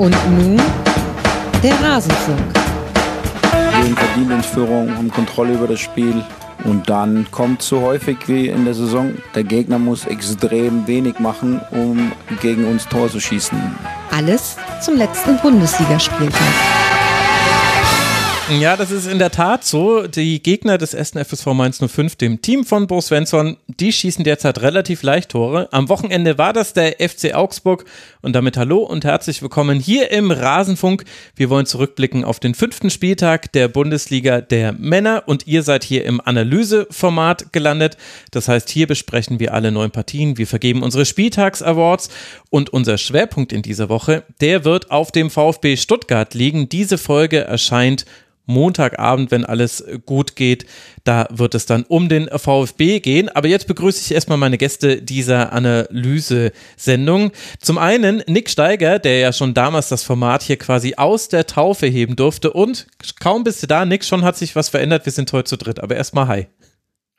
Und nun der Rasenfunk. Wir gehen verdient in Führung, haben Kontrolle über das Spiel. Und dann kommt so häufig wie in der Saison, der Gegner muss extrem wenig machen, um gegen uns Tor zu schießen. Alles zum letzten Bundesligaspieltag. Ja, das ist in der Tat so. Die Gegner des 1. FSV Mainz 05, dem Team von Bo Svensson, die schießen derzeit relativ leicht Tore. Am Wochenende war das der FC Augsburg und damit hallo und herzlich willkommen hier im Rasenfunk. Wir wollen zurückblicken auf den fünften Spieltag der Bundesliga der Männer und ihr seid hier im Analyseformat gelandet. Das heißt, hier besprechen wir alle neun Partien. Wir vergeben unsere Spieltags-Awards und unser Schwerpunkt in dieser Woche, der wird auf dem VfB Stuttgart liegen. Diese Folge erscheint Montagabend, wenn alles gut geht. Da wird es dann um den VfB gehen. Aber jetzt begrüße ich erstmal meine Gäste dieser Analyse-Sendung. Zum einen Nick Steiger, der ja schon damals das Format hier quasi aus der Taufe heben durfte. Und kaum bist du da, Nick, schon hat sich was verändert. Wir sind heute zu dritt. Aber erstmal hi.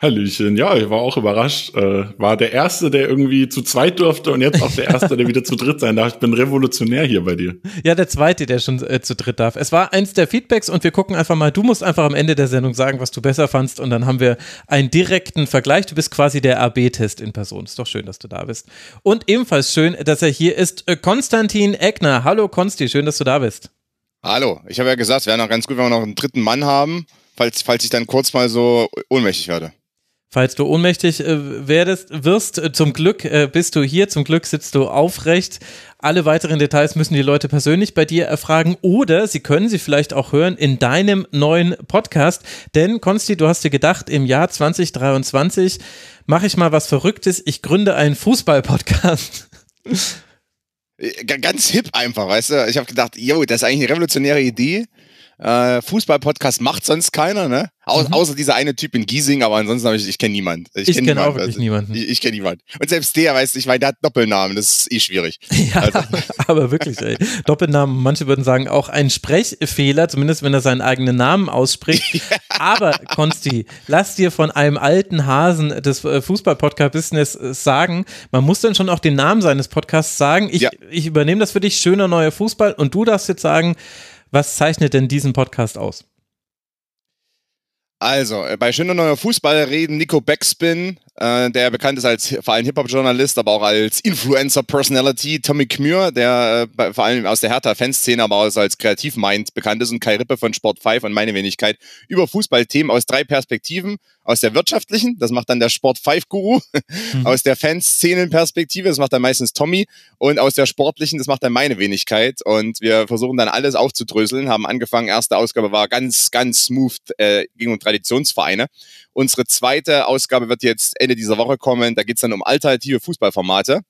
Hallöchen, ja, ich war auch überrascht. Äh, war der Erste, der irgendwie zu zweit durfte und jetzt auch der Erste, der wieder zu dritt sein darf. Ich bin revolutionär hier bei dir. Ja, der Zweite, der schon äh, zu dritt darf. Es war eins der Feedbacks und wir gucken einfach mal, du musst einfach am Ende der Sendung sagen, was du besser fandst und dann haben wir einen direkten Vergleich. Du bist quasi der AB-Test in Person. Ist doch schön, dass du da bist. Und ebenfalls schön, dass er hier ist, äh, Konstantin Eckner. Hallo Konsti, schön, dass du da bist. Hallo, ich habe ja gesagt, es wäre noch ganz gut, wenn wir noch einen dritten Mann haben, falls, falls ich dann kurz mal so ohnmächtig werde. Falls du ohnmächtig äh, werdest, wirst, äh, zum Glück äh, bist du hier, zum Glück sitzt du aufrecht. Alle weiteren Details müssen die Leute persönlich bei dir erfragen oder sie können sie vielleicht auch hören in deinem neuen Podcast. Denn, Konsti, du hast dir gedacht, im Jahr 2023 mache ich mal was Verrücktes. Ich gründe einen Fußball-Podcast. Ganz hip einfach, weißt du? Ich habe gedacht, yo, das ist eigentlich eine revolutionäre Idee. Äh, Fußball-Podcast macht sonst keiner, ne? Au mhm. Außer dieser eine Typ in Giesing, aber ansonsten habe ich, ich kenne niemand. Ich, ich kenne kenn auch wirklich also, niemanden. Ich, ich kenne niemanden. Und selbst der, weiß ich, weil der hat Doppelnamen, das ist eh schwierig. Ja, also. aber wirklich, ey. Doppelnamen, manche würden sagen, auch ein Sprechfehler, zumindest wenn er seinen eigenen Namen ausspricht. ja. Aber, Konsti, lass dir von einem alten Hasen des äh, Fußball-Podcast-Business äh, sagen, man muss dann schon auch den Namen seines Podcasts sagen. Ich, ja. ich übernehme das für dich, schöner neuer Fußball, und du darfst jetzt sagen, was zeichnet denn diesen Podcast aus? Also, äh, bei Schöner Neuer Fußball reden Nico Backspin, äh, der bekannt ist als vor allem Hip-Hop-Journalist, aber auch als Influencer-Personality, Tommy Kmür, der äh, vor allem aus der Hertha-Fanszene, aber auch als Kreativmind bekannt ist und Kai Rippe von Sport 5 und meine Wenigkeit über Fußballthemen aus drei Perspektiven aus der wirtschaftlichen, das macht dann der Sport 5 Guru, mhm. aus der Fanszenen-Perspektive, das macht dann meistens Tommy und aus der sportlichen, das macht dann meine Wenigkeit und wir versuchen dann alles aufzudröseln, haben angefangen, erste Ausgabe war ganz, ganz smooth, äh, ging um Traditionsvereine. Unsere zweite Ausgabe wird jetzt Ende dieser Woche kommen, da geht's dann um alternative Fußballformate.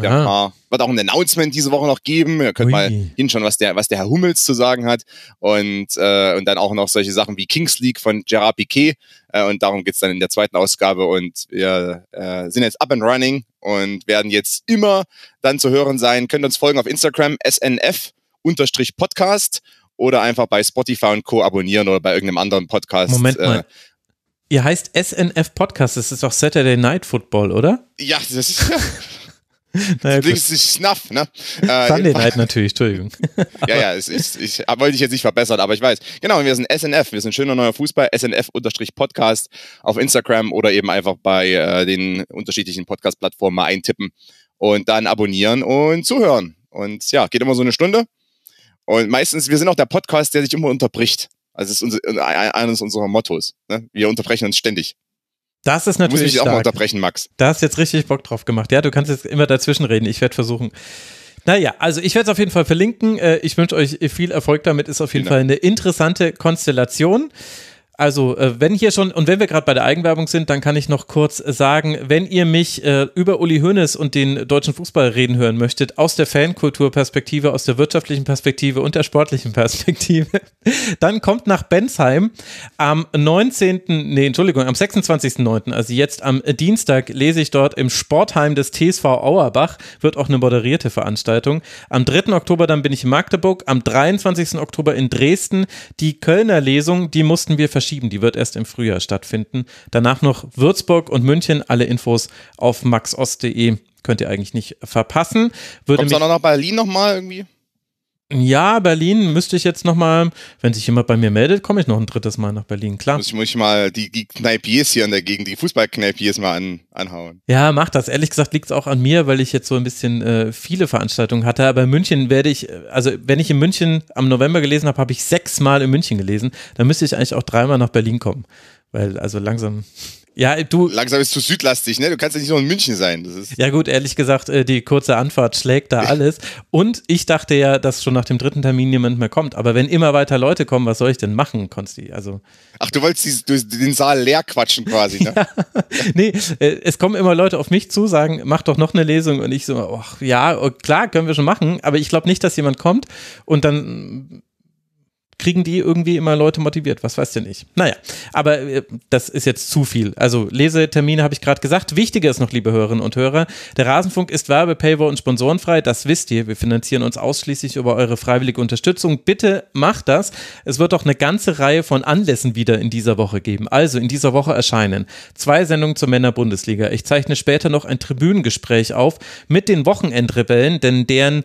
Ja, wird auch ein Announcement diese Woche noch geben. Ihr könnt Ui. mal hinschauen, was der, was der Herr Hummels zu sagen hat. Und, äh, und dann auch noch solche Sachen wie Kings League von Gerard Piquet. Äh, und darum geht's dann in der zweiten Ausgabe. Und wir äh, sind jetzt up and running und werden jetzt immer dann zu hören sein. Könnt uns folgen auf Instagram, snf-podcast oder einfach bei Spotify und Co. abonnieren oder bei irgendeinem anderen Podcast. Moment mal. Äh, Ihr heißt SNF Podcast, das ist doch Saturday Night Football, oder? Ja, das ist. Naja, das ist Snuff, ne? Äh, Sunday Night natürlich, Entschuldigung. ja, ja, ich, ich, ich wollte dich jetzt nicht verbessern, aber ich weiß. Genau, wir sind SNF, wir sind schöner neuer Fußball, SNF-Podcast auf Instagram oder eben einfach bei äh, den unterschiedlichen Podcast-Plattformen mal eintippen und dann abonnieren und zuhören. Und ja, geht immer so eine Stunde. Und meistens, wir sind auch der Podcast, der sich immer unterbricht. Also das ist unser, eines unserer Mottos. Ne? Wir unterbrechen uns ständig. Das ist natürlich. Muss ich dich auch mal unterbrechen, Max. Da hast jetzt richtig Bock drauf gemacht. Ja, du kannst jetzt immer dazwischen reden. Ich werde versuchen. Naja, also ich werde es auf jeden Fall verlinken. Äh, ich wünsche euch viel Erfolg damit. Ist auf jeden Fall eine interessante Konstellation. Also, äh, wenn hier schon, und wenn wir gerade bei der Eigenwerbung sind, dann kann ich noch kurz sagen, wenn ihr mich äh, über Uli Hoeneß und den deutschen Fußball reden hören möchtet, aus der Fankulturperspektive, aus der wirtschaftlichen Perspektive und der sportlichen Perspektive, dann kommt nach Bensheim am 19., nee, Entschuldigung, am 26.09., also jetzt am Dienstag, lese ich dort im Sportheim des TSV Auerbach, wird auch eine moderierte Veranstaltung. Am 3. Oktober dann bin ich in Magdeburg, am 23. Oktober in Dresden. Die Kölner Lesung, die mussten wir verschieben. Die wird erst im Frühjahr stattfinden. Danach noch Würzburg und München. Alle Infos auf maxost.de könnt ihr eigentlich nicht verpassen. Würde Kommst du auch noch nach Berlin nochmal irgendwie? Ja, Berlin müsste ich jetzt nochmal, wenn sich jemand bei mir meldet, komme ich noch ein drittes Mal nach Berlin, klar. Muss ich, muss ich mal die, die Kneipiers hier in der Gegend, die Fußballkneipiers mal an, anhauen. Ja, mach das. Ehrlich gesagt liegt es auch an mir, weil ich jetzt so ein bisschen äh, viele Veranstaltungen hatte. Aber in München werde ich, also wenn ich in München am November gelesen habe, habe ich sechsmal in München gelesen. Dann müsste ich eigentlich auch dreimal nach Berlin kommen. Weil, also langsam ja, du. Langsam ist zu südlastig, ne? Du kannst ja nicht nur in München sein. ja, gut, ehrlich gesagt, äh, die kurze Anfahrt schlägt da alles. Und ich dachte ja, dass schon nach dem dritten Termin niemand mehr kommt. Aber wenn immer weiter Leute kommen, was soll ich denn machen, Konsti? Also. Ach, du wolltest den Saal leer quatschen quasi, ne? ja. Nee, äh, es kommen immer Leute auf mich zu, sagen, mach doch noch eine Lesung. Und ich so, ach, ja, oh, klar, können wir schon machen. Aber ich glaube nicht, dass jemand kommt. Und dann kriegen die irgendwie immer Leute motiviert. Was weiß denn ich? Naja, aber äh, das ist jetzt zu viel. Also Lesetermine habe ich gerade gesagt. Wichtiger ist noch, liebe Hörerinnen und Hörer, der Rasenfunk ist Werbe, Paywall und sponsorenfrei. Das wisst ihr. Wir finanzieren uns ausschließlich über eure freiwillige Unterstützung. Bitte macht das. Es wird auch eine ganze Reihe von Anlässen wieder in dieser Woche geben. Also in dieser Woche erscheinen zwei Sendungen zur Männerbundesliga. Ich zeichne später noch ein Tribünengespräch auf mit den Wochenendrebellen, denn deren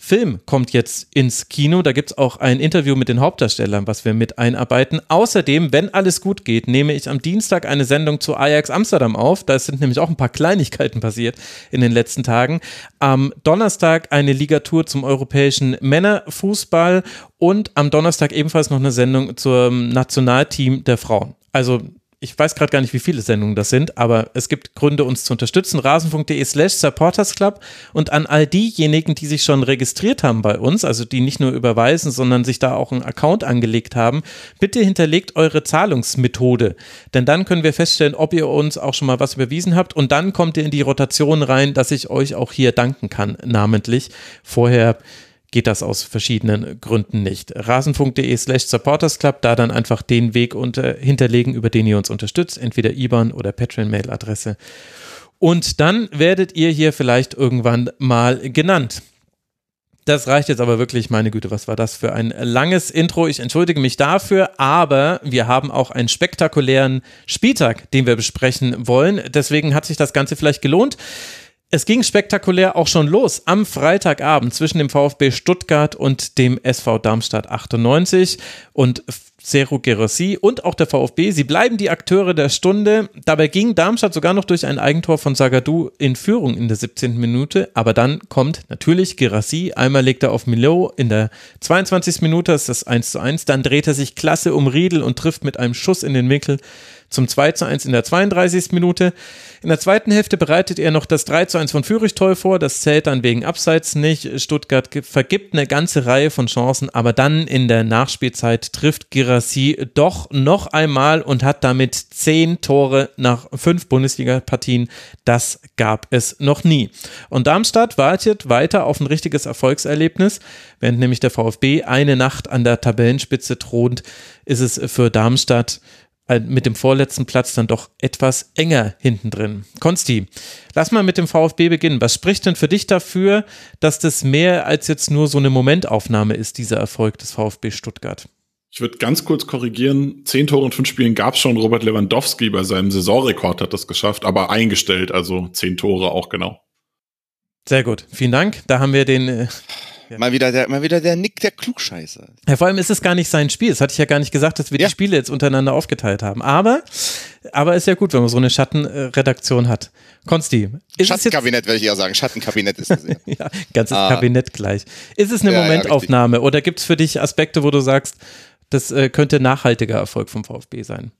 Film kommt jetzt ins Kino. Da gibt es auch ein Interview mit den Hauptdarstellern, was wir mit einarbeiten. Außerdem, wenn alles gut geht, nehme ich am Dienstag eine Sendung zu Ajax Amsterdam auf. Da sind nämlich auch ein paar Kleinigkeiten passiert in den letzten Tagen. Am Donnerstag eine Ligatur zum europäischen Männerfußball und am Donnerstag ebenfalls noch eine Sendung zum Nationalteam der Frauen. Also ich weiß gerade gar nicht, wie viele Sendungen das sind, aber es gibt Gründe, uns zu unterstützen. Rasen.de slash Supporters Club und an all diejenigen, die sich schon registriert haben bei uns, also die nicht nur überweisen, sondern sich da auch einen Account angelegt haben, bitte hinterlegt eure Zahlungsmethode. Denn dann können wir feststellen, ob ihr uns auch schon mal was überwiesen habt und dann kommt ihr in die Rotation rein, dass ich euch auch hier danken kann, namentlich. Vorher geht das aus verschiedenen Gründen nicht. Rasenfunk.de slash supportersclub, da dann einfach den Weg unter, hinterlegen, über den ihr uns unterstützt, entweder IBAN oder Patreon-Mail-Adresse. Und dann werdet ihr hier vielleicht irgendwann mal genannt. Das reicht jetzt aber wirklich, meine Güte, was war das für ein langes Intro? Ich entschuldige mich dafür, aber wir haben auch einen spektakulären Spieltag, den wir besprechen wollen. Deswegen hat sich das Ganze vielleicht gelohnt. Es ging spektakulär auch schon los am Freitagabend zwischen dem VfB Stuttgart und dem SV Darmstadt 98 und Seru Gerassi und auch der VfB. Sie bleiben die Akteure der Stunde. Dabei ging Darmstadt sogar noch durch ein Eigentor von Sagadu in Führung in der 17. Minute. Aber dann kommt natürlich Gerassi. Einmal legt er auf Milo in der 22. Minute, das ist das 1 zu 1. Dann dreht er sich klasse um Riedel und trifft mit einem Schuss in den Winkel zum 2 zu 1 in der 32. Minute. In der zweiten Hälfte bereitet er noch das 3 zu 1 von Führichtoll vor. Das zählt dann wegen Abseits nicht. Stuttgart vergibt eine ganze Reihe von Chancen, aber dann in der Nachspielzeit trifft Girassi doch noch einmal und hat damit zehn Tore nach fünf Bundesliga-Partien. Das gab es noch nie. Und Darmstadt wartet weiter auf ein richtiges Erfolgserlebnis. Während nämlich der VfB eine Nacht an der Tabellenspitze thront, ist es für Darmstadt mit dem vorletzten Platz dann doch etwas enger hinten drin. Konsti, lass mal mit dem VfB beginnen. Was spricht denn für dich dafür, dass das mehr als jetzt nur so eine Momentaufnahme ist, dieser Erfolg des VfB Stuttgart? Ich würde ganz kurz korrigieren. Zehn Tore in fünf Spielen gab es schon. Robert Lewandowski bei seinem Saisonrekord hat das geschafft, aber eingestellt, also zehn Tore auch genau. Sehr gut, vielen Dank. Da haben wir den äh, ja. Mal wieder der, mal wieder der Nick, der Klugscheißer. Ja, vor allem ist es gar nicht sein Spiel. Das hatte ich ja gar nicht gesagt, dass wir ja. die Spiele jetzt untereinander aufgeteilt haben. Aber, aber ist ja gut, wenn man so eine Schattenredaktion hat. Konsti. Schattenkabinett würde ich eher sagen. Schattenkabinett ist das ja. ja, ganzes ah. Kabinett gleich. Ist es eine ja, Momentaufnahme oder gibt es für dich Aspekte, wo du sagst, das äh, könnte nachhaltiger Erfolg vom VfB sein?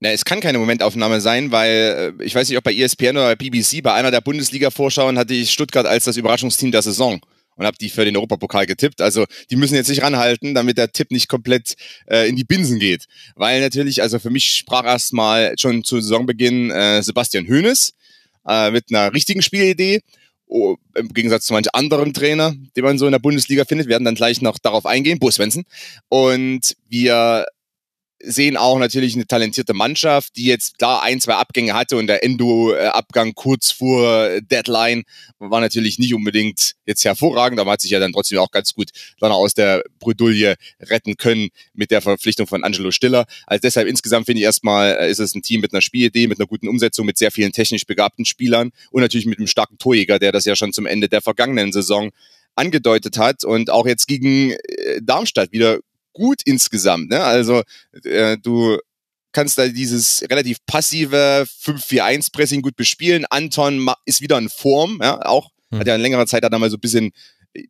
Na, es kann keine Momentaufnahme sein, weil äh, ich weiß nicht, ob bei ESPN oder bei BBC, bei einer der Bundesliga-Vorschauen hatte ich Stuttgart als das Überraschungsteam der Saison und habe die für den Europapokal getippt. Also die müssen jetzt nicht ranhalten, damit der Tipp nicht komplett äh, in die Binsen geht. Weil natürlich, also für mich sprach erstmal schon zu Saisonbeginn äh, Sebastian Hoeneß äh, mit einer richtigen Spielidee. Oh, Im Gegensatz zu manchen anderen Trainer, die man so in der Bundesliga findet, werden dann gleich noch darauf eingehen, Bo Svensson. Und wir sehen auch natürlich eine talentierte Mannschaft, die jetzt da ein, zwei Abgänge hatte und der Endo-Abgang kurz vor Deadline war natürlich nicht unbedingt jetzt hervorragend, aber hat sich ja dann trotzdem auch ganz gut dann aus der Bredouille retten können mit der Verpflichtung von Angelo Stiller. Also deshalb insgesamt finde ich erstmal, äh, ist es ein Team mit einer Spielidee, mit einer guten Umsetzung, mit sehr vielen technisch begabten Spielern und natürlich mit einem starken Torjäger, der das ja schon zum Ende der vergangenen Saison angedeutet hat und auch jetzt gegen äh, Darmstadt wieder gut insgesamt. Ne? Also äh, du kannst da dieses relativ passive 5-4-1-Pressing gut bespielen. Anton ist wieder in Form, ja, auch hm. hat ja in längerer Zeit hat er mal so ein bisschen äh,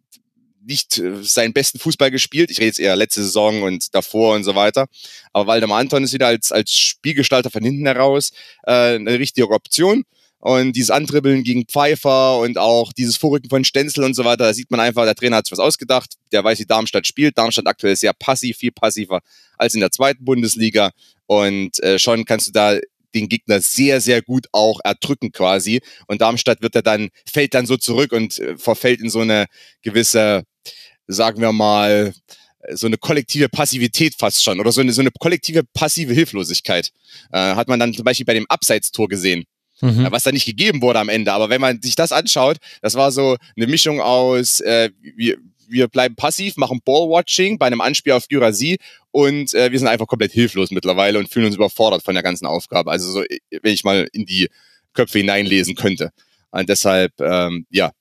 nicht äh, seinen besten Fußball gespielt. Ich rede jetzt eher letzte Saison und davor und so weiter. Aber Waldemar Anton ist wieder als, als Spielgestalter von hinten heraus äh, eine richtige Option. Und dieses Antribbeln gegen Pfeiffer und auch dieses Vorrücken von Stenzel und so weiter, da sieht man einfach, der Trainer hat sich was ausgedacht. Der weiß, wie Darmstadt spielt. Darmstadt aktuell ist sehr passiv, viel passiver als in der zweiten Bundesliga. Und äh, schon kannst du da den Gegner sehr, sehr gut auch erdrücken quasi. Und Darmstadt wird er dann, fällt dann so zurück und äh, verfällt in so eine gewisse, sagen wir mal, so eine kollektive Passivität fast schon oder so eine, so eine kollektive passive Hilflosigkeit. Äh, hat man dann zum Beispiel bei dem Abseitstor gesehen mhm. was da nicht gegeben wurde am Ende. Aber wenn man sich das anschaut, das war so eine Mischung aus, äh, wir, wir bleiben passiv, machen Ballwatching bei einem Anspiel auf Gyrasi und äh, wir sind einfach komplett hilflos mittlerweile und fühlen uns überfordert von der ganzen Aufgabe. Also so, wenn ich mal in die Köpfe hineinlesen könnte. Und deshalb, ähm, ja,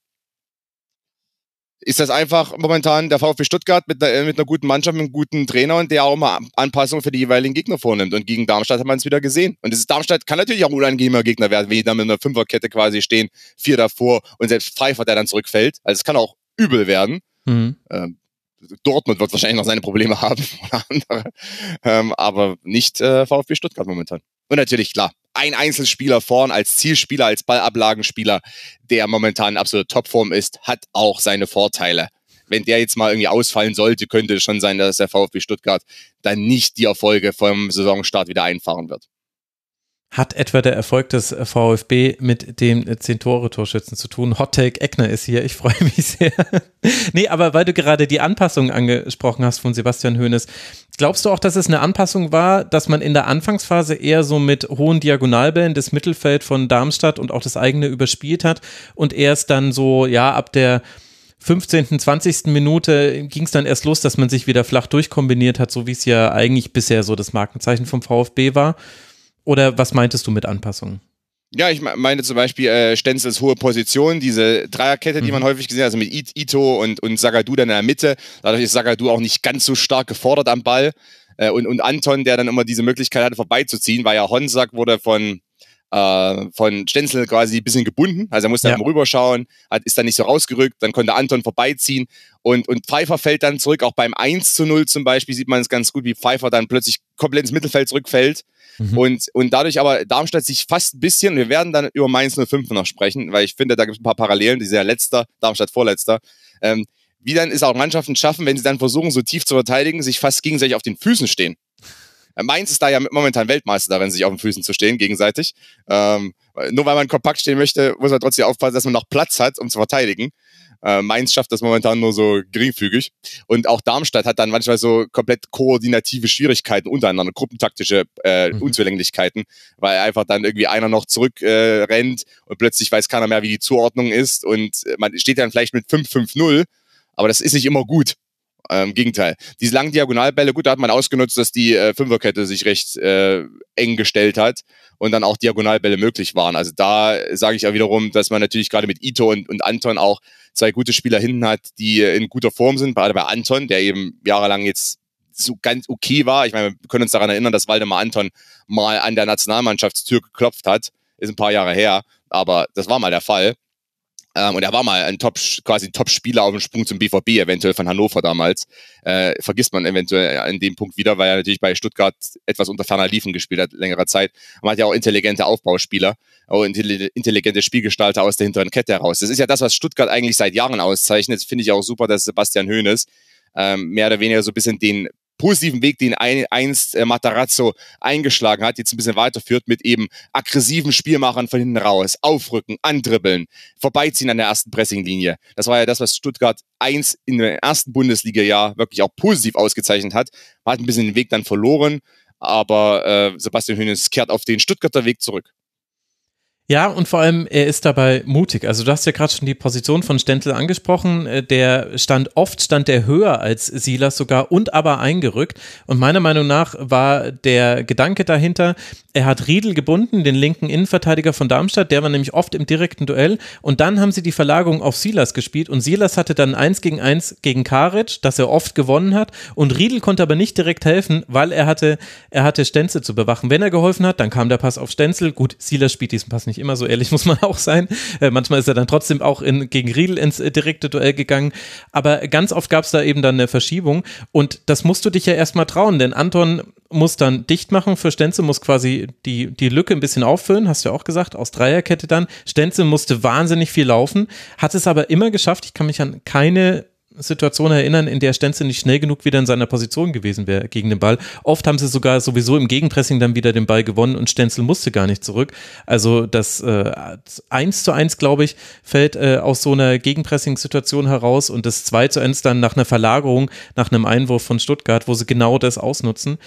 ist das einfach momentan der VfB Stuttgart mit einer, mit einer guten Mannschaft, mit einem guten Trainer und der auch mal Anpassungen für die jeweiligen Gegner vornimmt. Und gegen Darmstadt hat man es wieder gesehen. Und das ist, Darmstadt kann natürlich auch ein unangenehmer Gegner werden, wenn die dann mit einer Fünferkette quasi stehen, vier davor und selbst Pfeiffer, der dann zurückfällt. Also es kann auch übel werden. Mhm. Ähm, Dortmund wird wahrscheinlich noch seine Probleme haben oder andere, ähm, aber nicht äh, VfB Stuttgart momentan. Und natürlich, klar, ein Einzelspieler vorn als Zielspieler, als Ballablagenspieler, der momentan in absoluter Topform ist, hat auch seine Vorteile. Wenn der jetzt mal irgendwie ausfallen sollte, könnte es schon sein, dass der VfB Stuttgart dann nicht die Erfolge vom Saisonstart wieder einfahren wird. Hat etwa der Erfolg des VfB mit dem 10-Tore-Torschützen zu tun? Hottake Eckner ist hier, ich freue mich sehr. nee, aber weil du gerade die Anpassung angesprochen hast von Sebastian Hoeneß, glaubst du auch, dass es eine Anpassung war, dass man in der Anfangsphase eher so mit hohen Diagonalbällen das Mittelfeld von Darmstadt und auch das eigene überspielt hat und erst dann so, ja, ab der 15., 20. Minute ging es dann erst los, dass man sich wieder flach durchkombiniert hat, so wie es ja eigentlich bisher so das Markenzeichen vom VfB war? Oder was meintest du mit Anpassungen? Ja, ich meine zum Beispiel äh, Stenzels hohe Position, diese Dreierkette, die mhm. man häufig gesehen hat, also mit Ito und, und Sagadu dann in der Mitte. Dadurch ist Sagadu auch nicht ganz so stark gefordert am Ball. Äh, und, und Anton, der dann immer diese Möglichkeit hatte, vorbeizuziehen, weil ja Honsack wurde von, äh, von Stenzel quasi ein bisschen gebunden. Also er musste ja. dann rüberschauen, hat, ist dann nicht so rausgerückt, dann konnte Anton vorbeiziehen und, und Pfeiffer fällt dann zurück. Auch beim 1 zu 0 zum Beispiel sieht man es ganz gut, wie Pfeiffer dann plötzlich komplett ins Mittelfeld zurückfällt Mhm. Und, und dadurch aber Darmstadt sich fast ein bisschen, wir werden dann über Mainz 05 noch sprechen, weil ich finde, da gibt es ein paar Parallelen, die sind ja letzter, Darmstadt vorletzter. Ähm, wie dann ist auch Mannschaften schaffen, wenn sie dann versuchen, so tief zu verteidigen, sich fast gegenseitig auf den Füßen stehen. Äh, Mainz ist da ja momentan Weltmeister darin, sich auf den Füßen zu stehen, gegenseitig. Ähm, nur weil man kompakt stehen möchte, muss man trotzdem aufpassen, dass man noch Platz hat, um zu verteidigen. Äh, Mainz schafft das momentan nur so geringfügig. Und auch Darmstadt hat dann manchmal so komplett koordinative Schwierigkeiten untereinander, gruppentaktische äh, mhm. Unzulänglichkeiten, weil einfach dann irgendwie einer noch zurück äh, rennt und plötzlich weiß keiner mehr, wie die Zuordnung ist und man steht dann vielleicht mit 5-5-0, aber das ist nicht immer gut. Ähm, Im Gegenteil. Diese langen Diagonalbälle, gut, da hat man ausgenutzt, dass die äh, Fünferkette sich recht äh, eng gestellt hat und dann auch Diagonalbälle möglich waren. Also da sage ich ja wiederum, dass man natürlich gerade mit Ito und, und Anton auch zwei gute Spieler hinten hat, die in guter Form sind. Gerade bei Anton, der eben jahrelang jetzt so ganz okay war. Ich meine, wir können uns daran erinnern, dass Waldemar Anton mal an der Nationalmannschaftstür geklopft hat. Ist ein paar Jahre her, aber das war mal der Fall. Ähm, und er war mal ein Top, quasi ein Top-Spieler auf dem Sprung zum BVB, eventuell von Hannover damals. Äh, vergisst man eventuell an dem Punkt wieder, weil er natürlich bei Stuttgart etwas unter ferner Liefen gespielt hat, längere Zeit. Man hat ja auch intelligente Aufbauspieler, auch intelligente Spielgestalter aus der hinteren Kette heraus. Das ist ja das, was Stuttgart eigentlich seit Jahren auszeichnet. Finde ich auch super, dass Sebastian Hoeneß ähm, mehr oder weniger so ein bisschen den positiven Weg, den ein, einst äh, Matarazzo eingeschlagen hat, jetzt ein bisschen weiterführt mit eben aggressiven Spielmachern von hinten raus, aufrücken, andribbeln, vorbeiziehen an der ersten Pressinglinie. Das war ja das, was Stuttgart 1 in der ersten Bundesliga-Jahr wirklich auch positiv ausgezeichnet hat. Man hat ein bisschen den Weg dann verloren, aber äh, Sebastian Hönes kehrt auf den Stuttgarter Weg zurück. Ja, und vor allem, er ist dabei mutig. Also du hast ja gerade schon die Position von Stentel angesprochen. Äh, der stand oft, stand der höher als Silas sogar und aber eingerückt. Und meiner Meinung nach war der Gedanke dahinter, Er hat Riedel gebunden, den linken Innenverteidiger von Darmstadt, der war nämlich oft im direkten Duell. Und dann haben sie die Verlagerung auf Silas gespielt und Silas hatte dann eins gegen eins gegen Karic, das er oft gewonnen hat. Und Riedel konnte aber nicht direkt helfen, weil er hatte, er hatte Stenzel zu bewachen. Wenn er geholfen hat, dann kam der Pass auf Stenzel. Gut, Silas spielt diesen Pass nicht immer, so ehrlich muss man auch sein. Äh, manchmal ist er dann trotzdem auch in, gegen Riedel ins äh, direkte Duell gegangen. Aber ganz oft gab es da eben dann eine Verschiebung. Und das musst du dich ja erstmal trauen, denn Anton muss dann dicht machen für Stenzel, muss quasi die, die Lücke ein bisschen auffüllen, hast du ja auch gesagt, aus Dreierkette dann. Stenzel musste wahnsinnig viel laufen, hat es aber immer geschafft. Ich kann mich an keine Situation erinnern, in der Stenzel nicht schnell genug wieder in seiner Position gewesen wäre gegen den Ball. Oft haben sie sogar sowieso im Gegenpressing dann wieder den Ball gewonnen und Stenzel musste gar nicht zurück. Also das äh, 1 zu 1, glaube ich, fällt äh, aus so einer Gegenpressing-Situation heraus und das 2 zu 1 dann nach einer Verlagerung, nach einem Einwurf von Stuttgart, wo sie genau das ausnutzen.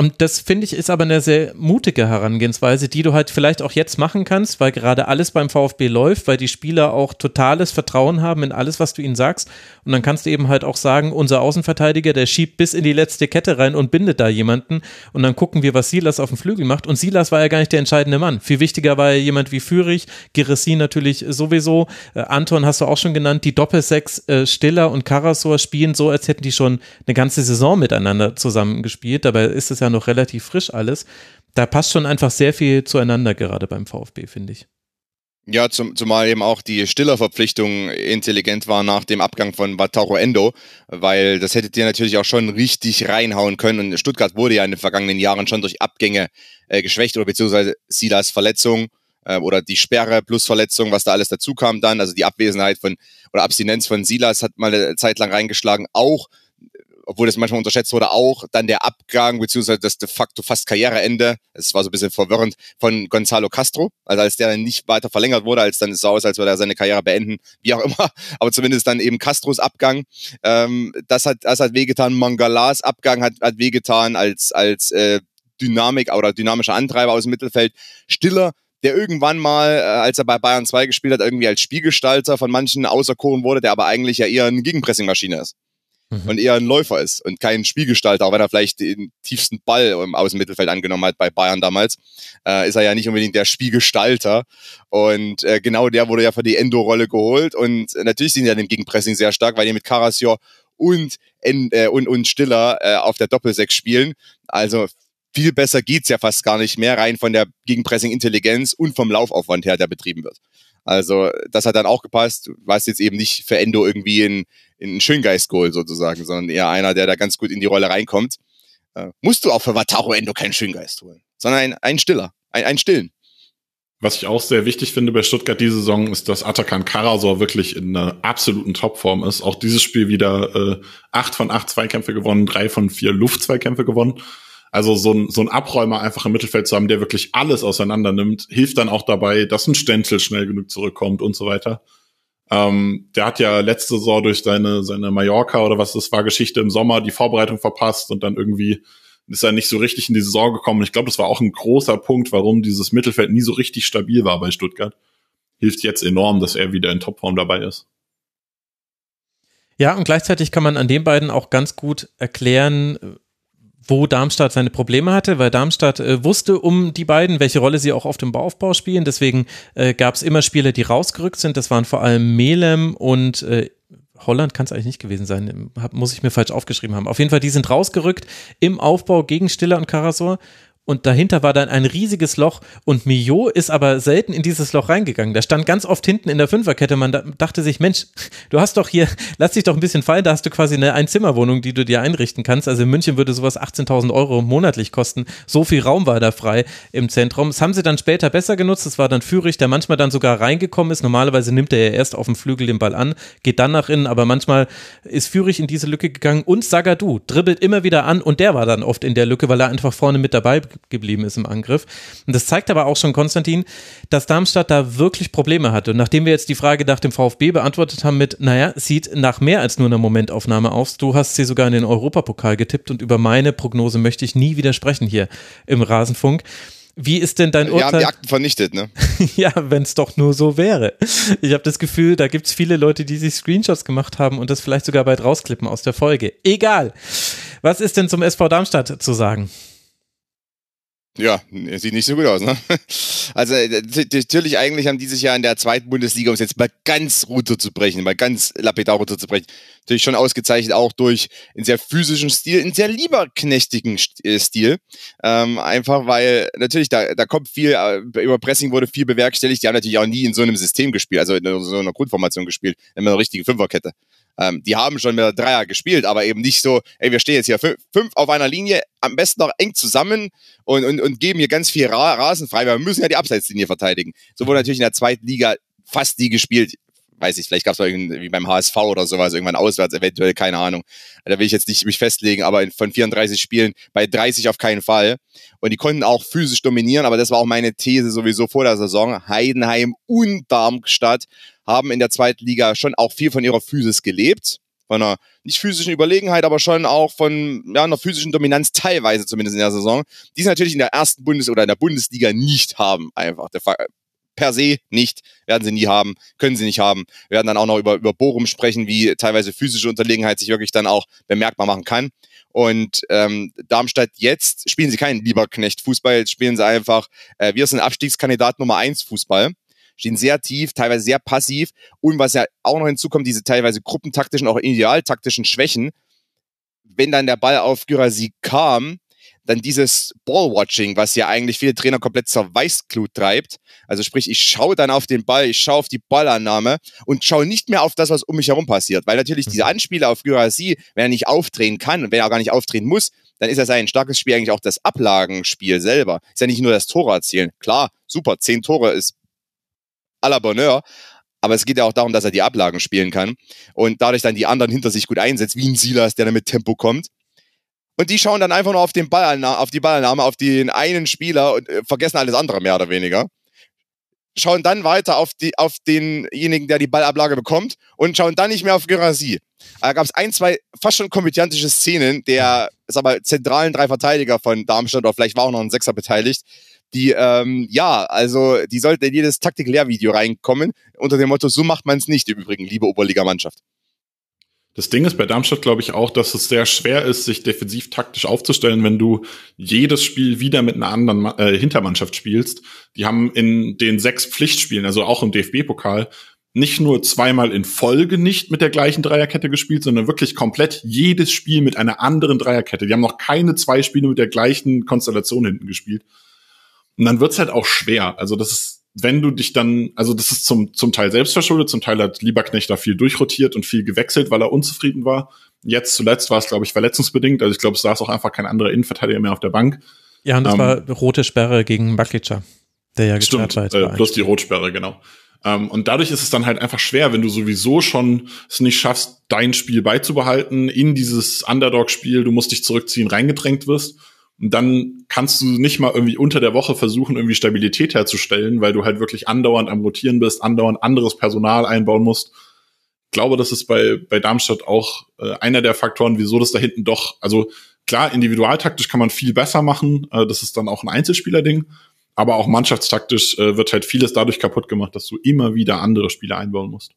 Und das finde ich ist aber eine sehr mutige Herangehensweise, die du halt vielleicht auch jetzt machen kannst, weil gerade alles beim VfB läuft, weil die Spieler auch totales Vertrauen haben in alles, was du ihnen sagst. Und dann kannst du eben halt auch sagen, unser Außenverteidiger, der schiebt bis in die letzte Kette rein und bindet da jemanden. Und dann gucken wir, was Silas auf dem Flügel macht. Und Silas war ja gar nicht der entscheidende Mann. Viel wichtiger war ja jemand wie Fürich, Geressi natürlich sowieso. Äh, Anton hast du auch schon genannt. Die Doppelsechs äh, Stiller und Karasor spielen so, als hätten die schon eine ganze Saison miteinander zusammengespielt. Dabei ist es ja noch relativ frisch alles. Da passt schon einfach sehr viel zueinander gerade beim VfB, finde ich. Ja, zum, zumal eben auch die Stillerverpflichtung intelligent war nach dem Abgang von Wataru Endo, weil das hättet ihr natürlich auch schon richtig reinhauen können. Und Stuttgart wurde ja in den vergangenen Jahren schon durch Abgänge äh, geschwächt oder beziehungsweise Silas Verletzung äh, oder die Sperre plus Verletzung, was da alles dazu kam dann, also die Abwesenheit von oder Abstinenz von Silas hat mal eine Zeit lang reingeschlagen, auch obwohl das manchmal unterschätzt wurde, auch dann der Abgang beziehungsweise das de facto fast Karriereende, es war so ein bisschen verwirrend, von Gonzalo Castro. Also als der dann nicht weiter verlängert wurde, als dann es so aus, als würde er seine Karriere beenden, wie auch immer. Aber zumindest dann eben Castros Abgang. Ähm, das hat, das hat wehgetan. Mangalas Abgang hat, hat wehgetan als, als äh, Dynamik oder dynamischer Antreiber aus dem Mittelfeld. Stiller der irgendwann mal, äh, als er bei Bayern 2 gespielt hat, irgendwie als Spielgestalter von manchen auserkoren wurde, der aber eigentlich ja eher eine Gegenpressingmaschine ist mhm. und eher ein Läufer ist und kein Spielgestalter, auch wenn er vielleicht den tiefsten Ball im Außenmittelfeld angenommen hat bei Bayern damals, äh, ist er ja nicht unbedingt der Spielgestalter. Und äh, genau der wurde ja für die Endo-Rolle geholt. Und natürlich sind ja im Gegenpressing sehr stark, weil die mit Karasjor und, äh, und, und Stiller äh, auf der Doppelsechs spielen. Also viel besser geht's ja fast gar nicht mehr, rein von der Gegenpressing-Intelligenz und vom Laufaufwand her, der betrieben wird. Also das hat dann auch gepasst. Du warst jetzt eben nicht für Endo irgendwie in, in Schöngeist-Goal sozusagen, sondern eher einer, der da ganz gut in die Rolle reinkommt. Äh, musst du auch für Wataru Endo keinen Schöngeist holen, sondern ein, ein Stiller, ein, ein Stillen. Was ich auch sehr wichtig finde bei Stuttgart diese Saison ist, dass Atakan Karasor wirklich in einer absoluten Topform ist. Auch dieses Spiel wieder äh, acht von acht Zweikämpfe gewonnen, drei von vier Luftzweikämpfe gewonnen. Also so ein, so ein Abräumer einfach im Mittelfeld zu haben, der wirklich alles auseinander nimmt, hilft dann auch dabei, dass ein Stenzel schnell genug zurückkommt und so weiter. Ähm, der hat ja letzte Saison durch seine, seine Mallorca oder was das war, Geschichte im Sommer die Vorbereitung verpasst und dann irgendwie ist er nicht so richtig in die Saison gekommen. Ich glaube, das war auch ein großer Punkt, warum dieses Mittelfeld nie so richtig stabil war bei Stuttgart. Hilft jetzt enorm, dass er wieder in Topform dabei ist. Ja, und gleichzeitig kann man an den beiden auch ganz gut erklären, wo Darmstadt seine Probleme hatte, weil Darmstadt äh, wusste um die beiden, welche Rolle sie auch auf dem Bauaufbau spielen. Deswegen äh, gab es immer Spieler, die rausgerückt sind. Das waren vor allem Melem und äh, Holland kann es eigentlich nicht gewesen sein, hab, muss ich mir falsch aufgeschrieben haben. Auf jeden Fall, die sind rausgerückt im Aufbau gegen Stiller und Karasor und dahinter war dann ein riesiges Loch und Mio ist aber selten in dieses Loch reingegangen. Der stand ganz oft hinten in der Fünferkette. Man dachte sich, Mensch, du hast doch hier, lass dich doch ein bisschen fallen, da hast du quasi eine Einzimmerwohnung, die du dir einrichten kannst. Also in München würde sowas 18.000 Euro monatlich kosten. So viel Raum war da frei im Zentrum. Das haben sie dann später besser genutzt. Das war dann Führig, der manchmal dann sogar reingekommen ist. Normalerweise nimmt er ja erst auf dem Flügel den Ball an, geht dann nach innen, aber manchmal ist Führig in diese Lücke gegangen und Sagadu dribbelt immer wieder an und der war dann oft in der Lücke, weil er einfach vorne mit dabei geblieben ist im Angriff. Und das zeigt aber auch schon, Konstantin, dass Darmstadt da wirklich Probleme hatte. Und nachdem wir jetzt die Frage nach dem VfB beantwortet haben mit, naja, sieht nach mehr als nur einer Momentaufnahme aus. Du hast sie sogar in den Europapokal getippt und über meine Prognose möchte ich nie widersprechen hier im Rasenfunk. Wie ist denn dein Urteil? Wir haben die Akten vernichtet, ne? ja, wenn es doch nur so wäre. Ich habe das Gefühl, da gibt es viele Leute, die sich Screenshots gemacht haben und das vielleicht sogar bald rausklippen aus der Folge. Egal. Was ist denn zum SV Darmstadt zu sagen? Ja, sieht nicht so gut aus, ne? Also natürlich eigentlich haben dieses Jahr in der zweiten Bundesliga, um es jetzt mal ganz runterzubrechen, mal ganz lapidar runterzubrechen, natürlich schon ausgezeichnet auch durch einen sehr physischen Stil, einen sehr lieberknechtigen äh, Stil. Ähm, einfach weil natürlich da, da kommt viel, äh, über Pressing wurde viel bewerkstelligt. Die haben natürlich auch nie in so einem System gespielt, also in so einer Grundformation gespielt, in einer richtigen Fünferkette. Ähm, die haben schon mit Dreier gespielt, aber eben nicht so, ey, wir stehen jetzt hier fünf auf einer Linie, am besten noch eng zusammen und, und, und geben hier ganz viel Rasen frei, weil wir müssen ja die Abseitslinie verteidigen. So wurde natürlich in der zweiten Liga fast nie gespielt. Weiß ich, vielleicht gab es irgendwie beim HSV oder sowas, irgendwann auswärts, eventuell, keine Ahnung. Da will ich jetzt nicht mich festlegen, aber von 34 Spielen bei 30 auf keinen Fall. Und die konnten auch physisch dominieren, aber das war auch meine These sowieso vor der Saison. Heidenheim und Darmstadt haben in der zweiten Liga schon auch viel von ihrer Physis gelebt. Von einer nicht physischen Überlegenheit, aber schon auch von ja, einer physischen Dominanz teilweise zumindest in der Saison, die sie natürlich in der ersten Bundes- oder in der Bundesliga nicht haben. Einfach per se nicht, werden sie nie haben, können sie nicht haben. Wir werden dann auch noch über, über Bochum sprechen, wie teilweise physische Unterlegenheit sich wirklich dann auch bemerkbar machen kann. Und ähm, Darmstadt jetzt spielen sie keinen Lieberknecht-Fußball, jetzt spielen sie einfach, äh, wir sind Abstiegskandidat Nummer eins Fußball stehen sehr tief, teilweise sehr passiv. Und was ja auch noch hinzukommt, diese teilweise gruppentaktischen, auch idealtaktischen Schwächen. Wenn dann der Ball auf Gyrasi kam, dann dieses Ballwatching, was ja eigentlich viele Trainer komplett zur Weißglut treibt. Also sprich, ich schaue dann auf den Ball, ich schaue auf die Ballannahme und schaue nicht mehr auf das, was um mich herum passiert. Weil natürlich diese mhm. Anspieler auf Gyrasi, wenn er nicht aufdrehen kann und wenn er auch gar nicht aufdrehen muss, dann ist ja sein starkes Spiel eigentlich auch das Ablagenspiel selber. Ist ja nicht nur das Tore erzielen. Klar, super, zehn Tore ist à la Bonheur. Aber es geht ja auch darum, dass er die Ablagen spielen kann und dadurch dann die anderen hinter sich gut einsetzt, wie ein Silas, der dann mit Tempo kommt. Und die schauen dann einfach nur auf, den auf die Ballannahme, auf den einen Spieler und äh, vergessen alles andere mehr oder weniger. Schauen dann weiter auf, die, auf denjenigen, der die Ballablage bekommt und schauen dann nicht mehr auf Gerasi. Da gab es ein, zwei fast schon komödiantische Szenen der sag mal, zentralen drei Verteidiger von Darmstadt, oder vielleicht war auch noch ein Sechser beteiligt, die, ähm, ja, also die sollte in jedes Taktik-Lehrvideo reinkommen, unter dem Motto, so macht man es nicht im Übrigen, liebe Oberligamannschaft. Das Ding ist bei Darmstadt, glaube ich, auch, dass es sehr schwer ist, sich defensiv taktisch aufzustellen, wenn du jedes Spiel wieder mit einer anderen äh, Hintermannschaft spielst. Die haben in den sechs Pflichtspielen, also auch im DFB-Pokal, nicht nur zweimal in Folge nicht mit der gleichen Dreierkette gespielt, sondern wirklich komplett jedes Spiel mit einer anderen Dreierkette. Die haben noch keine zwei Spiele mit der gleichen Konstellation hinten gespielt. Und dann wird's halt auch schwer. Also das ist, wenn du dich dann, also das ist zum, zum Teil selbstverschuldet, zum Teil hat Lieberknecht da viel durchrotiert und viel gewechselt, weil er unzufrieden war. Jetzt zuletzt war es, glaube ich, verletzungsbedingt. Also ich glaube, es saß auch einfach kein anderer Innenverteidiger mehr auf der Bank. Ja, und das ähm, war rote Sperre gegen Bakica, der ja gesperrt war. Äh, plus die Rotsperre, genau. Um, ähm, und dadurch ist es dann halt einfach schwer, wenn du sowieso schon es nicht schaffst, dein Spiel beizubehalten, in dieses Underdog-Spiel, du musst dich zurückziehen, reingedrängt wirst. Und dann kannst du nicht mal irgendwie unter der Woche versuchen, irgendwie Stabilität herzustellen, weil du halt wirklich andauernd am Rotieren bist, andauernd anderes Personal einbauen musst. Ich glaube, das ist bei, bei Darmstadt auch äh, einer der Faktoren, wieso das da hinten doch, also klar, individualtaktisch kann man viel besser machen. Äh, das ist dann auch ein Einzelspieler-Ding. Aber auch mannschaftstaktisch äh, wird halt vieles dadurch kaputt gemacht, dass du immer wieder andere Spieler einbauen musst.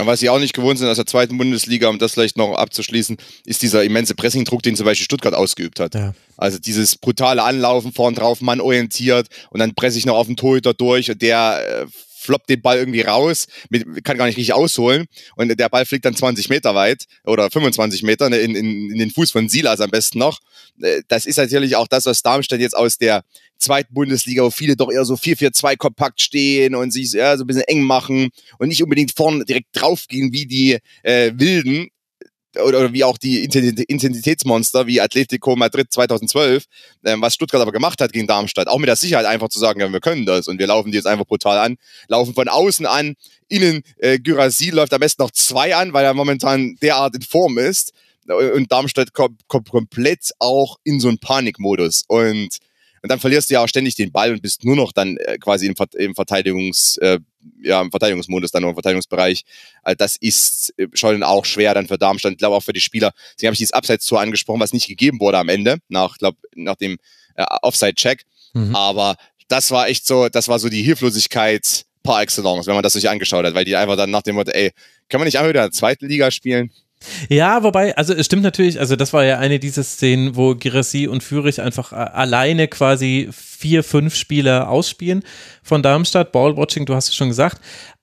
Ja, was sie auch nicht gewohnt sind aus der zweiten Bundesliga, um das vielleicht noch abzuschließen, ist dieser immense Pressingdruck, den zum Beispiel Stuttgart ausgeübt hat. Ja. Also dieses brutale Anlaufen vorn drauf, Mann orientiert und dann presse ich noch auf den Torhüter durch und der äh, floppt den Ball irgendwie raus, mit, kann gar nicht richtig ausholen und der Ball fliegt dann 20 Meter weit oder 25 Meter in, in, in den Fuß von Silas am besten noch. Äh, das ist natürlich auch das, was Darmstadt jetzt aus der zweiten Bundesliga, wo viele doch eher so 4-4-2 kompakt stehen und sich ja, so ein bisschen eng machen und nicht unbedingt vorne direkt draufgehen wie die äh, Wilden, oder wie auch die Intensitätsmonster wie Atletico Madrid 2012, ähm, was Stuttgart aber gemacht hat gegen Darmstadt, auch mit der Sicherheit einfach zu sagen, ja, wir können das und wir laufen die jetzt einfach brutal an, laufen von außen an, innen äh, Gyrassi läuft am besten noch zwei an, weil er momentan derart in Form ist. Und Darmstadt kommt, kommt komplett auch in so einen Panikmodus. Und und dann verlierst du ja auch ständig den Ball und bist nur noch dann äh, quasi im, im Verteidigungs, äh, ja, im Verteidigungsmodus, dann noch im Verteidigungsbereich. Also das ist äh, schon auch schwer dann für Darmstadt, ich glaube auch für die Spieler. Deswegen habe ich dieses Abseits-Tor angesprochen, was nicht gegeben wurde am Ende, nach, glaub, nach dem äh, Offside-Check. Mhm. Aber das war echt so, das war so die Hilflosigkeit par excellence, wenn man das sich angeschaut hat, weil die einfach dann nach dem Motto, ey, können wir nicht einfach wieder in der zweiten Liga spielen? Ja, wobei, also es stimmt natürlich, also das war ja eine dieser Szenen, wo Girassi und Fürich einfach alleine quasi vier, fünf Spieler ausspielen von Darmstadt. Ballwatching, du hast es schon gesagt.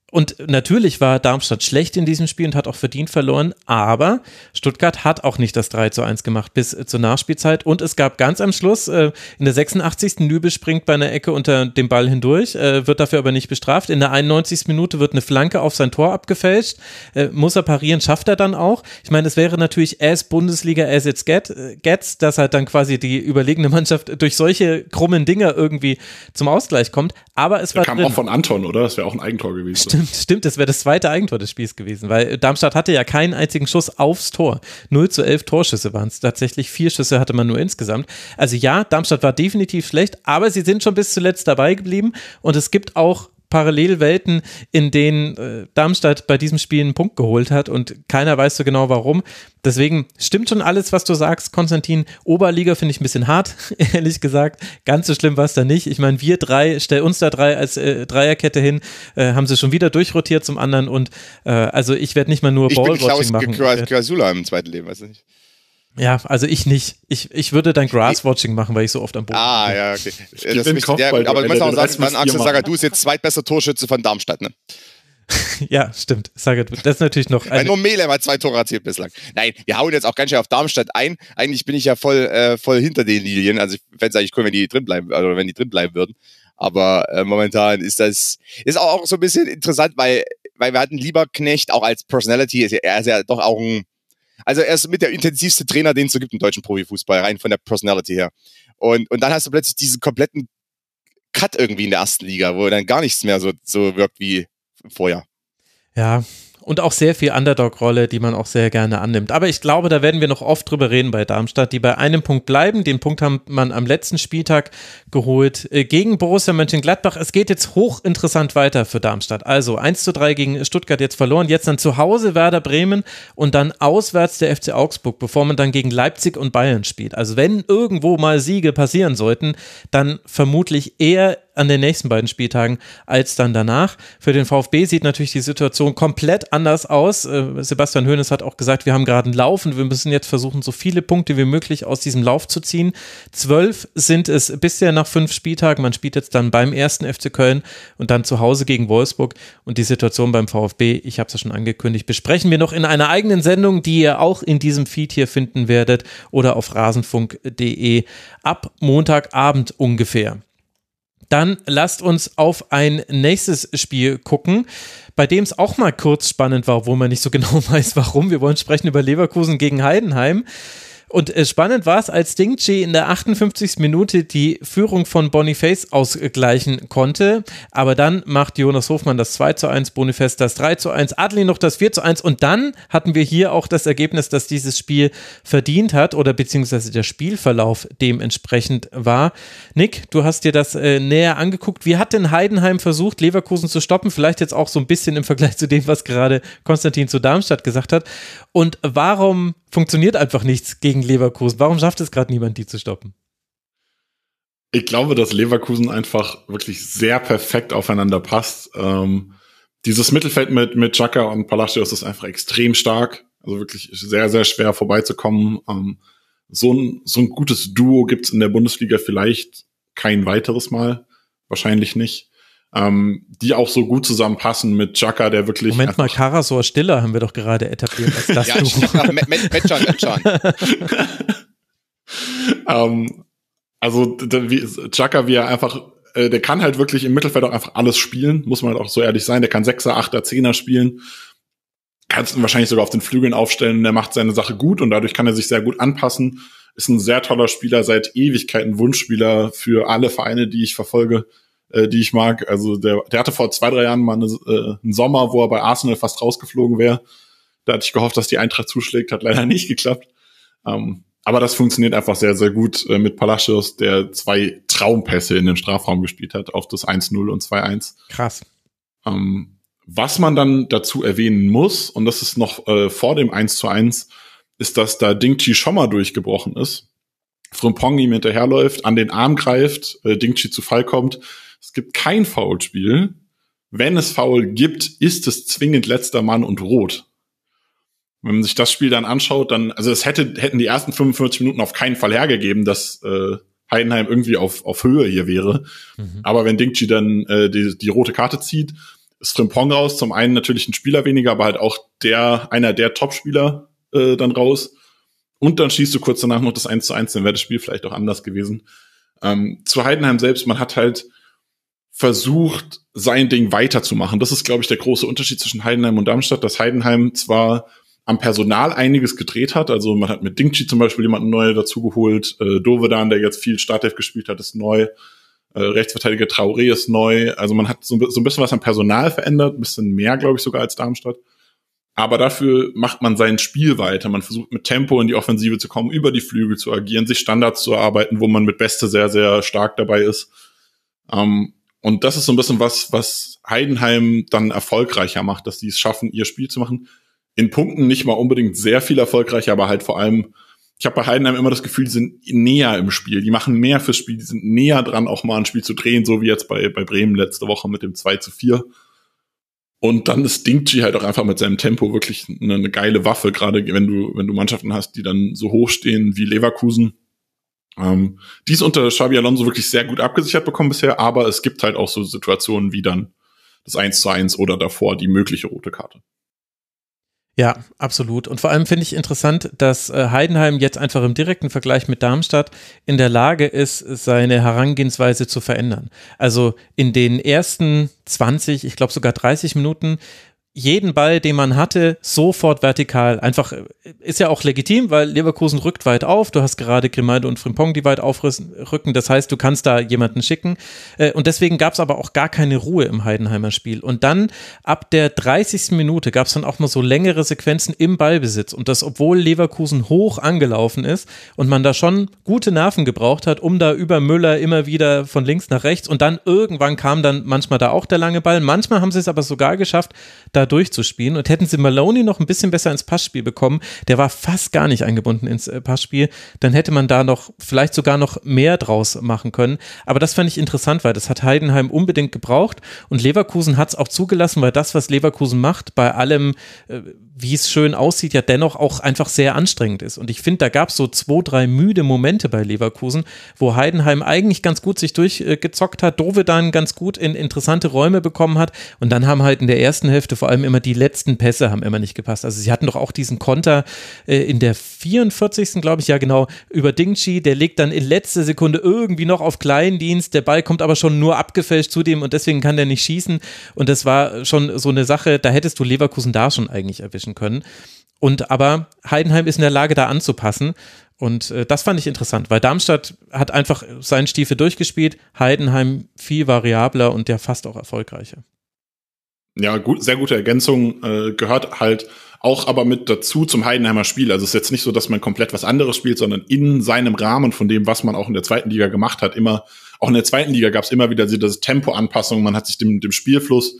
Und natürlich war Darmstadt schlecht in diesem Spiel und hat auch verdient verloren, aber Stuttgart hat auch nicht das 3 zu 1 gemacht bis zur Nachspielzeit und es gab ganz am Schluss, äh, in der 86. Nübel springt bei einer Ecke unter dem Ball hindurch, äh, wird dafür aber nicht bestraft. In der 91. Minute wird eine Flanke auf sein Tor abgefälscht, äh, muss er parieren, schafft er dann auch. Ich meine, es wäre natürlich as Bundesliga as it's get, gets, dass halt dann quasi die überlegene Mannschaft durch solche krummen Dinger irgendwie zum Ausgleich kommt, aber es der war kam drin. auch von Anton, oder? Das wäre auch ein Eigentor gewesen. Stimmt, stimmt, das wäre das zweite Eigentor des Spiels gewesen, weil Darmstadt hatte ja keinen einzigen Schuss aufs Tor. 0 zu 11 Torschüsse waren es tatsächlich, vier Schüsse hatte man nur insgesamt. Also ja, Darmstadt war definitiv schlecht, aber sie sind schon bis zuletzt dabei geblieben und es gibt auch Parallelwelten, in denen äh, Darmstadt bei diesem Spiel einen Punkt geholt hat und keiner weiß so genau warum. Deswegen stimmt schon alles, was du sagst, Konstantin. Oberliga finde ich ein bisschen hart, ehrlich gesagt. Ganz so schlimm war es da nicht. Ich meine, wir drei, stell uns da drei als äh, Dreierkette hin, äh, haben sie schon wieder durchrotiert zum anderen und äh, also ich werde nicht mal nur Ich bin Ballwatching Klaus machen. Ich werd- Krasula im zweiten Leben, weißt du nicht? Ja, also ich nicht. Ich, ich würde dann Grasswatching machen, weil ich so oft am Boden Ah, bin. ja, okay. Das gewinn ist. Ja, Kopfball, gut, aber du musst auch sagen, dann Axel du bist jetzt zweitbester Torschütze von Darmstadt, ne? Ja, stimmt. Sag das ist natürlich noch Weil eine, nur Melem hat zwei Tore erzielt bislang. Nein, wir hauen jetzt auch ganz schön auf Darmstadt ein. Eigentlich bin ich ja voll, äh, voll hinter den Lilien. Also ich fände es eigentlich cool, wenn die drin bleiben, also wenn die drin bleiben würden. Aber äh, momentan ist das, ist auch, auch so ein bisschen interessant, weil, weil wir hatten Lieberknecht auch als Personality, ist ja- er ist ja doch auch ein, also er ist mit der intensivste Trainer, den es so gibt im deutschen Profifußball, rein von der Personality her. Und, und dann hast du plötzlich diesen kompletten Cut irgendwie in der ersten Liga, wo dann gar nichts mehr so, so wirkt wie vorher. Ja, und auch sehr viel Underdog-Rolle, die man auch sehr gerne annimmt. Aber ich glaube, da werden wir noch oft drüber reden bei Darmstadt, die bei einem Punkt bleiben. Den Punkt haben man am letzten Spieltag geholt äh, gegen Borussia Mönchengladbach. Es geht jetzt hochinteressant weiter für Darmstadt. Also 1 zu 3 gegen Stuttgart jetzt verloren, jetzt dann zu Hause Werder Bremen und dann auswärts der FC Augsburg, bevor man dann gegen Leipzig und Bayern spielt. Also wenn irgendwo mal Siege passieren sollten, dann vermutlich eher an den nächsten beiden Spieltagen als dann danach. Für den VfB sieht natürlich die Situation komplett anders aus. Äh, Sebastian Hoeneß hat auch gesagt, wir haben gerade einen Lauf und wir müssen jetzt versuchen, so viele Punkte wie möglich aus diesem Lauf zu ziehen. Zwölf sind es bisher nach fünf Spieltagen. Man spielt jetzt dann beim ersten FC Köln und dann zu Hause gegen Wolfsburg. Und die Situation beim VfB, ich habe es ja schon angekündigt, besprechen wir noch in einer eigenen Sendung, die ihr auch in diesem Feed hier finden werdet oder auf rasenfunk.de ab Montagabend ungefähr. Dann lasst uns auf ein nächstes Spiel gucken, bei dem es auch mal kurz spannend war, wo man nicht so genau weiß, warum. Wir wollen sprechen über Leverkusen gegen Heidenheim. Und äh, spannend war es, als Dingchi in der 58. Minute die Führung von Boniface ausgleichen konnte. Aber dann macht Jonas Hofmann das 2 zu 1, Boniface das 3 zu 1, Adli noch das 4 zu 1. Und dann hatten wir hier auch das Ergebnis, dass dieses Spiel verdient hat oder beziehungsweise der Spielverlauf dementsprechend war. Nick, du hast dir das äh, näher angeguckt. Wie hat denn Heidenheim versucht, Leverkusen zu stoppen? Vielleicht jetzt auch so ein bisschen im Vergleich zu dem, was gerade Konstantin zu Darmstadt gesagt hat. Und warum funktioniert einfach nichts gegen Leverkusen? Warum schafft es gerade niemand, die zu stoppen? Ich glaube, dass Leverkusen einfach wirklich sehr perfekt aufeinander passt. Ähm, dieses Mittelfeld mit, mit Chaka und Palacios ist einfach extrem stark. Also wirklich sehr, sehr schwer vorbeizukommen. Ähm, so, ein, so ein gutes Duo gibt's in der Bundesliga vielleicht kein weiteres Mal. Wahrscheinlich nicht. Ähm, die auch so gut zusammenpassen mit Chaka, der wirklich. Moment mal, Karasor Stiller haben wir doch gerade etabliert als das Ja, Met- Metchan, Metchan. ähm, also Chaka, wie er einfach, äh, der kann halt wirklich im Mittelfeld auch einfach alles spielen, muss man halt auch so ehrlich sein. Der kann Sechser, Achter, Zehner spielen. Kannst ihn wahrscheinlich sogar auf den Flügeln aufstellen. Der macht seine Sache gut und dadurch kann er sich sehr gut anpassen. Ist ein sehr toller Spieler, seit Ewigkeiten Wunschspieler für alle Vereine, die ich verfolge, äh, die ich mag. Also der, der hatte vor zwei, drei Jahren mal eine, äh, einen Sommer, wo er bei Arsenal fast rausgeflogen wäre. Da hatte ich gehofft, dass die Eintracht zuschlägt, hat leider nicht geklappt. Ähm, aber das funktioniert einfach sehr, sehr gut äh, mit Palacios, der zwei Traumpässe in den Strafraum gespielt hat, auf das 1-0 und 2-1. Krass. Ähm, was man dann dazu erwähnen muss, und das ist noch äh, vor dem 1 zu 1, ist, dass da Dingchi schon mal durchgebrochen ist. Frimpong ihm hinterherläuft, an den Arm greift, äh, Dingchi zu Fall kommt. Es gibt kein Foulspiel. Wenn es Foul gibt, ist es zwingend letzter Mann und rot. Wenn man sich das Spiel dann anschaut, dann, also es hätte, hätten die ersten 45 Minuten auf keinen Fall hergegeben, dass äh, Heidenheim irgendwie auf, auf Höhe hier wäre. Mhm. Aber wenn Dingchi dann äh, die, die rote Karte zieht, ist Frimpong raus. Zum einen natürlich ein Spieler weniger, aber halt auch der, einer der Top-Spieler äh, dann raus. Und dann schießt du kurz danach noch das 1 zu 1, dann wäre das Spiel vielleicht auch anders gewesen. Ähm, zu Heidenheim selbst, man hat halt versucht, sein Ding weiterzumachen. Das ist, glaube ich, der große Unterschied zwischen Heidenheim und Darmstadt, dass Heidenheim zwar am Personal einiges gedreht hat. Also man hat mit Dingchi zum Beispiel jemanden neu dazugeholt. Äh, Dovedan, der jetzt viel Startelf gespielt hat, ist neu. Äh, Rechtsverteidiger Traoré ist neu. Also man hat so, so ein bisschen was am Personal verändert, ein bisschen mehr, glaube ich, sogar als Darmstadt. Aber dafür macht man sein Spiel weiter. Man versucht mit Tempo in die Offensive zu kommen, über die Flügel zu agieren, sich Standards zu erarbeiten, wo man mit Beste sehr, sehr stark dabei ist. Ähm, und das ist so ein bisschen was, was Heidenheim dann erfolgreicher macht, dass sie es schaffen, ihr Spiel zu machen in Punkten nicht mal unbedingt sehr viel erfolgreicher, aber halt vor allem, ich habe bei Heidenheim immer das Gefühl, die sind näher im Spiel, die machen mehr fürs Spiel, die sind näher dran, auch mal ein Spiel zu drehen, so wie jetzt bei, bei Bremen letzte Woche mit dem 2 zu 4. Und dann ist Dingchi halt auch einfach mit seinem Tempo wirklich eine, eine geile Waffe, gerade wenn du, wenn du Mannschaften hast, die dann so hoch stehen wie Leverkusen. Ähm, die ist unter Xabi Alonso wirklich sehr gut abgesichert bekommen bisher, aber es gibt halt auch so Situationen wie dann das 1 zu 1 oder davor die mögliche rote Karte. Ja, absolut. Und vor allem finde ich interessant, dass äh, Heidenheim jetzt einfach im direkten Vergleich mit Darmstadt in der Lage ist, seine Herangehensweise zu verändern. Also in den ersten 20, ich glaube sogar 30 Minuten jeden Ball, den man hatte, sofort vertikal. Einfach ist ja auch legitim, weil Leverkusen rückt weit auf. Du hast gerade Grimaldo und Frimpong, die weit aufrücken. Das heißt, du kannst da jemanden schicken. Äh, und deswegen gab es aber auch gar keine Ruhe im Heidenheimer Spiel. Und dann ab der 30. Minute gab es dann auch mal so längere Sequenzen im Ballbesitz. Und das, obwohl Leverkusen hoch angelaufen ist und man da schon gute Nerven gebraucht hat, um da über Müller immer wieder von links nach rechts. Und dann irgendwann kam dann manchmal da auch der lange Ball. Manchmal haben sie es aber sogar geschafft, da durchzuspielen. Und hätten sie Maloney noch ein bisschen besser ins Passspiel bekommen, der war fast gar nicht eingebunden ins äh, Passspiel, dann hätte man da noch vielleicht sogar noch mehr draus machen können. Aber das fand ich interessant, weil das hat Heidenheim unbedingt gebraucht und Leverkusen hat es auch zugelassen, weil das, was Leverkusen macht, bei allem, äh, wie es schön aussieht, ja dennoch auch einfach sehr anstrengend ist. Und ich finde, da gab es so zwei, drei müde Momente bei Leverkusen, wo Heidenheim eigentlich ganz gut sich durchgezockt hat, Dove dann ganz gut in interessante Räume bekommen hat und dann haben halt in der ersten Hälfte vor allem immer die letzten Pässe haben immer nicht gepasst. Also sie hatten doch auch diesen Konter äh, in der 44. glaube ich, ja genau, über Dingchi, der legt dann in letzter Sekunde irgendwie noch auf Kleindienst, der Ball kommt aber schon nur abgefälscht zu dem und deswegen kann der nicht schießen und das war schon so eine Sache, da hättest du Leverkusen da schon eigentlich erwischen können. Und aber Heidenheim ist in der Lage, da anzupassen. Und äh, das fand ich interessant, weil Darmstadt hat einfach seinen Stiefel durchgespielt, Heidenheim viel variabler und der fast auch erfolgreicher. Ja, gut, sehr gute Ergänzung. Äh, gehört halt auch aber mit dazu zum Heidenheimer Spiel. Also es ist jetzt nicht so, dass man komplett was anderes spielt, sondern in seinem Rahmen von dem, was man auch in der zweiten Liga gemacht hat, immer, auch in der zweiten Liga gab es immer wieder diese Tempoanpassung, man hat sich dem, dem Spielfluss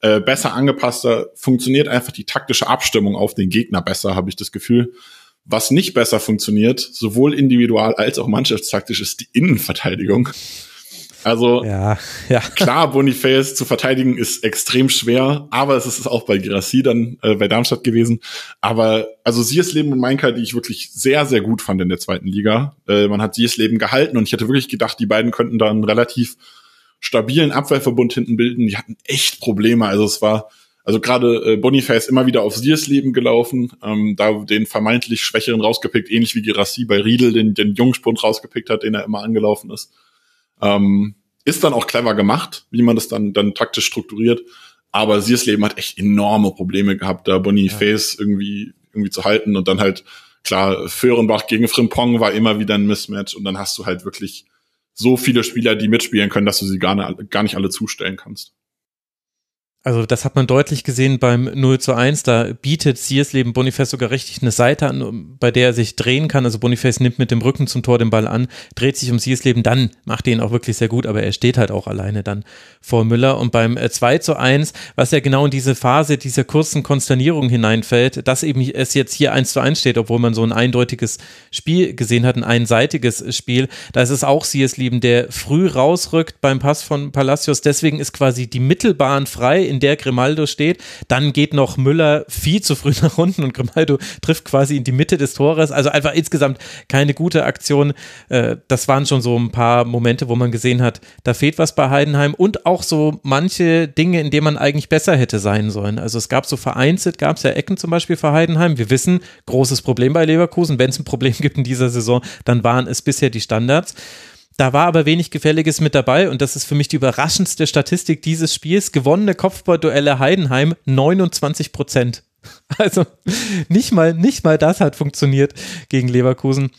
äh, besser angepasst, da funktioniert einfach die taktische Abstimmung auf den Gegner besser, habe ich das Gefühl. Was nicht besser funktioniert, sowohl individual als auch mannschaftstaktisch, ist die Innenverteidigung. Also ja, ja. klar, Boniface zu verteidigen ist extrem schwer, aber es ist auch bei Girassi dann äh, bei Darmstadt gewesen. Aber also Siersleben und Mainka, die ich wirklich sehr, sehr gut fand in der zweiten Liga. Äh, man hat Siersleben gehalten und ich hätte wirklich gedacht, die beiden könnten da einen relativ stabilen Abwehrverbund hinten bilden. Die hatten echt Probleme. Also es war, also gerade äh, Boniface immer wieder auf Siersleben gelaufen, ähm, da den vermeintlich Schwächeren rausgepickt, ähnlich wie Girassi bei Riedel den, den Jungspund rausgepickt hat, den er immer angelaufen ist. Ähm, ist dann auch clever gemacht, wie man das dann, dann taktisch strukturiert. Aber Siersleben hat echt enorme Probleme gehabt, da Boniface ja. irgendwie, irgendwie zu halten und dann halt, klar, Föhrenbach gegen Frimpong war immer wieder ein Mismatch und dann hast du halt wirklich so viele Spieler, die mitspielen können, dass du sie gar, ne, gar nicht alle zustellen kannst. Also das hat man deutlich gesehen beim 0 zu 1. Da bietet Siersleben Boniface sogar richtig eine Seite an, bei der er sich drehen kann. Also Boniface nimmt mit dem Rücken zum Tor den Ball an, dreht sich um Siersleben, dann macht er ihn auch wirklich sehr gut, aber er steht halt auch alleine dann vor Müller. Und beim 2 äh, zu 1, was ja genau in diese Phase dieser kurzen Konsternierung hineinfällt, dass eben es jetzt hier 1 zu 1 steht, obwohl man so ein eindeutiges Spiel gesehen hat, ein einseitiges Spiel. Da ist es auch Siersleben, der früh rausrückt beim Pass von Palacios. Deswegen ist quasi die Mittelbahn frei in der Grimaldo steht. Dann geht noch Müller viel zu früh nach unten und Grimaldo trifft quasi in die Mitte des Tores. Also einfach insgesamt keine gute Aktion. Äh, das waren schon so ein paar Momente, wo man gesehen hat, da fehlt was bei Heidenheim und auch so manche Dinge, in denen man eigentlich besser hätte sein sollen. Also es gab so vereinzelt, gab es ja Ecken zum Beispiel für Heidenheim. Wir wissen, großes Problem bei Leverkusen. Wenn es ein Problem gibt in dieser Saison, dann waren es bisher die Standards. Da war aber wenig Gefälliges mit dabei und das ist für mich die überraschendste Statistik dieses Spiels. Gewonnene Kopfballduelle Heidenheim 29 Prozent. Also nicht mal, nicht mal das hat funktioniert gegen Leverkusen.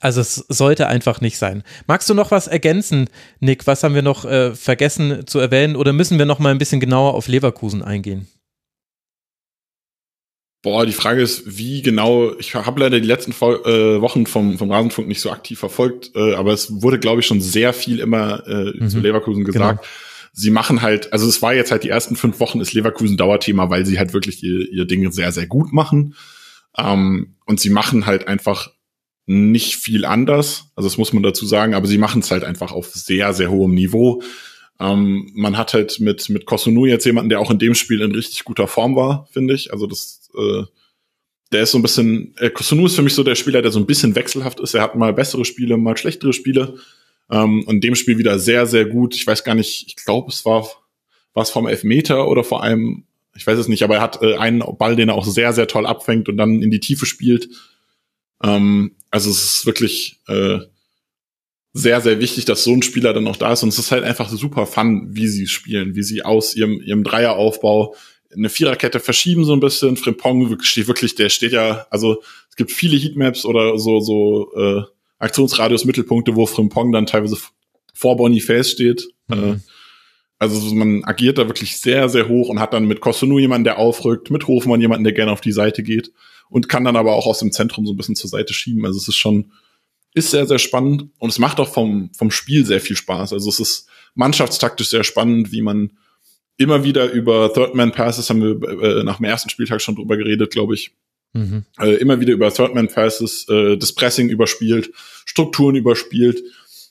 Also es sollte einfach nicht sein. Magst du noch was ergänzen, Nick? Was haben wir noch äh, vergessen zu erwähnen oder müssen wir noch mal ein bisschen genauer auf Leverkusen eingehen? Boah, die Frage ist, wie genau, ich habe leider die letzten äh, Wochen vom, vom Rasenfunk nicht so aktiv verfolgt, äh, aber es wurde, glaube ich, schon sehr viel immer äh, mhm, zu Leverkusen gesagt. Genau. Sie machen halt, also es war jetzt halt die ersten fünf Wochen ist Leverkusen Dauerthema, weil sie halt wirklich ihr, ihr Ding sehr, sehr gut machen. Ähm, und sie machen halt einfach nicht viel anders, also das muss man dazu sagen, aber sie machen es halt einfach auf sehr, sehr hohem Niveau. Ähm, man hat halt mit, mit Kosunu jetzt jemanden, der auch in dem Spiel in richtig guter Form war, finde ich. Also das, äh, der ist so ein bisschen, äh, Kosunu ist für mich so der Spieler, der so ein bisschen wechselhaft ist. Er hat mal bessere Spiele, mal schlechtere Spiele. Ähm, und dem Spiel wieder sehr, sehr gut. Ich weiß gar nicht, ich glaube, es war, war es vom Elfmeter oder vor allem, ich weiß es nicht, aber er hat äh, einen Ball, den er auch sehr, sehr toll abfängt und dann in die Tiefe spielt. Ähm, also es ist wirklich, äh, sehr, sehr wichtig, dass so ein Spieler dann auch da ist. Und es ist halt einfach super fun, wie sie spielen, wie sie aus ihrem, ihrem Dreieraufbau eine Viererkette verschieben so ein bisschen. Frimpong steht wirklich, der steht ja, also es gibt viele Heatmaps oder so, so äh, Aktionsradius-Mittelpunkte, wo Frimpong dann teilweise vor Boniface steht. Mhm. Äh, also man agiert da wirklich sehr, sehr hoch und hat dann mit Kosunu jemanden, der aufrückt, mit Hofmann jemanden, der gerne auf die Seite geht und kann dann aber auch aus dem Zentrum so ein bisschen zur Seite schieben. Also es ist schon, ist sehr, sehr spannend und es macht auch vom, vom Spiel sehr viel Spaß. Also es ist mannschaftstaktisch sehr spannend, wie man immer wieder über Third-Man-Passes, haben wir äh, nach dem ersten Spieltag schon drüber geredet, glaube ich, mhm. äh, immer wieder über Third-Man-Passes äh, das Pressing überspielt, Strukturen überspielt.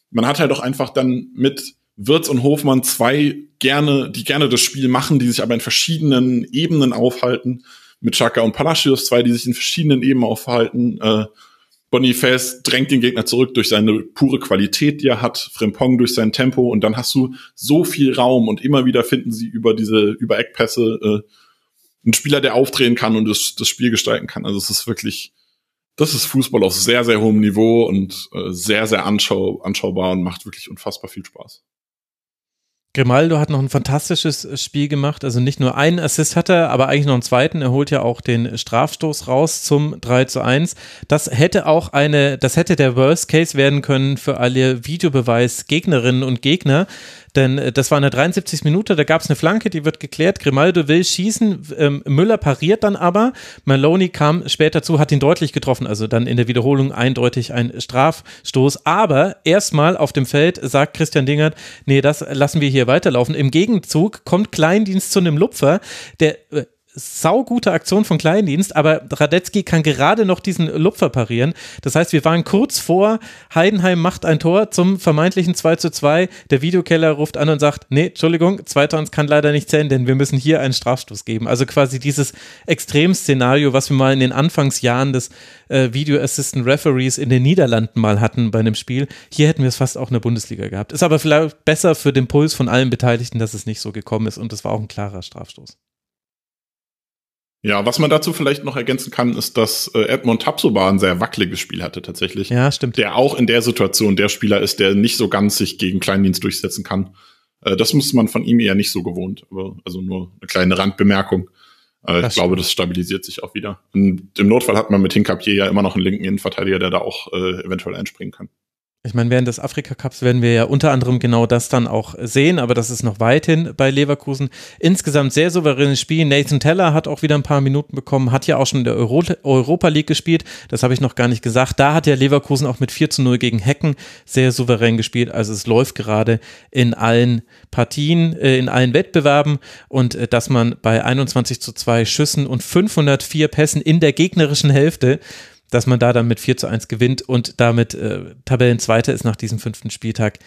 Man hat halt auch einfach dann mit Wirtz und Hofmann zwei gerne, die gerne das Spiel machen, die sich aber in verschiedenen Ebenen aufhalten. Mit Chaka und Palacios zwei, die sich in verschiedenen Ebenen aufhalten. Äh, Boniface drängt den Gegner zurück durch seine pure Qualität, die er hat, Frimpong durch sein Tempo und dann hast du so viel Raum und immer wieder finden sie über diese über Eckpässe äh, einen Spieler, der aufdrehen kann und das, das Spiel gestalten kann. Also es ist wirklich, das ist Fußball auf sehr, sehr hohem Niveau und äh, sehr, sehr anschau anschaubar und macht wirklich unfassbar viel Spaß. Grimaldo hat noch ein fantastisches Spiel gemacht. Also nicht nur einen Assist hat er, aber eigentlich noch einen zweiten. Er holt ja auch den Strafstoß raus zum 3 zu 1. Das hätte auch eine, das hätte der Worst Case werden können für alle Videobeweis-Gegnerinnen und Gegner. Denn äh, das war in der 73. Minute, da gab es eine Flanke, die wird geklärt. Grimaldo will schießen, ähm, Müller pariert dann aber. Maloney kam später zu, hat ihn deutlich getroffen, also dann in der Wiederholung eindeutig ein Strafstoß. Aber erstmal auf dem Feld sagt Christian Dingert, nee, das lassen wir hier weiterlaufen. Im Gegenzug kommt Kleindienst zu einem Lupfer, der äh, saugute Aktion von Kleindienst, aber Radetzky kann gerade noch diesen Lupfer parieren. Das heißt, wir waren kurz vor, Heidenheim macht ein Tor zum vermeintlichen 2 zu 2. Der Videokeller ruft an und sagt, nee, Entschuldigung, zwei Tons kann leider nicht zählen, denn wir müssen hier einen Strafstoß geben. Also quasi dieses Extremszenario, was wir mal in den Anfangsjahren des äh, Video Assistant Referees in den Niederlanden mal hatten bei einem Spiel. Hier hätten wir es fast auch in der Bundesliga gehabt. Ist aber vielleicht besser für den Puls von allen Beteiligten, dass es nicht so gekommen ist und es war auch ein klarer Strafstoß. Ja, was man dazu vielleicht noch ergänzen kann, ist, dass äh, Edmund Tapsoba ein sehr wackeliges Spiel hatte tatsächlich. Ja, stimmt. Der auch in der Situation der Spieler ist, der nicht so ganz sich gegen Kleindienst durchsetzen kann. Äh, das muss man von ihm eher nicht so gewohnt. Aber, also nur eine kleine Randbemerkung. Äh, ich glaube, das stabilisiert sich auch wieder. Und im Notfall hat man mit Hinkapier ja immer noch einen linken Innenverteidiger, der da auch äh, eventuell einspringen kann. Ich meine, während des Afrika-Cups werden wir ja unter anderem genau das dann auch sehen, aber das ist noch weithin bei Leverkusen. Insgesamt sehr souveränes Spiel. Nathan Teller hat auch wieder ein paar Minuten bekommen, hat ja auch schon in der Euro Europa League gespielt. Das habe ich noch gar nicht gesagt. Da hat ja Leverkusen auch mit 4 zu 0 gegen Hecken sehr souverän gespielt. Also es läuft gerade in allen Partien, äh, in allen Wettbewerben und äh, dass man bei 21 zu 2 Schüssen und 504 Pässen in der gegnerischen Hälfte dass man da dann mit 4 zu 1 gewinnt und damit äh, Tabellenzweiter ist nach diesem fünften Spieltag.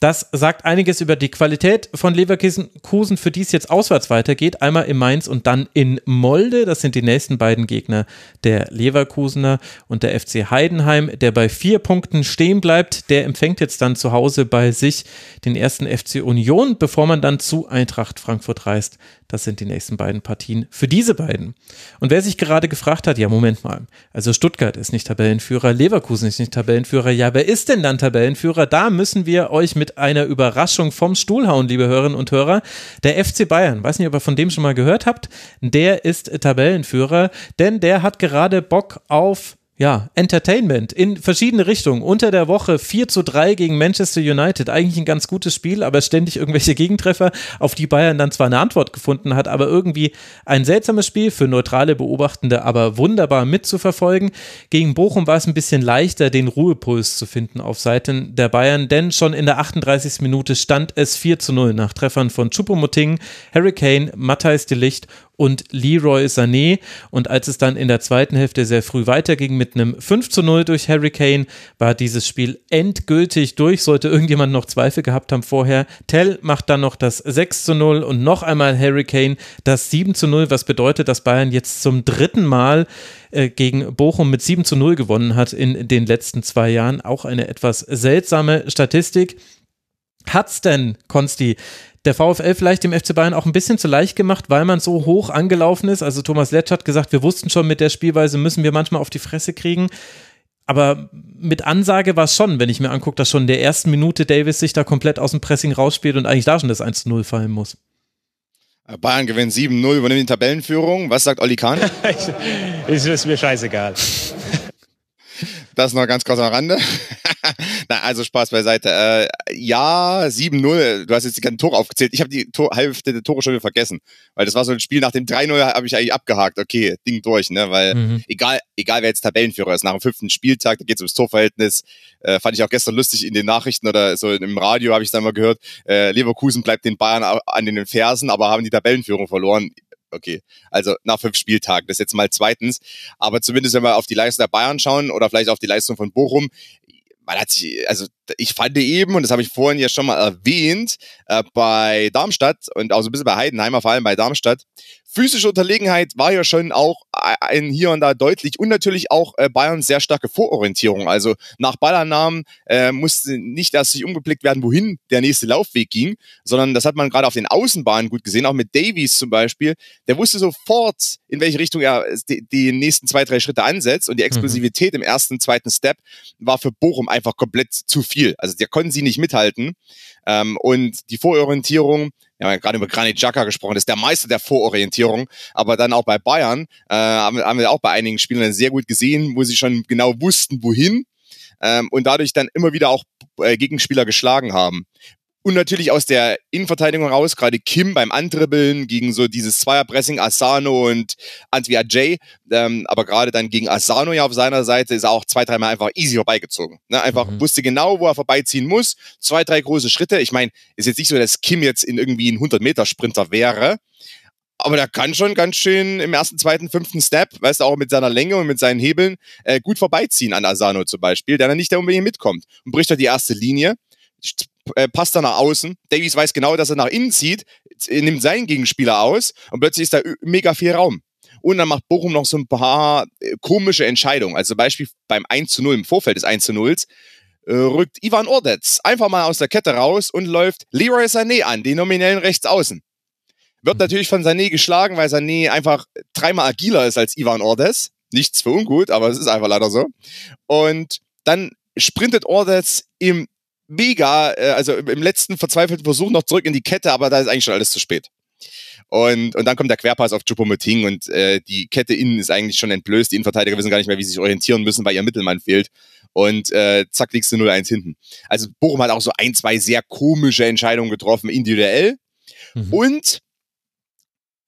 Das sagt einiges über die Qualität von Leverkusen, für die es jetzt auswärts weitergeht. Einmal in Mainz und dann in Molde. Das sind die nächsten beiden Gegner der Leverkusener und der FC Heidenheim, der bei vier Punkten stehen bleibt. Der empfängt jetzt dann zu Hause bei sich den ersten FC Union, bevor man dann zu Eintracht Frankfurt reist. Das sind die nächsten beiden Partien für diese beiden. Und wer sich gerade gefragt hat, ja, Moment mal, also Stuttgart ist nicht Tabellenführer, Leverkusen ist nicht Tabellenführer, ja, wer ist denn dann Tabellenführer? Da müssen wir euch mit einer Überraschung vom Stuhl hauen, liebe Hörerinnen und Hörer. Der FC Bayern, weiß nicht, ob ihr von dem schon mal gehört habt, der ist Tabellenführer, denn der hat gerade Bock auf ja, Entertainment in verschiedene Richtungen. Unter der Woche 4 zu 3 gegen Manchester United. Eigentlich ein ganz gutes Spiel, aber ständig irgendwelche Gegentreffer, auf die Bayern dann zwar eine Antwort gefunden hat, aber irgendwie ein seltsames Spiel für neutrale Beobachtende, aber wunderbar mitzuverfolgen. Gegen Bochum war es ein bisschen leichter, den Ruhepuls zu finden auf Seiten der Bayern, denn schon in der 38. Minute stand es 4 zu 0 nach Treffern von Chupomoting, Harry Kane, Matthijs de Licht und Leroy Sané. Und als es dann in der zweiten Hälfte sehr früh weiterging mit einem 5 zu 0 durch Harry Kane, war dieses Spiel endgültig durch. Sollte irgendjemand noch Zweifel gehabt haben vorher. Tell macht dann noch das 6 zu 0 und noch einmal Harry Kane das 7 zu 0, was bedeutet, dass Bayern jetzt zum dritten Mal äh, gegen Bochum mit 7 zu 0 gewonnen hat in den letzten zwei Jahren. Auch eine etwas seltsame Statistik. Hat's denn, Konsti, der VfL vielleicht dem FC Bayern auch ein bisschen zu leicht gemacht, weil man so hoch angelaufen ist. Also Thomas Letsch hat gesagt, wir wussten schon, mit der Spielweise müssen wir manchmal auf die Fresse kriegen. Aber mit Ansage war es schon, wenn ich mir angucke, dass schon in der ersten Minute Davis sich da komplett aus dem Pressing rausspielt und eigentlich da schon das 1-0 fallen muss. Bayern gewinnt 7-0, übernimmt die Tabellenführung. Was sagt Olli Kahn? ist, ist mir scheißegal. Das noch ganz kurz am Rande. Na, also Spaß beiseite. Äh, ja, 7-0. Du hast jetzt die ganzen Tore aufgezählt. Ich habe die Tor Hälfte der Tore schon wieder vergessen. Weil das war so ein Spiel nach dem 3-0 habe ich eigentlich abgehakt. Okay, Ding durch, ne? Weil mhm. egal, egal wer jetzt Tabellenführer ist, nach dem fünften Spieltag, da geht es ums Torverhältnis. Äh, fand ich auch gestern lustig in den Nachrichten oder so im Radio habe ich dann mal gehört. Äh, Leverkusen bleibt den Bayern an den Fersen, aber haben die Tabellenführung verloren okay. Also nach fünf Spieltagen, das jetzt mal zweitens. Aber zumindest, wenn wir auf die Leistung der Bayern schauen oder vielleicht auf die Leistung von Bochum, man hat sich, also ich fand eben, und das habe ich vorhin ja schon mal erwähnt, äh, bei Darmstadt und auch so ein bisschen bei Heidenheimer, vor allem bei Darmstadt, physische Unterlegenheit war ja schon auch ein hier und da deutlich und natürlich auch äh, Bayerns sehr starke Vororientierung. Also nach Ballannahmen äh, musste nicht erst sich umgeblickt werden, wohin der nächste Laufweg ging, sondern das hat man gerade auf den Außenbahnen gut gesehen, auch mit Davies zum Beispiel. Der wusste sofort, in welche Richtung er die, die nächsten zwei, drei Schritte ansetzt und die mhm. Explosivität mhm. im ersten, zweiten Step war für Bochum einfach komplett zu viel. Also der konnten sie nicht mithalten. Ähm, und die Vororientierung, wir haben gerade über Granit Xhaka gesprochen, das ist der Meister der Vororientierung, aber dann auch bei Bayern äh, haben, haben wir auch bei einigen Spielern sehr gut gesehen, wo sie schon genau wussten, wohin ähm, und dadurch dann immer wieder auch äh, Gegenspieler geschlagen haben. Und natürlich aus der Innenverteidigung raus, gerade Kim beim Andribbeln gegen so dieses Zweierpressing, Asano und Antwi Ajay. Ähm, aber gerade dann gegen Asano ja auf seiner Seite ist er auch zwei, dreimal einfach easy vorbeigezogen. Ne? Einfach mhm. wusste genau, wo er vorbeiziehen muss. Zwei, drei große Schritte. Ich meine, ist jetzt nicht so, dass Kim jetzt in irgendwie ein 100-Meter-Sprinter wäre. Aber der kann schon ganz schön im ersten, zweiten, fünften Step, weißt du, auch mit seiner Länge und mit seinen Hebeln, äh, gut vorbeiziehen an Asano zum Beispiel, der dann nicht da unbedingt mitkommt. Und bricht er die erste Linie, äh, passt er nach außen. Davies weiß genau, dass er nach innen zieht, nimmt seinen Gegenspieler aus und plötzlich ist da mega viel Raum. Und dann macht Bochum noch so ein paar äh, komische Entscheidungen. Also zum Beispiel beim 1 zu 0 im Vorfeld des 1 zu 0 äh, rückt Ivan Ordetz einfach mal aus der Kette raus und läuft Leroy Sané an, den nominellen Rechtsaußen. Wird natürlich von Sané geschlagen, weil Sané einfach dreimal agiler ist als Ivan Ordetz. Nichts für ungut, aber es ist einfach leider so. Und dann sprintet Ordetz im mega, äh, also im letzten verzweifelten Versuch noch zurück in die Kette, aber da ist eigentlich schon alles zu spät. Und, und dann kommt der Querpass auf Chupomoting und äh, die Kette innen ist eigentlich schon entblößt. Die Innenverteidiger wissen gar nicht mehr, wie sie sich orientieren müssen, weil ihr Mittelmann fehlt. Und äh, zack, liegst du 0-1 hinten. Also Bochum hat auch so ein, zwei sehr komische Entscheidungen getroffen, individuell. Mhm. Und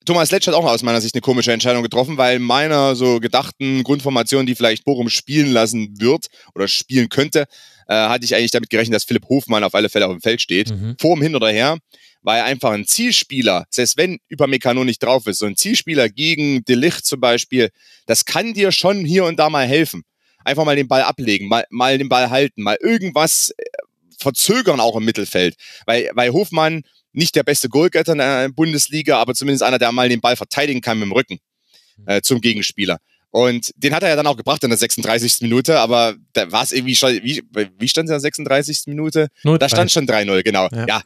Thomas Letsch hat auch aus meiner Sicht eine komische Entscheidung getroffen, weil meiner so gedachten Grundformation, die vielleicht Bochum spielen lassen wird oder spielen könnte, äh, hatte ich eigentlich damit gerechnet, dass Philipp Hofmann auf alle Fälle auf dem Feld steht. Mhm. Vor dem Hin oder Her war er einfach ein Zielspieler, selbst wenn Upamecano nicht drauf ist, so ein Zielspieler gegen Delicht zum Beispiel, das kann dir schon hier und da mal helfen. Einfach mal den Ball ablegen, mal, mal den Ball halten, mal irgendwas äh, verzögern auch im Mittelfeld, weil, weil Hofmann nicht der beste Goalgetter in der Bundesliga, aber zumindest einer, der mal den Ball verteidigen kann mit dem Rücken äh, zum Gegenspieler. Und den hat er ja dann auch gebracht in der 36. Minute, aber da war es irgendwie schon, wie, wie stand es in der 36. Minute? 0-3. Da stand schon 3-0, genau. Ja. Ja.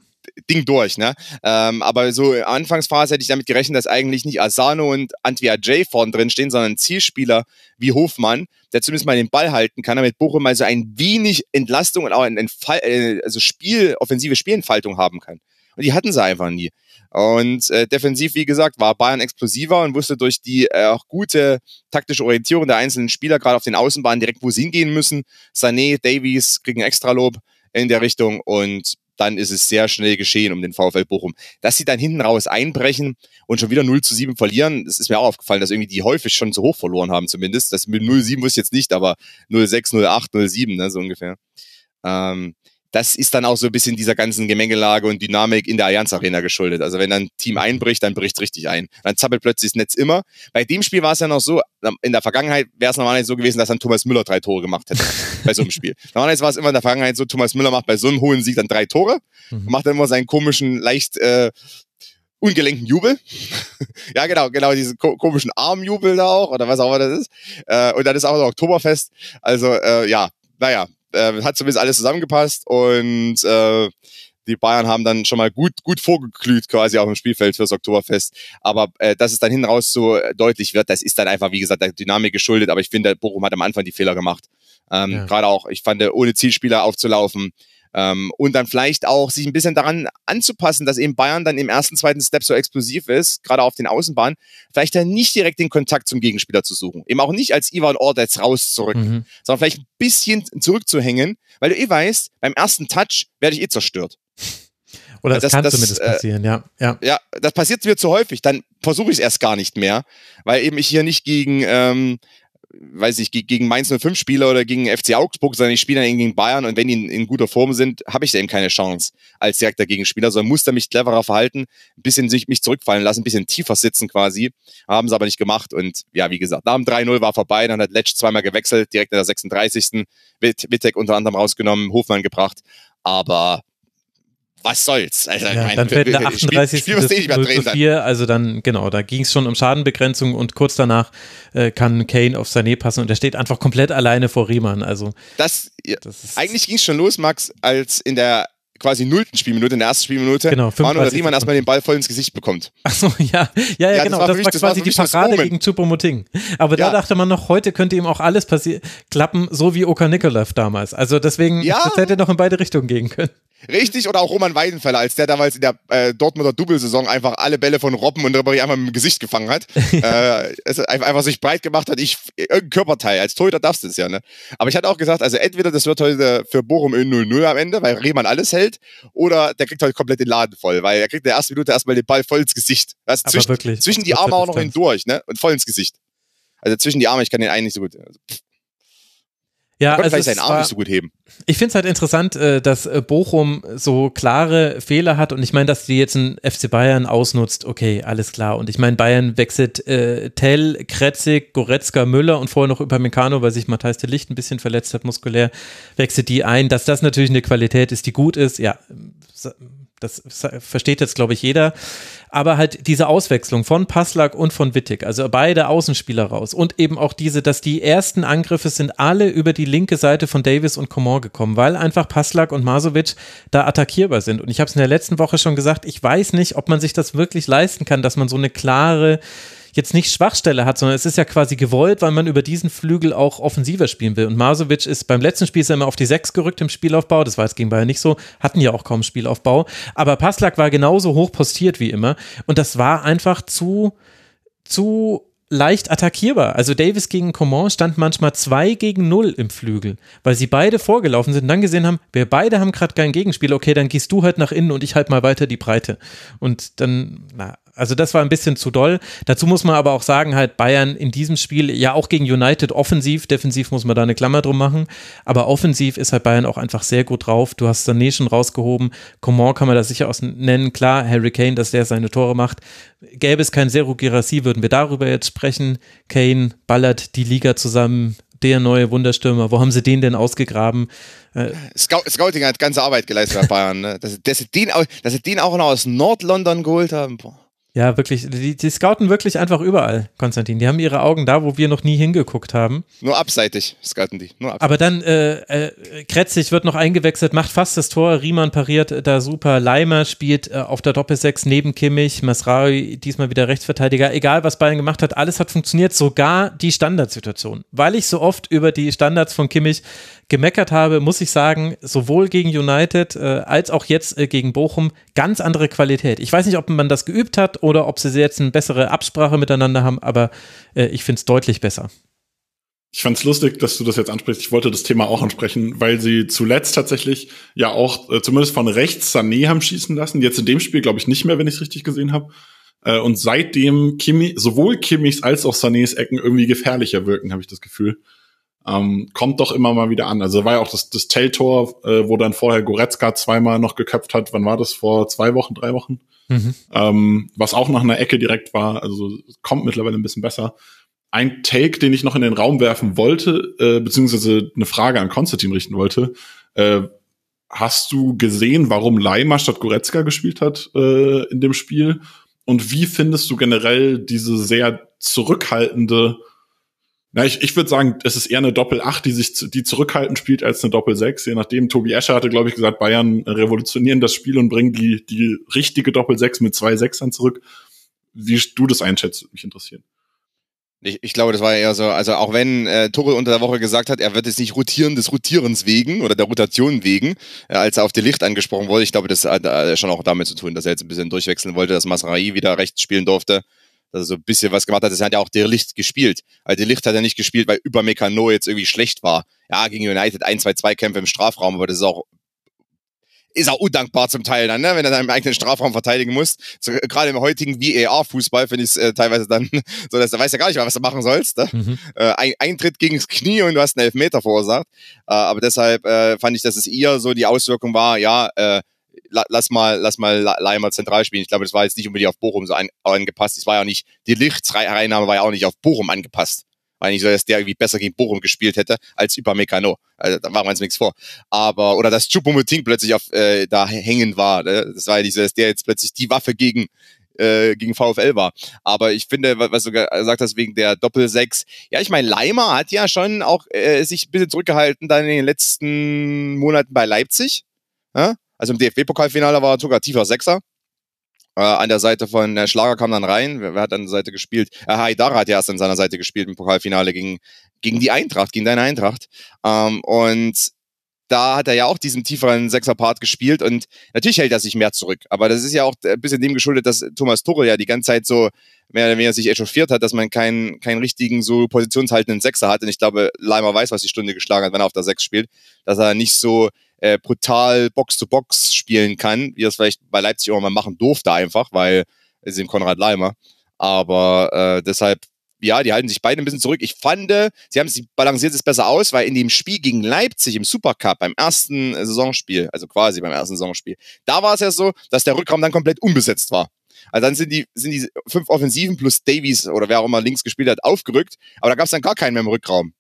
Ding durch, ne? Ähm, aber so Anfangsphase hätte ich damit gerechnet, dass eigentlich nicht Asano und Antwia J vorn drin stehen, sondern ein Zielspieler wie Hofmann, der zumindest mal den Ball halten kann, damit Bochum mal so ein wenig Entlastung und auch ein Entfall, äh, also Spiel, offensive Spielentfaltung haben kann. Und die hatten sie einfach nie. Und äh, defensiv, wie gesagt, war Bayern explosiver und wusste durch die äh, auch gute taktische Orientierung der einzelnen Spieler, gerade auf den Außenbahnen, direkt, wo sie hingehen müssen. Sané, Davies kriegen Extralob in der Richtung und dann ist es sehr schnell geschehen um den VfL Bochum. Dass sie dann hinten raus einbrechen und schon wieder 0 zu 7 verlieren, das ist mir auch aufgefallen, dass irgendwie die häufig schon zu hoch verloren haben zumindest. Das mit 0-7 wusste ich jetzt nicht, aber 0-6, 0-8, 0-7, ne, so ungefähr. Ähm, das ist dann auch so ein bisschen dieser ganzen Gemengelage und Dynamik in der Allianz Arena geschuldet. Also wenn dann ein Team einbricht, dann bricht es richtig ein. Dann zappelt plötzlich das Netz immer. Bei dem Spiel war es ja noch so, in der Vergangenheit wäre es normalerweise so gewesen, dass dann Thomas Müller drei Tore gemacht hätte bei so einem Spiel. Normalerweise war es immer in der Vergangenheit so, Thomas Müller macht bei so einem hohen Sieg dann drei Tore Mhm. macht dann immer seinen komischen, leicht äh, ungelenken Jubel. ja, genau, genau, diesen ko komischen Armjubel da auch, oder was auch immer das ist. Äh, und dann ist auch noch Oktoberfest. Also, äh, ja, naja, äh, hat zumindest alles zusammengepasst und äh, die Bayern haben dann schon mal gut, gut vorgeglüht quasi auf dem Spielfeld fürs Oktoberfest. Aber äh, dass es dann hinten raus so deutlich wird, das ist dann einfach, wie gesagt, der Dynamik geschuldet. Aber ich finde, Bochum hat am Anfang die Fehler gemacht. Ähm, Ja. Gerade auch, ich fand, ohne Zielspieler aufzulaufen. Ähm, und dann vielleicht auch sich ein bisschen daran anzupassen, dass eben Bayern dann im ersten, zweiten Step so explosiv ist, gerade auf den Außenbahnen, vielleicht dann nicht direkt den Kontakt zum Gegenspieler zu suchen. Eben auch nicht als Ivan Ordetz rauszurücken, Mhm. sondern vielleicht ein bisschen zurückzuhängen, weil du eh weißt, beim ersten Touch werde ich eh zerstört. Oder es Das- kann das, zumindest äh, passieren, ja. ja. Ja, das passiert mir zu häufig, dann versuche ich es erst gar nicht mehr, weil eben ich hier nicht gegen, ähm, weiß ich, ge- gegen Mainz 05 spiele oder gegen FC Augsburg, sondern ich spiele dann gegen Bayern und wenn die in, in guter Form sind, habe ich da eben keine Chance als direkter Gegenspieler, sondern muss da mich cleverer verhalten, ein bisschen sich mich zurückfallen lassen, ein bisschen tiefer sitzen quasi, haben sie aber nicht gemacht und ja, wie gesagt, nach dem 3-0 war vorbei, dann hat Letsch zweimal gewechselt, direkt in der 36. Witt- Wittek unter anderem rausgenommen, Hofmann gebracht, aber was soll's? Also, Ja, meine, dann fällt in der Spiel- 38. Spiel du eh nicht mehr das 0 drehen zu dann. 4, also dann, genau, da ging es schon um Schadenbegrenzung und kurz danach äh, kann Kane auf Sané passen und der steht einfach komplett alleine vor Riemann, also Das, ja, das ist eigentlich ging es schon los, Max, als in der quasi nullten Spielminute, in der ersten Spielminute, Genau, Manuel 35 Riemann erstmal den Ball voll ins Gesicht bekommt. Ach so, ja, ja, ja, Ja, genau. Das war, mich- das war quasi die Parade gegen Chupomoting. Aber da Ja. dachte man noch, heute könnte ihm auch alles passi- klappen, so wie Oka Nikolav damals. Also deswegen, Ja. das hätte noch in beide Richtungen gehen können. Richtig, oder auch Roman Weidenfeller, als der damals in der äh, Dortmunder Doublesaison einfach alle Bälle von Robben und Ribéry einfach mit dem Gesicht gefangen hat. äh, es einfach, einfach sich breit gemacht hat. Ich, irgendein Körperteil, als Torhüter darfst du es ja, ne? Aber ich hatte auch gesagt, also entweder das wird heute für Bochum in 0-0 am Ende, weil Rehmann alles hält, oder der kriegt heute komplett den Laden voll, weil er kriegt in der ersten Minute erstmal den Ball voll ins Gesicht. Also zwischen, wirklich, zwischen die Arme auch noch hindurch, ne? Und voll ins Gesicht. Also zwischen die Arme, ich kann den einen nicht so gut. Also, Ja, also vielleicht seinen Arm war, nicht so gut heben. ich finde es halt interessant, äh, dass äh, Bochum so klare Fehler hat und ich meine, dass die jetzt ein FC Bayern ausnutzt, okay, alles klar. Und ich meine, Bayern wechselt äh, Tell, Kretzig, Goretzka, Müller und vorher noch Upamecano, weil sich Matthijs de Licht ein bisschen verletzt hat, muskulär, wechselt die ein. Dass das natürlich eine Qualität ist, die gut ist, ja, das versteht jetzt, glaube ich, jeder. Aber halt diese Auswechslung von Passlack und von Wittig, also beide Außenspieler raus und eben auch diese, dass die ersten Angriffe sind alle über die linke Seite von Davis und Coman gekommen, weil einfach Passlack und Masovic da attackierbar sind. Und ich habe es in der letzten Woche schon gesagt, ich weiß nicht, ob man sich das wirklich leisten kann, dass man so eine klare jetzt nicht Schwachstelle hat, sondern es ist ja quasi gewollt, weil man über diesen Flügel auch offensiver spielen will. Und Masovic ist beim letzten Spiel ist er immer auf die Sechs gerückt im Spielaufbau. Das war jetzt gegen Bayern nicht so, hatten ja auch kaum Spielaufbau. Aber Passlack war genauso hoch postiert wie immer. Und das war einfach zu, zu leicht attackierbar. Also Davis gegen Coman stand manchmal zwei gegen null im Flügel, weil sie beide vorgelaufen sind und dann gesehen haben, wir beide haben gerade kein Gegenspiel, okay, dann gehst du halt nach innen und ich halt mal weiter die Breite. Und dann, na, also das war ein bisschen zu doll. Dazu muss man aber auch sagen, halt Bayern in diesem Spiel, ja auch gegen United offensiv, defensiv muss man da eine Klammer drum machen, aber offensiv ist halt Bayern auch einfach sehr gut drauf. Du hast Sané schon rausgehoben, Coman kann man da sicher aus nennen, klar, Harry Kane, dass der seine Tore macht. Gäbe es kein Seru Girassi, würden wir darüber jetzt sprechen. Kane ballert die Liga zusammen, der neue Wunderstürmer, wo haben sie den denn ausgegraben? Äh, Scout, Scouting hat ganze Arbeit geleistet bei Bayern, ne? dass, dass, sie den, dass sie den auch noch aus Nord-London geholt haben. Boah. Ja, wirklich. Die, die scouten wirklich einfach überall, Konstantin. Die haben ihre Augen da, wo wir noch nie hingeguckt haben. Nur abseitig scouten die. Nur abseitig. Aber dann, äh, äh, Kretzig wird noch eingewechselt, macht fast das Tor. Riemann pariert da super. Leimer spielt äh, auf der Doppelsechs neben Kimmich. Masraui diesmal wieder Rechtsverteidiger. Egal, was Bayern gemacht hat, alles hat funktioniert. Sogar die Standardsituation. Weil ich so oft über die Standards von Kimmich gemeckert habe, muss ich sagen, sowohl gegen United äh, als auch jetzt äh, gegen Bochum ganz andere Qualität. Ich weiß nicht, ob man das geübt hat oder ob sie jetzt eine bessere Absprache miteinander haben, aber äh, ich finde es deutlich besser. Ich fand's lustig, dass du das jetzt ansprichst. Ich wollte das Thema auch ansprechen, weil sie zuletzt tatsächlich ja auch äh, zumindest von rechts Sané haben schießen lassen. Jetzt in dem Spiel glaube ich nicht mehr, wenn ich es richtig gesehen habe. Äh, und seitdem Kimi, sowohl Kimmichs als auch Sanés Ecken irgendwie gefährlicher wirken, habe ich das Gefühl ähm, kommt doch immer mal wieder an. Also war ja auch das, das Telltor, äh, wo dann vorher Goretzka zweimal noch geköpft hat. Wann war das? Vor zwei Wochen, drei Wochen? Mhm. Ähm, was auch nach einer Ecke direkt war. Also kommt mittlerweile ein bisschen besser. Ein Take, den ich noch in den Raum werfen wollte, äh, beziehungsweise eine Frage an Konstantin richten wollte. Äh, hast du gesehen, warum Leimer statt Goretzka gespielt hat äh, in dem Spiel? Und wie findest du generell diese sehr zurückhaltende na, ich, ich würde sagen, es ist eher eine Doppel-8, die sich die zurückhaltend spielt, als eine Doppel-6. Je nachdem, Tobi Escher hatte, glaube ich, gesagt, Bayern revolutionieren das Spiel und bringen die, die richtige Doppel-6 mit zwei Sechsern zurück. Wie du das einschätzt, mich interessieren. Ich, ich glaube, das war eher so, also auch wenn äh, Tuchel unter der Woche gesagt hat, er wird es nicht rotieren des Rotierens wegen oder der Rotation wegen, äh, als er auf die Licht angesprochen wurde. Ich glaube, das hat äh, schon auch damit zu tun, dass er jetzt ein bisschen durchwechseln wollte, dass Masrai wieder rechts spielen durfte dass er so ein bisschen was gemacht hat. Das hat ja auch der Licht gespielt. Also der Licht hat er nicht gespielt, weil über Mekano jetzt irgendwie schlecht war. Ja, gegen United ein, zwei, zwei Kämpfe im Strafraum, aber das ist auch ist auch undankbar zum Teil dann, ne? wenn er dann im eigenen Strafraum verteidigen muss. So, Gerade im heutigen VAR-Fußball finde ich es äh, teilweise dann so, dass du weißt ja gar nicht mehr, was du machen sollst. Ne? Mhm. Äh, ein Eintritt gegen das Knie und du hast einen Elfmeter verursacht. Äh, aber deshalb äh, fand ich, dass es eher so die Auswirkung war, ja, äh, lass mal, lass mal Leimer zentral spielen. Ich glaube, das war jetzt nicht unbedingt auf Bochum so an, angepasst. Es war ja nicht, die Lichtsreinnahme war ja auch nicht auf Bochum angepasst. War nicht so, dass der irgendwie besser gegen Bochum gespielt hätte als über Mekano. Also, da machen wir uns nichts vor. Aber, oder dass Chupomoting plötzlich auf, äh, da hängen war. Ne? Das war ja nicht so, dass der jetzt plötzlich die Waffe gegen, äh, gegen VfL war. Aber ich finde, was du gesagt hast, wegen der Doppel-6, ja, ich meine, Leimer hat ja schon auch äh, sich ein bisschen zurückgehalten dann in den letzten Monaten bei Leipzig. Ja? Also im DFB-Pokalfinale war er sogar tiefer Sechser. Äh, an der Seite von äh, Schlager kam dann rein. Wer, wer hat an der Seite gespielt? Äh, Haidara hat ja erst an seiner Seite gespielt im Pokalfinale gegen, gegen die Eintracht, gegen deine Eintracht. Ähm, und da hat er ja auch diesen tieferen Sechser-Part gespielt und natürlich hält er sich mehr zurück. Aber das ist ja auch ein bisschen dem geschuldet, dass Thomas Tuchel ja die ganze Zeit so mehr oder weniger sich echauffiert hat, dass man keinen, keinen richtigen so positionshaltenden Sechser hat. Und ich glaube, Leimer weiß, was die Stunde geschlagen hat, wenn er auf der Sechs spielt, dass er nicht so äh, brutal Box-to-Box spielen kann, wie es vielleicht bei Leipzig auch mal machen durfte einfach, weil es ist Konrad Leimer. Aber äh, deshalb, ja, die halten sich beide ein bisschen zurück. Ich fand, sie haben sie balanciert es besser aus, weil in dem Spiel gegen Leipzig im Supercup, beim ersten Saisonspiel, also quasi beim ersten Saisonspiel, da war es ja so, dass der Rückraum dann komplett unbesetzt war. Also dann sind die, sind die fünf Offensiven plus Davies oder wer auch immer links gespielt hat, aufgerückt, aber da gab es dann gar keinen mehr im Rückraum.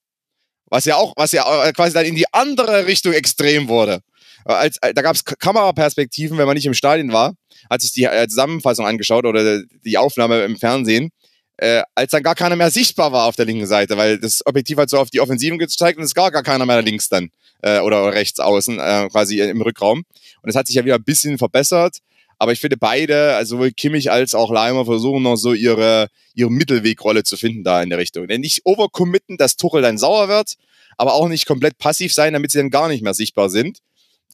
Was ja auch, was ja äh, quasi dann in die andere Richtung extrem wurde. Äh, als, äh, da gab es Kameraperspektiven, wenn man nicht im Stadion war, hat sich die Zusammenfassung angeschaut oder die Aufnahme im Fernsehen, äh, als dann gar keiner mehr sichtbar war auf der linken Seite, weil das Objektiv hat so auf die Offensiven gezeigt und es gar gar keiner mehr links dann äh, oder rechts außen, äh, quasi im Rückraum. Und es hat sich ja wieder ein bisschen verbessert. Aber ich finde beide, also sowohl Kimmich als auch Leimer, versuchen noch so ihre, ihre Mittelwegrolle zu finden da in der Richtung. Denn nicht overcommitten, dass Tuchel dann sauer wird, aber auch nicht komplett passiv sein, damit sie dann gar nicht mehr sichtbar sind.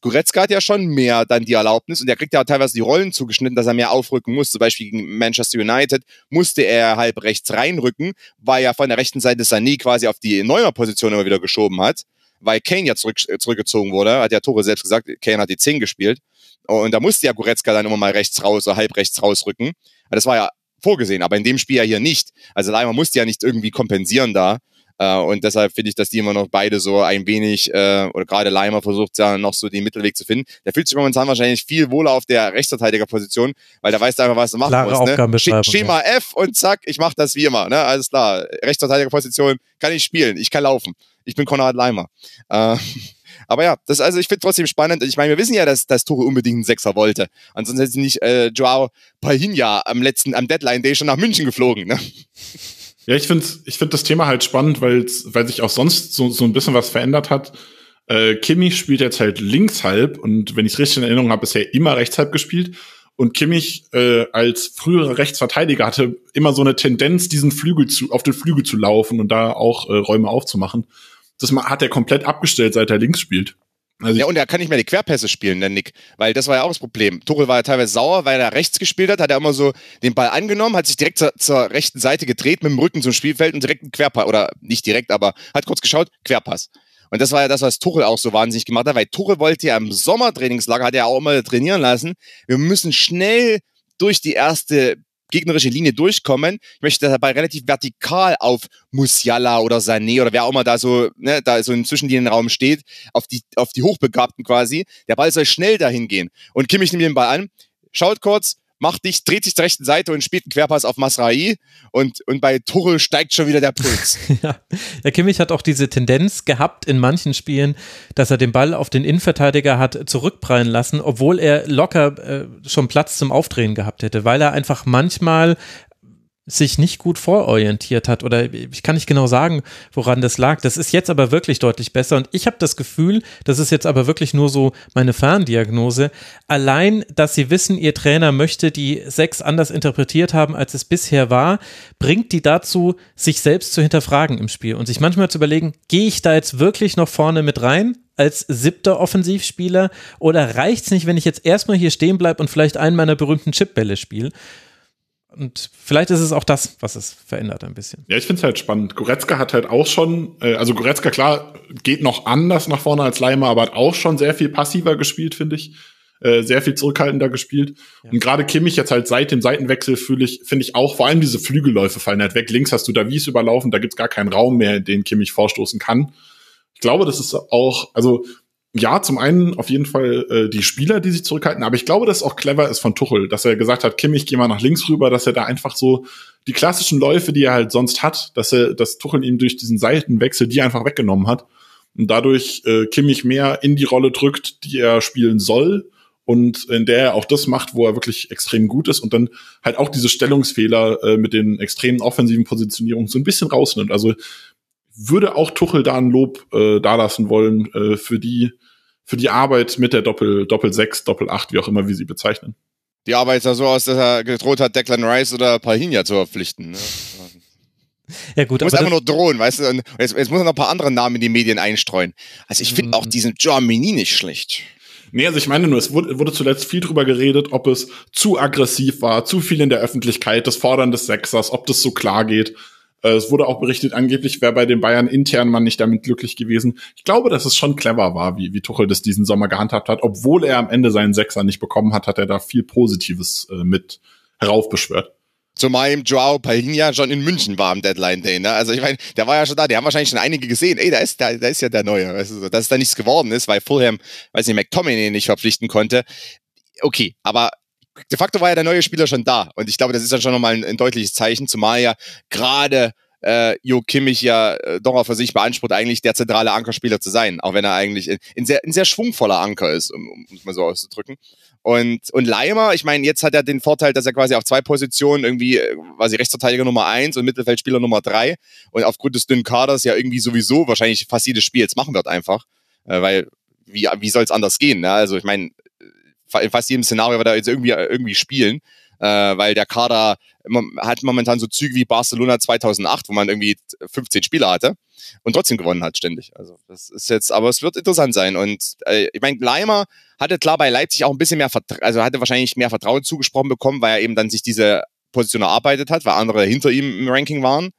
Goretzka hat ja schon mehr dann die Erlaubnis und er kriegt ja teilweise die Rollen zugeschnitten, dass er mehr aufrücken muss. Zum Beispiel gegen Manchester United musste er halb rechts reinrücken, weil er von der rechten Seite Sané quasi auf die Neuner-Position immer wieder geschoben hat, weil Kane ja zurück, zurückgezogen wurde. Hat ja Tore selbst gesagt, Kane hat die 10 gespielt. Und da musste ja Goretzka dann immer mal rechts raus oder halb rechts rausrücken. Das war ja vorgesehen, aber in dem Spiel ja hier nicht. Also Leimer musste ja nicht irgendwie kompensieren da. Äh, und deshalb finde ich, dass die immer noch beide so ein wenig, äh, oder gerade Leimer versucht ja noch so den Mittelweg zu finden. Der fühlt sich momentan wahrscheinlich viel wohler auf der Rechtsverteidigerposition, weil der weiß einfach, was er machen Klare muss. Ne? Schema F und zack, ich mache das wie immer. Ne? Alles klar. Rechtsverteidigerposition kann ich spielen, ich kann laufen ich bin Konrad Leimer. Äh, aber ja, das also ich finde trotzdem spannend. Ich meine, wir wissen ja, dass, dass Tore unbedingt einen Sechser wollte. Ansonsten hätte nicht äh, Joao Pahinha am letzten, am Deadline Day schon nach München geflogen. Ne? Ja, ich finde ich find das Thema halt spannend, weil weil sich auch sonst so, so ein bisschen was verändert hat. Äh, Kimmich spielt jetzt halt linkshalb und wenn ich es richtig in Erinnerung habe, bisher immer rechtshalb gespielt. Und Kimmich äh, als früherer Rechtsverteidiger hatte immer so eine Tendenz, diesen Flügel zu, auf den Flügel zu laufen und da auch äh, Räume aufzumachen. Das hat er komplett abgestellt, seit er links spielt. Also ja, und er kann nicht mehr die Querpässe spielen, der Nick, weil das war ja auch das Problem. Tuchel war ja teilweise sauer, weil er rechts gespielt hat, hat er immer so den Ball angenommen, hat sich direkt zur, zur rechten Seite gedreht mit dem Rücken zum Spielfeld und direkt einen Querpass, oder nicht direkt, aber hat kurz geschaut, Querpass. Und das war ja das, was Tuchel auch so wahnsinnig gemacht hat, weil Tuchel wollte ja im Sommertrainingslager, hat er auch immer trainieren lassen, wir müssen schnell durch die erste gegnerische Linie durchkommen. Ich möchte dabei relativ vertikal auf Musiala oder Sané oder wer auch immer da so, ne, da so im Zwischenlinienraum steht, auf die, auf die Hochbegabten quasi. Der Ball soll schnell dahin gehen. Und Kimmich nimmt den Ball an, schaut kurz, macht dich, dreht sich zur rechten Seite und spielt einen Querpass auf Masrai und, und bei Tuchel steigt schon wieder der Puls. ja. ja, Kimmich hat auch diese Tendenz gehabt in manchen Spielen, dass er den Ball auf den Innenverteidiger hat zurückprallen lassen, obwohl er locker äh, schon Platz zum Aufdrehen gehabt hätte, weil er einfach manchmal sich nicht gut vororientiert hat oder ich kann nicht genau sagen, woran das lag. Das ist jetzt aber wirklich deutlich besser und ich habe das Gefühl, das ist jetzt aber wirklich nur so meine Ferndiagnose, allein, dass sie wissen, ihr Trainer möchte die sechs anders interpretiert haben, als es bisher war, bringt die dazu, sich selbst zu hinterfragen im Spiel und sich manchmal zu überlegen, gehe ich da jetzt wirklich noch vorne mit rein? als siebter Offensivspieler oder reicht es nicht, wenn ich jetzt erstmal hier stehen bleibe und vielleicht einen meiner berühmten Chipbälle spiele? Und vielleicht ist es auch das, was es verändert ein bisschen. Ja, ich finde es halt spannend. Goretzka hat halt auch schon, äh, also Goretzka, klar, geht noch anders nach vorne als Leimer, aber hat auch schon sehr viel passiver gespielt, finde ich. Äh, sehr viel zurückhaltender gespielt. Ja. Und gerade Kimmich jetzt halt seit dem Seitenwechsel fühle ich, finde ich auch, vor allem diese Flügelläufe fallen halt weg. Links hast du Davies überlaufen, da gibt's gar keinen Raum mehr, in den Kimmich vorstoßen kann. Ich glaube, das ist auch, also ja, zum einen auf jeden Fall äh, die Spieler, die sich zurückhalten, aber ich glaube, dass es auch clever ist von Tuchel, dass er gesagt hat, Kimmich, geh mal nach links rüber, dass er da einfach so die klassischen Läufe, die er halt sonst hat, dass er, dass Tuchel ihm durch diesen Seitenwechsel die einfach weggenommen hat und dadurch äh, Kimmich mehr in die Rolle drückt, die er spielen soll und in der er auch das macht, wo er wirklich extrem gut ist und dann halt auch diese Stellungsfehler äh, mit den extremen offensiven Positionierungen so ein bisschen rausnimmt. Also würde auch Tuchel da ein Lob äh, dalassen wollen äh, für die für die Arbeit mit der Doppel Doppel 6, Doppel 8, wie auch immer wie sie bezeichnen. Die Arbeit sah so aus, dass er gedroht hat, Declan Rice oder Pahinja zu verpflichten. Ne? Ja, gut. Muss einfach nur drohen, weißt du? Und jetzt, jetzt muss er noch ein paar andere Namen in die Medien einstreuen. Also ich finde auch mhm. diesen Germany nicht schlecht. Nee, also ich meine nur, es wurde, wurde zuletzt viel drüber geredet, ob es zu aggressiv war, zu viel in der Öffentlichkeit, das Fordern des Sechsers, ob das so klar geht. Äh, es wurde auch berichtet, angeblich wäre bei den Bayern intern man nicht damit glücklich gewesen. Ich glaube, dass es schon clever war, wie, wie Tuchel das diesen Sommer gehandhabt hat. Obwohl er am Ende seinen Sechser nicht bekommen hat, hat er da viel Positives äh, mit heraufbeschwört. Zumal im Joao Palinha schon in München war am Deadline Day. Ne? Also ich meine, der war ja schon da, die haben wahrscheinlich schon einige gesehen. Ey, da ist, da, da ist ja der Neue. Du, dass da nichts geworden ist, weil Fulham, weiß nicht, McTominay nicht verpflichten konnte. Okay, aber de facto war ja der neue Spieler schon da. Und ich glaube, das ist dann schon nochmal ein, ein deutliches Zeichen, zumal ja gerade äh, Jo Kimmich ja äh, doch auch für sich beansprucht, eigentlich der zentrale Ankerspieler zu sein, auch wenn er eigentlich in, in sehr, ein sehr schwungvoller Anker ist, um, um es mal so auszudrücken. Und, und Leimer, ich meine, jetzt hat er den Vorteil, dass er quasi auf zwei Positionen irgendwie äh, quasi Rechtsverteidiger Nummer eins und Mittelfeldspieler Nummer drei und aufgrund des dünnen Kaders ja irgendwie sowieso wahrscheinlich fast jedes Spiel jetzt machen wird einfach. Äh, weil wie, wie soll es anders gehen? Ne? Also ich meine, in fast jedem Szenario wird er jetzt irgendwie, irgendwie spielen, äh, weil der Kader hat momentan so Züge wie Barcelona 2008, wo man irgendwie 15 Spieler hatte und trotzdem gewonnen hat ständig. Also das ist jetzt, aber es wird interessant sein. Und äh, ich meine, Leimer hatte klar bei Leipzig auch ein bisschen mehr, Vertra also hatte wahrscheinlich mehr Vertrauen zugesprochen bekommen, weil er eben dann sich diese Position erarbeitet hat, weil andere hinter ihm im Ranking waren.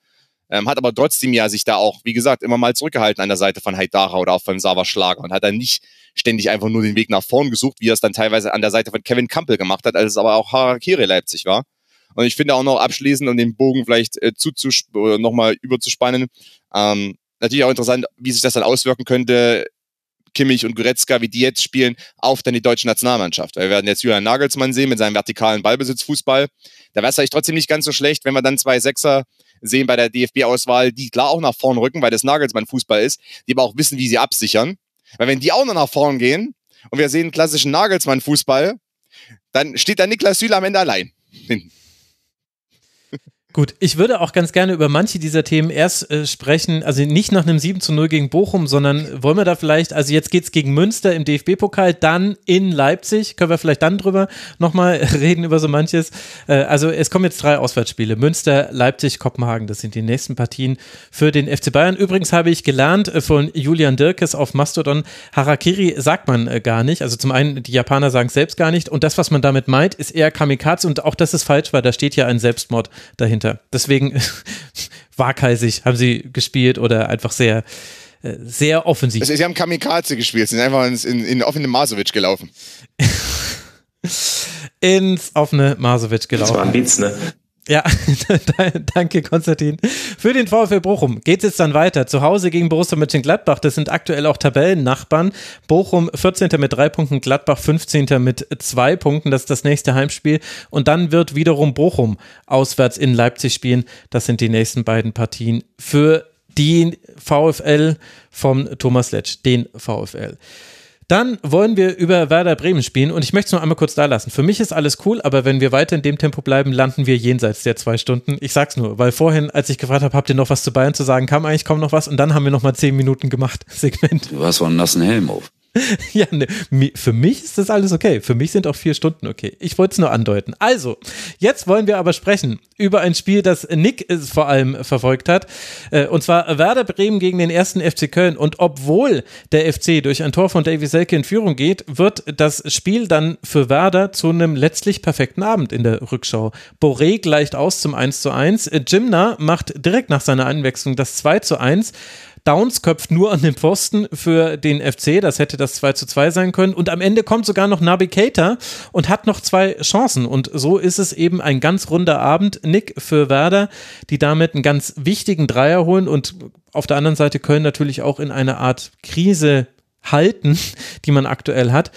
Ähm, hat aber trotzdem ja sich da auch, wie gesagt, immer mal zurückgehalten an der Seite von Haidara oder auch von Sava Schlager und hat dann nicht ständig einfach nur den Weg nach vorn gesucht, wie er es dann teilweise an der Seite von Kevin Campbell gemacht hat, als es aber auch Harakiri Leipzig war. Und ich finde auch noch abschließend, um den Bogen vielleicht äh, zuzusp- nochmal überzuspannen, ähm, natürlich auch interessant, wie sich das dann auswirken könnte, Kimmich und Goretzka, wie die jetzt spielen, auf dann die deutsche Nationalmannschaft. Weil wir werden jetzt Julian Nagelsmann sehen mit seinem vertikalen Ballbesitzfußball. Da wäre es vielleicht trotzdem nicht ganz so schlecht, wenn wir dann zwei Sechser sehen bei der DFB-Auswahl, die klar auch nach vorn rücken, weil das Nagelsmann-Fußball ist, die aber auch wissen, wie sie absichern. Weil wenn die auch noch nach vorn gehen und wir sehen klassischen Nagelsmann-Fußball, dann steht da Niklas Süle am Ende allein hinten. Gut, ich würde auch ganz gerne über manche dieser Themen erst äh, sprechen, also nicht nach einem 7 zu 0 gegen Bochum, sondern wollen wir da vielleicht, also jetzt geht's gegen Münster im DFB-Pokal, dann in Leipzig, können wir vielleicht dann drüber nochmal reden über so manches. Äh, also es kommen jetzt drei Auswärtsspiele, Münster, Leipzig, Kopenhagen, das sind die nächsten Partien für den FC Bayern. Übrigens habe ich gelernt äh, von Julian Dirkes auf Mastodon, Harakiri sagt man äh, gar nicht, also zum einen, die Japaner sagen es selbst gar nicht. Und das, was man damit meint, ist eher Kamikaze. Und auch das ist falsch, weil da steht ja ein Selbstmord dahinter dahinter. Deswegen waghalsig haben sie gespielt oder einfach sehr, äh, sehr offensiv. Also, sie haben Kamikaze gespielt, sie sind einfach ins, in, in offene Masovic gelaufen. ins offene Masovic gelaufen. Das war ein Witz, ne? Ja, danke Konstantin. Für den VfL Bochum geht es jetzt dann weiter. Zu Hause gegen Borussia Mönchengladbach. Das sind aktuell auch Tabellennachbarn. Bochum 14. mit drei Punkten, Gladbach 15. mit zwei Punkten. Das ist das nächste Heimspiel. Und dann wird wiederum Bochum auswärts in Leipzig spielen. Das sind die nächsten beiden Partien für die VfL vom Thomas Letsch, den VfL. Dann wollen wir über Werder Bremen spielen und ich möchte es nur einmal kurz da lassen. Für mich ist alles cool, aber wenn wir weiter in dem Tempo bleiben, landen wir jenseits der zwei Stunden. Ich sag's nur, weil vorhin, als ich gefragt habe, habt ihr noch was zu Bayern zu sagen, kam eigentlich kaum noch was und dann haben wir noch mal zehn Minuten gemacht, Segment. Du hast wohl einen nassen Helm auf. ja, ne, für mich ist das alles okay. Für mich sind auch vier Stunden okay. Ich wollte es nur andeuten. Also, jetzt wollen wir aber sprechen über ein Spiel, das Nick vor allem verfolgt hat. Äh, und zwar Werder Bremen gegen den ersten FC Köln. Und obwohl der FC durch ein Tor von Davy Selke in Führung geht, wird das Spiel dann für Werder zu einem letztlich perfekten Abend in der Rückschau. Boré gleicht aus zum 1 zu 1. Jimna macht direkt nach seiner Einwechslung das 2 zu 1. Downs köpft nur an den Pfosten für den FC. Das hätte das 2 zu 2 sein können. Und am Ende kommt sogar noch Nabi Keita und hat noch zwei Chancen. Und so ist es eben ein ganz runder Abend, Nick, für Werder, die damit einen ganz wichtigen Dreier holen und auf der anderen Seite Köln natürlich auch in eine Art Krise halten, die man aktuell hat.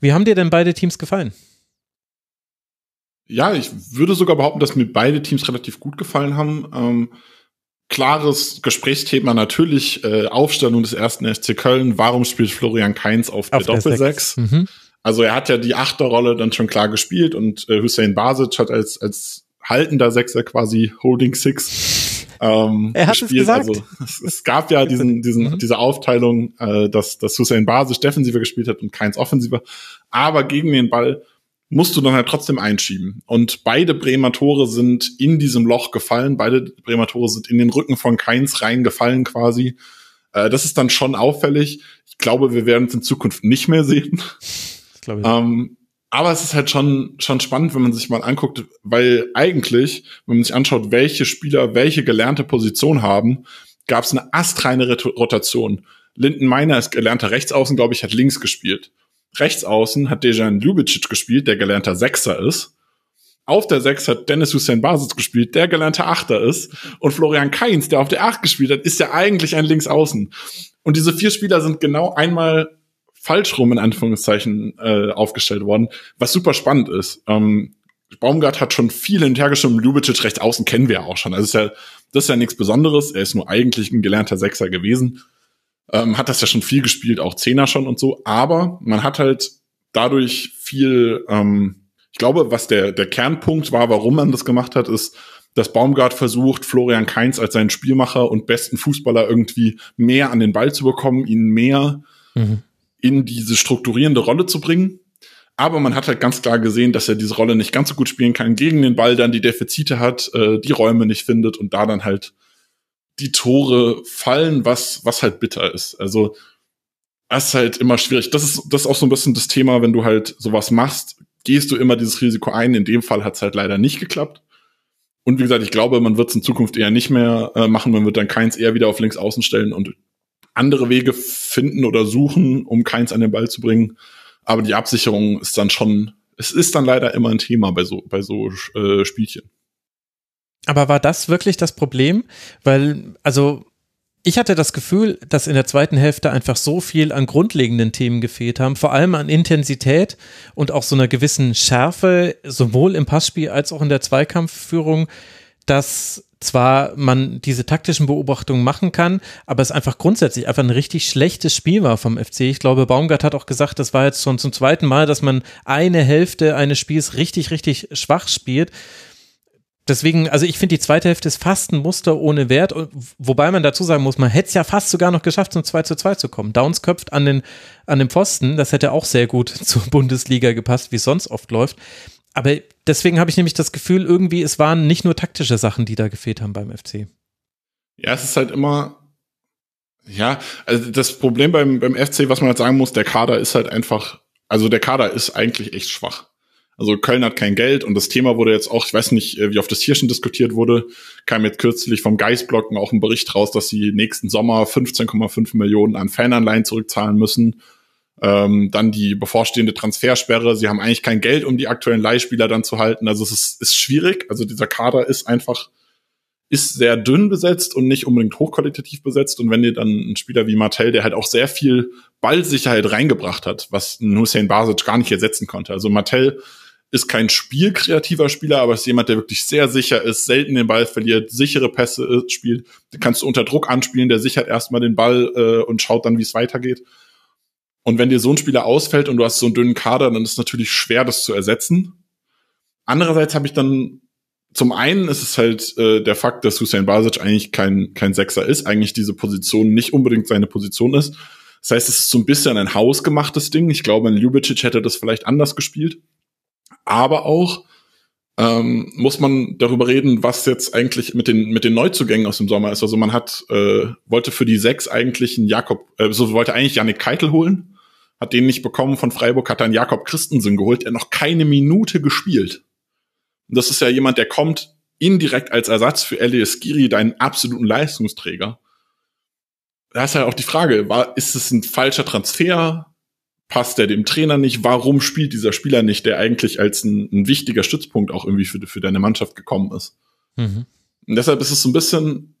Wie haben dir denn beide Teams gefallen? Ja, ich würde sogar behaupten, dass mir beide Teams relativ gut gefallen haben. Ähm, klares Gesprächsthema natürlich äh, Aufstellung des ersten FC Köln. Warum spielt Florian Kainz auf, auf der Doppelsechs? Mhm. Also er hat ja die Achterrolle dann schon klar gespielt und äh, Hussein Basic hat als als haltender Sechser quasi Holding Six ähm, er hat gespielt. Es, gesagt. Also, es, es gab ja diesen, diesen, mhm. diese Aufteilung, äh, dass, dass Hussein Basic defensiver gespielt hat und Keins offensiver. Aber gegen den Ball musst du dann halt trotzdem einschieben. Und beide Bremer Tore sind in diesem Loch gefallen. Beide Bremer Tore sind in den Rücken von Keins reingefallen quasi. Äh, das ist dann schon auffällig. Ich glaube, wir werden es in Zukunft nicht mehr sehen. Ähm, aber es ist halt schon, schon spannend, wenn man sich mal anguckt, weil eigentlich, wenn man sich anschaut, welche Spieler welche gelernte Position haben, gab es eine astreine Rotation. Linden Meiner ist gelernter Rechtsaußen, glaube ich, hat links gespielt. Rechtsaußen hat Dejan Ljubicic gespielt, der gelernter Sechser ist. Auf der Sechs hat Dennis Hussein Basis gespielt, der gelernter Achter ist. Und Florian Kainz, der auf der Acht gespielt hat, ist ja eigentlich ein Linksaußen. Und diese vier Spieler sind genau einmal falsch rum in Anführungszeichen äh, aufgestellt worden, was super spannend ist. Ähm, Baumgart hat schon viel hin und her Ljubicic rechts außen kennen wir ja auch schon. Also ist ja, das ist ja nichts Besonderes. Er ist nur eigentlich ein gelernter Sechser gewesen ähm, hat das ja schon viel gespielt, auch Zehner schon und so, aber man hat halt dadurch viel, ähm, ich glaube, was der, der Kernpunkt war, warum man das gemacht hat, ist, dass Baumgart versucht, Florian Kainz als seinen Spielmacher und besten Fußballer irgendwie mehr an den Ball zu bekommen, ihn mehr mhm. in diese strukturierende Rolle zu bringen. Aber man hat halt ganz klar gesehen, dass er diese Rolle nicht ganz so gut spielen kann, gegen den Ball dann die Defizite hat, äh, die Räume nicht findet und da dann halt die Tore fallen, was, was halt bitter ist. Also, das ist halt immer schwierig. Das ist, das ist auch so ein bisschen das Thema, wenn du halt sowas machst, gehst du immer dieses Risiko ein. In dem Fall hat es halt leider nicht geklappt. Und wie gesagt, ich glaube, man wird es in Zukunft eher nicht mehr äh, machen. Man wird dann keins eher wieder auf links außen stellen und andere Wege finden oder suchen, um keins an den Ball zu bringen. Aber die Absicherung ist dann schon, es ist dann leider immer ein Thema bei so, bei so äh, Spielchen. Aber war das wirklich das Problem? Weil, also, ich hatte das Gefühl, dass in der zweiten Hälfte einfach so viel an grundlegenden Themen gefehlt haben, vor allem an Intensität und auch so einer gewissen Schärfe, sowohl im Passspiel als auch in der Zweikampfführung, dass zwar man diese taktischen Beobachtungen machen kann, aber es einfach grundsätzlich einfach ein richtig schlechtes Spiel war vom FC. Ich glaube, Baumgart hat auch gesagt, das war jetzt schon zum zweiten Mal, dass man eine Hälfte eines Spiels richtig, richtig schwach spielt. Deswegen, also ich finde, die zweite Hälfte ist fast ein Muster ohne Wert, wobei man dazu sagen muss, man hätte es ja fast sogar noch geschafft, zum 2 zu 2 zu kommen. Downs köpft an den, an den Pfosten, das hätte auch sehr gut zur Bundesliga gepasst, wie es sonst oft läuft. Aber deswegen habe ich nämlich das Gefühl, irgendwie, es waren nicht nur taktische Sachen, die da gefehlt haben beim FC. Ja, es ist halt immer, ja, also das Problem beim, beim FC, was man halt sagen muss, der Kader ist halt einfach, also der Kader ist eigentlich echt schwach. Also Köln hat kein Geld und das Thema wurde jetzt auch, ich weiß nicht, äh, wie oft das hier schon diskutiert wurde, kam jetzt kürzlich vom Geistblocken auch ein Bericht raus, dass sie nächsten Sommer 15,5 Millionen an Fananleihen zurückzahlen müssen. Ähm, dann die bevorstehende Transfersperre. Sie haben eigentlich kein Geld, um die aktuellen Leihspieler dann zu halten. Also es ist, ist schwierig. Also dieser Kader ist einfach, ist sehr dünn besetzt und nicht unbedingt hochqualitativ besetzt. Und wenn ihr dann einen Spieler wie Martell, der halt auch sehr viel Ballsicherheit reingebracht hat, was Hussein Basic gar nicht ersetzen konnte. Also Martell ist kein spielkreativer Spieler, aber ist jemand, der wirklich sehr sicher ist, selten den Ball verliert, sichere Pässe äh, spielt. Den kannst du unter Druck anspielen, der sichert erstmal den Ball äh, und schaut dann, wie es weitergeht. Und wenn dir so ein Spieler ausfällt und du hast so einen dünnen Kader, dann ist es natürlich schwer, das zu ersetzen. Andererseits habe ich dann zum einen ist es halt äh, der Fakt, dass Hussein Basic eigentlich kein, kein Sechser ist, eigentlich diese Position nicht unbedingt seine Position ist. Das heißt, es ist so ein bisschen ein hausgemachtes Ding. Ich glaube, in Ljubicic hätte das vielleicht anders gespielt. Aber auch ähm, muss man darüber reden, was jetzt eigentlich mit den mit den Neuzugängen aus dem Sommer ist. Also man hat äh, wollte für die sechs eigentlich einen Jakob, äh, so wollte eigentlich Janik Keitel holen, hat den nicht bekommen von Freiburg, hat dann Jakob Christensen geholt, der noch keine Minute gespielt. Und das ist ja jemand, der kommt indirekt als Ersatz für Elias Giri, deinen absoluten Leistungsträger. Da ist ja auch die Frage, war, ist es ein falscher Transfer? Passt der dem Trainer nicht? Warum spielt dieser Spieler nicht, der eigentlich als ein, ein wichtiger Stützpunkt auch irgendwie für, für deine Mannschaft gekommen ist? Mhm. Und deshalb ist es so ein bisschen,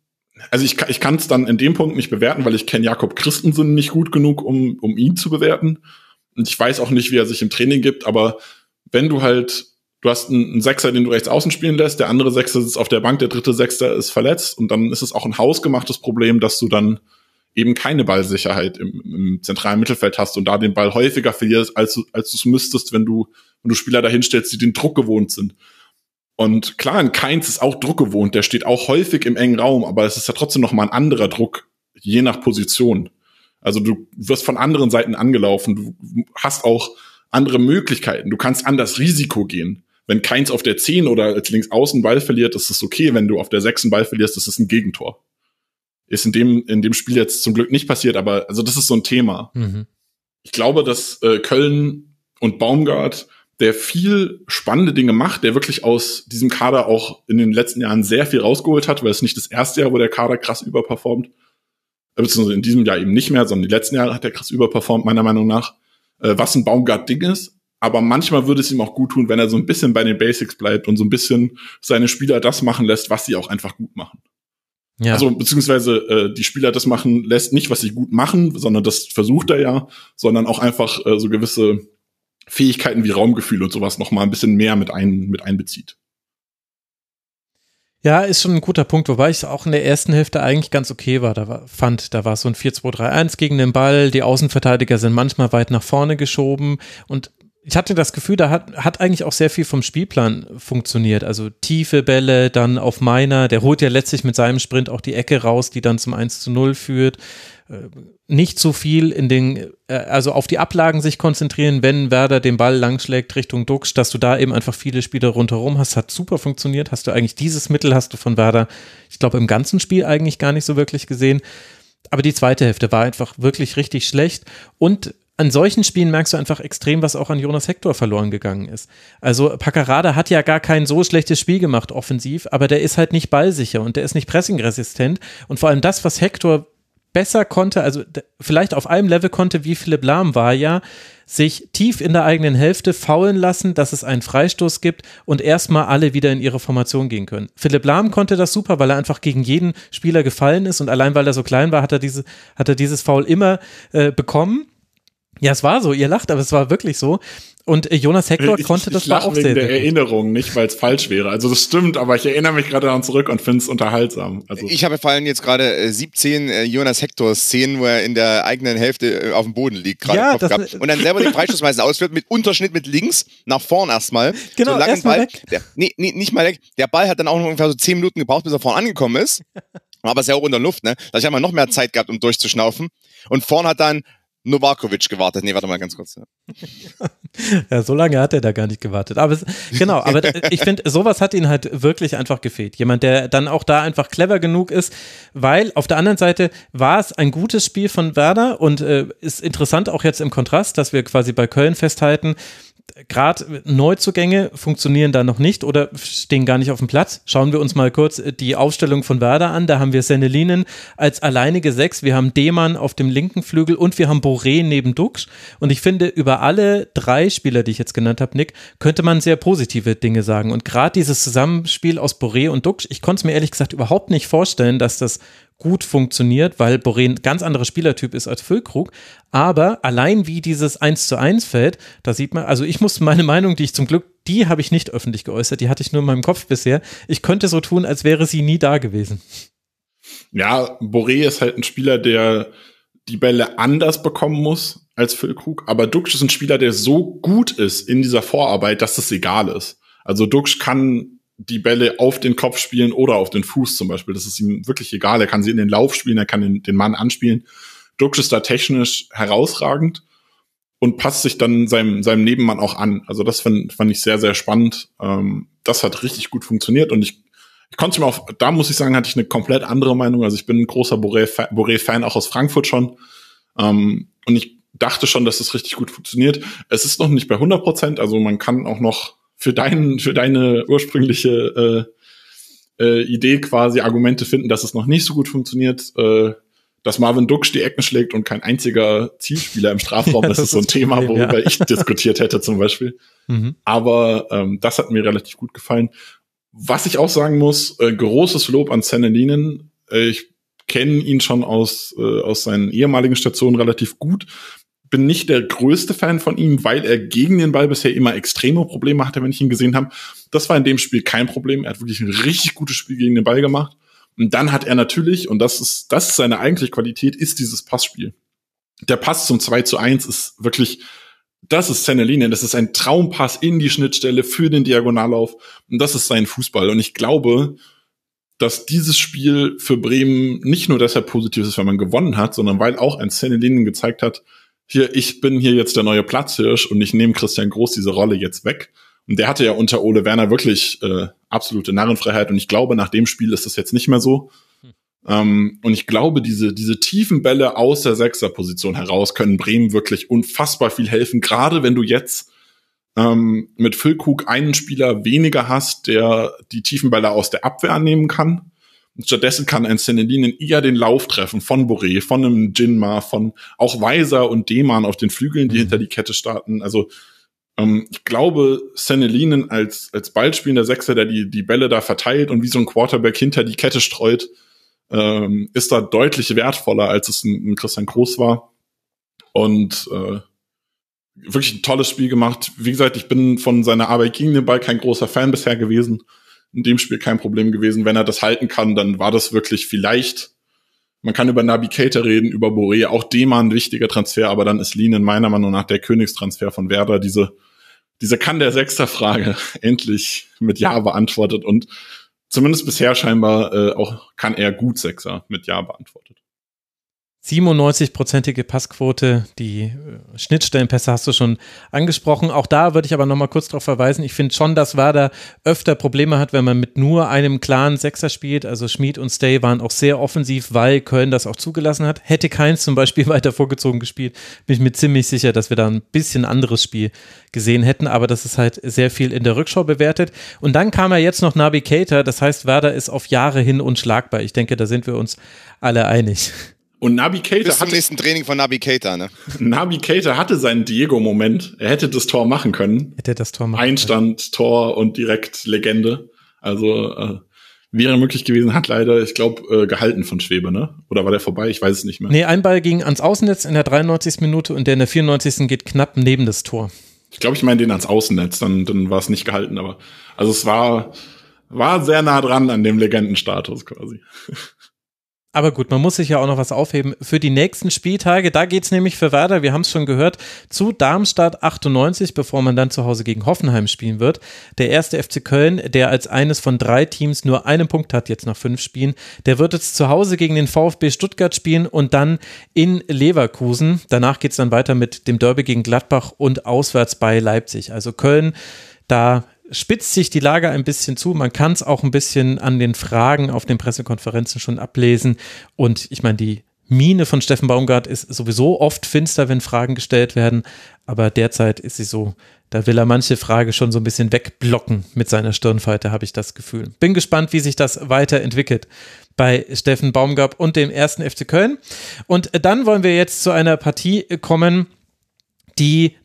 also ich, ich kann es dann in dem Punkt nicht bewerten, weil ich kenne Jakob Christensen nicht gut genug, um, um ihn zu bewerten. Und ich weiß auch nicht, wie er sich im Training gibt, aber wenn du halt, du hast einen, einen Sechser, den du rechts außen spielen lässt, der andere Sechser sitzt auf der Bank, der dritte Sechser ist verletzt und dann ist es auch ein hausgemachtes Problem, dass du dann eben keine Ballsicherheit im, im zentralen Mittelfeld hast und da den Ball häufiger verlierst, als du als du es müsstest, wenn du wenn du Spieler dahinstellst, die den Druck gewohnt sind. Und klar, in Keins ist auch Druck gewohnt, der steht auch häufig im engen Raum, aber es ist ja trotzdem noch mal ein anderer Druck, je nach Position. Also du wirst von anderen Seiten angelaufen, du hast auch andere Möglichkeiten, du kannst anders Risiko gehen. Wenn Keins auf der 10 oder als links außen Ball verliert, ist es okay. Wenn du auf der 6 Ball verlierst, ist es ein Gegentor. Ist in dem, in dem Spiel jetzt zum Glück nicht passiert, aber also das ist so ein Thema. Mhm. Ich glaube, dass äh, Köln und Baumgart, der viel spannende Dinge macht, der wirklich aus diesem Kader auch in den letzten Jahren sehr viel rausgeholt hat, weil es nicht das erste Jahr, wo der Kader krass überperformt, äh, beziehungsweise in diesem Jahr eben nicht mehr, sondern die letzten Jahre hat er krass überperformt, meiner Meinung nach, äh, was ein Baumgart-Ding ist. Aber manchmal würde es ihm auch gut tun, wenn er so ein bisschen bei den Basics bleibt und so ein bisschen seine Spieler das machen lässt, was sie auch einfach gut machen. Ja. Also beziehungsweise äh, die Spieler das machen lässt, nicht was sie gut machen, sondern das versucht er ja, sondern auch einfach äh, so gewisse Fähigkeiten wie Raumgefühl und sowas noch mal ein bisschen mehr mit ein mit einbezieht. Ja, ist schon ein guter Punkt, wobei ich es auch in der ersten Hälfte eigentlich ganz okay war. Da war, fand, da war so ein 4-2-3-1 gegen den Ball. Die Außenverteidiger sind manchmal weit nach vorne geschoben und ich hatte das Gefühl, da hat, hat eigentlich auch sehr viel vom Spielplan funktioniert. Also tiefe Bälle, dann auf meiner, der holt ja letztlich mit seinem Sprint auch die Ecke raus, die dann zum 1 zu 0 führt. Äh, nicht zu viel in den, äh, also auf die Ablagen sich konzentrieren, wenn Werder den Ball langschlägt Richtung Dux, dass du da eben einfach viele Spieler rundherum hast, hat super funktioniert. Hast du eigentlich dieses Mittel, hast du von Werder, ich glaube, im ganzen Spiel eigentlich gar nicht so wirklich gesehen. Aber die zweite Hälfte war einfach wirklich richtig schlecht und an solchen Spielen merkst du einfach extrem, was auch an Jonas Hector verloren gegangen ist. Also Paccarada hat ja gar kein so schlechtes Spiel gemacht offensiv, aber der ist halt nicht ballsicher und der ist nicht pressingresistent und vor allem das, was Hector besser konnte, also vielleicht auf einem Level konnte, wie Philipp Lahm war ja, sich tief in der eigenen Hälfte faulen lassen, dass es einen Freistoß gibt und erstmal alle wieder in ihre Formation gehen können. Philipp Lahm konnte das super, weil er einfach gegen jeden Spieler gefallen ist und allein weil er so klein war, hat er diese, hat er dieses Foul immer äh, bekommen Ja, es war so, ihr lacht, aber es war wirklich so. Und äh, Jonas Hector ich, konnte das ich auch wegen sehr, der sehr. Erinnerung, nicht weil es falsch wäre. Also das stimmt, aber ich erinnere mich gerade daran zurück und finde es unterhaltsam. Also Ich habe vor allem jetzt gerade äh, 17 äh, Jonas Hector Szenen, wo er in der eigenen Hälfte äh, auf dem Boden liegt, gerade Ja, im Kopf gehabt. Und dann selber den Freistoß meistens ausführt mit Unterschnitt mit links nach vorn erstmal. Genau, so langen erst mal Ball. weg. Der, nee, nee, nicht mal weg. Der Ball hat dann auch noch ungefähr so 10 Minuten gebraucht, bis er vorn angekommen ist. Aber es ist ja auch in der Luft, ne? Da ich habe noch mehr Zeit gehabt, um durchzuschnaufen. Und vorn hat dann Novakovic gewartet. Nee, warte mal ganz kurz. Ja, so lange hat er da gar nicht gewartet. Aber es, genau, aber ich finde, sowas hat ihn halt wirklich einfach gefehlt. Jemand, der dann auch da einfach clever genug ist, weil auf der anderen Seite war es ein gutes Spiel von Werder und äh, ist interessant auch jetzt im Kontrast, dass wir quasi bei Köln festhalten, gerade Neuzugänge funktionieren da noch nicht oder stehen gar nicht auf dem Platz. Schauen wir uns mal kurz die Aufstellung von Werder an. Da haben wir Sennelinen als alleinige Sechs, wir haben Demann auf dem linken Flügel und wir haben Boré neben Dux. Und ich finde, über alle drei Spieler, die ich jetzt genannt habe, Nick, könnte man sehr positive Dinge sagen. Und gerade dieses Zusammenspiel aus Boré und Dux, ich konnte es mir ehrlich gesagt überhaupt nicht vorstellen, dass das gut funktioniert, weil Boré ein ganz anderer Spielertyp ist als Füllkrug. Aber allein wie dieses 1 zu 1 fällt, da sieht man, also ich muss meine Meinung, die ich zum Glück, die habe ich nicht öffentlich geäußert, die hatte ich nur in meinem Kopf bisher. Ich könnte so tun, als wäre sie nie da gewesen. ja, Boré ist halt ein Spieler, der die Bälle anders bekommen muss als Füllkrug, aber Dux ist ein Spieler, der so gut ist in dieser Vorarbeit, dass es egal ist. Also Dux kann die Bälle auf den Kopf spielen oder auf den Fuß zum Beispiel. Das ist ihm wirklich egal. Er kann sie in den Lauf spielen, er kann den, den Mann anspielen. Dux ist da technisch herausragend und passt sich dann seinem, seinem Nebenmann auch an. Also das fand, fand ich sehr, sehr spannend. Ähm, das hat richtig gut funktioniert und ich, ich konnte mir auch, da muss ich sagen, hatte ich eine komplett andere Meinung. Also ich bin ein großer Boré-Fan, Boré auch aus Frankfurt schon. Ähm, und ich dachte schon, dass es richtig gut funktioniert. Es ist noch nicht bei 100 Prozent, also man kann auch noch für deinen, für deine ursprüngliche äh, äh, Idee quasi Argumente finden, dass es noch nicht so gut funktioniert. Äh, dass Marvin Dux die Ecken schlägt und kein einziger Zielspieler im Strafraum, Ja, das, das ist so ein ist Thema, Problem, worüber ja. ich diskutiert hätte zum Beispiel. Mhm. Aber ähm, das hat mir relativ gut gefallen. Was ich auch sagen muss, äh, großes Lob an Sennelinen. Äh, ich kenne ihn schon aus, äh, aus seinen ehemaligen Stationen relativ gut. Bin nicht der größte Fan von ihm, weil er gegen den Ball bisher immer extreme Probleme hatte, wenn ich ihn gesehen habe. Das war in dem Spiel kein Problem. Er hat wirklich ein richtig gutes Spiel gegen den Ball gemacht. Und dann hat er natürlich, und das ist, das ist seine eigentliche Qualität, ist dieses Passspiel. Der Pass zum 2 zu 1 ist wirklich, das ist seine Linie. Das ist ein Traumpass in die Schnittstelle für den Diagonallauf. Und das ist sein Fußball. Und ich glaube, dass dieses Spiel für Bremen nicht nur deshalb positiv ist, weil man gewonnen hat, sondern weil auch ein Sennelinen gezeigt hat, hier, ich bin hier jetzt der neue Platzhirsch und ich nehme Christian Groß diese Rolle jetzt weg. Und der hatte ja unter Ole Werner wirklich äh, absolute Narrenfreiheit. Und ich glaube, nach dem Spiel ist das jetzt nicht mehr so. Ähm, und ich glaube, diese, diese tiefen Bälle aus der Sechserposition heraus können Bremen wirklich unfassbar viel helfen. Gerade wenn du jetzt ähm, mit Füllkrug einen Spieler weniger hast, der die tiefen Bälle aus der Abwehr annehmen kann. Und stattdessen kann ein Senelinen eher den Lauf treffen von Boré, von einem Jinma, von auch Weiser und Deman auf den Flügeln, die Mhm. hinter die Kette starten. Also ähm, ich glaube, Senelinen als, als ballspielender Sechser, der die, die Bälle da verteilt und wie so ein Quarterback hinter die Kette streut, ähm, ist da deutlich wertvoller, als es ein, ein Christian Groß war. Und äh, wirklich ein tolles Spiel gemacht. Wie gesagt, ich bin von seiner Arbeit gegen den Ball kein großer Fan bisher gewesen. In dem Spiel kein Problem gewesen. Wenn er das halten kann, dann war das wirklich vielleicht. Man kann über Nabi Keita reden, über Boré, auch Deman ein wichtiger Transfer, aber dann ist Linen meiner Meinung nach der Königstransfer von Werder. Diese, diese kann der Sechster-Frage endlich mit Ja beantwortet und zumindest bisher scheinbar äh, auch kann er gut Sechser mit Ja beantwortet. 97-prozentige Passquote, die äh, Schnittstellenpässe hast du schon angesprochen. Auch da würde ich aber nochmal kurz darauf verweisen. Ich finde schon, dass Werder öfter Probleme hat, wenn man mit nur einem klaren Sechser spielt. Also Schmid und Stay waren auch sehr offensiv, weil Köln das auch zugelassen hat. Hätte Keins zum Beispiel weiter vorgezogen gespielt, bin ich mir ziemlich sicher, dass wir da ein bisschen anderes Spiel gesehen hätten. Aber das ist halt sehr viel in der Rückschau bewertet. Und dann kam ja jetzt noch Nabi Keita. Das heißt, Werder ist auf Jahre hin unschlagbar. Ich denke, da sind wir uns alle einig. Und Nabi Keita Bis zum hatte, nächsten Training von Nabi Keita, ne? Nabi Keita hatte seinen Diego-Moment. Er hätte das Tor machen können. Hätte das Tor machen können. Einstand, Tor und direkt Legende. Also äh, wäre möglich gewesen, hat leider, ich glaube, äh, gehalten von Schwebe, ne? Oder war der vorbei? Ich weiß es nicht mehr. Nee, ein Ball ging ans Außennetz in der 93. Minute und der in der 94. geht knapp neben das Tor. Ich glaube, ich meine den ans Außennetz, dann, dann war es nicht gehalten, aber also es war, war sehr nah dran an dem Legendenstatus quasi. Aber gut, man muss sich ja auch noch was aufheben für die nächsten Spieltage. Da geht's nämlich für Werder, wir haben es schon gehört, zu Darmstadt 98, bevor man dann zu Hause gegen Hoffenheim spielen wird. Der erste FC Köln, der als eines von drei Teams nur einen Punkt hat, jetzt nach fünf Spielen, der wird jetzt zu Hause gegen den VfB Stuttgart spielen und dann in Leverkusen. Danach geht's dann weiter mit dem Derby gegen Gladbach und auswärts bei Leipzig. Also Köln, da spitzt sich die Lage ein bisschen zu. Man kann es auch ein bisschen an den Fragen auf den Pressekonferenzen schon ablesen. Und ich meine, die Miene von Steffen Baumgart ist sowieso oft finster, wenn Fragen gestellt werden. Aber derzeit ist sie so, da will er manche Frage schon so ein bisschen wegblocken mit seiner Stirnfalte, habe ich das Gefühl. Bin gespannt, wie sich das weiterentwickelt bei Steffen Baumgart und dem ersten FC Köln. Und dann wollen wir jetzt zu einer Partie kommen, die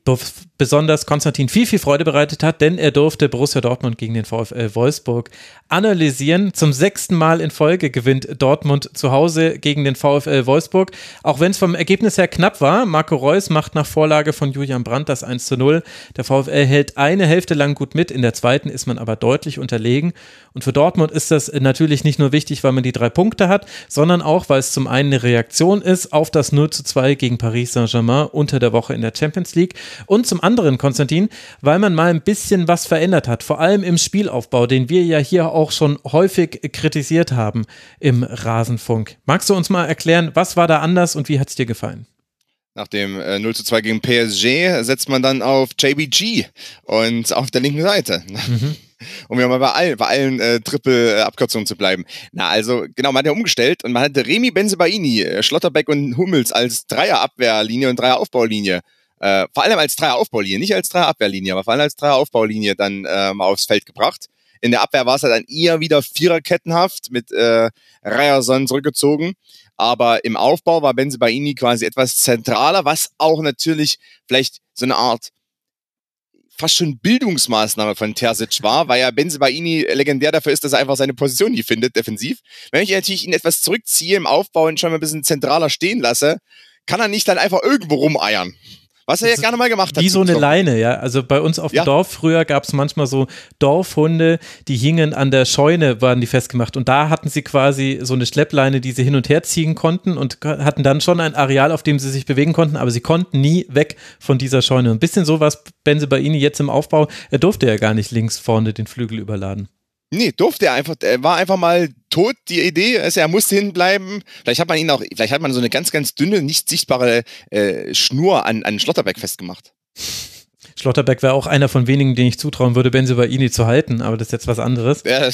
besonders Konstantin viel, viel Freude bereitet hat, denn er durfte Borussia Dortmund gegen den VfL Wolfsburg analysieren. Zum sechsten Mal in Folge gewinnt Dortmund zu Hause gegen den VfL Wolfsburg. Auch wenn es vom Ergebnis her knapp war, Marco Reus macht nach Vorlage von Julian Brandt das 1 zu 0. Der VfL hält eine Hälfte lang gut mit, in der zweiten ist man aber deutlich unterlegen. Und für Dortmund ist das natürlich nicht nur wichtig, weil man die drei Punkte hat, sondern auch, weil es zum einen eine Reaktion ist auf das 0 zu 2 gegen Paris Saint-Germain unter der Woche in der Champions League und zum anderen, Konstantin, weil man mal ein bisschen was verändert hat, vor allem im Spielaufbau, den wir ja hier auch schon häufig kritisiert haben im Rasenfunk. Magst du uns mal erklären, was war da anders und wie hat es dir gefallen? Nach dem äh, 0 zu 2 gegen PSG setzt man dann auf JBG und auf der linken Seite. Mhm. Um ja mal bei allen, bei allen äh, Triple-Abkürzungen zu bleiben. Na, also genau, man hat ja umgestellt und man hatte Remy Benzebaini, äh, Schlotterbeck und Hummels als Dreier-Abwehrlinie und Dreier-Aufbaulinie äh, vor allem als Dreier-Aufbaulinie, nicht als Dreier-Abwehrlinie, aber vor allem als Dreier-Aufbaulinie dann ähm, aufs Feld gebracht. In der Abwehr war es dann eher wieder Viererkettenhaft mit äh, Ryerson zurückgezogen. Aber im Aufbau war Benze Baini quasi etwas zentraler, was auch natürlich vielleicht so eine Art fast schon Bildungsmaßnahme von Terzic war, weil ja Benze Baini legendär dafür ist, dass er einfach seine Position nie findet, defensiv. Wenn ich natürlich ihn etwas zurückziehe im Aufbau und schon mal ein bisschen zentraler stehen lasse, kann er nicht dann einfach irgendwo rumeiern. Was er ja gerne mal gemacht hat. Wie so eine Leine, ja. Also bei uns auf dem ja. Dorf früher gab es manchmal so Dorfhunde, die hingen an der Scheune, waren die festgemacht. Und da hatten sie quasi so eine Schleppleine, die sie hin und her ziehen konnten und hatten dann schon ein Areal, auf dem sie sich bewegen konnten, aber sie konnten nie weg von dieser Scheune. Ein bisschen so was Benze Baini jetzt im Aufbau. Er durfte ja gar nicht links vorne den Flügel überladen. Nee, durfte er einfach, er war einfach mal tot, die Idee, also er musste hinbleiben. Vielleicht hat man ihn auch, vielleicht hat man so eine ganz, ganz dünne, nicht sichtbare äh, Schnur an, an Schlotterberg festgemacht. Schlotterbeck wäre auch einer von wenigen, denen ich zutrauen würde, Benzebaini zu halten, aber das ist jetzt was anderes. Der,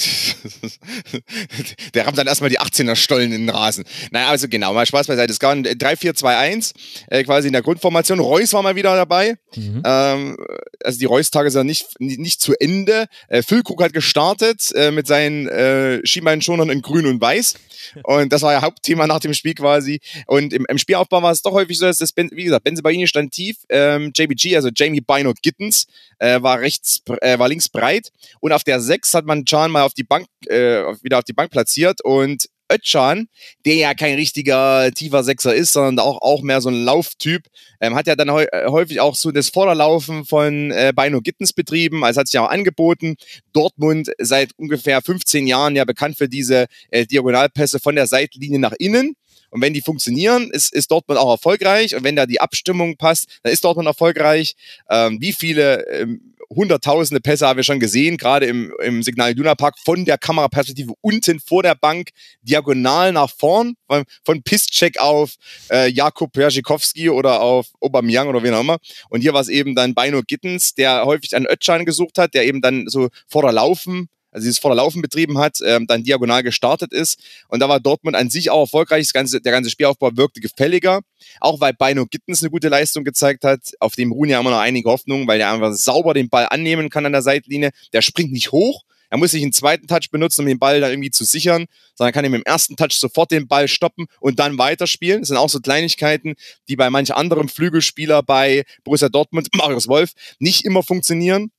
der rammt dann erstmal die 18er Stollen in den Rasen. Naja, also genau, mal Spaß beiseite. Es gab ein 3-4-2-1, äh, quasi in der Grundformation. Reus war mal wieder dabei. Mhm. Ähm, also die Reus-Tage sind nicht, nicht zu Ende. Äh, Füllkrug hat gestartet äh, mit seinen äh, Schienbeinschonern in grün und weiß. Und das war ja Hauptthema nach dem Spiel quasi. Und im, im Spielaufbau war es doch häufig so, dass das, ben, wie gesagt, Benzebaini stand tief, ähm, JBG, also Jamie Bino Gittens, äh, war rechts, äh, war links breit. Und auf der 6 hat man Can mal auf die Bank, äh, wieder auf die Bank platziert und Özcan, der ja kein richtiger tiefer Sechser ist, sondern auch, auch mehr so ein Lauftyp, ähm, hat ja dann äh, häufig auch so das Vorderlaufen von äh, Beino Gittens betrieben, also hat sich ja auch angeboten. Dortmund seit ungefähr 15 Jahren ja bekannt für diese äh, Diagonalpässe von der Seitlinie nach innen. Und wenn die funktionieren, ist, ist Dortmund auch erfolgreich. Und wenn da die Abstimmung passt, dann ist Dortmund erfolgreich. Ähm, wie viele ähm, hunderttausende Pässe haben wir schon gesehen, gerade im, im Signal Iduna Park von der Kameraperspektive unten vor der Bank, diagonal nach vorn, von, von Piszczek auf äh, Jakub Jarzykowski oder auf Aubameyang oder wen auch immer. Und hier war es eben dann Beino Gittens, der häufig einen Ötschan gesucht hat, der eben dann so vor der Laufen also dieses Vorderlaufen betrieben hat, ähm, dann diagonal gestartet ist. Und da war Dortmund an sich auch erfolgreich. Das ganze, der ganze Spielaufbau wirkte gefälliger. Auch weil Beino Gittens eine gute Leistung gezeigt hat. Auf dem ruhen ja immer noch einige Hoffnungen, weil der einfach sauber den Ball annehmen kann an der Seitlinie. Der springt nicht hoch. Er muss sich einen zweiten Touch benutzen, um den Ball dann irgendwie zu sichern, sondern kann ihm im ersten Touch sofort den Ball stoppen und dann weiterspielen. Das sind auch so Kleinigkeiten, die bei manch anderem Flügelspieler bei Borussia Dortmund, Marius Wolf, nicht immer funktionieren.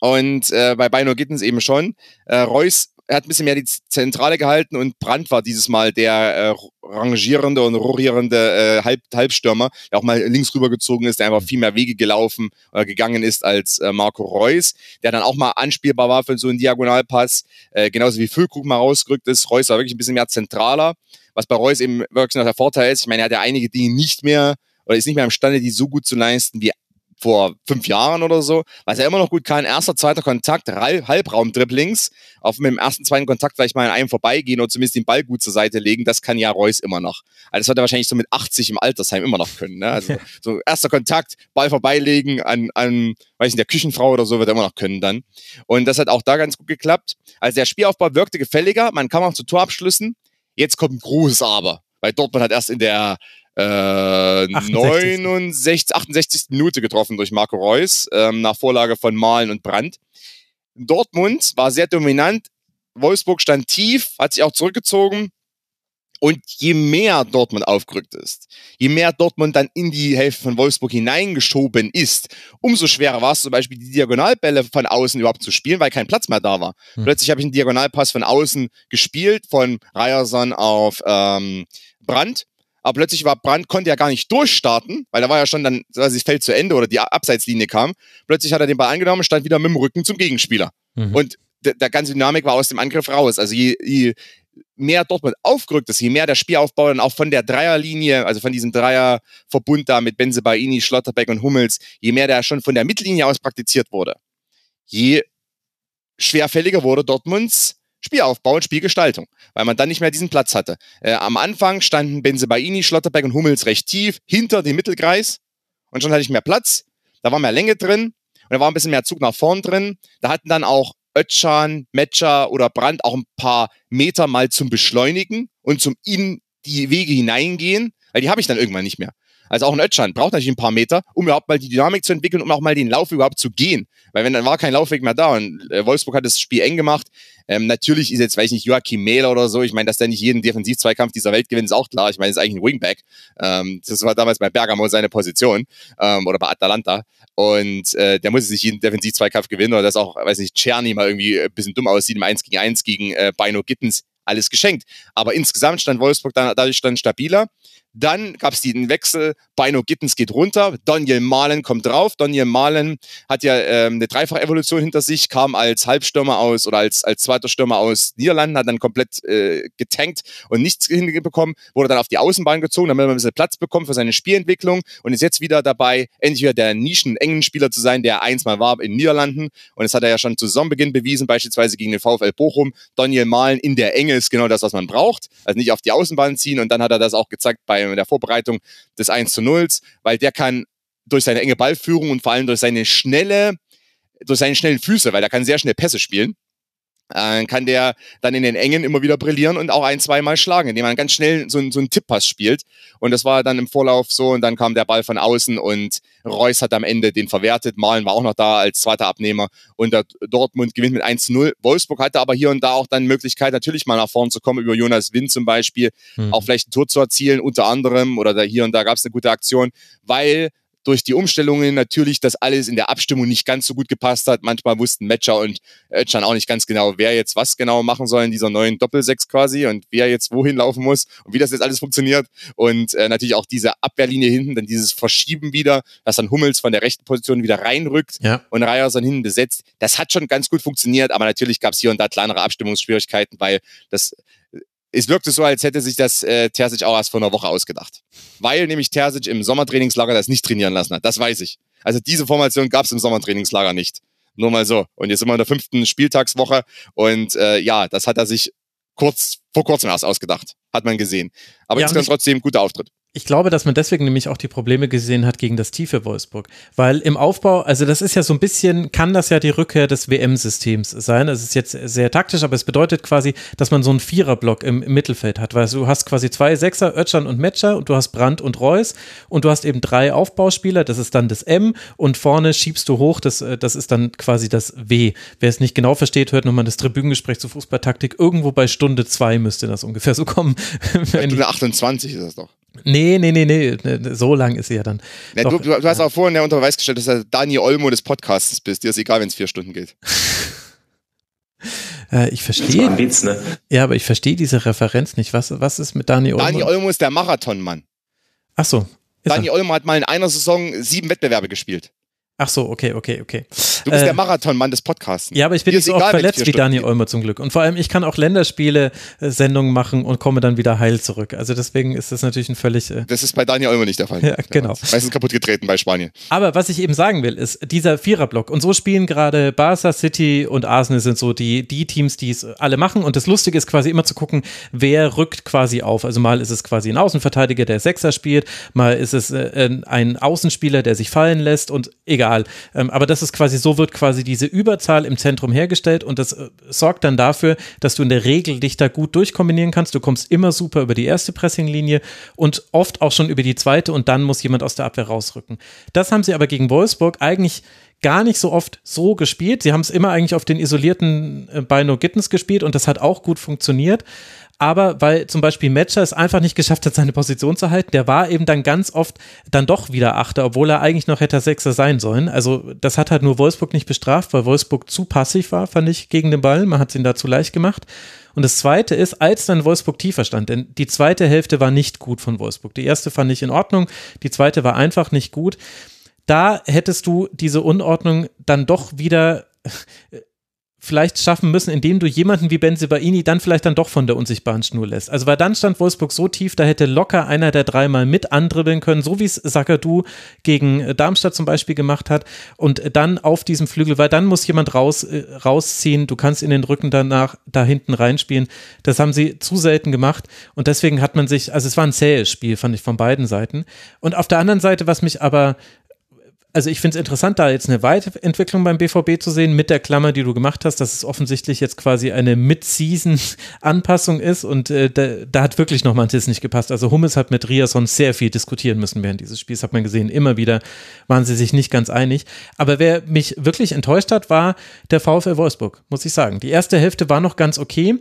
Und äh, bei Bino Gittens eben schon. Äh, Reus er hat ein bisschen mehr die Zentrale gehalten und Brandt war dieses Mal der äh, rangierende und rohrierende äh, Halb Halbstürmer, der auch mal links rübergezogen ist, der einfach viel mehr Wege gelaufen oder gegangen ist als äh, Marco Reus, der dann auch mal anspielbar war für so einen Diagonalpass, äh, genauso wie Füllkrug mal rausgerückt ist. Reus war wirklich ein bisschen mehr zentraler, was bei Reus eben wirklich noch der Vorteil ist. Ich meine, er hat ja einige Dinge nicht mehr oder ist nicht mehr imstande, die so gut zu leisten wie vor fünf Jahren oder so, was er immer noch gut kann, erster, zweiter Kontakt, Halbraum-Dribblings, auf mit dem ersten, zweiten Kontakt vielleicht mal an einem vorbeigehen oder zumindest den Ball gut zur Seite legen, das kann ja Reus immer noch. Also das wird er wahrscheinlich so mit 80 im Altersheim immer noch können. Ne? Also so erster Kontakt, Ball vorbeilegen an, an, weiß nicht, der Küchenfrau oder so wird er immer noch können dann. Und das hat auch da ganz gut geklappt. Also der Spielaufbau wirkte gefälliger, man kam auch zu Torabschlüssen. Jetzt kommt ein großes Aber. Weil Dortmund hat erst in der äh, 69, 68. Minute getroffen durch Marco Reus, ähm, nach Vorlage von Malen und Brandt. Dortmund war sehr dominant. Wolfsburg stand tief, hat sich auch zurückgezogen. Und je mehr Dortmund aufgerückt ist, je mehr Dortmund dann in die Hälfte von Wolfsburg hineingeschoben ist, umso schwerer war es zum Beispiel, die Diagonalbälle von außen überhaupt zu spielen, weil kein Platz mehr da war. Hm. Plötzlich habe ich einen Diagonalpass von außen gespielt, von Ryerson auf ähm, Brandt aber plötzlich war Brandt, konnte ja gar nicht durchstarten, weil da war ja schon dann, also das Feld zu Ende oder die Abseitslinie kam. Plötzlich hat er den Ball angenommen, stand wieder mit dem Rücken zum Gegenspieler. Mhm. Und der ganze Dynamik war aus dem Angriff raus. Also je, je mehr Dortmund aufgerückt ist, je mehr der Spielaufbau dann auch von der Dreierlinie, also von diesem Dreierverbund da mit Benzebaini, Schlotterbeck und Hummels, je mehr der schon von der Mittellinie aus praktiziert wurde, je schwerfälliger wurde Dortmunds Spielaufbau und Spielgestaltung, weil man dann nicht mehr diesen Platz hatte. Äh, am Anfang standen Benzebaini, Schlotterbeck und Hummels recht tief hinter dem Mittelkreis und schon hatte ich mehr Platz. Da war mehr Länge drin und da war ein bisschen mehr Zug nach vorn drin. Da hatten dann auch Ötchan, Metscher oder Brandt auch ein paar Meter mal zum Beschleunigen und zum in die Wege hineingehen, weil die habe ich dann irgendwann nicht mehr. Also auch ein Ötchan braucht natürlich ein paar Meter, um überhaupt mal die Dynamik zu entwickeln, um auch mal den Lauf überhaupt zu gehen. Weil wenn dann war kein Laufweg mehr da und äh, Wolfsburg hat das Spiel eng gemacht. Ähm, natürlich ist jetzt, weiß ich nicht, Joachim Mähler oder so. Ich meine, dass der nicht jeden Defensivzweikampf dieser Welt gewinnt, ist auch klar. Ich meine, ist eigentlich ein Wingback. Ähm, das war damals bei Bergamo seine Position ähm, oder bei Atalanta. Und äh, der muss sich jeden Defensivzweikampf gewinnen oder dass auch, weiß nicht, Czerny mal irgendwie ein bisschen dumm aussieht im 1 gegen 1 gegen äh, Bino Gittens alles geschenkt. Aber insgesamt stand Wolfsburg dann, dadurch dann stabiler. Dann gab es den Wechsel, Bino Gittens geht runter, Daniel Malen kommt drauf. Daniel Malen hat ja ähm, eine Dreifach-Evolution hinter sich, kam als Halbstürmer aus oder als, als zweiter Stürmer aus Niederlanden, hat dann komplett äh, getankt und nichts hinbekommen, wurde dann auf die Außenbahn gezogen, damit er ein bisschen Platz bekommt für seine Spielentwicklung und ist jetzt wieder dabei, endlich wieder der nischen-engen Spieler zu sein, der einmal war in Niederlanden. Und das hat er ja schon zu Saisonbeginn bewiesen, beispielsweise gegen den VfL Bochum. Daniel Malen in der Enge ist genau das, was man braucht. Also nicht auf die Außenbahn ziehen und dann hat er das auch gezeigt bei der Vorbereitung des 1 zu 0, weil der kann durch seine enge Ballführung und vor allem durch seine schnelle, durch seine schnellen Füße, weil er kann sehr schnell Pässe spielen, äh, kann der dann in den Engen immer wieder brillieren und auch ein, zweimal schlagen, indem man ganz schnell so, so einen Tipppass spielt. Und das war dann im Vorlauf so und dann kam der Ball von außen und Reus hat am Ende den verwertet. Malen war auch noch da als zweiter Abnehmer und der Dortmund gewinnt mit 1-0. Wolfsburg hatte aber hier und da auch dann Möglichkeit, natürlich mal nach vorne zu kommen, über Jonas Wind zum Beispiel, mhm. auch vielleicht ein Tor zu erzielen, unter anderem, oder da hier und da gab es eine gute Aktion, weil durch die Umstellungen natürlich das alles in der Abstimmung nicht ganz so gut gepasst hat. Manchmal wussten Matcher und Özcan auch nicht ganz genau, wer jetzt was genau machen soll in dieser neuen Doppelsechs quasi und wer jetzt wohin laufen muss und wie das jetzt alles funktioniert. Und äh, natürlich auch diese Abwehrlinie hinten, dann dieses Verschieben wieder, dass dann Hummels von der rechten Position wieder reinrückt ja. und Reyers dann hinten besetzt. Das hat schon ganz gut funktioniert, aber natürlich gab es hier und da kleinere Abstimmungsschwierigkeiten, weil das es wirkte so, als hätte sich das äh, Terzic auch erst vor einer Woche ausgedacht. Weil nämlich Terzic im Sommertrainingslager das nicht trainieren lassen hat. Das weiß ich. Also diese Formation gab es im Sommertrainingslager nicht. Nur mal so. Und jetzt sind wir in der fünften Spieltagswoche und äh, ja, das hat er sich kurz vor kurzem erst ausgedacht. Hat man gesehen. Aber ja, insgesamt trotzdem guter Auftritt. Ich glaube, dass man deswegen nämlich auch die Probleme gesehen hat gegen das tiefe Wolfsburg. Weil im Aufbau, also das ist ja so ein bisschen, kann das ja die Rückkehr des WM-Systems sein. Es ist jetzt sehr taktisch, aber es bedeutet quasi, dass man so einen Viererblock im, im Mittelfeld hat. Weil du hast quasi zwei Sechser, Ötschern und Metscher und du hast Brandt und Reus und du hast eben drei Aufbauspieler, das ist dann das M und vorne schiebst du hoch, das, das ist dann quasi das W. Wer es nicht genau versteht, hört nochmal das Tribünengespräch zur Fußballtaktik. Irgendwo bei Stunde zwei müsste das ungefähr so kommen. Stunde 28 ist das doch. Nee, nee, nee, nee, so lang ist sie ja dann. Ja, Doch, du, du, hast auch vorhin ja unter Beweis gestellt, dass du Dani Olmo des Podcasts bist. Dir ist egal, wenn es vier Stunden geht. Äh, ich verstehe. ein Witz, ne? Ja, aber ich verstehe diese Referenz nicht. Was, was ist mit Dani Olmo? Dani Olmo ist der Marathonmann. Ach so. Dani er? Olmo hat mal in einer Saison sieben Wettbewerbe gespielt. Ach so, okay, okay, okay. Du bist Äh, der Marathonmann des Podcasts. Ja, aber ich bin Dir nicht so oft verletzt wie Stunden Dani geht. Olmo zum Glück. Und vor allem, ich kann auch Länderspiele-Sendungen machen und komme dann wieder heil zurück. Also deswegen ist das natürlich ein völlig. Äh, Das ist bei Dani Olmo nicht der Fall. Ja, genau. Meistens kaputt getreten bei Spanien. Aber was ich eben sagen will, ist dieser Viererblock. Und so spielen gerade Barca, City und Arsenal sind so die, die Teams, die es alle machen. Und das Lustige ist quasi immer zu gucken, wer rückt quasi auf. Also mal ist es quasi ein Außenverteidiger, der Sechser spielt, mal ist es äh, ein Außenspieler, der sich fallen lässt und egal. Ähm, aber das ist quasi, so wird quasi diese Überzahl im Zentrum hergestellt und das äh, sorgt dann dafür, dass du in der Regel dich da gut durchkombinieren kannst. Du kommst immer super über die erste Pressinglinie und oft auch schon über die zweite und dann muss jemand aus der Abwehr rausrücken. Das haben sie aber gegen Wolfsburg eigentlich gar nicht so oft so gespielt. Sie haben es immer eigentlich auf den isolierten äh, Bino Gittens gespielt und das hat auch gut funktioniert. Aber weil zum Beispiel Matcher es einfach nicht geschafft hat, seine Position zu halten, der war eben dann ganz oft dann doch wieder Achter, obwohl er eigentlich noch hätte Sechser sein sollen. Also das hat halt nur Wolfsburg nicht bestraft, weil Wolfsburg zu passiv war, fand ich, gegen den Ball. Man hat es ihn da zu leicht gemacht. Und das zweite ist, als dann Wolfsburg tiefer stand, denn die zweite Hälfte war nicht gut von Wolfsburg. Die erste fand ich in Ordnung, die zweite war einfach nicht gut. Da hättest du diese Unordnung dann doch wieder vielleicht schaffen müssen, indem du jemanden wie Benzibaini dann vielleicht dann doch von der unsichtbaren Schnur lässt. Also weil dann stand Wolfsburg so tief, da hätte locker einer der dreimal mit andribbeln können, so wie es Sakadu gegen äh, Darmstadt zum Beispiel gemacht hat und dann auf diesem Flügel, weil dann muss jemand raus, äh, rausziehen, du kannst in den Rücken danach da hinten reinspielen. Das haben sie zu selten gemacht und deswegen hat man sich, also es war ein zähes Spiel, fand ich von beiden Seiten. Und auf der anderen Seite, was mich aber also ich finde es interessant, da jetzt eine Weiterentwicklung beim BVB zu sehen, mit der Klammer, die du gemacht hast, dass es offensichtlich jetzt quasi eine Mid-Season-Anpassung ist und äh, da, da hat wirklich noch manches nicht gepasst. Also Hummels hat mit Riasson sehr viel diskutieren müssen während dieses Spiels, hat man gesehen. Immer wieder waren sie sich nicht ganz einig. Aber wer mich wirklich enttäuscht hat, war der VfL Wolfsburg, muss ich sagen. Die erste Hälfte war noch ganz okay.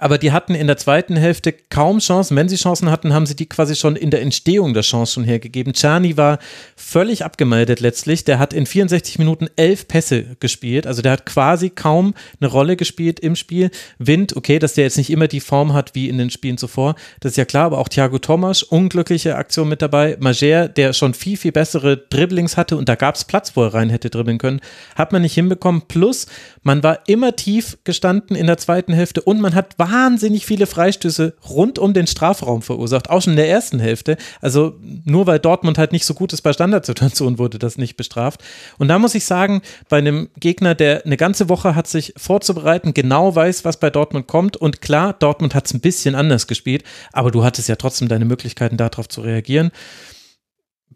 Aber die hatten in der zweiten Hälfte kaum Chancen. Wenn sie Chancen hatten, haben sie die quasi schon in der Entstehung der Chance schon hergegeben. Czerny war völlig abgemeldet letztlich. Der hat in 64 Minuten elf Pässe gespielt. Also der hat quasi kaum eine Rolle gespielt im Spiel. Wind, okay, dass der jetzt nicht immer die Form hat wie in den Spielen zuvor. Das ist ja klar, aber auch Thiago Thomas, unglückliche Aktion mit dabei. Mager, der schon viel, viel bessere Dribblings hatte und da gab es Platz, wo er rein hätte dribbeln können. Hat man nicht hinbekommen. Plus, man war immer tief gestanden in der zweiten Hälfte und man hat wahnsinnig viele Freistöße rund um den Strafraum verursacht, auch schon in der ersten Hälfte. Also nur weil Dortmund halt nicht so gut ist bei Standardsituationen, wurde das nicht bestraft. Und da muss ich sagen, bei einem Gegner, der eine ganze Woche hat sich vorzubereiten, genau weiß, was bei Dortmund kommt und klar, Dortmund hat es ein bisschen anders gespielt, aber du hattest ja trotzdem deine Möglichkeiten, darauf zu reagieren.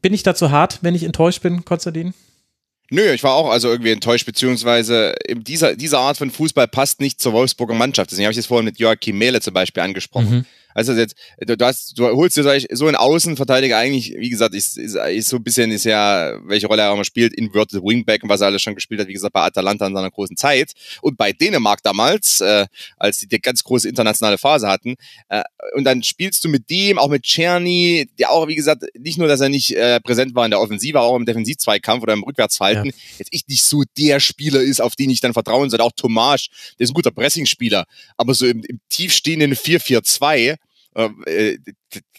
Bin ich dazu hart, wenn ich enttäuscht bin, Konstantin? Nö, ich war auch also irgendwie enttäuscht, beziehungsweise dieser, diese Art von Fußball passt nicht zur Wolfsburger Mannschaft. Deswegen habe ich das vorhin mit Joachim Mehle zum Beispiel angesprochen. Mhm. Also jetzt, du, du, hast, du holst dir solch- so einen Außenverteidiger eigentlich, wie gesagt, ist, ist, ist so ein bisschen ist ja, welche Rolle er auch immer spielt, inverted Wingback und was er alles schon gespielt hat, wie gesagt, bei Atalanta in seiner großen Zeit und bei Dänemark damals, äh, als die die ganz große internationale Phase hatten. Äh, und dann spielst du mit dem, auch mit Czerny, der auch, wie gesagt, nicht nur, dass er nicht äh, präsent war in der Offensive, auch im Defensivzweikampf oder im Rückwärtsverhalten, jetzt echt nicht so der Spieler ist, auf den ich dann vertrauen soll. Auch Tomasch, der ist ein guter Pressingspieler, aber so im, im tiefstehenden 4-4-2, äh,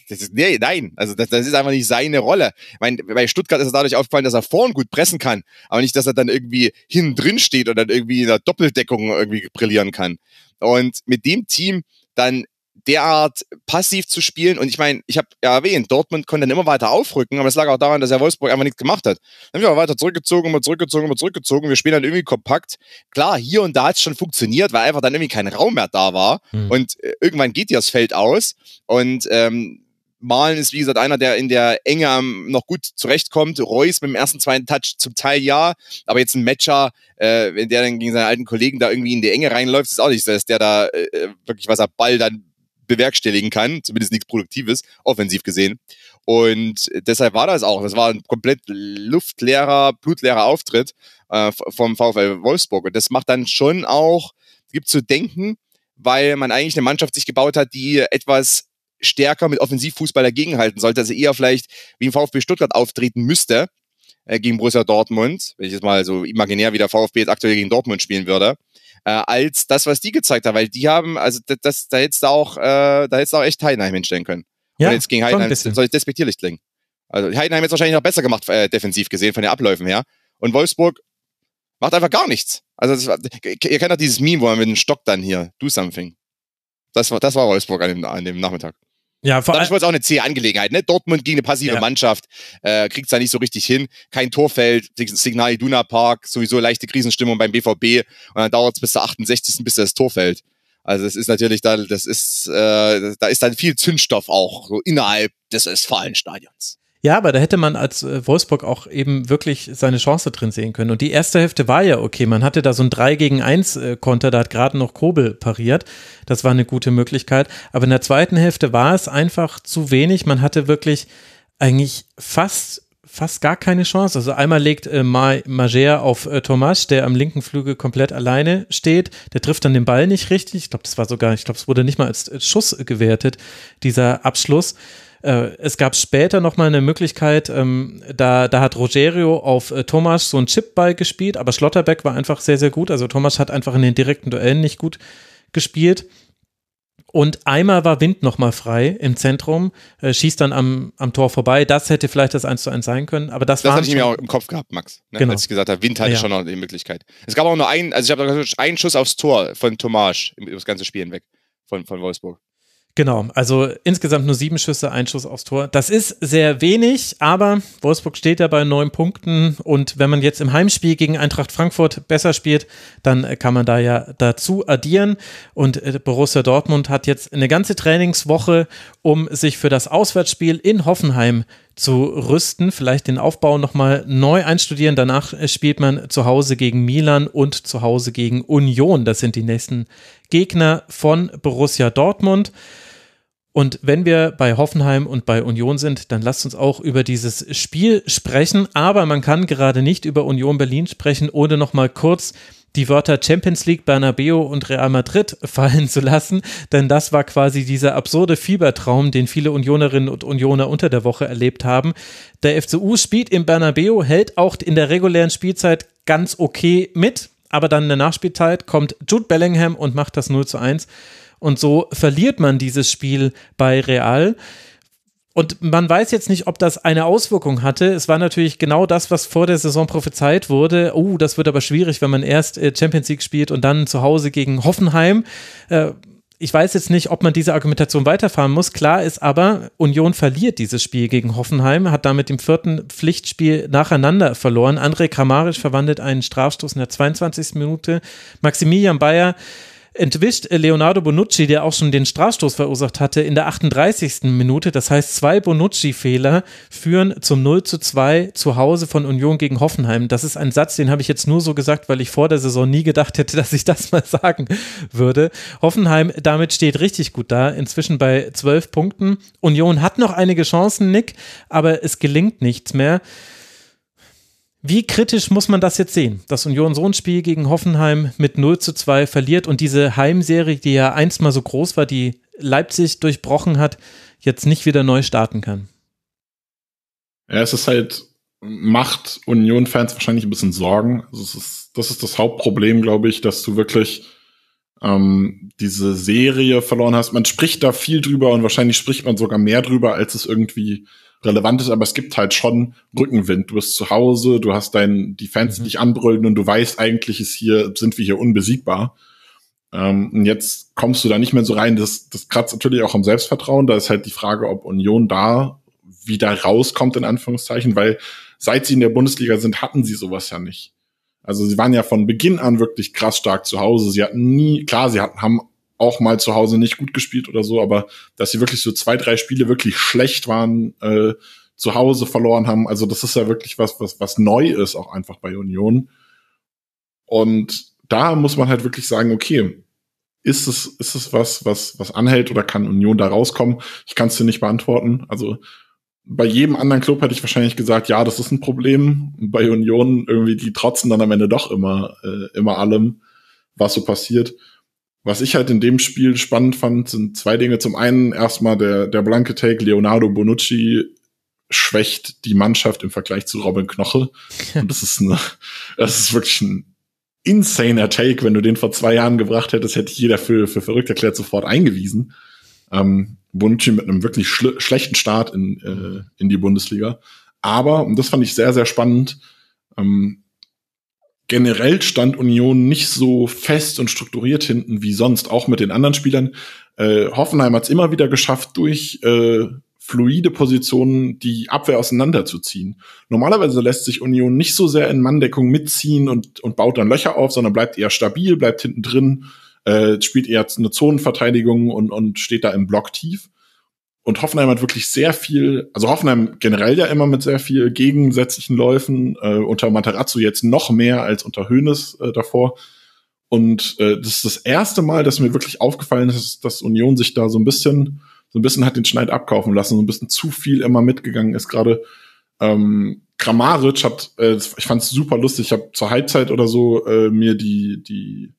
das ist, nee, nein, also das, das ist einfach nicht seine Rolle. Ich meine, bei Stuttgart ist es dadurch aufgefallen, dass er vorn gut pressen kann, aber nicht, dass er dann irgendwie hinten drin steht und dann irgendwie in der Doppeldeckung irgendwie brillieren kann. Und mit dem Team dann derart passiv zu spielen. Und ich meine, ich habe ja erwähnt, Dortmund konnte dann immer weiter aufrücken, aber es lag auch daran, dass er Wolfsburg einfach nichts gemacht hat. Dann haben wir aber weiter zurückgezogen, immer zurückgezogen, immer zurückgezogen. Wir spielen dann irgendwie kompakt. Klar, hier und da hat es schon funktioniert, weil einfach dann irgendwie kein Raum mehr da war. Mhm. Und äh, irgendwann geht dir das Feld aus. Und ähm, Malen ist, wie gesagt, einer, der in der Enge noch gut zurechtkommt. Reus mit dem ersten, zweiten Touch zum Teil ja. Aber jetzt ein Matcher, äh, wenn der dann gegen seine alten Kollegen da irgendwie in die Enge reinläuft, ist auch nicht so, dass der da äh, wirklich was er Ball dann bewerkstelligen kann. Zumindest nichts Produktives, offensiv gesehen. Und deshalb war das auch. Das war ein komplett luftleerer, blutleerer Auftritt äh, vom VfL Wolfsburg. Und das macht dann schon auch, gibt zu denken, weil man eigentlich eine Mannschaft sich gebaut hat, die etwas stärker mit Offensivfußball dagegenhalten sollte, also eher vielleicht wie im VfB Stuttgart auftreten müsste. Äh, gegen Borussia Dortmund, wenn ich jetzt mal so imaginär wie der VfB jetzt aktuell gegen Dortmund spielen würde, äh, als das, was die gezeigt haben, weil die haben, also das, das da hättest du auch, äh, da hättest du auch echt Heidenheim hinstellen können. Ja, Und jetzt gegen Heidenheim soll ich despektierlich klingen. Also Heidenheim jetzt wahrscheinlich noch besser gemacht, äh, defensiv gesehen, von den Abläufen her. Und Wolfsburg macht einfach gar nichts. Also das, ihr kennt doch dieses Meme, wo man mit dem Stock dann hier, do something. Das war, das war Wolfsburg an dem, an dem Nachmittag. Ja, vor Das allem, war jetzt auch eine zähe Angelegenheit. Ne? Dortmund gegen eine passive Ja. Mannschaft, äh, kriegt es da nicht so richtig hin. Kein Torfeld, Sig- Signal Iduna Park, sowieso leichte Krisenstimmung beim BVB. Und dann dauert es bis zur 68. bis das Tor fällt. Also das ist natürlich da, das ist, äh, da ist dann viel Zündstoff auch so innerhalb des Westfalenstadions. Ja, aber da hätte man als äh, Wolfsburg auch eben wirklich seine Chance drin sehen können. Und die erste Hälfte war ja okay. Man hatte da so ein 3 gegen 1 äh, Konter, da hat gerade noch Kobel pariert. Das war eine gute Möglichkeit. Aber in der zweiten Hälfte war es einfach zu wenig. Man hatte wirklich eigentlich fast fast gar keine Chance. Also einmal legt äh, Ma- auf äh, Tomasch, der am linken Flügel komplett alleine steht. Der trifft dann den Ball nicht richtig. Ich glaube, das war sogar, ich glaube, es wurde nicht mal als Schuss gewertet, dieser Abschluss. Äh, es gab später noch mal eine Möglichkeit, ähm, da, da hat Rogerio auf äh, Thomas so einen Chipball gespielt, aber Schlotterbeck war einfach sehr, sehr gut. Also Thomas hat einfach in den direkten Duellen nicht gut gespielt. Und einmal war Wind noch mal frei im Zentrum, äh, schießt dann am, am Tor vorbei. Das hätte vielleicht das 1 zu 1 sein können, aber das, Das war hatte ich mir auch im Kopf gehabt, Max. Ne? Genau. Als ich gesagt habe, Wind hatte Ja. schon noch die Möglichkeit. Es gab auch nur einen, also ich habe einen Schuss aufs Tor von Tomasch über das ganze Spiel hinweg von, von Wolfsburg. Genau, also insgesamt nur sieben Schüsse, ein Schuss aufs Tor. Das ist sehr wenig, aber Wolfsburg steht ja bei neun Punkten und wenn man jetzt im Heimspiel gegen Eintracht Frankfurt besser spielt, dann äh, kann man da ja dazu addieren und äh, Borussia Dortmund hat jetzt eine ganze Trainingswoche, um sich für das Auswärtsspiel in Hoffenheim zu rüsten, vielleicht den Aufbau nochmal neu einstudieren. Danach äh, spielt man zu Hause gegen Milan und zu Hause gegen Union. Das sind die nächsten Gegner von Borussia Dortmund. Und wenn wir bei Hoffenheim und bei Union sind, dann lasst uns auch über dieses Spiel sprechen. Aber man kann gerade nicht über Union Berlin sprechen, ohne nochmal kurz die Wörter Champions League, Bernabeu und Real Madrid fallen zu lassen. Denn das war quasi dieser absurde Fiebertraum, den viele Unionerinnen und Unioner unter der Woche erlebt haben. Der FCU spielt im Bernabeu, hält auch in der regulären Spielzeit ganz okay mit. Aber dann in der Nachspielzeit kommt Jude Bellingham und macht das 0 zu 1. Und so verliert man dieses Spiel bei Real. Und man weiß jetzt nicht, ob das eine Auswirkung hatte. Es war natürlich genau das, was vor der Saison prophezeit wurde. Oh, das wird aber schwierig, wenn man erst äh, Champions League spielt und dann zu Hause gegen Hoffenheim. Äh, ich weiß jetzt nicht, ob man diese Argumentation weiterfahren muss. Klar ist aber, Union verliert dieses Spiel gegen Hoffenheim, hat damit im vierten Pflichtspiel nacheinander verloren. André Kramaric verwandelt einen Strafstoß in der 22. Minute. Maximilian Bayer entwischt Leonardo Bonucci, der auch schon den Strafstoß verursacht hatte, in der 38. Minute. Das heißt, zwei Bonucci-Fehler führen zum 0 zu 2 zu Hause von Union gegen Hoffenheim. Das ist ein Satz, den habe ich jetzt nur so gesagt, weil ich vor der Saison nie gedacht hätte, dass ich das mal sagen würde. Hoffenheim damit steht richtig gut da, inzwischen bei 12 Punkten. Union hat noch einige Chancen, Nick, aber es gelingt nichts mehr. Wie kritisch muss man das jetzt sehen, dass Union so ein Spiel gegen Hoffenheim mit 0 zu 2 verliert und diese Heimserie, die ja einst mal so groß war, die Leipzig durchbrochen hat, jetzt nicht wieder neu starten kann? Ja, es ist halt, macht Union-Fans wahrscheinlich ein bisschen Sorgen. Also ist, das ist das Hauptproblem, glaube ich, dass du wirklich ähm, diese Serie verloren hast. Man spricht da viel drüber und wahrscheinlich spricht man sogar mehr drüber, als es irgendwie relevant ist, aber es gibt halt schon Rückenwind. Du bist zu Hause, du hast dein, die Fans, die dich anbrüllen und du weißt eigentlich ist hier, sind wir hier unbesiegbar. Ähm, und jetzt kommst du da nicht mehr so rein. Das, das kratzt natürlich auch am Selbstvertrauen. Da ist halt die Frage, ob Union da wieder rauskommt, in Anführungszeichen, weil seit sie in der Bundesliga sind, hatten sie sowas ja nicht. Also sie waren ja von Beginn an wirklich krass stark zu Hause. Sie hatten nie, klar, sie hatten, haben auch mal zu Hause nicht gut gespielt oder so, aber dass sie wirklich so zwei, drei Spiele wirklich schlecht waren, äh, zu Hause verloren haben, also das ist ja wirklich was, was, was neu ist, auch einfach bei Union. Und da muss man halt wirklich sagen, okay, ist es, ist es was, was, was anhält oder kann Union da rauskommen? Ich kann es dir nicht beantworten. Also bei jedem anderen Club hätte ich wahrscheinlich gesagt, ja, das ist ein Problem. Bei Union irgendwie, die trotzen dann am Ende doch immer, äh, immer allem, was so passiert. Was ich halt in dem Spiel spannend fand, sind zwei Dinge. Zum einen erstmal der, der blanke Take, Leonardo Bonucci schwächt die Mannschaft im Vergleich zu Robin Knoche. Und das ist eine, das ist wirklich ein insaner Take. Wenn du den vor zwei Jahren gebracht hättest, hätte jeder für, für verrückt erklärt sofort eingewiesen. Ähm, Bonucci mit einem wirklich schlechten Start in, äh, in die Bundesliga. Aber, und das fand ich sehr, sehr spannend, ähm, generell stand Union nicht so fest und strukturiert hinten wie sonst, auch mit den anderen Spielern. Äh, Hoffenheim hat es immer wieder geschafft, durch äh, fluide Positionen die Abwehr auseinanderzuziehen. Normalerweise lässt sich Union nicht so sehr in Manndeckung mitziehen und, und baut dann Löcher auf, sondern bleibt eher stabil, bleibt hinten drin, äh, spielt eher eine Zonenverteidigung und, und steht da im Block tief. Und Hoffenheim hat wirklich sehr viel, also Hoffenheim generell ja immer mit sehr viel gegensätzlichen Läufen, äh, unter Matarazzo jetzt noch mehr als unter Hoeneß äh, davor. Und äh, das ist das erste Mal, dass mir wirklich aufgefallen ist, dass Union sich da so ein bisschen, so ein bisschen hat den Schneid abkaufen lassen, so ein bisschen zu viel immer mitgegangen ist. Gerade ähm, Kramaric hat, äh, ich fand es super lustig, ich habe zur Halbzeit oder so äh, mir die, die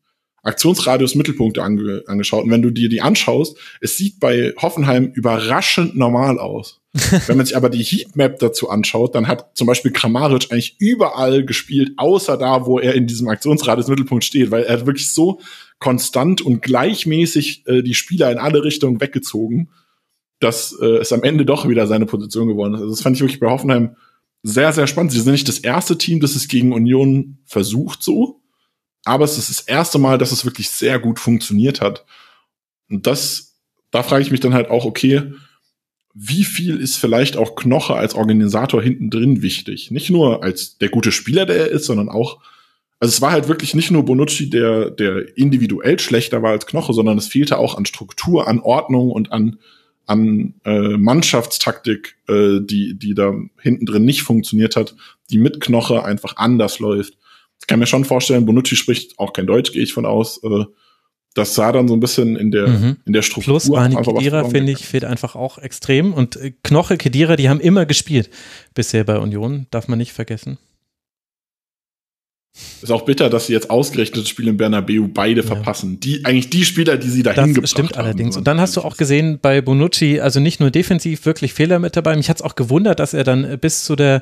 Aktionsradius Mittelpunkte ange angeschaut. Und wenn du dir die anschaust, es sieht bei Hoffenheim überraschend normal aus. wenn man sich aber die Heatmap dazu anschaut, dann hat zum Beispiel Kramaric eigentlich überall gespielt, außer da, wo er in diesem Aktionsradius Mittelpunkt steht, weil er hat wirklich so konstant und gleichmäßig äh, die Spieler in alle Richtungen weggezogen, dass äh, es am Ende doch wieder seine Position geworden ist. Also das fand ich wirklich bei Hoffenheim sehr, sehr spannend. Sie sind nicht das erste Team, das es gegen Union versucht so, aber es ist das erste Mal, dass es wirklich sehr gut funktioniert hat. Und das, da frage ich mich dann halt auch, okay, wie viel ist vielleicht auch Knoche als Organisator hinten drin wichtig? Nicht nur als der gute Spieler, der er ist, sondern auch, also es war halt wirklich nicht nur Bonucci, der, der individuell schlechter war als Knoche, sondern es fehlte auch an Struktur, an Ordnung und an, an äh, Mannschaftstaktik, äh, die, die da hinten drin nicht funktioniert hat, die mit Knoche einfach anders läuft. Ich kann mir schon vorstellen, Bonucci spricht auch kein Deutsch, gehe ich von aus. Äh, das sah dann so ein bisschen in der, mhm. in der Struktur. Plus Rani Kedira, finde ich, fehlt einfach auch extrem. Und äh, Knoche, Kedira, die haben immer gespielt bisher bei Union, darf man nicht vergessen. Ist auch bitter, dass sie jetzt ausgerechnet das Spiel in Bernabeu beide ja. verpassen. Die, eigentlich die Spieler, die sie dahin das gebracht stimmt haben. allerdings. Und dann hast du auch gesehen bei Bonucci, also nicht nur defensiv wirklich Fehler mit dabei. Mich hat es auch gewundert, dass er dann bis zu der äh,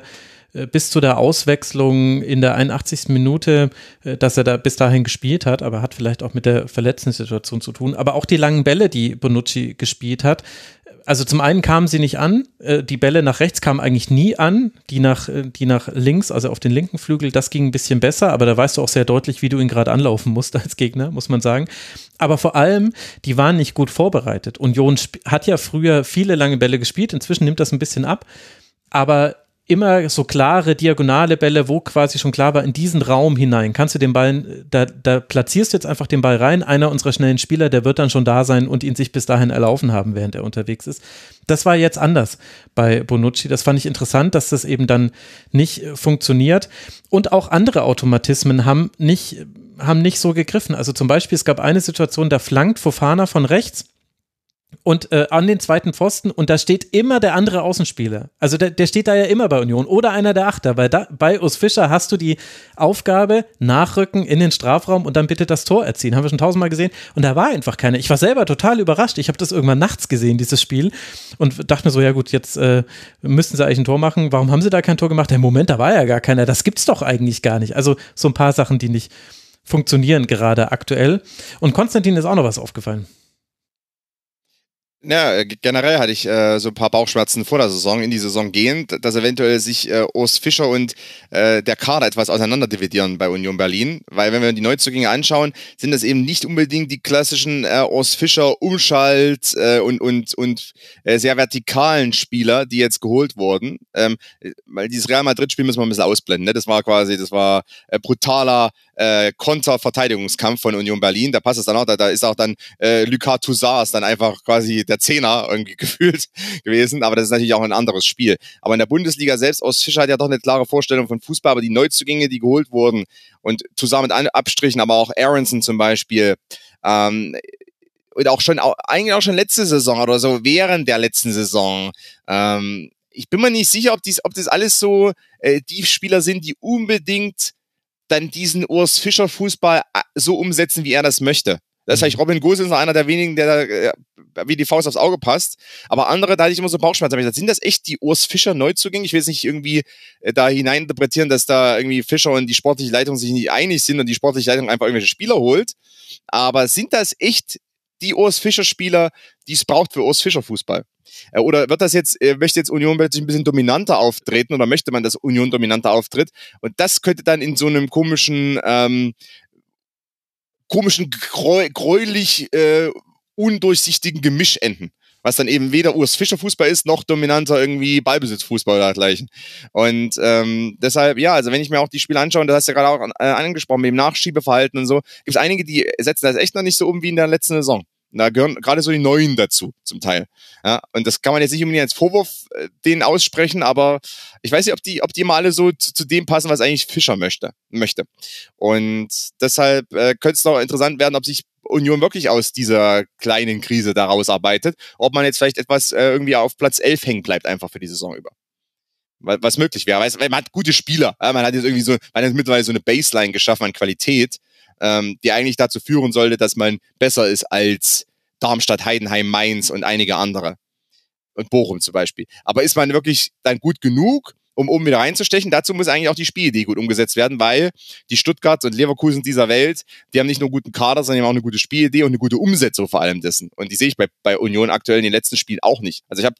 bis zu der Auswechslung in der 81. Minute, äh, dass er da bis dahin gespielt hat, aber hat vielleicht auch mit der Verletzungssituation zu tun. Aber auch die langen Bälle, die Bonucci gespielt hat, also zum einen kamen sie nicht an, äh, die Bälle nach rechts kamen eigentlich nie an, die nach, die nach links, also auf den linken Flügel, das ging ein bisschen besser, aber da weißt du auch sehr deutlich, wie du ihn gerade anlaufen musst als Gegner, muss man sagen. Aber vor allem, die waren nicht gut vorbereitet. Union hat ja früher viele lange Bälle gespielt, inzwischen nimmt das ein bisschen ab, aber immer so klare diagonale Bälle, wo quasi schon klar war, in diesen Raum hinein kannst du den Ball, da, da platzierst du jetzt einfach den Ball rein. Einer unserer schnellen Spieler, der wird dann schon da sein und ihn sich bis dahin erlaufen haben, während er unterwegs ist. Das war jetzt anders bei Bonucci. Das fand ich interessant, dass das eben dann nicht äh, funktioniert. Und auch andere Automatismen haben nicht, haben nicht so gegriffen. Also zum Beispiel, es gab eine Situation, da flankt Fofana von rechts und äh, an den zweiten Pfosten und da steht immer der andere Außenspieler. Also der, der steht da ja immer bei Union oder einer der Achter, weil da, bei Urs Fischer hast du die Aufgabe, nachrücken in den Strafraum und dann bitte das Tor erziehen. Haben wir schon tausendmal gesehen und da war einfach keiner. Ich war selber total überrascht. Ich habe das irgendwann nachts gesehen, dieses Spiel und dachte mir so, ja gut, jetzt äh, müssten sie eigentlich ein Tor machen. Warum haben sie da kein Tor gemacht? Im Moment, da war ja gar keiner. Das gibt's doch eigentlich gar nicht. Also so ein paar Sachen, die nicht funktionieren gerade aktuell. Und Konstantin ist auch noch was aufgefallen. Ja, generell hatte ich äh, so ein paar Bauchschmerzen vor der Saison, in die Saison gehend, dass eventuell sich äh, Urs Fischer und äh, der Kader etwas auseinander dividieren bei Union Berlin. Weil wenn wir die Neuzugänge anschauen, sind das eben nicht unbedingt die klassischen äh, Urs Fischer Umschalt äh, und, und, und äh, sehr vertikalen Spieler, die jetzt geholt wurden. Ähm, weil dieses Real Madrid-Spiel müssen wir ein bisschen ausblenden. Ne? Das war quasi, das war äh, brutaler äh, Konterverteidigungskampf von Union Berlin. Da passt es dann auch, da, da ist auch dann äh, Lucas Toussaint dann einfach quasi der Zehner irgendwie gefühlt gewesen. Aber das ist natürlich auch ein anderes Spiel. Aber in der Bundesliga selbst aus Fischer hat ja doch eine klare Vorstellung von Fußball, aber die Neuzugänge, die geholt wurden und zusammen mit Abstrichen, aber auch Aronson zum Beispiel, ähm, und auch schon, eigentlich auch schon letzte Saison oder so, während der letzten Saison, ähm, ich bin mir nicht sicher, ob, dies, ob das alles so äh, die Spieler sind, die unbedingt dann diesen Urs Fischer Fußball äh, so umsetzen, wie er das möchte. Da ist vielleicht Robin Gosens einer der wenigen, der da äh, wie die Faust aufs Auge passt. Aber andere, da hatte ich immer so Bauchschmerzen. Ich gesagt, sind das echt die Urs Fischer Neuzugänge? Ich will jetzt nicht irgendwie äh, da hineininterpretieren, dass da irgendwie Fischer und die sportliche Leitung sich nicht einig sind und die sportliche Leitung einfach irgendwelche Spieler holt. Aber sind das echt die Urs Fischer Spieler, die es braucht für Urs Fischer Fußball? Äh, oder wird das jetzt, äh, möchte jetzt Union plötzlich ein bisschen dominanter auftreten oder möchte man, dass Union dominanter auftritt? Und das könnte dann in so einem komischen, ähm, komischen, gräulich äh, undurchsichtigen Gemisch enden. Was dann eben weder Urs Fischer Fußball ist, noch dominanter irgendwie Ballbesitzfußball oder dergleichen. Und ähm, deshalb, ja, also wenn ich mir auch die Spiele anschaue, und das hast du ja gerade auch äh, angesprochen, mit dem Nachschiebeverhalten und so, gibt es einige, die setzen das echt noch nicht so um wie in der letzten Saison. Da gehören gerade so die Neuen dazu, zum Teil. Ja, und das kann man jetzt nicht unbedingt als Vorwurf äh, denen aussprechen, aber ich weiß nicht, ob die, ob die mal alle so zu, zu dem passen, was eigentlich Fischer möchte. möchte. Und deshalb äh, könnte es doch interessant werden, ob sich Union wirklich aus dieser kleinen Krise daraus arbeitet, ob man jetzt vielleicht etwas äh, irgendwie auf Platz 11 hängen bleibt, einfach für die Saison über. Was möglich wäre. Weil man hat gute Spieler. Man hat jetzt irgendwie so, man hat mittlerweile so eine Baseline geschaffen an Qualität ähm, die eigentlich dazu führen sollte, dass man besser ist als Darmstadt, Heidenheim, Mainz und einige andere. Und Bochum zum Beispiel. Aber ist man wirklich dann gut genug, um oben wieder reinzustechen? Dazu muss eigentlich auch die Spielidee gut umgesetzt werden, weil die Stuttgart und Leverkusen dieser Welt, die haben nicht nur einen guten Kader, sondern haben auch eine gute Spielidee und eine gute Umsetzung vor allem dessen. Und die sehe ich bei, bei Union aktuell in den letzten Spielen auch nicht. Also ich habe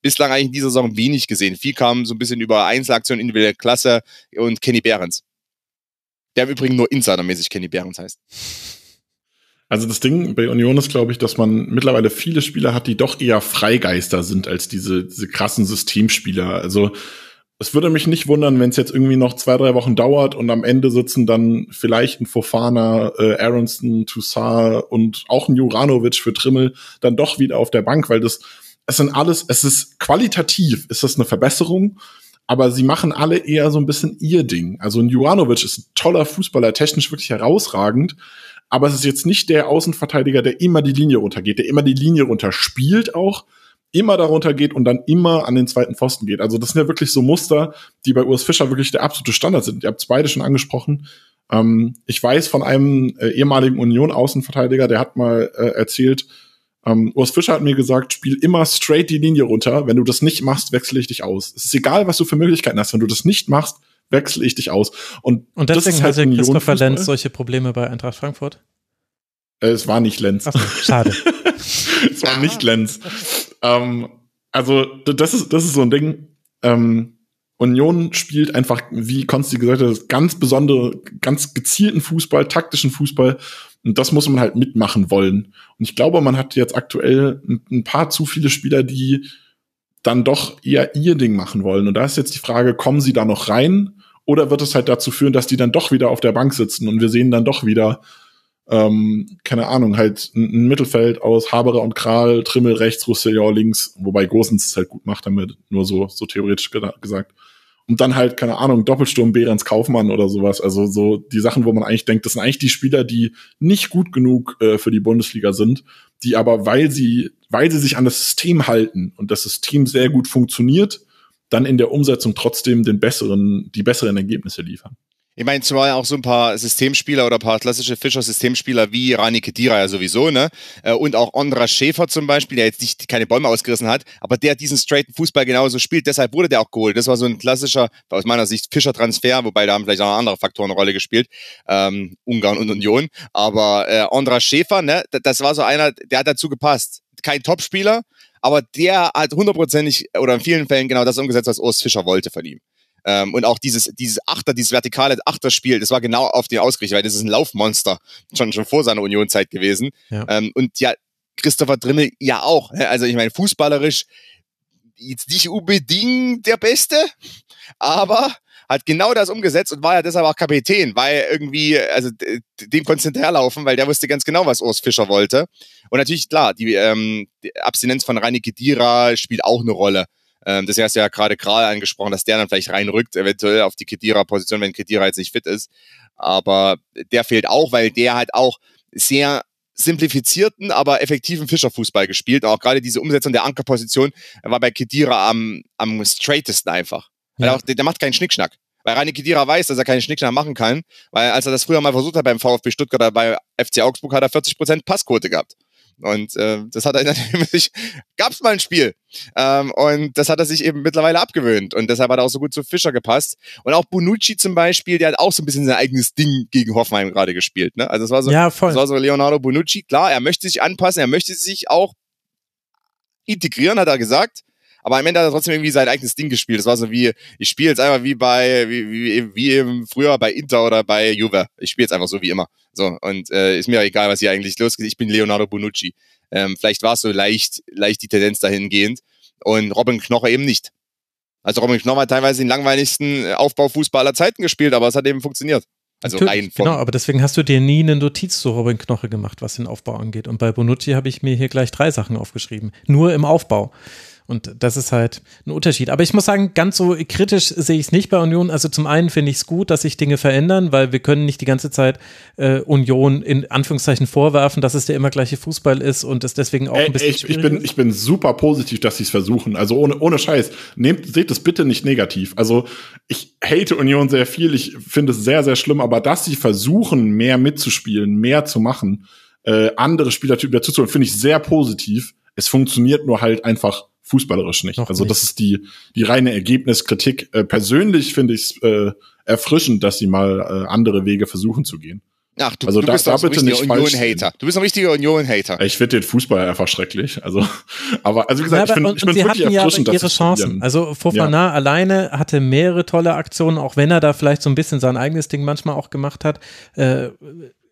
bislang eigentlich in dieser Saison wenig gesehen. Viel kam so ein bisschen über Einzelaktionen, individuelle Klasse und Kenny Behrens. Der im Übrigen nur insidermäßig Kenny Behrens heißt. Also das Ding bei Union ist, glaube ich, dass man mittlerweile viele Spieler hat, die doch eher Freigeister sind als diese, diese krassen Systemspieler. Also es würde mich nicht wundern, wenn es jetzt irgendwie noch zwei, drei Wochen dauert und am Ende sitzen dann vielleicht ein Fofana, äh, Aronson, Toussaint und auch ein Juranovic für Trimmel dann doch wieder auf der Bank, weil das, es sind alles, es ist qualitativ, ist das eine Verbesserung aber sie machen alle eher so ein bisschen ihr Ding. Also ein Juranovic ist ein toller Fußballer, technisch wirklich herausragend, aber es ist jetzt nicht der Außenverteidiger, der immer die Linie runtergeht, der immer die Linie runterspielt auch, immer darunter geht und dann immer an den zweiten Pfosten geht. Also das sind ja wirklich so Muster, die bei Urs Fischer wirklich der absolute Standard sind. Ihr habt beide schon angesprochen. Ähm, ich weiß von einem äh, ehemaligen Union-Außenverteidiger, der hat mal äh, erzählt, ähm, Urs Fischer hat mir gesagt, spiel immer straight die Linie runter. Wenn du das nicht machst, wechsle ich dich aus. Es ist egal, was du für Möglichkeiten hast. Wenn du das nicht machst, wechsle ich dich aus. Und, Und deswegen halt hatte Christopher Lenz solche Probleme bei Eintracht Frankfurt? Äh, es war nicht Lenz. Ach, schade. es war nicht Lenz. Ähm, also, das ist, das ist so ein Ding. Ähm, Union spielt einfach, wie Konsti gesagt hat, ganz besondere, ganz gezielten Fußball, taktischen Fußball. Und das muss man halt mitmachen wollen. Und ich glaube, man hat jetzt aktuell ein, paar zu viele Spieler, die dann doch eher ihr Ding machen wollen. Und da ist jetzt die Frage, kommen sie da noch rein? Oder wird es halt dazu führen, dass die dann doch wieder auf der Bank sitzen und wir sehen dann doch wieder, ähm, keine Ahnung, halt ein, Mittelfeld aus Haberer und Kral, Trimmel rechts, Roussillon links, wobei Gosens es halt gut macht, wir nur so, so theoretisch gesagt und dann halt, keine Ahnung, Doppelsturm Behrens Kaufmann oder sowas. Also so die Sachen, wo man eigentlich denkt, das sind eigentlich die Spieler, die nicht gut genug äh, für die Bundesliga sind, die aber, weil sie, weil sie sich an das System halten und das System sehr gut funktioniert, dann in der Umsetzung trotzdem den besseren, die besseren Ergebnisse liefern. Ich meine, zumal auch so ein paar Systemspieler oder ein paar klassische Fischer-Systemspieler wie Rani Kedira ja sowieso, ne? Äh, und auch Ondra Schäfer zum Beispiel, der jetzt nicht keine Bäume ausgerissen hat, aber der diesen straighten Fußball genauso spielt. Deshalb wurde der auch geholt. Das war so ein klassischer, aus meiner Sicht, Fischer-Transfer, wobei da haben vielleicht auch andere Faktoren eine Rolle gespielt. Ähm, Ungarn und Union. Aber äh, Ondra Schäfer, ne? Das war so einer, der hat dazu gepasst. Kein Topspieler, aber der hat hundertprozentig oder in vielen Fällen genau das umgesetzt, was Urs Fischer wollte von ihm. Ähm, und auch dieses, dieses Achter, dieses vertikale Achterspiel, das war genau auf den ausgerichtet, weil das ist ein Laufmonster schon, schon vor seiner Unionzeit gewesen. Ja. Ähm, und ja, Christopher Drimmel ja auch. Ne? Also ich meine, fußballerisch jetzt nicht unbedingt der Beste, aber hat genau das umgesetzt und war ja deshalb auch Kapitän, weil irgendwie, also dem konntest du hinterherlaufen, weil der wusste ganz genau, was Urs Fischer wollte. Und natürlich, klar, die, ähm, die Abstinenz von Rani Kedira spielt auch eine Rolle. Ähm, das hast du ja gerade Kral angesprochen, dass der dann vielleicht reinrückt, eventuell auf die Kedira-Position, wenn Kedira jetzt nicht fit ist. Aber der fehlt auch, weil der halt auch sehr simplifizierten, aber effektiven Fischerfußball gespielt. Und auch gerade diese Umsetzung der Ankerposition war bei Kedira am, am straightesten einfach. Ja. Auch, der, der macht keinen Schnickschnack. Weil Rani Kedira weiß, dass er keinen Schnickschnack machen kann, weil als er das früher mal versucht hat beim VfB Stuttgart oder bei FC Augsburg, hat er 40% Passquote gehabt. Und äh, das hat er natürlich, gab es mal ein Spiel. Ähm, und das hat er sich eben mittlerweile abgewöhnt. Und deshalb hat er auch so gut zu Fischer gepasst. Und auch Bonucci zum Beispiel, der hat auch so ein bisschen sein eigenes Ding gegen Hoffenheim gerade gespielt. Ne? Also es war so, Ja, voll. das war so Leonardo Bonucci. Klar, er möchte sich anpassen, er möchte sich auch integrieren, hat er gesagt. Aber am Ende hat er trotzdem irgendwie sein eigenes Ding gespielt. Das war so wie, ich spiele jetzt einfach wie bei, wie, wie, wie eben früher bei Inter oder bei Juve. Ich spiele jetzt einfach so wie immer. So, und äh, ist mir egal, was hier eigentlich losgeht. Ich bin Leonardo Bonucci. Ähm, vielleicht war es so leicht, leicht die Tendenz dahingehend. Und Robin Knoche eben nicht. Also Robin Knoche hat teilweise den langweiligsten Aufbaufußball aller Zeiten gespielt, aber es hat eben funktioniert. Also Natürlich, rein genau, aber deswegen hast du dir nie eine Notiz zu Robin Knoche gemacht, was den Aufbau angeht. Und bei Bonucci habe ich mir hier gleich drei Sachen aufgeschrieben. Nur im Aufbau. Und das ist halt ein Unterschied. Aber ich muss sagen, ganz so kritisch sehe ich es nicht bei Union. Also zum einen finde ich es gut, dass sich Dinge verändern, weil wir können nicht die ganze Zeit äh, Union in Anführungszeichen vorwerfen, dass es der immer gleiche Fußball ist und es deswegen auch Ey, ein bisschen ich, ich, schwierig bin, ist. ich bin super positiv, dass sie es versuchen. Also ohne, ohne Scheiß. Nehmt, seht es bitte nicht negativ. Also ich hate Union sehr viel. Ich finde es sehr, sehr schlimm. Aber dass sie versuchen, mehr mitzuspielen, mehr zu machen, äh, andere Spielertypen dazuzuholen, finde ich sehr positiv. Es funktioniert nur halt einfach fußballerisch nicht. Noch also nicht. das ist die, die reine Ergebniskritik. Äh, persönlich finde ich es äh, erfrischend, dass sie mal äh, andere Wege versuchen zu gehen. Ach, du, Also du da- bist da doch so ein bitte richtiger nicht falsch Union-Hater. Du bist ein richtiger Union-Hater. Ich finde den Fußball einfach schrecklich. Also, aber also wie gesagt, Ja, ich aber- ich sie wirklich hatten ja erfrischend, ihre dass Chancen. Also Fofana alleine hatte mehrere tolle Aktionen, auch wenn er da vielleicht so ein bisschen sein eigenes Ding manchmal auch gemacht hat. Äh,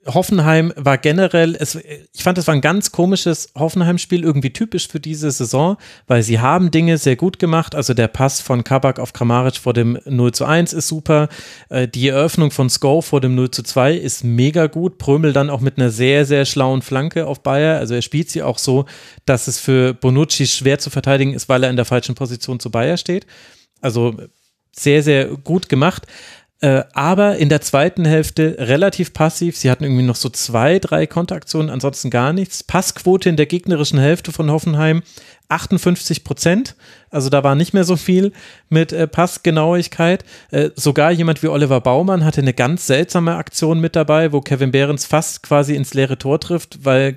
Hoffenheim war generell, es, ich fand, es war ein ganz komisches Hoffenheim-Spiel, irgendwie typisch für diese Saison, weil sie haben Dinge sehr gut gemacht. Also der Pass von Kabak auf Kramaric vor dem 0 zu 1 ist super. Äh, Die Eröffnung von Sko vor dem 0 zu 2 ist mega gut. Prömel dann auch mit einer sehr, sehr schlauen Flanke auf Bayer. Also er spielt sie auch so, dass es für Bonucci schwer zu verteidigen ist, weil er in der falschen Position zu Bayer steht. Also sehr, sehr gut gemacht. Äh, aber in der zweiten Hälfte relativ passiv. Sie hatten irgendwie noch so zwei, drei Konteraktionen, ansonsten gar nichts. Passquote in der gegnerischen Hälfte von Hoffenheim 58 Prozent. Also da war nicht mehr so viel mit äh, Passgenauigkeit. Äh, sogar jemand wie Oliver Baumann hatte eine ganz seltsame Aktion mit dabei, wo Kevin Behrens fast quasi ins leere Tor trifft, weil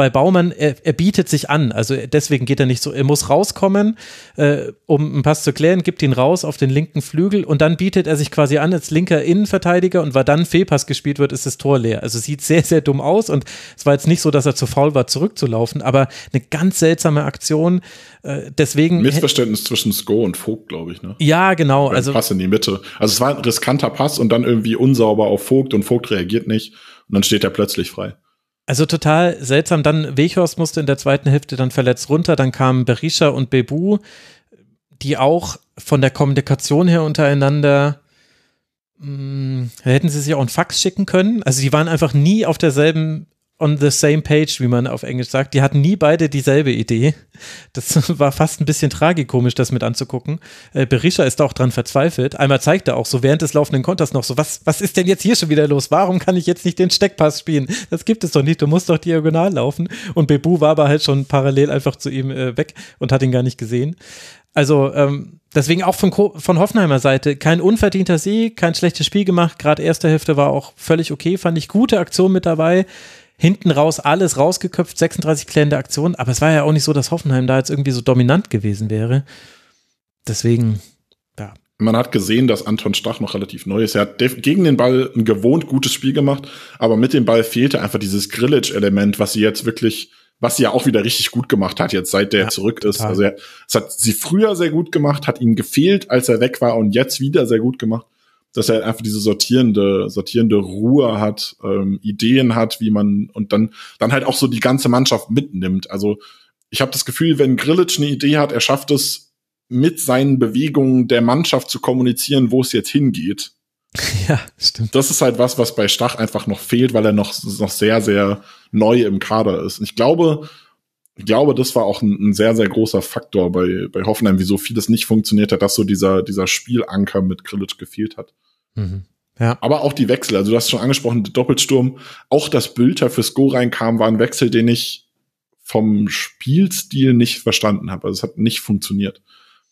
bei Baumann, er, er bietet sich an. Also deswegen geht er nicht so, er muss rauskommen, äh, um einen Pass zu klären, gibt ihn raus auf den linken Flügel und dann bietet er sich quasi an als linker Innenverteidiger und weil dann Fehlpass gespielt wird, ist das Tor leer. Also sieht sehr, sehr dumm aus und es war jetzt nicht so, dass er zu faul war, zurückzulaufen, aber eine ganz seltsame Aktion. Äh, deswegen. Missverständnis zwischen Sko und Vogt, glaube ich, ne? Ja, genau. Beim Also Pass in die Mitte. Also es war ein riskanter Pass und dann irgendwie unsauber auf Vogt und Vogt reagiert nicht und dann steht er plötzlich frei. Also total seltsam. Dann Weghorst musste in der zweiten Hälfte dann verletzt runter. Dann kamen Berisha und Bebu, die auch von der Kommunikation her untereinander mh, hätten sie sich auch einen Fax schicken können. Also die waren einfach nie auf derselben on the same page, wie man auf Englisch sagt. Die hatten nie beide dieselbe Idee. Das war fast ein bisschen tragikomisch, das mit anzugucken. Äh, Berisha ist auch dran verzweifelt. Einmal zeigt er auch so während des laufenden Konters noch so, was, was ist denn jetzt hier schon wieder los? Warum kann ich jetzt nicht den Steckpass spielen? Das gibt es doch nicht. Du musst doch diagonal laufen. Und Bebu war aber halt schon parallel einfach zu ihm äh, weg und hat ihn gar nicht gesehen. Also ähm, deswegen auch von, von Hoffenheimer Seite kein unverdienter Sieg, kein schlechtes Spiel gemacht. Gerade erste Hälfte war auch völlig okay, fand ich gute Aktion mit dabei. Hinten raus alles rausgeköpft, 36 klärende Aktionen, aber es war ja auch nicht so, dass Hoffenheim da jetzt irgendwie so dominant gewesen wäre. Deswegen, ja. Man hat gesehen, dass Anton Stach noch relativ neu ist. Er hat gegen den Ball ein gewohnt gutes Spiel gemacht, aber mit dem Ball fehlte einfach dieses Grillage-Element, was sie jetzt wirklich, was sie ja auch wieder richtig gut gemacht hat, jetzt seit der Ja, zurück ist. total. Also er, es hat sie früher sehr gut gemacht, hat ihm gefehlt, als er weg war und jetzt wieder sehr gut gemacht. Dass er einfach diese sortierende, sortierende Ruhe hat, ähm, Ideen hat, wie man und dann, dann halt auch so die ganze Mannschaft mitnimmt. Also ich habe das Gefühl, wenn Grillitsch eine Idee hat, er schafft es mit seinen Bewegungen der Mannschaft zu kommunizieren, wo es jetzt hingeht. Ja, stimmt. Das ist halt was, was bei Stach einfach noch fehlt, weil er noch, noch sehr, sehr neu im Kader ist. Und ich glaube, ich glaube, das war auch ein, ein sehr, sehr großer Faktor bei, bei Hoffenheim, wieso vieles nicht funktioniert hat, dass so dieser, dieser Spielanker mit Grillitsch gefehlt hat. Mhm. Ja. Aber auch die Wechsel, also du hast schon angesprochen, der Doppelsturm, auch das Bülter fürs Go reinkam, war ein Wechsel, den ich vom Spielstil nicht verstanden habe. Also es hat nicht funktioniert.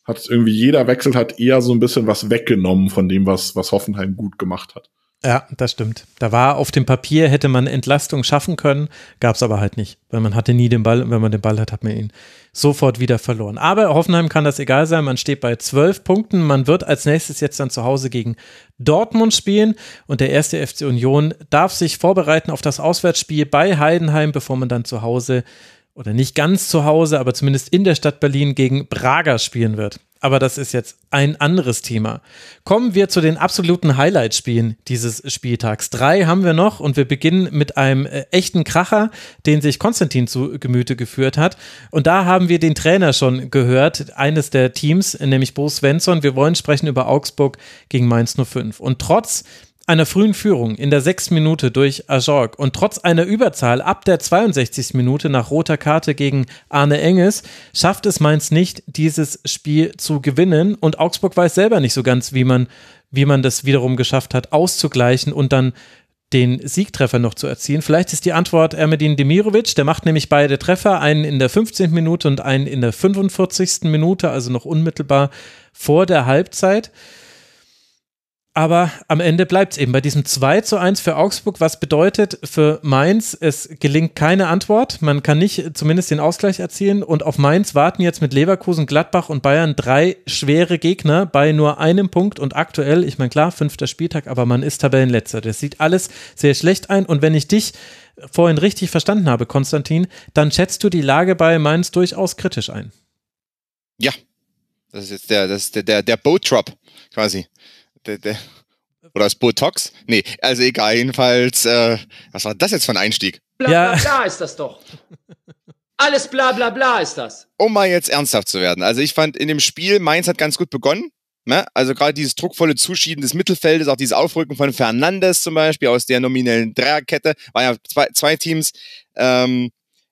hat irgendwie jeder Wechsel hat eher so ein bisschen was weggenommen von dem, was, was Hoffenheim gut gemacht hat. Ja, das stimmt. Da war auf dem Papier, hätte man Entlastung schaffen können, gab es aber halt nicht, weil man hatte nie den Ball und wenn man den Ball hat, hat man ihn sofort wieder verloren. Aber Hoffenheim kann das egal sein, man steht bei zwölf Punkten, man wird als nächstes jetzt dann zu Hause gegen Dortmund spielen und der erste FC Union darf sich vorbereiten auf das Auswärtsspiel bei Heidenheim, bevor man dann zu Hause oder nicht ganz zu Hause, aber zumindest in der Stadt Berlin gegen Braga spielen wird. Aber das ist jetzt ein anderes Thema. Kommen wir zu den absoluten Highlight-Spielen dieses Spieltags. Drei haben wir noch und wir beginnen mit einem äh, echten Kracher, den sich Konstantin zu Gemüte geführt hat. Und da haben wir den Trainer schon gehört, eines der Teams, nämlich Bo Svensson. Wir wollen sprechen über Augsburg gegen Mainz 05. Und trotz einer frühen Führung in der sechsten Minute durch Ajorg und trotz einer Überzahl ab der 62. Minute nach roter Karte gegen Arne Enges schafft es Mainz nicht, dieses Spiel zu gewinnen und Augsburg weiß selber nicht so ganz, wie man, wie man das wiederum geschafft hat, auszugleichen und dann den Siegtreffer noch zu erzielen. Vielleicht ist die Antwort Ermedin Demirovic, der macht nämlich beide Treffer, einen in der 15. Minute und einen in der 45. Minute, also noch unmittelbar vor der Halbzeit. Aber am Ende bleibt es eben bei diesem 2 zu 1 für Augsburg, was bedeutet für Mainz, es gelingt keine Antwort. Man kann nicht zumindest den Ausgleich erzielen. Und auf Mainz warten jetzt mit Leverkusen, Gladbach und Bayern drei schwere Gegner bei nur einem Punkt. Und aktuell, ich meine, klar, fünfter Spieltag, aber man ist Tabellenletzter. Das sieht alles sehr schlecht ein. Und wenn ich dich vorhin richtig verstanden habe, Konstantin, dann schätzt du die Lage bei Mainz durchaus kritisch ein. Ja, das ist jetzt der, der, der, der Boat Drop quasi der, der, oder das Botox? Nee, also egal, jedenfalls, äh, was war das jetzt für ein Einstieg? Bla bla bla ist das doch. Alles bla bla bla ist das. Um mal jetzt ernsthaft zu werden. Also ich fand in dem Spiel, Mainz hat ganz gut begonnen. Ne? Also gerade dieses druckvolle Zuschieben des Mittelfeldes, auch dieses Aufrücken von Fernandes zum Beispiel aus der nominellen Dreierkette, waren ja zwei, zwei Teams. Ähm,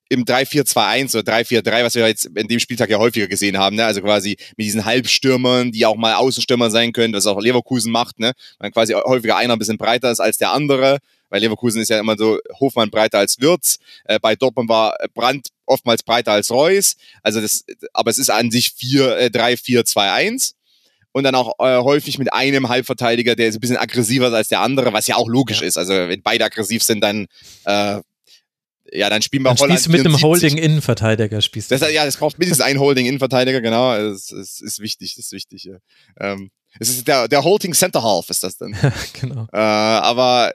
im 3-4-2-1 oder 3-4-3, was wir jetzt in dem Spieltag ja häufiger gesehen haben, ne? Also quasi mit diesen Halbstürmern, die auch mal Außenstürmer sein können, was auch Leverkusen macht, ne? Man quasi häufiger einer ein bisschen breiter ist als der andere, weil Leverkusen ist ja immer so Hofmann breiter als Wirtz. Äh, bei Dortmund war Brandt oftmals breiter als Reus. Also das, aber es ist an sich 4, äh, 3-4-2-1 und dann auch äh, häufig mit einem Halbverteidiger, der ist ein bisschen aggressiver als der andere, was ja auch logisch ja. ist. Also wenn beide aggressiv sind, dann äh, ja, dann spielen wir dann Holland. Spielst du mit einem Holding-Innenverteidiger spielst. Das, ja, das braucht mindestens ein Holding-Innenverteidiger, genau. Das, das ist wichtig, das ist wichtig. Ähm, es ist der, der Holding Center Half ist das dann. genau. Äh, aber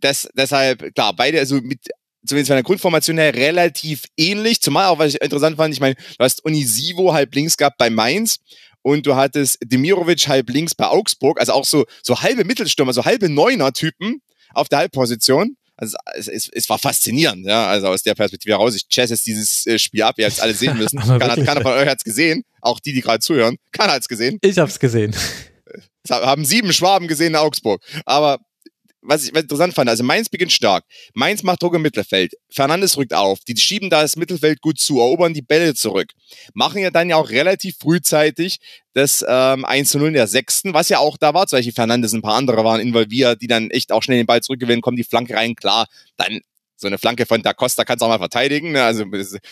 das, deshalb, klar, beide, also mit, zumindest von der Grundformation her relativ ähnlich. Zumal auch, was ich interessant fand, ich meine, du hast Onisivo halb links gehabt bei Mainz und du hattest Demirovic halb links bei Augsburg, also auch so, so halbe Mittelstürmer, so halbe Neuner-Typen auf der Halbposition. Also es, es, es war faszinierend, ja, also aus der Perspektive heraus. Ich chess jetzt dieses äh, Spiel ab, ihr habt es alle sehen müssen. Keiner, keiner von euch hat es gesehen, auch die, die gerade zuhören. Keiner hat es gesehen. Ich habe es gesehen. Es haben sieben Schwaben gesehen in Augsburg. Aber was ich, interessant fand, also Mainz beginnt stark. Mainz macht Druck im Mittelfeld. Fernandes rückt auf. Die schieben da das Mittelfeld gut zu, erobern die Bälle zurück. Machen ja dann ja auch relativ frühzeitig das ähm, 1 zu 0 in der sechsten, was ja auch da war. Zum Beispiel Fernandes, ein paar andere waren involviert, die dann echt auch schnell den Ball zurückgewinnen, kommen die Flanke rein. Klar, dann so eine Flanke von Da Costa kannst du auch mal verteidigen. Ne? Also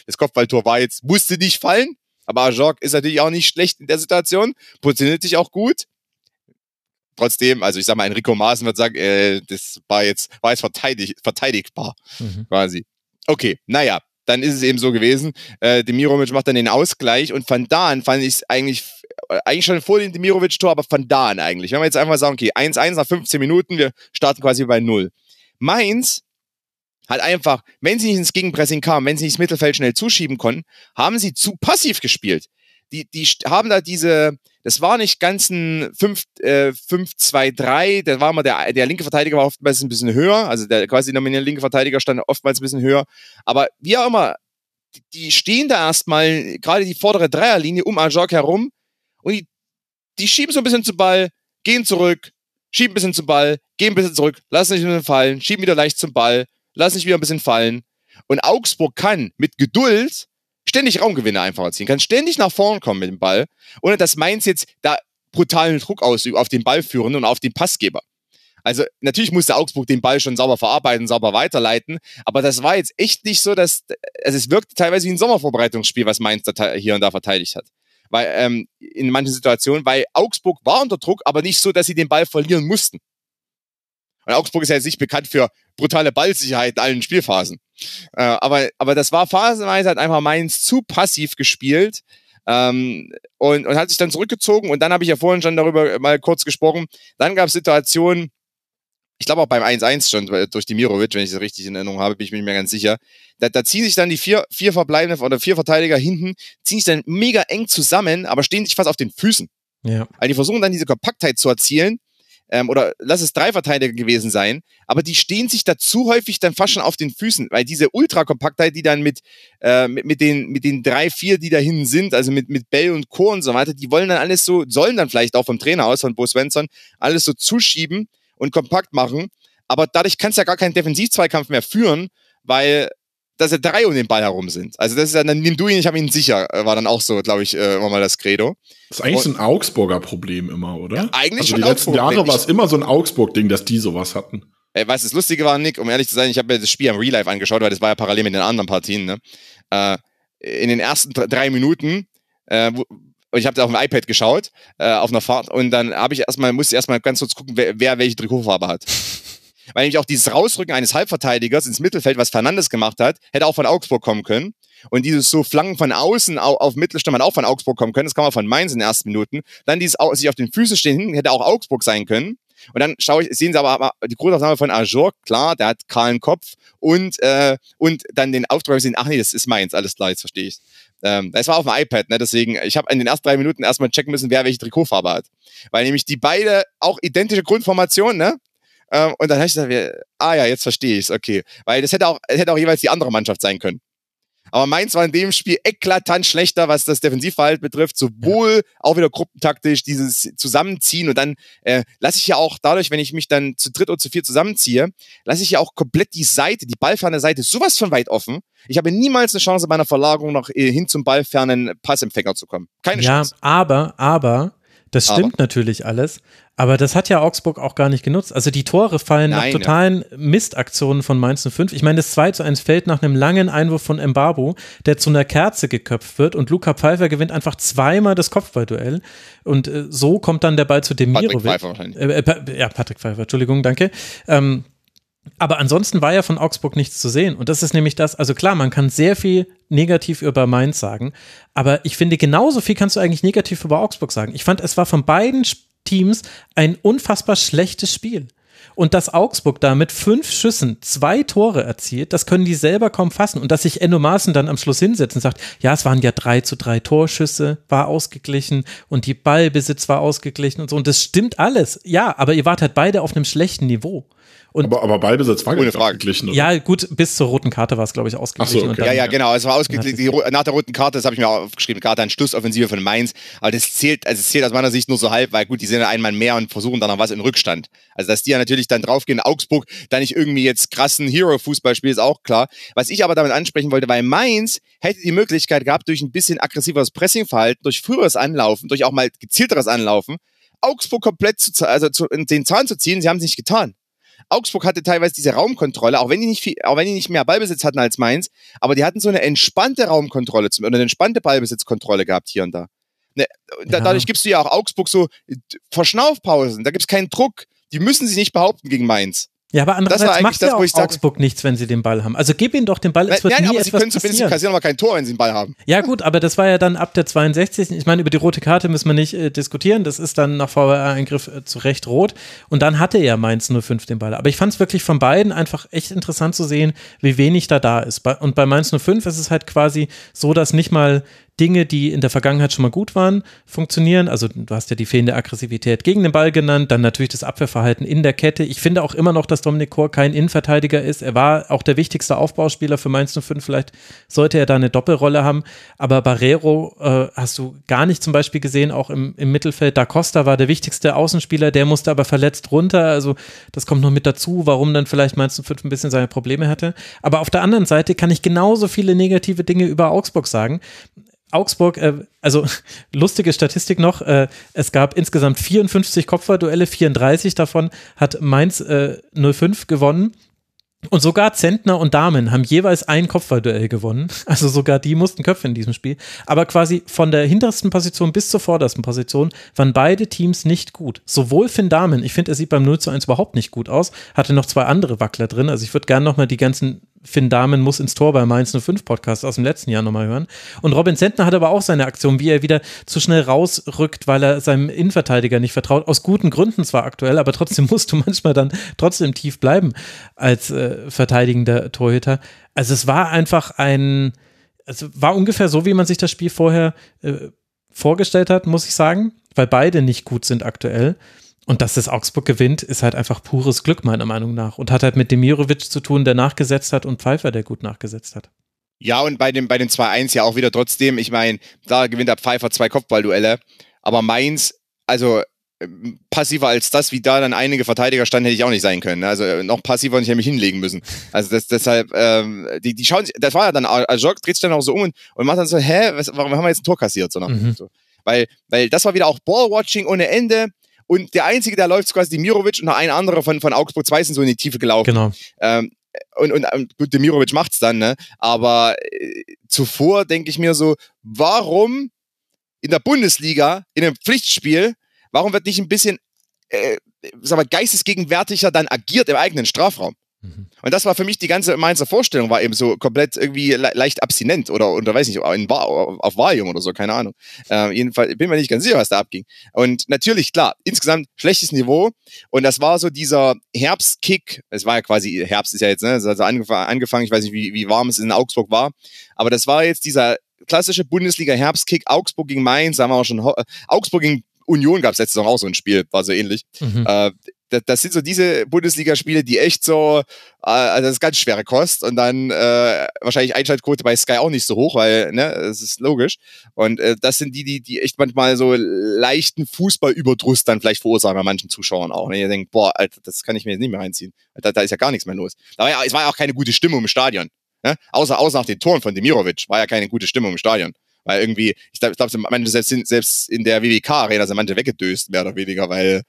das Kopfballtor war jetzt, musste nicht fallen. Aber Ajorg ist natürlich auch nicht schlecht in der Situation, positioniert sich auch gut trotzdem, also ich sag mal, Enrico Maaßen wird sagen, äh, das war jetzt, war jetzt verteidig, verteidigbar, mhm. quasi. Okay, naja, dann ist es eben so gewesen. Äh, Demirovic macht dann den Ausgleich und von da an fand ich es eigentlich, äh, eigentlich schon vor dem Demirovic-Tor, aber von da an eigentlich. Wenn wir jetzt einfach sagen, okay, 1-1 nach 15 Minuten, wir starten quasi bei 0. Mainz hat einfach, wenn sie nicht ins Gegenpressing kamen, wenn sie nicht ins Mittelfeld schnell zuschieben konnten, haben sie zu passiv gespielt. Die, die haben da diese, das war nicht ganz ein 5-2-3, äh, der war mal der, der linke Verteidiger war oftmals ein bisschen höher, also der quasi nominierte linke Verteidiger stand oftmals ein bisschen höher. Aber wie auch immer, die stehen da erstmal, gerade die vordere Dreierlinie um Ajok herum und die, die schieben so ein bisschen zum Ball, gehen zurück, schieben ein bisschen zum Ball, gehen ein bisschen zurück, lassen sich ein bisschen fallen, schieben wieder leicht zum Ball, lassen sich wieder ein bisschen fallen. Und Augsburg kann mit Geduld ständig Raumgewinne einfach erzielen, kann ständig nach vorn kommen mit dem Ball, ohne dass Mainz jetzt da brutalen Druck ausübt auf den Ballführenden und auf den Passgeber. Also natürlich musste Augsburg den Ball schon sauber verarbeiten, sauber weiterleiten, aber das war jetzt echt nicht so, dass also es wirkte teilweise wie ein Sommervorbereitungsspiel, was Mainz da hier und da verteidigt hat. weil ähm, in manchen Situationen, weil Augsburg war unter Druck, aber nicht so, dass sie den Ball verlieren mussten. Und Augsburg ist ja jetzt nicht bekannt für brutale Ballsicherheit in allen Spielphasen. Äh, aber, aber das war phasenweise halt einfach Mainz zu passiv gespielt. Ähm, und, und hat sich dann zurückgezogen. Und dann habe ich ja vorhin schon darüber mal kurz gesprochen. Dann gab es Situationen, ich glaube auch beim 1-1 schon durch die Mirovic, wenn ich das richtig in Erinnerung habe, bin ich mir nicht mehr ganz sicher. Da, da ziehen sich dann die vier, vier verbleibenden oder vier Verteidiger hinten, ziehen sich dann mega eng zusammen, aber stehen sich fast auf den Füßen. Ja. Also die versuchen dann diese Kompaktheit zu erzielen. Ähm, oder lass es drei Verteidiger gewesen sein, aber die stehen sich dazu häufig dann fast schon auf den Füßen, weil diese Ultrakompaktheit, die dann mit, äh, mit, mit, den, mit den drei, vier, die da hinten sind, also mit, mit Bell und Co. und so weiter, die wollen dann alles so, sollen dann vielleicht auch vom Trainer aus, von Bo Svensson, alles so zuschieben und kompakt machen. Aber dadurch kannst du ja gar keinen Defensivzweikampf mehr führen, weil dass ja drei um den Ball herum sind. Also das ist ja, dann nimm du ihn, ich habe ihn sicher, äh, war dann auch so, glaube ich, äh, immer mal das Credo. Das ist eigentlich so ein Augsburger Problem immer, oder? Ja, eigentlich also schon die letzten Augsburg. Jahre war es immer so ein Augsburg-Ding, dass die sowas hatten. Ey, weißt du, das Lustige war, Nick, um ehrlich zu sein, ich habe mir das Spiel am Real Life angeschaut, weil das war ja parallel mit den anderen Partien. Ne? Äh, in den ersten dr- drei Minuten, äh, wo, ich habe da auf dem iPad geschaut, äh, auf einer Fahrt, und dann habe ich erstmal, musste ich erstmal ganz kurz gucken, wer, wer welche Trikotfarbe hat. Weil nämlich auch dieses Rausrücken eines Halbverteidigers ins Mittelfeld, was Fernandes gemacht hat, hätte auch von Augsburg kommen können. Und dieses so Flanken von außen auf, auf Mittelstürmer auch von Augsburg kommen können. Das kann man von Mainz in den ersten Minuten. Dann dieses sich auf den Füßen stehen hinten, hätte auch Augsburg sein können. Und dann schaue ich, sehen Sie aber, aber die Großaufnahme von Ajor, klar, der hat kahlen Kopf und, äh, und dann den Auftrag sehen, ach nee, das ist Mainz, alles klar, jetzt verstehe ich. Ähm, das war auf dem iPad, ne? deswegen, ich habe in den ersten drei Minuten erstmal checken müssen, wer welche Trikotfarbe hat. Weil nämlich die beide auch identische Grundformation, ne? Ähm, und dann habe ich gesagt, ah ja, jetzt verstehe ich's, okay. Weil das hätte auch, hätte auch jeweils die andere Mannschaft sein können. Aber Mainz war in dem Spiel eklatant schlechter, was das Defensivverhalten betrifft, sowohl auch wieder gruppentaktisch, dieses Zusammenziehen und dann äh, lasse ich ja auch dadurch, wenn ich mich dann zu dritt oder zu vier zusammenziehe, lasse ich ja auch komplett die Seite, die ballferne Seite sowas von weit offen. Ich habe niemals eine Chance bei einer Verlagerung noch äh, hin zum ballfernen Passempfänger zu kommen. Keine Ja, Chance. aber, aber, das Aber. stimmt natürlich alles. Aber das hat ja Augsburg auch gar nicht genutzt. Also die Tore fallen nach Nein, totalen Mistaktionen von Mainz 05. Ich meine, das 2 zu 1 fällt nach einem langen Einwurf von Mbabo, der zu einer Kerze geköpft wird und Luca Pfeiffer gewinnt einfach zweimal das Kopfballduell. Und äh, so kommt dann der Ball zu Patrick Demirovic. Pfeiffer wahrscheinlich. Äh, äh, ja, Patrick Pfeiffer, Entschuldigung, danke. Ähm, aber ansonsten war ja von Augsburg nichts zu sehen. Und das ist nämlich das, also klar, man kann sehr viel negativ über Mainz sagen, aber ich finde, genauso viel kannst du eigentlich negativ über Augsburg sagen. Ich fand, es war von beiden Sch- Teams ein unfassbar schlechtes Spiel. Und dass Augsburg da mit fünf Schüssen zwei Tore erzielt, das können die selber kaum fassen. Und dass sich Enno Maaßen dann am Schluss hinsetzt und sagt, ja, es waren ja drei zu drei Torschüsse, war ausgeglichen und die Ballbesitz war ausgeglichen und so. Und das stimmt alles. Ja, aber ihr wart halt beide auf einem schlechten Niveau. Und Aber, aber Ballbesitz war Ohne Frage. ausgeglichen, oder? ja, gut, bis zur roten Karte war es, glaube ich, ausgeglichen. Ach so, okay. und dann, Ja, ja, genau. Es war ausgeglichen. Nach der roten Karte, das habe ich mir auch aufgeschrieben, Karte an Schlussoffensive von Mainz. Aber das zählt, also es zählt aus meiner Sicht nur so halb, weil gut, die sind ja einmal mehr und versuchen dann noch was in Rückstand. Also, dass die ja natürlich dann draufgehen, Augsburg da nicht irgendwie jetzt krassen Hero-Fußball spielt, ist auch klar. Was ich aber damit ansprechen wollte, weil Mainz hätte die Möglichkeit gehabt, durch ein bisschen aggressiveres Pressingverhalten, durch früheres Anlaufen, durch auch mal gezielteres Anlaufen, Augsburg komplett zu, also zu, in den Zahn zu ziehen. Sie haben es nicht getan. Augsburg hatte teilweise diese Raumkontrolle, auch wenn die nicht viel, auch wenn die nicht mehr Ballbesitz hatten als Mainz, aber die hatten so eine entspannte Raumkontrolle zum- oder eine entspannte Ballbesitzkontrolle gehabt hier und da. Ne, da Ja. Dadurch gibst du ja auch Augsburg so äh, Verschnaufpausen, da gibt's keinen Druck. Die müssen sich nicht behaupten gegen Mainz. Ja, aber andererseits macht das, ja auch Augsburg nichts, wenn sie den Ball haben. Also gib ihnen doch den Ball, es wird Nein, nie aber sie können zumindest, sie passieren. kassieren aber kein Tor, wenn sie den Ball haben. Ja gut, aber das war ja dann ab der 62. Ich meine, über die rote Karte müssen wir nicht äh, diskutieren. Das ist dann nach VAR-Eingriff äh, zu Recht rot. Und dann hatte ja Mainz 05 den Ball. Aber ich fand es wirklich von beiden einfach echt interessant zu sehen, wie wenig da da ist. Und bei Mainz 05 ist es halt quasi so, dass nicht mal Dinge, die in der Vergangenheit schon mal gut waren, funktionieren. Also du hast ja die fehlende Aggressivität gegen den Ball genannt, dann natürlich das Abwehrverhalten in der Kette. Ich finde auch immer noch, dass Dominik Kor kein Innenverteidiger ist. Er war auch der wichtigste Aufbauspieler für Mainz 05. Vielleicht sollte er da eine Doppelrolle haben. Aber Barrero äh, hast du gar nicht zum Beispiel gesehen, auch im, im Mittelfeld. Da Costa war der wichtigste Außenspieler, der musste aber verletzt runter. Also das kommt noch mit dazu, warum dann vielleicht Mainz 05 ein bisschen seine Probleme hatte. Aber auf der anderen Seite kann ich genauso viele negative Dinge über Augsburg sagen. Augsburg, äh, also lustige Statistik noch, äh, es gab insgesamt 54 Kopfballduelle, 34 davon hat Mainz äh, 05 gewonnen. Und sogar Zentner und Damen haben jeweils ein Kopfballduell gewonnen. Also sogar die mussten Köpfe in diesem Spiel. Aber quasi von der hintersten Position bis zur vordersten Position waren beide Teams nicht gut. Sowohl Finn Damen, ich finde, er sieht beim 0 zu 1 überhaupt nicht gut aus, hatte noch zwei andere Wackler drin. Also ich würde gerne nochmal die ganzen Finn Dahmen muss ins Tor bei Mainz 05 Podcast aus dem letzten Jahr nochmal hören. Und Robin Zentner hat aber auch seine Aktion, wie er wieder zu schnell rausrückt, weil er seinem Innenverteidiger nicht vertraut. Aus guten Gründen zwar aktuell, aber trotzdem musst du manchmal dann trotzdem tief bleiben als äh, verteidigender Torhüter. Also es war einfach ein, es war ungefähr so, wie man sich das Spiel vorher äh, vorgestellt hat, muss ich sagen, weil beide nicht gut sind aktuell. Und dass das Augsburg gewinnt, ist halt einfach pures Glück, meiner Meinung nach. Und hat halt mit Demirovic zu tun, der nachgesetzt hat und Pfeiffer, der gut nachgesetzt hat. Ja, und bei dem, bei dem 2-1 ja auch wieder trotzdem, ich meine, da gewinnt der Pfeiffer zwei Kopfballduelle, aber Mainz, also ähm, passiver als das, wie da dann einige Verteidiger standen, hätte ich auch nicht sein können. Also äh, noch passiver und ich hätte mich hinlegen müssen. Also das, deshalb, ähm, die, die schauen, das war ja dann, Ajok dreht sich dann auch so um und, und macht dann so, hä, was, warum haben wir jetzt ein Tor kassiert? So, mhm. so. Weil, weil das war wieder auch Ballwatching ohne Ende. Und der Einzige, der läuft, ist quasi Demirovic und ein anderer von, von Augsburg 2 sind so in die Tiefe gelaufen. Genau. Ähm, und, und, und gut, Demirovic macht's dann, ne? Aber äh, zuvor denke ich mir so, warum in der Bundesliga, in einem Pflichtspiel, warum wird nicht ein bisschen äh, sag mal, geistesgegenwärtiger dann agiert im eigenen Strafraum? Mhm. Und das war für mich die ganze Mainzer Vorstellung, war eben so komplett irgendwie le leicht abstinent oder, oder weiß nicht, War, auf Valium oder so, keine Ahnung. Äh, jedenfalls bin mir nicht ganz sicher, was da abging. Und natürlich, klar, insgesamt schlechtes Niveau. Und das war so dieser Herbstkick. Es war ja quasi, Herbst ist ja jetzt, ne, also angefangen, angefangen, ich weiß nicht, wie, wie warm es in Augsburg war. Aber das war jetzt dieser klassische Bundesliga-Herbstkick, Augsburg gegen Mainz, haben wir auch schon, Augsburg gegen Union gab es letztes Jahr auch so ein Spiel, war so ähnlich. Mhm. Äh, das, das sind so diese Bundesligaspiele, die echt so, äh, also das ist ganz schwere Kost und dann äh, wahrscheinlich Einschaltquote bei Sky auch nicht so hoch, weil, ne, das ist logisch. Und äh, das sind die, die, die echt manchmal so leichten Fußballüberdruss dann vielleicht verursachen bei manchen Zuschauern auch. Ne? Ihr denkt, boah, Alter, das kann ich mir jetzt nicht mehr reinziehen. Da, da ist ja gar nichts mehr los. War ja, es war ja auch keine gute Stimmung im Stadion. Ne? Außer, außer nach den Toren von Demirovic war ja keine gute Stimmung im Stadion. Weil irgendwie, ich glaube, glaub, manche selbst, selbst in der WWK-Arena sind manche weggedöst, mehr oder weniger, weil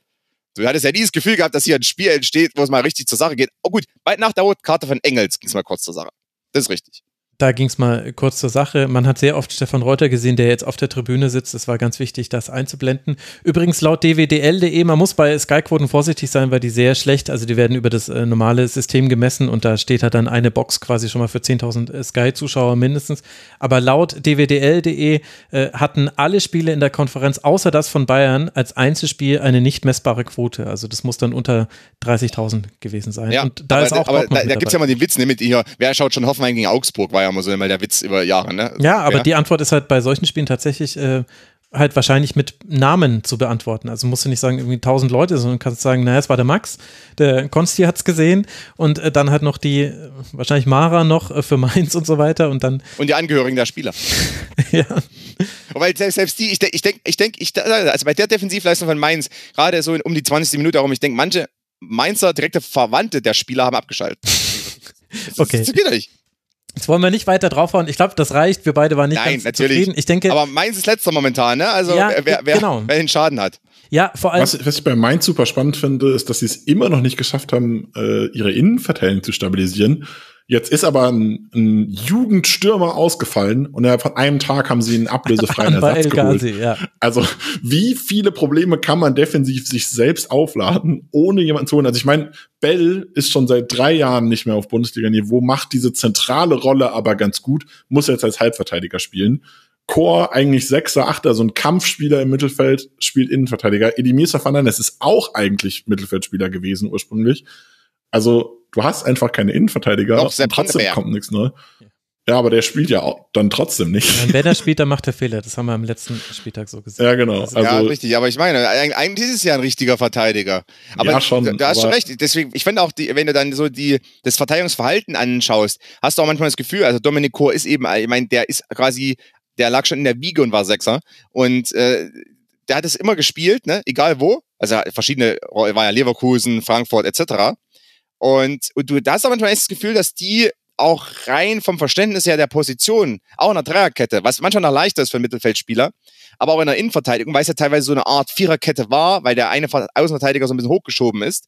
Du hattest ja nie das Gefühl gehabt, dass hier ein Spiel entsteht, wo es mal richtig zur Sache geht. Oh gut, bald nach der Karte von Engels ging es mal kurz zur Sache. Das ist richtig da ging es mal kurz zur Sache. Man hat sehr oft Stefan Reuter gesehen, der jetzt auf der Tribüne sitzt. Es war ganz wichtig, das einzublenden. Übrigens laut dwdl.de, man muss bei Sky-Quoten vorsichtig sein, weil die sehr schlecht, also die werden über das äh, normale System gemessen und da steht halt dann eine Box quasi schon mal für 10.000 äh, Sky-Zuschauer mindestens. Aber laut dwdl.de äh, hatten alle Spiele in der Konferenz, außer das von Bayern, als Einzelspiel eine nicht messbare Quote. Also das muss dann unter 30.000 gewesen sein. Ja, und da aber, ist auch aber da, da gibt es ja mal den Witz, ne, mit hier, wer schaut schon Hoffenheim gegen Augsburg, war ja mal so immer der Witz über Jahre, ne? Ja, aber ja. die Antwort ist halt bei solchen Spielen tatsächlich äh, halt wahrscheinlich mit Namen zu beantworten. Also musst du nicht sagen, irgendwie tausend Leute, sondern kannst sagen, naja, es war der Max, der Konsti hat es gesehen und äh, dann halt noch die, äh, wahrscheinlich Mara noch äh, für Mainz und so weiter und dann. Und die Angehörigen der Spieler. ja. Weil selbst, die, ich denke, ich denke, ich denk, ich, also bei der Defensivleistung von Mainz, gerade so um die 20. Minute herum, ich denke, manche Mainzer direkte Verwandte der Spieler haben abgeschaltet. Das, okay. Das geht nicht. Jetzt wollen wir nicht weiter draufhauen. Ich glaube, das reicht. Wir beide waren nicht Nein, ganz natürlich. zufrieden. Ich denke, aber Mainz ist letzter momentan, ne? Also ja, wer, wer, genau. wer den Schaden hat. Ja, vor allem. Was, was ich bei Mainz super spannend finde, ist, dass sie es immer noch nicht geschafft haben, äh, ihre Innenverteidigung zu stabilisieren. Jetzt ist aber ein, ein Jugendstürmer ausgefallen und innerhalb von einem Tag haben sie einen ablösefreien Ersatz geholt. Ja. Also wie viele Probleme kann man defensiv sich selbst aufladen, ohne jemanden zu holen? Also ich meine, Bell ist schon seit drei Jahren nicht mehr auf Bundesliga-Niveau, macht diese zentrale Rolle aber ganz gut, muss jetzt als Halbverteidiger spielen. Chor eigentlich Sechser, Achter, so ein Kampfspieler im Mittelfeld, spielt Innenverteidiger. Edimir Fernandes ist auch eigentlich Mittelfeldspieler gewesen ursprünglich. Also du hast einfach keine Innenverteidiger Doch, und trotzdem kommt nichts, ne? Ja, aber der spielt ja auch dann trotzdem nicht. Ja, wenn er spielt, dann macht er Fehler. Das haben wir am letzten Spieltag so gesehen. Ja, genau. Also, ja, richtig. Aber ich meine, eigentlich ist es ja ein richtiger Verteidiger. Aber ja, schon. Du hast schon recht. Deswegen, ich finde auch, die, wenn du dann so die, das Verteidigungsverhalten anschaust, hast du auch manchmal das Gefühl, also Dominik Kor ist eben, ich meine, der ist quasi, der lag schon in der Wiege und war Sechser. Und äh, der hat es immer gespielt, ne? egal wo. Also verschiedene, war ja Leverkusen, Frankfurt etc. Und, und du hast aber manchmal das Gefühl, dass die auch rein vom Verständnis her der Position, auch in der Dreierkette, was manchmal noch leichter ist für einen Mittelfeldspieler, aber auch in der Innenverteidigung, weil es ja teilweise so eine Art Viererkette war, weil der eine Außenverteidiger so ein bisschen hochgeschoben ist,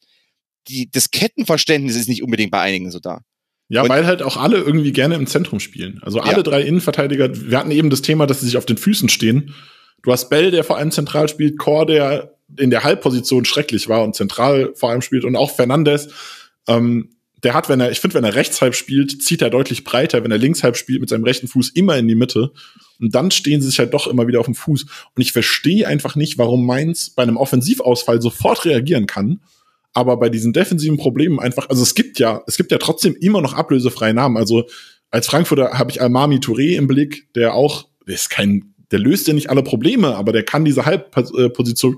die, das Kettenverständnis ist nicht unbedingt bei einigen so da. Ja, Und- weil halt auch alle irgendwie gerne im Zentrum spielen. Also alle Ja. drei Innenverteidiger, wir hatten eben das Thema, dass sie sich auf den Füßen stehen. Du hast Bell, der vor allem zentral spielt, Core, der in der Halbposition schrecklich war und zentral vor allem spielt und auch Fernandes, ähm, der hat, wenn er, ich finde, wenn er rechts halb spielt, zieht er deutlich breiter, wenn er links halb spielt, mit seinem rechten Fuß immer in die Mitte. Und dann stehen sie sich halt doch immer wieder auf dem Fuß. Und ich verstehe einfach nicht, warum Mainz bei einem Offensivausfall sofort reagieren kann, aber bei diesen defensiven Problemen einfach, also es gibt ja, es gibt ja trotzdem immer noch ablösefreie Namen. Also als Frankfurter habe ich Almami Touré im Blick, der auch, der ist kein, der löst ja nicht alle Probleme, aber der kann diese Halbposition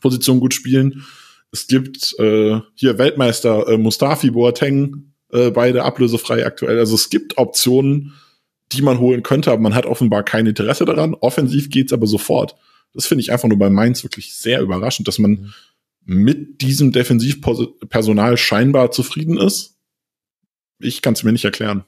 Position gut spielen. Es gibt äh, hier Weltmeister äh, Mustafi Boateng, äh, beide ablösefrei aktuell. Also es gibt Optionen, die man holen könnte, aber man hat offenbar kein Interesse daran. Offensiv geht's aber sofort. Das finde ich einfach nur bei Mainz wirklich sehr überraschend, dass man mit diesem Defensivpersonal scheinbar zufrieden ist. Ich kann es mir nicht erklären.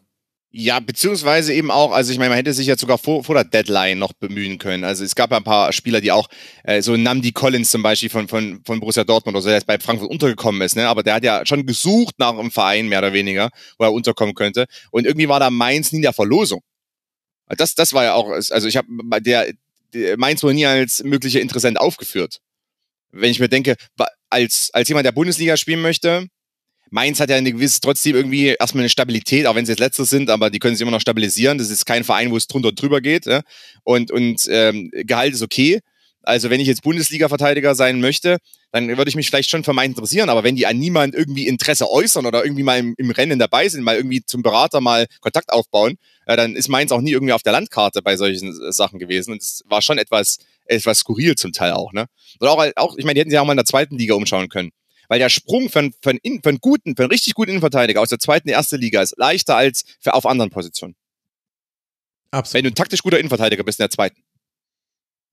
Ja, beziehungsweise eben auch, also ich meine, man hätte sich ja sogar vor, vor der Deadline noch bemühen können. Also es gab ja ein paar Spieler, die auch, äh, so Namdi Collins zum Beispiel von, von, von Borussia Dortmund oder so, der jetzt bei Frankfurt untergekommen ist, ne? aber der hat ja schon gesucht nach einem Verein, mehr oder weniger, wo er unterkommen könnte. Und irgendwie war da Mainz nie in der Verlosung. Das, das war ja auch, also ich habe der, der Mainz wurde nie als möglicher Interessent aufgeführt. Wenn ich mir denke, als, als jemand, der Bundesliga spielen möchte, Mainz hat ja eine gewisse, trotzdem irgendwie erstmal eine Stabilität, auch wenn sie jetzt Letzter sind, aber die können sich immer noch stabilisieren. Das ist kein Verein, wo es drunter und drüber geht. Ja? Und, und ähm, Gehalt ist okay. Also wenn ich jetzt Bundesliga-Verteidiger sein möchte, dann würde ich mich vielleicht schon für Mainz interessieren. Aber wenn die an niemand irgendwie Interesse äußern oder irgendwie mal im, im Rennen dabei sind, mal irgendwie zum Berater mal Kontakt aufbauen, äh, dann ist Mainz auch nie irgendwie auf der Landkarte bei solchen Sachen gewesen. Und es war schon etwas, etwas skurril zum Teil auch. Ne? Und auch, auch, ich meine, die hätten sich auch mal in der zweiten Liga umschauen können. Weil der Sprung für, einen- für, einen, In- für einen guten, für einen richtig guten Innenverteidiger aus der zweiten in die erste Liga ist leichter als für auf anderen Positionen. Wenn Absolut. du ein taktisch guter Innenverteidiger bist in der zweiten.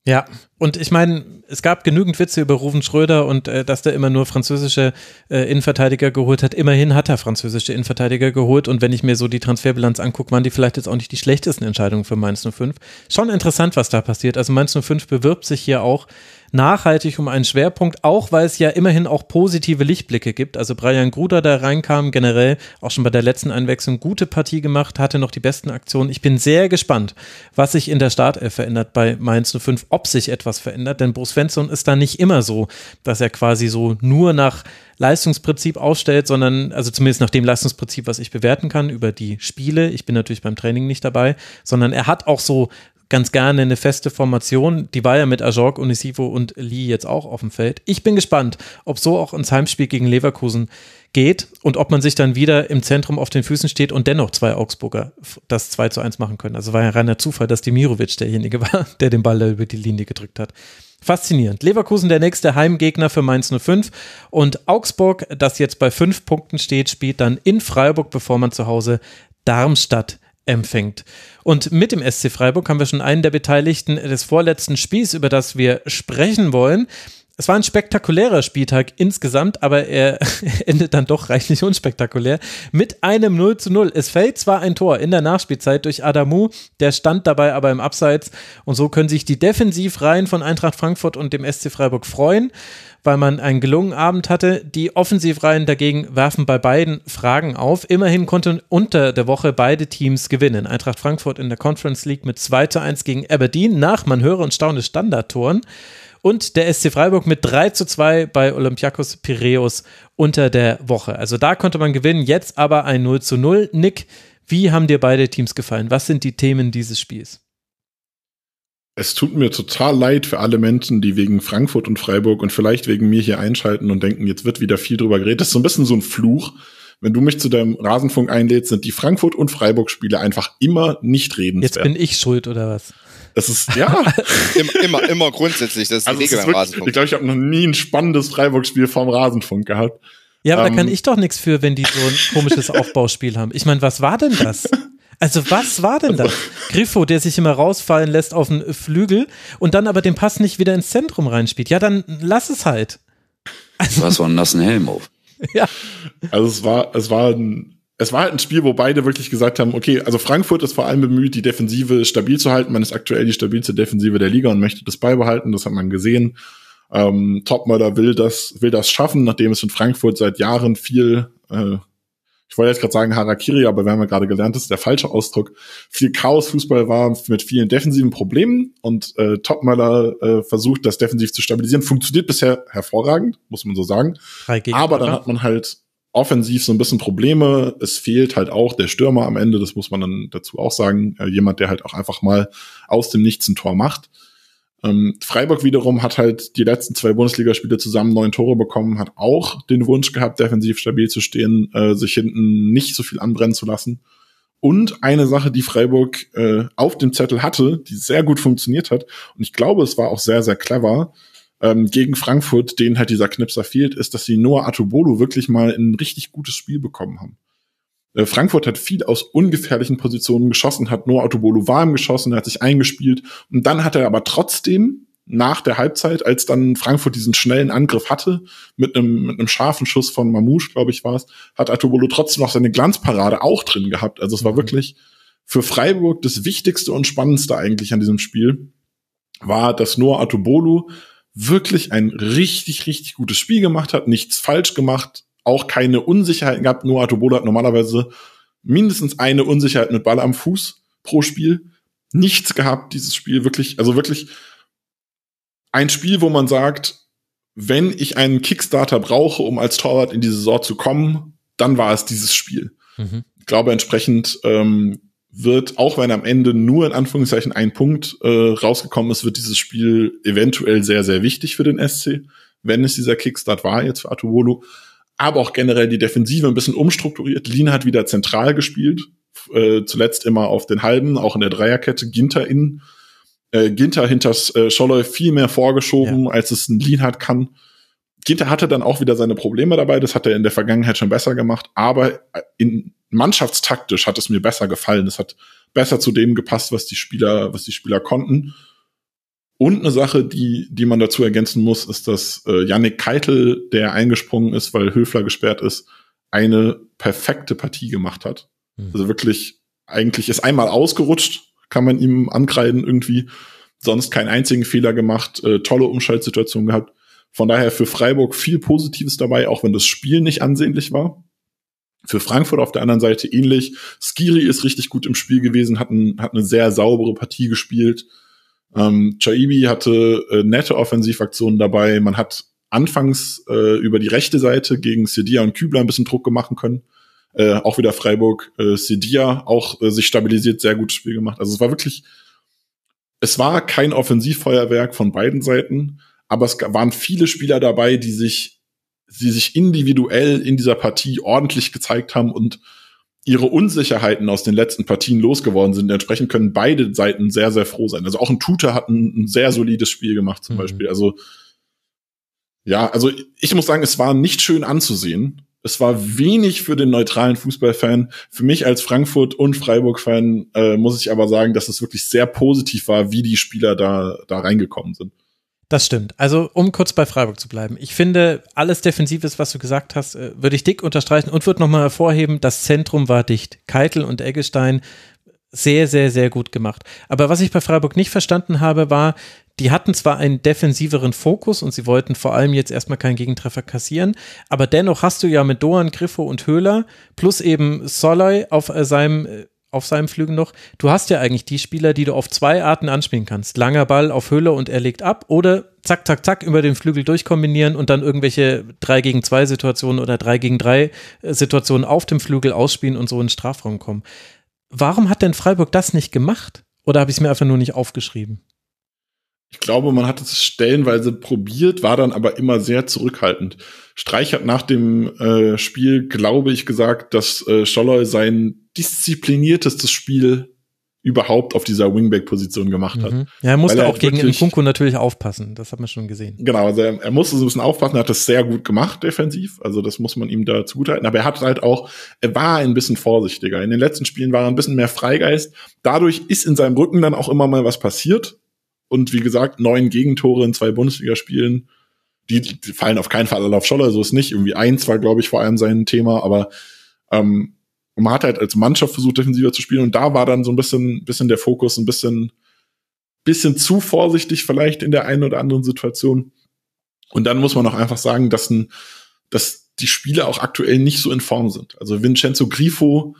Ja, und ich meine, es gab genügend Witze über Ruven Schröder und äh, dass der immer nur französische äh, Innenverteidiger geholt hat. Immerhin hat er französische Innenverteidiger geholt und wenn ich mir so die Transferbilanz angucke, waren die vielleicht jetzt auch nicht die schlechtesten Entscheidungen für Mainz 05. Schon interessant, was da passiert. Also Mainz 05 bewirbt sich hier auch nachhaltig um einen Schwerpunkt, auch weil es ja immerhin auch positive Lichtblicke gibt. Also Brian Gruder, der reinkam, generell auch schon bei der letzten Einwechslung gute Partie gemacht, hatte noch die besten Aktionen. Ich bin sehr gespannt, was sich in der Startelf verändert bei Mainz 05, ob sich etwas verändert, denn Bo Svensson ist da nicht immer so, dass er quasi so nur nach Leistungsprinzip aufstellt, sondern, also zumindest nach dem Leistungsprinzip, was ich bewerten kann über die Spiele. Ich bin natürlich beim Training nicht dabei, sondern er hat auch so ganz gerne eine feste Formation. Die war ja mit Ajorg, Unisivo und Lee jetzt auch auf dem Feld. Ich bin gespannt, ob so auch ins Heimspiel gegen Leverkusen geht und ob man sich dann wieder im Zentrum auf den Füßen steht und dennoch zwei Augsburger das 2 zu 1 machen können. Also war ja reiner Zufall, dass Dimirovic derjenige war, der den Ball da über die Linie gedrückt hat. Faszinierend. Leverkusen der nächste Heimgegner für Mainz 05 und Augsburg, das jetzt bei fünf Punkten steht, spielt dann in Freiburg, bevor man zu Hause Darmstadt empfängt. Und mit dem SC Freiburg haben wir schon einen der Beteiligten des vorletzten Spiels, über das wir sprechen wollen. Es war ein spektakulärer Spieltag insgesamt, aber er endet dann doch reichlich unspektakulär mit einem 0 zu 0. Es fällt zwar ein Tor in der Nachspielzeit durch Adamu, der stand dabei aber im Abseits und so können sich die Defensivreihen von Eintracht Frankfurt und dem SC Freiburg freuen, weil man einen gelungenen Abend hatte. Die Offensivreihen dagegen werfen bei beiden Fragen auf. Immerhin konnten unter der Woche beide Teams gewinnen. Eintracht Frankfurt in der Conference League mit 2 zu 1 gegen Aberdeen nach, man höre und staune, Standardtoren und der SC Freiburg mit 3 zu 2 bei Olympiakos Piräus unter der Woche. Also da konnte man gewinnen, jetzt aber ein 0 zu 0. Nick, wie haben dir beide Teams gefallen? Was sind die Themen dieses Spiels? Es tut mir total leid für alle Menschen, die wegen Frankfurt und Freiburg und vielleicht wegen mir hier einschalten und denken, jetzt wird wieder viel drüber geredet. Das ist so ein bisschen so ein Fluch. Wenn du mich zu deinem Rasenfunk einlädst, sind die Frankfurt- und Freiburg-Spiele einfach immer nicht Jetzt redenswert. bin ich schuld oder was? das ist, ja. Immer, immer, immer grundsätzlich. Das ist die Also es Regel ist beim wirklich, ich Rasenfunk. glaube, ich habe noch nie ein spannendes Freiburg-Spiel vom Rasenfunk gehabt. Ja, aber Ähm. da kann ich doch nichts für, wenn die so ein komisches Aufbauspiel haben. Ich meine, was war denn das? Also was war denn das? Griffo, der sich immer rausfallen lässt auf den Flügel und dann aber den Pass nicht wieder ins Zentrum reinspielt. Ja, dann lass es halt. Du hast so einen nassen Helm auf. Ja, Also es war, es war ein, es war halt ein Spiel, wo beide wirklich gesagt haben, okay, also Frankfurt ist vor allem bemüht, die Defensive stabil zu halten. Man ist aktuell die stabilste Defensive der Liga und möchte das beibehalten. Das hat man gesehen. Ähm, Topmörder will das, will das schaffen, nachdem es in Frankfurt seit Jahren viel, äh, ich wollte jetzt gerade sagen Harakiri, aber wir haben ja gerade gelernt, das ist der falsche Ausdruck, viel Chaos-Fußball war mit vielen defensiven Problemen und äh, Topmöller äh, versucht, das defensiv zu stabilisieren. Funktioniert bisher hervorragend, muss man so sagen. Aber dann hat man halt offensiv so ein bisschen Probleme. Es fehlt halt auch der Stürmer am Ende, das muss man dann dazu auch sagen. Äh, jemand, der halt auch einfach mal aus dem Nichts ein Tor macht. Ähm, Freiburg wiederum hat halt die letzten zwei Bundesligaspiele zusammen neun Tore bekommen, hat auch den Wunsch gehabt, defensiv stabil zu stehen, äh, sich hinten nicht so viel anbrennen zu lassen. Und eine Sache, die Freiburg äh, auf dem Zettel hatte, die sehr gut funktioniert hat, und ich glaube, es war auch sehr, sehr clever, ähm, gegen Frankfurt, denen halt dieser Knipser fehlt, ist, dass sie Noah Atubolu wirklich mal in ein richtig gutes Spiel bekommen haben. Äh, Frankfurt hat viel aus ungefährlichen Positionen geschossen, hat nur Autobolo warm geschossen, er hat sich eingespielt und dann hat er aber trotzdem nach der Halbzeit, als dann Frankfurt diesen schnellen Angriff hatte, mit einem, mit einem scharfen Schuss von Mamouche, glaube ich, war es, hat Atobolo trotzdem noch seine Glanzparade auch drin gehabt. Also es war mhm. wirklich für Freiburg das Wichtigste und Spannendste eigentlich an diesem Spiel, war, dass nur Atobolo wirklich ein richtig, richtig gutes Spiel gemacht hat, nichts falsch gemacht, auch keine Unsicherheiten gehabt. Nur Atobolo hat normalerweise mindestens eine Unsicherheit mit Ball am Fuß pro Spiel. Nichts gehabt, dieses Spiel wirklich, also wirklich ein Spiel, wo man sagt, wenn ich einen Kickstarter brauche, um als Torwart in die Saison zu kommen, dann war es dieses Spiel. Mhm. Ich glaube, entsprechend ähm, wird, auch wenn am Ende nur in Anführungszeichen ein Punkt äh, rausgekommen ist, wird dieses Spiel eventuell sehr, sehr wichtig für den SC, wenn es dieser Kickstart war jetzt für Atubolo aber auch generell die Defensive ein bisschen umstrukturiert. Lina hat wieder zentral gespielt, äh, zuletzt immer auf den Halben, auch in der Dreierkette, Ginter in, äh, Ginter hinters äh, Scholloy viel mehr vorgeschoben, ja. als es ein Lienhardt kann. Ginter hatte dann auch wieder seine Probleme dabei, das hat er in der Vergangenheit schon besser gemacht, aber in mannschaftstaktisch hat es mir besser gefallen. Es hat besser zu dem gepasst, was die Spieler, was die Spieler konnten. Und eine Sache, die, die man dazu ergänzen muss, ist, dass äh, Yannick Keitel, der eingesprungen ist, weil Höfler gesperrt ist, eine perfekte Partie gemacht hat. Mhm. Also wirklich, eigentlich ist einmal ausgerutscht, kann man ihm ankreiden irgendwie. Sonst keinen einzigen Fehler gemacht, äh, tolle Umschaltsituation gehabt. Von daher für Freiburg viel Positives dabei, auch wenn das Spiel nicht ansehnlich war. Für Frankfurt auf der anderen Seite ähnlich. Skiri ist richtig gut im Spiel gewesen, hat, ein, hat eine sehr saubere Partie gespielt. Ähm, Chaibi hatte äh, nette Offensivaktionen dabei. Man hat anfangs äh, über die rechte Seite gegen Sedia und Kübler ein bisschen Druck machen können. Äh, auch wieder Freiburg, äh, Sedia auch äh, sich stabilisiert, sehr gutes Spiel gemacht. Also es war wirklich, es war kein Offensivfeuerwerk von beiden Seiten, aber es waren viele Spieler dabei, die sich, die sich individuell in dieser Partie ordentlich gezeigt haben und ihre Unsicherheiten aus den letzten Partien losgeworden sind. Entsprechend können beide Seiten sehr, sehr froh sein. Also auch ein Tutor hat ein, ein sehr solides Spiel gemacht zum mhm. Beispiel. Also ja, also ich muss sagen, es war nicht schön anzusehen. Es war wenig für den neutralen Fußballfan. Für mich als Frankfurt- und Freiburg-Fan äh, muss ich aber sagen, dass es wirklich sehr positiv war, wie die Spieler da, da reingekommen sind. Das stimmt. Also, um kurz bei Freiburg zu bleiben. Ich finde, alles Defensives, was du gesagt hast, äh, würde ich dick unterstreichen und würde nochmal hervorheben, das Zentrum war dicht. Keitel und Eggestein sehr, sehr, sehr gut gemacht. Aber was ich bei Freiburg nicht verstanden habe, war, die hatten zwar einen defensiveren Fokus und sie wollten vor allem jetzt erstmal keinen Gegentreffer kassieren, aber dennoch hast du ja mit Doan, Griffo und Höhler plus eben Soloy auf äh, seinem äh, auf seinem Flügel noch. Du hast ja eigentlich die Spieler, die du auf zwei Arten anspielen kannst. Langer Ball auf Höhle und er legt ab oder zack, zack, zack über den Flügel durchkombinieren und dann irgendwelche 3 gegen 2 Situationen oder 3 gegen 3 äh, Situationen auf dem Flügel ausspielen und so in den Strafraum kommen. Warum hat denn Freiburg das nicht gemacht? Oder habe ich es mir einfach nur nicht aufgeschrieben? Ich glaube, man hat es stellenweise probiert, war dann aber immer sehr zurückhaltend. Streich hat nach dem äh, Spiel, glaube ich, gesagt, dass äh, Scholloy sein diszipliniertestes Spiel überhaupt auf dieser Wingback-Position gemacht hat. Mhm. Ja, er musste er auch gegen Nkunku natürlich aufpassen, das hat man schon gesehen. Genau, also er, er, musste so ein bisschen aufpassen, er hat das sehr gut gemacht defensiv, also das muss man ihm da zugutehalten, aber er hat halt auch, er war ein bisschen vorsichtiger. In den letzten Spielen war er ein bisschen mehr Freigeist, dadurch ist in seinem Rücken dann auch immer mal was passiert, und wie gesagt, neun Gegentore in zwei Bundesligaspielen. Die, die fallen auf keinen Fall alle auf Scholler, so ist nicht. Irgendwie eins war, glaube ich, vor allem sein Thema, aber ähm, man hat halt als Mannschaft versucht, defensiver zu spielen und da war dann so ein bisschen, bisschen der Fokus, ein bisschen, bisschen zu vorsichtig vielleicht in der einen oder anderen Situation. Und dann muss man auch einfach sagen, dass, ein, dass die Spieler auch aktuell nicht so in Form sind. Also Vincenzo Grifo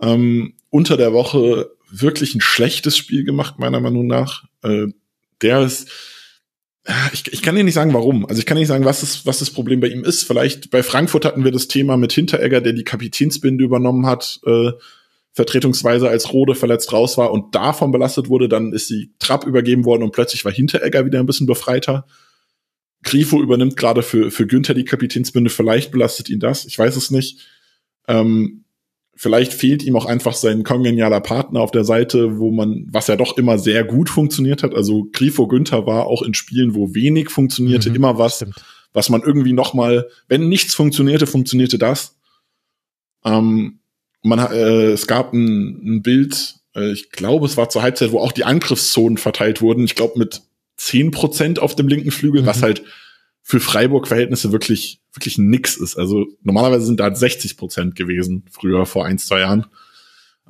ähm, unter der Woche wirklich ein schlechtes Spiel gemacht, meiner Meinung nach. Äh, der ist, ich, ich kann dir nicht sagen, warum. Also ich kann nicht sagen, was, ist, was das Problem bei ihm ist. Vielleicht bei Frankfurt hatten wir das Thema mit Hinteregger, der die Kapitänsbinde übernommen hat, äh, vertretungsweise als Rode verletzt raus war und davon belastet wurde. Dann ist die Trapp übergeben worden und plötzlich war Hinteregger wieder ein bisschen befreiter. Grifo übernimmt gerade für, für Günther die Kapitänsbinde. Vielleicht belastet ihn das. Ich weiß es nicht. Ähm, vielleicht fehlt ihm auch einfach sein kongenialer Partner auf der Seite, wo man, was ja doch immer sehr gut funktioniert hat. Also Grifo Günther war auch in Spielen, wo wenig funktionierte, mhm, immer was, stimmt. was man irgendwie noch mal, wenn nichts funktionierte, funktionierte das. Ähm, man, äh, es gab ein, ein Bild, äh, ich glaube, es war zur Halbzeit, wo auch die Angriffszonen verteilt wurden. Ich glaube mit zehn Prozent auf dem linken Flügel, mhm. was halt für Freiburg-Verhältnisse wirklich, wirklich nix ist. Also normalerweise sind da 60 Prozent gewesen, früher vor ein, zwei Jahren.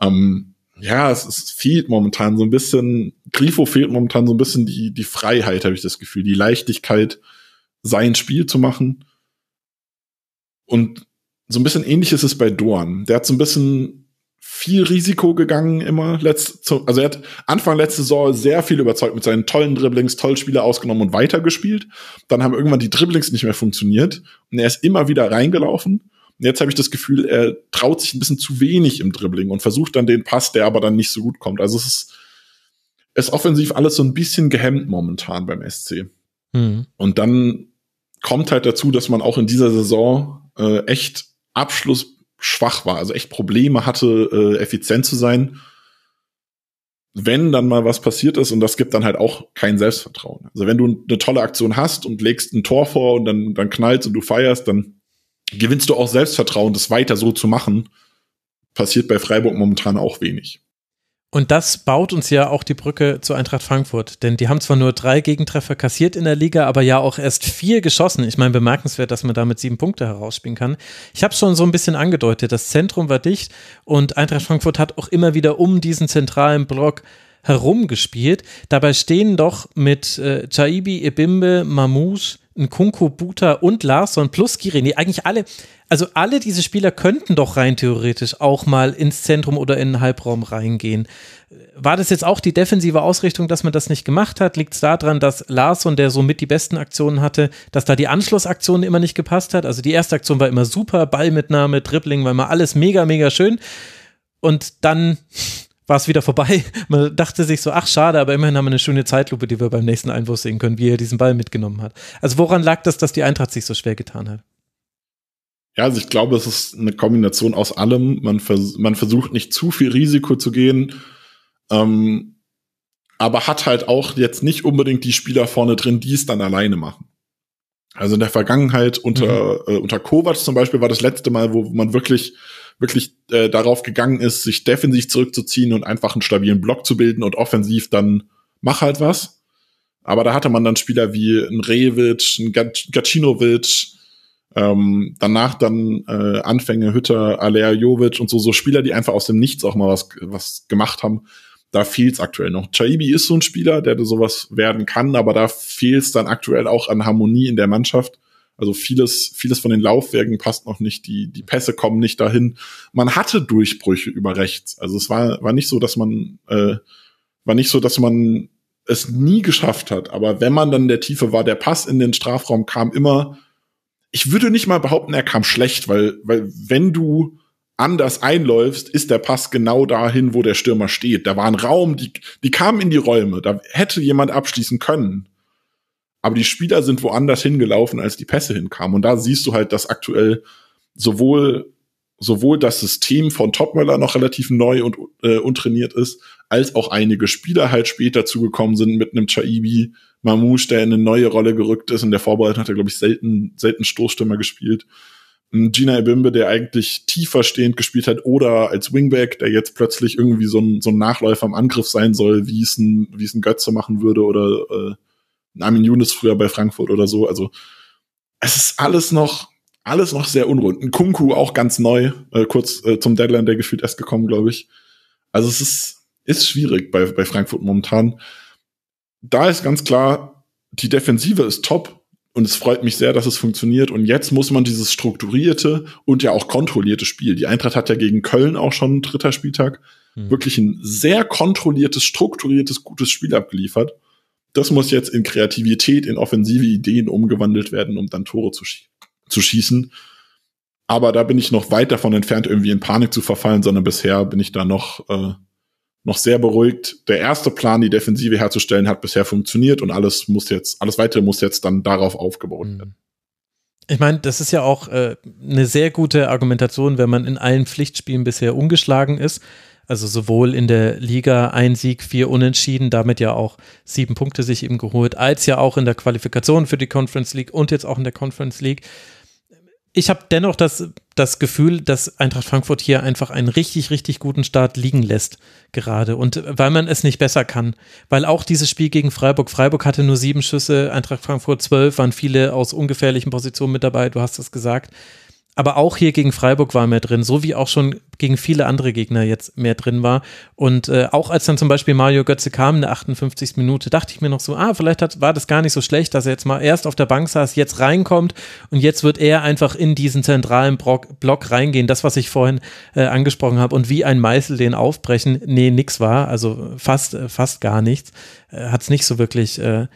Ähm, ja, es, es fehlt momentan so ein bisschen, Grifo fehlt momentan so ein bisschen die, die Freiheit, habe ich das Gefühl, die Leichtigkeit, sein Spiel zu machen. Und so ein bisschen ähnlich ist es bei Dorn. Der hat so ein bisschen viel Risiko gegangen immer. Letzt, also er hat Anfang letzte Saison sehr viel überzeugt mit seinen tollen Dribblings, toll Spieler ausgenommen und weitergespielt. Dann haben irgendwann die Dribblings nicht mehr funktioniert und er ist immer wieder reingelaufen. Und jetzt habe ich das Gefühl, er traut sich ein bisschen zu wenig im Dribbling und versucht dann den Pass, der aber dann nicht so gut kommt. Also es ist, ist offensiv alles so ein bisschen gehemmt momentan beim SC. Mhm. Und dann kommt halt dazu, dass man auch in dieser Saison äh, echt Abschluss schwach war, also echt Probleme hatte, äh, effizient zu sein, wenn dann mal was passiert ist und das gibt dann halt auch kein Selbstvertrauen. Also wenn du eine tolle Aktion hast und legst ein Tor vor und dann, dann knallst und du feierst, dann gewinnst du auch Selbstvertrauen, das weiter so zu machen. Passiert bei Freiburg momentan auch wenig. Und das baut uns ja auch die Brücke zu Eintracht Frankfurt. Denn die haben zwar nur drei Gegentreffer kassiert in der Liga, aber ja auch erst vier geschossen. Ich meine, bemerkenswert, dass man damit sieben Punkte herausspielen kann. Ich habe schon so ein bisschen angedeutet, das Zentrum war dicht und Eintracht Frankfurt hat auch immer wieder um diesen zentralen Block herumgespielt. Dabei stehen doch mit äh, Ebimbe, Mamouche, Nkunku, Buta und Larsson plus Girini eigentlich alle, also alle diese Spieler könnten doch rein theoretisch auch mal ins Zentrum oder in den Halbraum reingehen. War das jetzt auch die defensive Ausrichtung, dass man das nicht gemacht hat? Liegt es daran, dass Larsson, der somit die besten Aktionen hatte, dass da die Anschlussaktion immer nicht gepasst hat? Also die erste Aktion war immer super, Ballmitnahme, Dribbling, war immer alles mega, mega schön. Und dann war es wieder vorbei. Man dachte sich so, ach schade, aber immerhin haben wir eine schöne Zeitlupe, die wir beim nächsten Einwurf sehen können, wie er diesen Ball mitgenommen hat. Also woran lag das, dass die Eintracht sich so schwer getan hat? Ja, also ich glaube, es ist eine Kombination aus allem. Man, vers man versucht nicht zu viel Risiko zu gehen, ähm, aber hat halt auch jetzt nicht unbedingt die Spieler vorne drin, die es dann alleine machen. Also in der Vergangenheit unter, mhm. äh, unter Kovac zum Beispiel war das letzte Mal, wo man wirklich wirklich äh, darauf gegangen ist, sich defensiv zurückzuziehen und einfach einen stabilen Block zu bilden und offensiv dann mach halt was. Aber da hatte man dann Spieler wie ein Revic, ein Gacinovic, ähm, danach dann äh, Anfänge Hütter, Alea Jovic und so, so Spieler, die einfach aus dem Nichts auch mal was, was gemacht haben. Da fehlt's aktuell noch. Chaibi ist so ein Spieler, der sowas werden kann, aber da fehlt's dann aktuell auch an Harmonie in der Mannschaft. Also vieles, vieles von den Laufwerken passt noch nicht, die, die Pässe kommen nicht dahin. Man hatte Durchbrüche über rechts. Also es war, war nicht so, dass man, äh, war nicht so, dass man es nie geschafft hat. Aber wenn man dann in der Tiefe war, der Pass in den Strafraum kam immer, ich würde nicht mal behaupten, er kam schlecht, weil, weil wenn du anders einläufst, ist der Pass genau dahin, wo der Stürmer steht. Da war ein Raum, die, die kamen in die Räume, da hätte jemand abschließen können aber die Spieler sind woanders hingelaufen, als die Pässe hinkamen. Und da siehst du halt, dass aktuell sowohl sowohl das System von Topmöller noch relativ neu und äh, untrainiert ist, als auch einige Spieler halt später zugekommen sind mit einem Chaibi, Mamouche, der in eine neue Rolle gerückt ist. In der Vorbereitung hat er, glaube ich, selten, selten Stoßstürmer gespielt. Gina Ebimbe, der eigentlich tiefer stehend gespielt hat, oder als Wingback, der jetzt plötzlich irgendwie so ein, so ein Nachläufer am Angriff sein soll, wie es ein, wie es ein Götze machen würde oder äh, Armin Younes früher bei Frankfurt oder so. Also es ist alles noch, alles noch sehr unrund. Ein Kunku auch ganz neu, äh, kurz äh, zum Deadline, der gefühlt erst gekommen, glaube ich. Also es ist, ist schwierig bei, bei Frankfurt momentan. Da ist ganz klar, die Defensive ist top Und es freut mich sehr, dass es funktioniert. Und jetzt muss man dieses strukturierte und ja auch kontrollierte Spiel. Die Eintracht hat ja gegen Köln auch schon dritter Spieltag mhm. wirklich ein sehr kontrolliertes, strukturiertes, gutes Spiel abgeliefert. Das muss jetzt in Kreativität, in offensive Ideen umgewandelt werden, um dann Tore zu, schie zu schießen. Aber da bin ich noch weit davon entfernt, irgendwie in Panik zu verfallen, sondern bisher bin ich da noch, äh, noch sehr beruhigt. Der erste Plan, die Defensive herzustellen, hat bisher funktioniert und alles muss jetzt, alles weitere muss jetzt dann darauf aufgebaut werden. Ich meine, das ist ja auch äh, eine sehr gute Argumentation, wenn man in allen Pflichtspielen bisher ungeschlagen ist. Also sowohl in der Liga ein Sieg, vier Unentschieden, damit ja auch sieben Punkte sich eben geholt, als ja auch in der Qualifikation für die Conference League und jetzt auch in der Conference League ich habe dennoch das, das Gefühl, dass Eintracht Frankfurt hier einfach einen richtig, richtig guten Start liegen lässt gerade und weil man es nicht besser kann, weil auch dieses Spiel gegen Freiburg, Freiburg hatte nur sieben Schüsse, Eintracht Frankfurt zwölf, waren viele aus ungefährlichen Positionen mit dabei, du hast es gesagt. Aber auch hier gegen Freiburg war mehr drin, so wie auch schon gegen viele andere Gegner jetzt mehr drin war. Und äh, auch als dann zum Beispiel Mario Götze kam in der 58. Minute, dachte ich mir noch so, ah, vielleicht hat, war das gar nicht so schlecht, dass er jetzt mal erst auf der Bank saß, jetzt reinkommt und jetzt wird er einfach in diesen zentralen Block, Block reingehen. Das, was ich vorhin äh, angesprochen habe und wie ein Meißel den aufbrechen, nee, nix war, also fast, äh, fast gar nichts. Äh, hat es nicht so wirklich äh,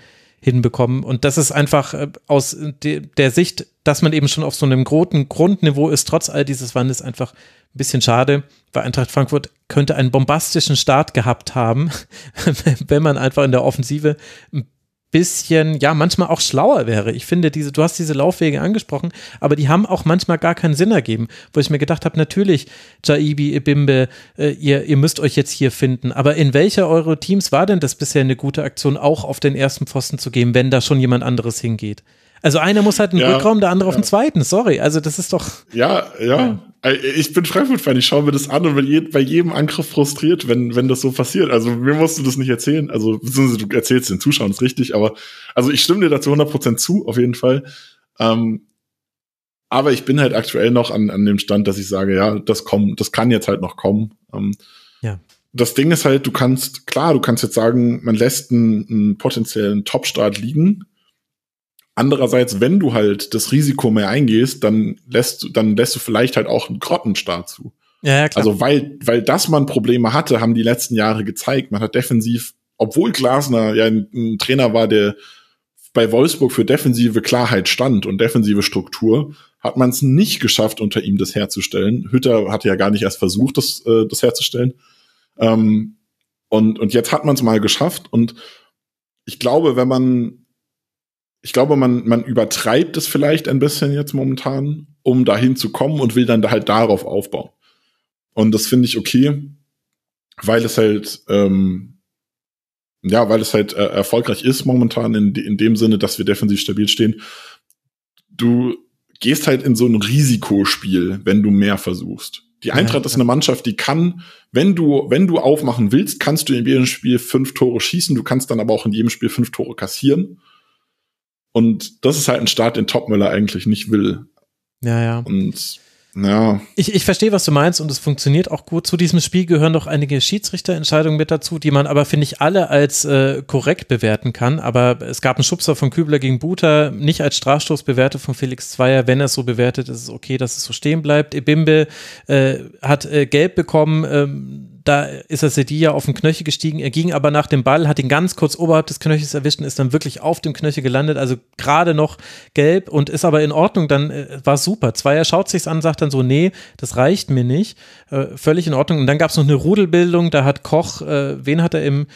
hinbekommen. Und das ist einfach äh, aus de der Sicht, dass man eben schon auf so einem großen Grundniveau ist, trotz all dieses Wandels einfach ein bisschen schade, weil Eintracht Frankfurt könnte einen bombastischen Start gehabt haben, wenn man einfach in der Offensive ein bisschen, ja, manchmal auch schlauer wäre. Ich finde, diese, du hast diese Laufwege angesprochen, aber die haben auch manchmal gar keinen Sinn ergeben, wo ich mir gedacht habe, natürlich, Jaibi, Ibimbe, äh, ihr, ihr müsst euch jetzt hier finden. Aber in welcher eure Teams war denn das bisher eine gute Aktion, auch auf den ersten Pfosten zu gehen, wenn da schon jemand anderes hingeht? Also einer muss halt einen ja, Rückraum, der andere ja. auf den zweiten. Sorry, also das ist doch. Ja, ja. ja. Ich bin Frankfurt-Fan, ich schaue mir das an und bin bei jedem Angriff frustriert, wenn, wenn das so passiert. Also mir musst du das nicht erzählen. Also beziehungsweise du erzählst den Zuschauern, ist richtig, aber also ich stimme dir dazu 100% zu, auf jeden Fall. Ähm, aber ich bin halt aktuell noch an, an dem Stand, dass ich sage, ja, das kommt, das kann jetzt halt noch kommen. Ähm, ja. Das Ding ist halt, du kannst, klar, du kannst jetzt sagen, man lässt einen, einen potenziellen Top-Start liegen, Andererseits, wenn du halt das Risiko mehr eingehst, dann lässt du, dann lässt du vielleicht halt auch einen Grottenstart zu. Ja, ja, klar. Also weil, weil das man Probleme hatte, haben die letzten Jahre gezeigt. Man hat defensiv, obwohl Glasner ja ein, ein Trainer war, der bei Wolfsburg für defensive Klarheit stand und defensive Struktur, hat man es nicht geschafft, unter ihm das herzustellen. Hütter hatte ja gar nicht erst versucht, das, äh, das herzustellen. Ähm, und, und jetzt hat man es mal geschafft. Und ich glaube, wenn man ich glaube, man, man übertreibt es vielleicht ein bisschen jetzt momentan, um dahin zu kommen und will dann halt darauf aufbauen. Und das finde ich okay, weil es halt, ähm, ja, weil es halt äh, erfolgreich ist momentan in, in dem Sinne, dass wir defensiv stabil stehen. Du gehst halt in so ein Risikospiel, wenn du mehr versuchst. Die Eintracht ja, ist eine Mannschaft, die kann, wenn du, wenn du aufmachen willst, kannst du in jedem Spiel fünf Tore schießen, du kannst dann aber auch in jedem Spiel fünf Tore kassieren. Und das ist halt ein Start, den Topmüller eigentlich nicht will. Ja, ja. Und ja. Ich, ich verstehe, was du meinst und es funktioniert auch gut. Zu diesem Spiel gehören doch einige Schiedsrichterentscheidungen mit dazu, die man aber, finde ich, alle als äh, korrekt bewerten kann. Aber es gab einen Schubser von Kübler gegen Buter, nicht als Strafstoß bewertet von Felix Zweier. Wenn er es so bewertet, ist es okay, dass es so stehen bleibt. Ebimbe äh, hat äh, gelb bekommen. Ähm, da ist er Sedilla auf den Knöchel gestiegen. Er ging aber nach dem Ball, hat ihn ganz kurz oberhalb des Knöchels erwischt und ist dann wirklich auf dem Knöchel gelandet. Also gerade noch gelb und ist aber in Ordnung. Dann äh, war super. Zweier schaut sich's an, sagt dann so, nee, das reicht mir nicht. Äh, völlig in Ordnung. Und dann gab es noch eine Rudelbildung. Da hat Koch, äh, wen hat er im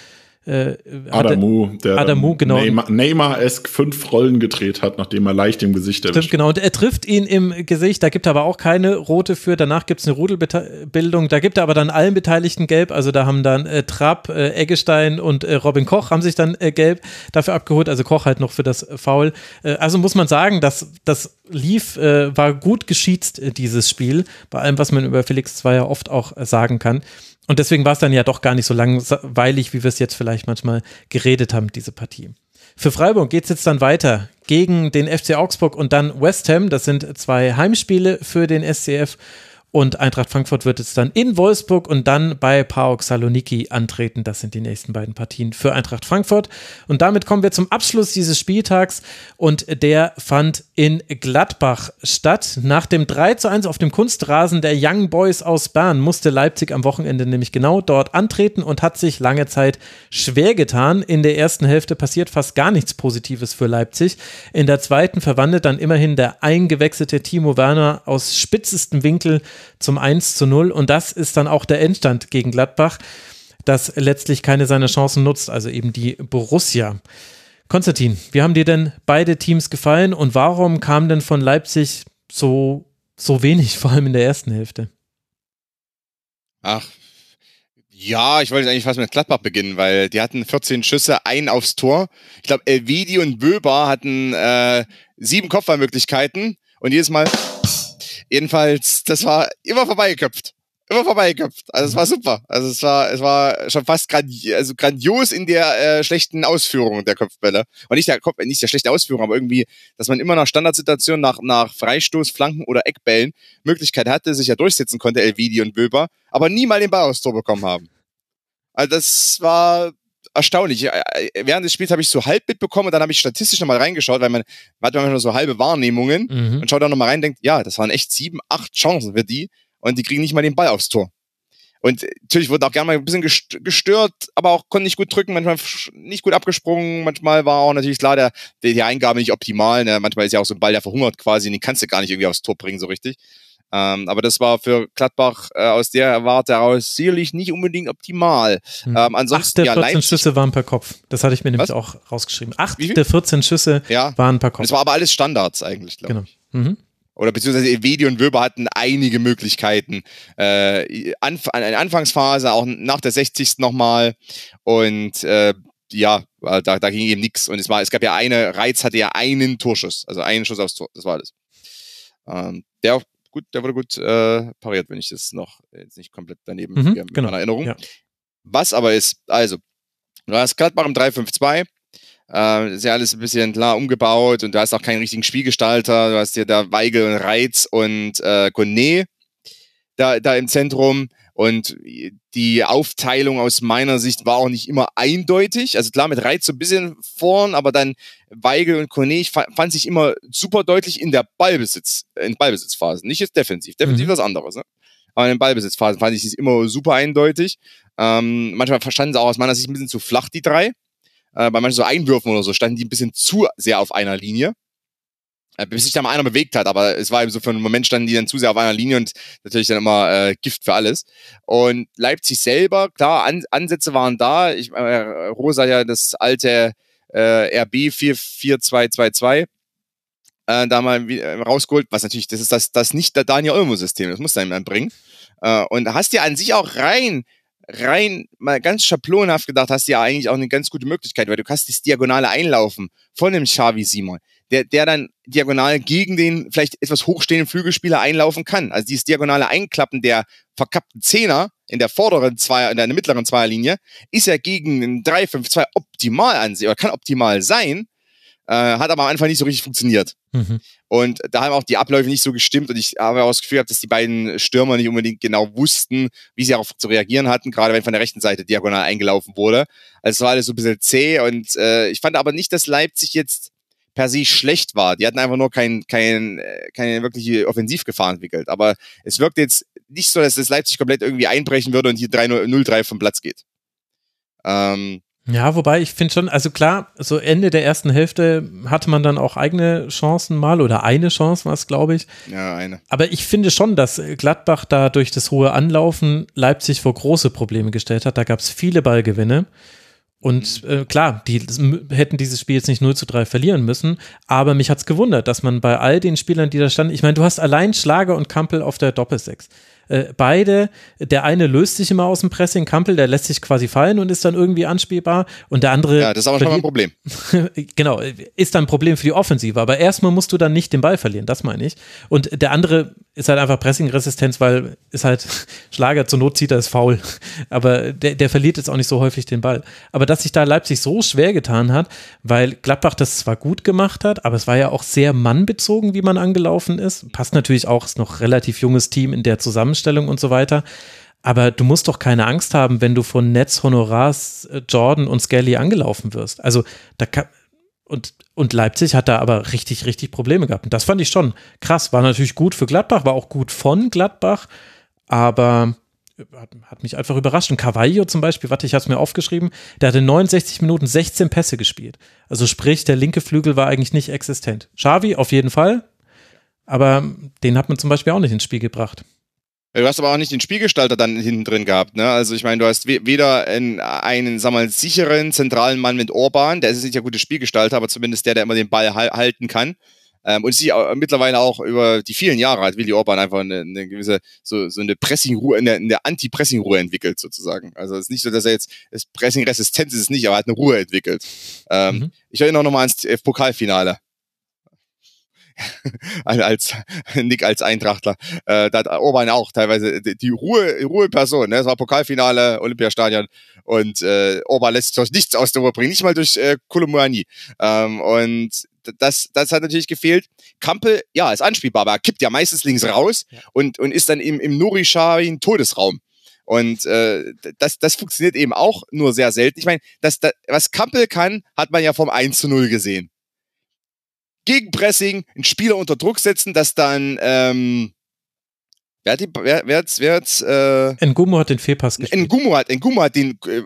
äh, Adamu, der Adamu, genau. Neymar-esk fünf Rollen gedreht hat, nachdem er leicht im Gesicht erwischt. Stimmt, genau. Und er trifft ihn im Gesicht. Da gibt er aber auch keine rote für. Danach gibt es eine Rudelbildung. Da gibt er aber dann allen Beteiligten gelb. Also da haben dann äh, Trapp, äh, Eggestein und äh, Robin Koch haben sich dann äh, gelb dafür abgeholt. Also Koch halt noch für das Foul. Äh, also muss man sagen, dass das lief, äh, war gut geschiezt, dieses Spiel. Bei allem, was man über Felix Zweier oft auch sagen kann. Und deswegen war es dann ja doch gar nicht so langweilig, wie wir es jetzt vielleicht manchmal geredet haben, diese Partie. Für Freiburg geht es jetzt dann weiter gegen den FC Augsburg und dann West Ham. Das sind zwei Heimspiele für den SCF. Und Eintracht Frankfurt wird jetzt dann in Wolfsburg und dann bei PAOK Saloniki antreten. Das sind die nächsten beiden Partien für Eintracht Frankfurt. Und damit kommen wir zum Abschluss dieses Spieltags. Und der fand in Gladbach statt. Nach dem 3 zu 1 auf dem Kunstrasen der Young Boys aus Bern musste Leipzig am Wochenende nämlich genau dort antreten und hat sich lange Zeit schwer getan. In der ersten Hälfte passiert fast gar nichts Positives für Leipzig. In der zweiten verwandelt dann immerhin der eingewechselte Timo Werner aus spitzestem Winkel zum 1 zu 0 und das ist dann auch der Endstand gegen Gladbach, das letztlich keine seiner Chancen nutzt, also eben die Borussia. Konstantin, wie haben dir denn beide Teams gefallen und warum kam denn von Leipzig so, so wenig, vor allem in der ersten Hälfte? Ach, ja, ich wollte eigentlich fast mit Gladbach beginnen, weil die hatten 14 Schüsse, ein aufs Tor. Ich glaube, Elvedi und Böber hatten äh, sieben Kopfballmöglichkeiten und jedes Mal Jedenfalls, das war immer vorbeigeköpft. Immer vorbeigeköpft. Also es war super. Also es war, es war schon fast grandi also grandios in der äh, schlechten Ausführung der Kopfbälle. Und nicht der Kopf, nicht der schlechte Ausführung, aber irgendwie, dass man immer nach Standardsituationen, nach, nach Freistoß, Flanken oder Eckbällen Möglichkeit hatte, sich ja durchsetzen konnte, Elvidi und Wöber, aber nie mal den Ball aufs Tor bekommen haben. Also das war erstaunlich. Während des Spiels habe ich so halb mitbekommen und dann habe ich statistisch nochmal reingeschaut, weil man, man hat manchmal so halbe Wahrnehmungen mhm. und schaut dann nochmal rein und denkt, ja, das waren echt sieben, acht Chancen für die und die kriegen nicht mal den Ball aufs Tor. Und natürlich wurde auch gerne mal ein bisschen gestört, aber auch konnte nicht gut drücken, manchmal nicht gut abgesprungen, manchmal war auch natürlich klar, der, die Eingabe nicht optimal. Ne? Manchmal ist ja auch so ein Ball, der verhungert quasi, und den kannst du gar nicht irgendwie aufs Tor bringen, so richtig. Ähm, aber das war für Gladbach äh, aus der Warte heraus sicherlich nicht unbedingt optimal. Hm. Ähm, ansonsten, Acht der 14 ja, Schüsse waren per Kopf. Das hatte ich mir nämlich Was? auch rausgeschrieben. Acht der 14 Schüsse ja. waren per Kopf. Das war aber alles Standards eigentlich, glaube genau. ich. Mhm. Oder beziehungsweise Evedi und Wöber hatten einige Möglichkeiten. Äh, Anf in der Anfangsphase, auch nach der 60. nochmal. Und äh, ja, da, da ging eben nichts. Und es war, es gab ja eine, Reiz hatte ja einen Torschuss, also einen Schuss aufs Tor. Das war alles. Ähm, der gut, der wurde gut äh, pariert, wenn ich das noch jetzt nicht komplett daneben mhm, mit genau. meiner Erinnerung. Ja. Was aber ist, also, du hast Gladbach im 3-5-2, äh, ist ja alles ein bisschen klar umgebaut und du hast auch keinen richtigen Spielgestalter. Du hast hier da Weigel und Reiz und äh, Kone da, da im Zentrum. Und die Aufteilung aus meiner Sicht war auch nicht immer eindeutig. Also klar, mit Reiz so ein bisschen vorn, aber dann Weigel und Kone, ich fand sich immer super deutlich in der Ballbesitz, in Ballbesitzphasen. Nicht jetzt defensiv. Defensiv mhm. was anderes, ne? Aber in den Ballbesitzphasen fand ich es immer super eindeutig. Ähm, manchmal verstanden sie auch aus meiner Sicht ein bisschen zu flach, die drei. Äh, bei manchen so Einwürfen oder so standen die ein bisschen zu sehr auf einer Linie. Äh, bis sich da mal einer bewegt hat, aber es war eben so für einen Moment standen die dann zu sehr auf einer Linie und natürlich dann immer äh, Gift für alles. Und Leipzig selber, klar, An Ansätze waren da. Ich, äh, Rosa ja das alte äh, RB 44222 äh, da mal äh, rausgeholt, was natürlich, das ist das, das nicht der Daniel Olmo-System, das muss er ihm bringen. Äh, und hast dir an sich auch rein rein mal ganz schablonhaft gedacht, hast du ja eigentlich auch eine ganz gute Möglichkeit, weil du kannst das Diagonale einlaufen von dem Xavi Simon der, der dann diagonal gegen den vielleicht etwas hochstehenden Flügelspieler einlaufen kann. Also dieses diagonale Einklappen der verkappten Zehner in der vorderen Zweier, in der mittleren Zweierlinie ist ja gegen den 3-5-2 optimal ansehen oder kann optimal sein, äh, hat aber am Anfang nicht so richtig funktioniert. Mhm. Und da haben auch die Abläufe nicht so gestimmt und ich habe auch das Gefühl gehabt, dass die beiden Stürmer nicht unbedingt genau wussten, wie sie darauf zu reagieren hatten, gerade wenn von der rechten Seite diagonal eingelaufen wurde. Also es war alles so ein bisschen zäh und äh, ich fand aber nicht, dass Leipzig jetzt per se schlecht war. Die hatten einfach nur kein, kein, keine wirkliche Offensivgefahr entwickelt. Aber es wirkt jetzt nicht so, dass das Leipzig komplett irgendwie einbrechen würde und hier 0-3 vom Platz geht. Ähm, ja, wobei ich finde schon, also klar, so Ende der ersten Hälfte hatte man dann auch eigene Chancen mal oder eine Chance war es, glaube ich. Ja, eine. Aber ich finde schon, dass Gladbach da durch das hohe Anlaufen Leipzig vor große Probleme gestellt hat. Da gab es viele Ballgewinne. Und äh, klar, die hätten dieses Spiel jetzt nicht 0 zu 3 verlieren müssen, aber mich hat es gewundert, dass man bei all den Spielern, die da standen, ich meine, du hast allein Schlager und Kampel auf der Doppelsechs. äh, beide, der eine löst sich immer aus dem Pressing, Kampel, der lässt sich quasi fallen und ist dann irgendwie anspielbar und der andere. Ja, das ist aber schon mal ein Problem. genau, ist dann ein Problem für die Offensive, aber erstmal musst du dann nicht den Ball verlieren, das meine ich. Und der andere ist halt einfach Pressing-Resistenz, weil ist halt Schlager zur Not zieht er ist faul. Aber der, der verliert jetzt auch nicht so häufig den Ball. Aber dass sich da Leipzig so schwer getan hat, weil Gladbach das zwar gut gemacht hat, aber es war ja auch sehr mannbezogen, wie man angelaufen ist. Passt natürlich auch, ist noch relativ junges Team in der Zusammenstellung und so weiter. Aber du musst doch keine Angst haben, wenn du von Netz, Honorars, äh, Jordan und Skelly angelaufen wirst. Also da kann, und, und Leipzig hat da aber richtig, richtig Probleme gehabt. Und das fand ich schon krass. War natürlich gut für Gladbach, war auch gut von Gladbach, aber hat, hat mich einfach überrascht. Und Carvalho zum Beispiel, warte, ich habe es mir aufgeschrieben, der hatte 69 Minuten 16 Pässe gespielt. Also sprich, der linke Flügel war eigentlich nicht existent. Xavi auf jeden Fall, aber den hat man zum Beispiel auch nicht ins Spiel gebracht. Du hast aber auch nicht den Spielgestalter dann hinten drin gehabt. Ne? Also ich meine, du hast weder einen, einen sag mal, sicheren zentralen Mann mit Orban, der ist nicht der gute Spielgestalter, aber zumindest der, der immer den Ball halten kann. Ähm, und sie mittlerweile auch über die vielen Jahre hat Willi Orban einfach eine, eine gewisse, so, so eine Pressing-Ruhe, eine, eine Anti-Pressing-Ruhe entwickelt, sozusagen. Also es ist nicht so, dass er jetzt, das Pressing-Resistenz ist es nicht, aber er hat eine Ruhe entwickelt. Ähm, mhm. Ich erinnere noch mal ans Pokalfinale. als Nick als Eintrachtler. Äh, da hat Orban auch teilweise die Ruhe, Ruheperson. Ne? Das war Pokalfinale, Olympiastadion und äh, Orban lässt sich nichts aus der Ruhe bringen, nicht mal durch äh, Kolumani. Ähm, und das, das hat natürlich gefehlt. Kampel, ja, ist anspielbar, aber er kippt ja meistens links raus ja. und, und ist dann im, im Nuri Todesraum. Und äh, das, das funktioniert eben auch nur sehr selten. Ich meine, das, das, was Kampel kann, hat man ja vom 1 zu 0 gesehen. Gegenpressing, einen Spieler unter Druck setzen, dass dann ähm, Wer hat, die, wer, wer hat's, wer hat's, äh, Ngumu hat den Fehlpass gespielt. Ngumu hat, Ngumu hat den, äh,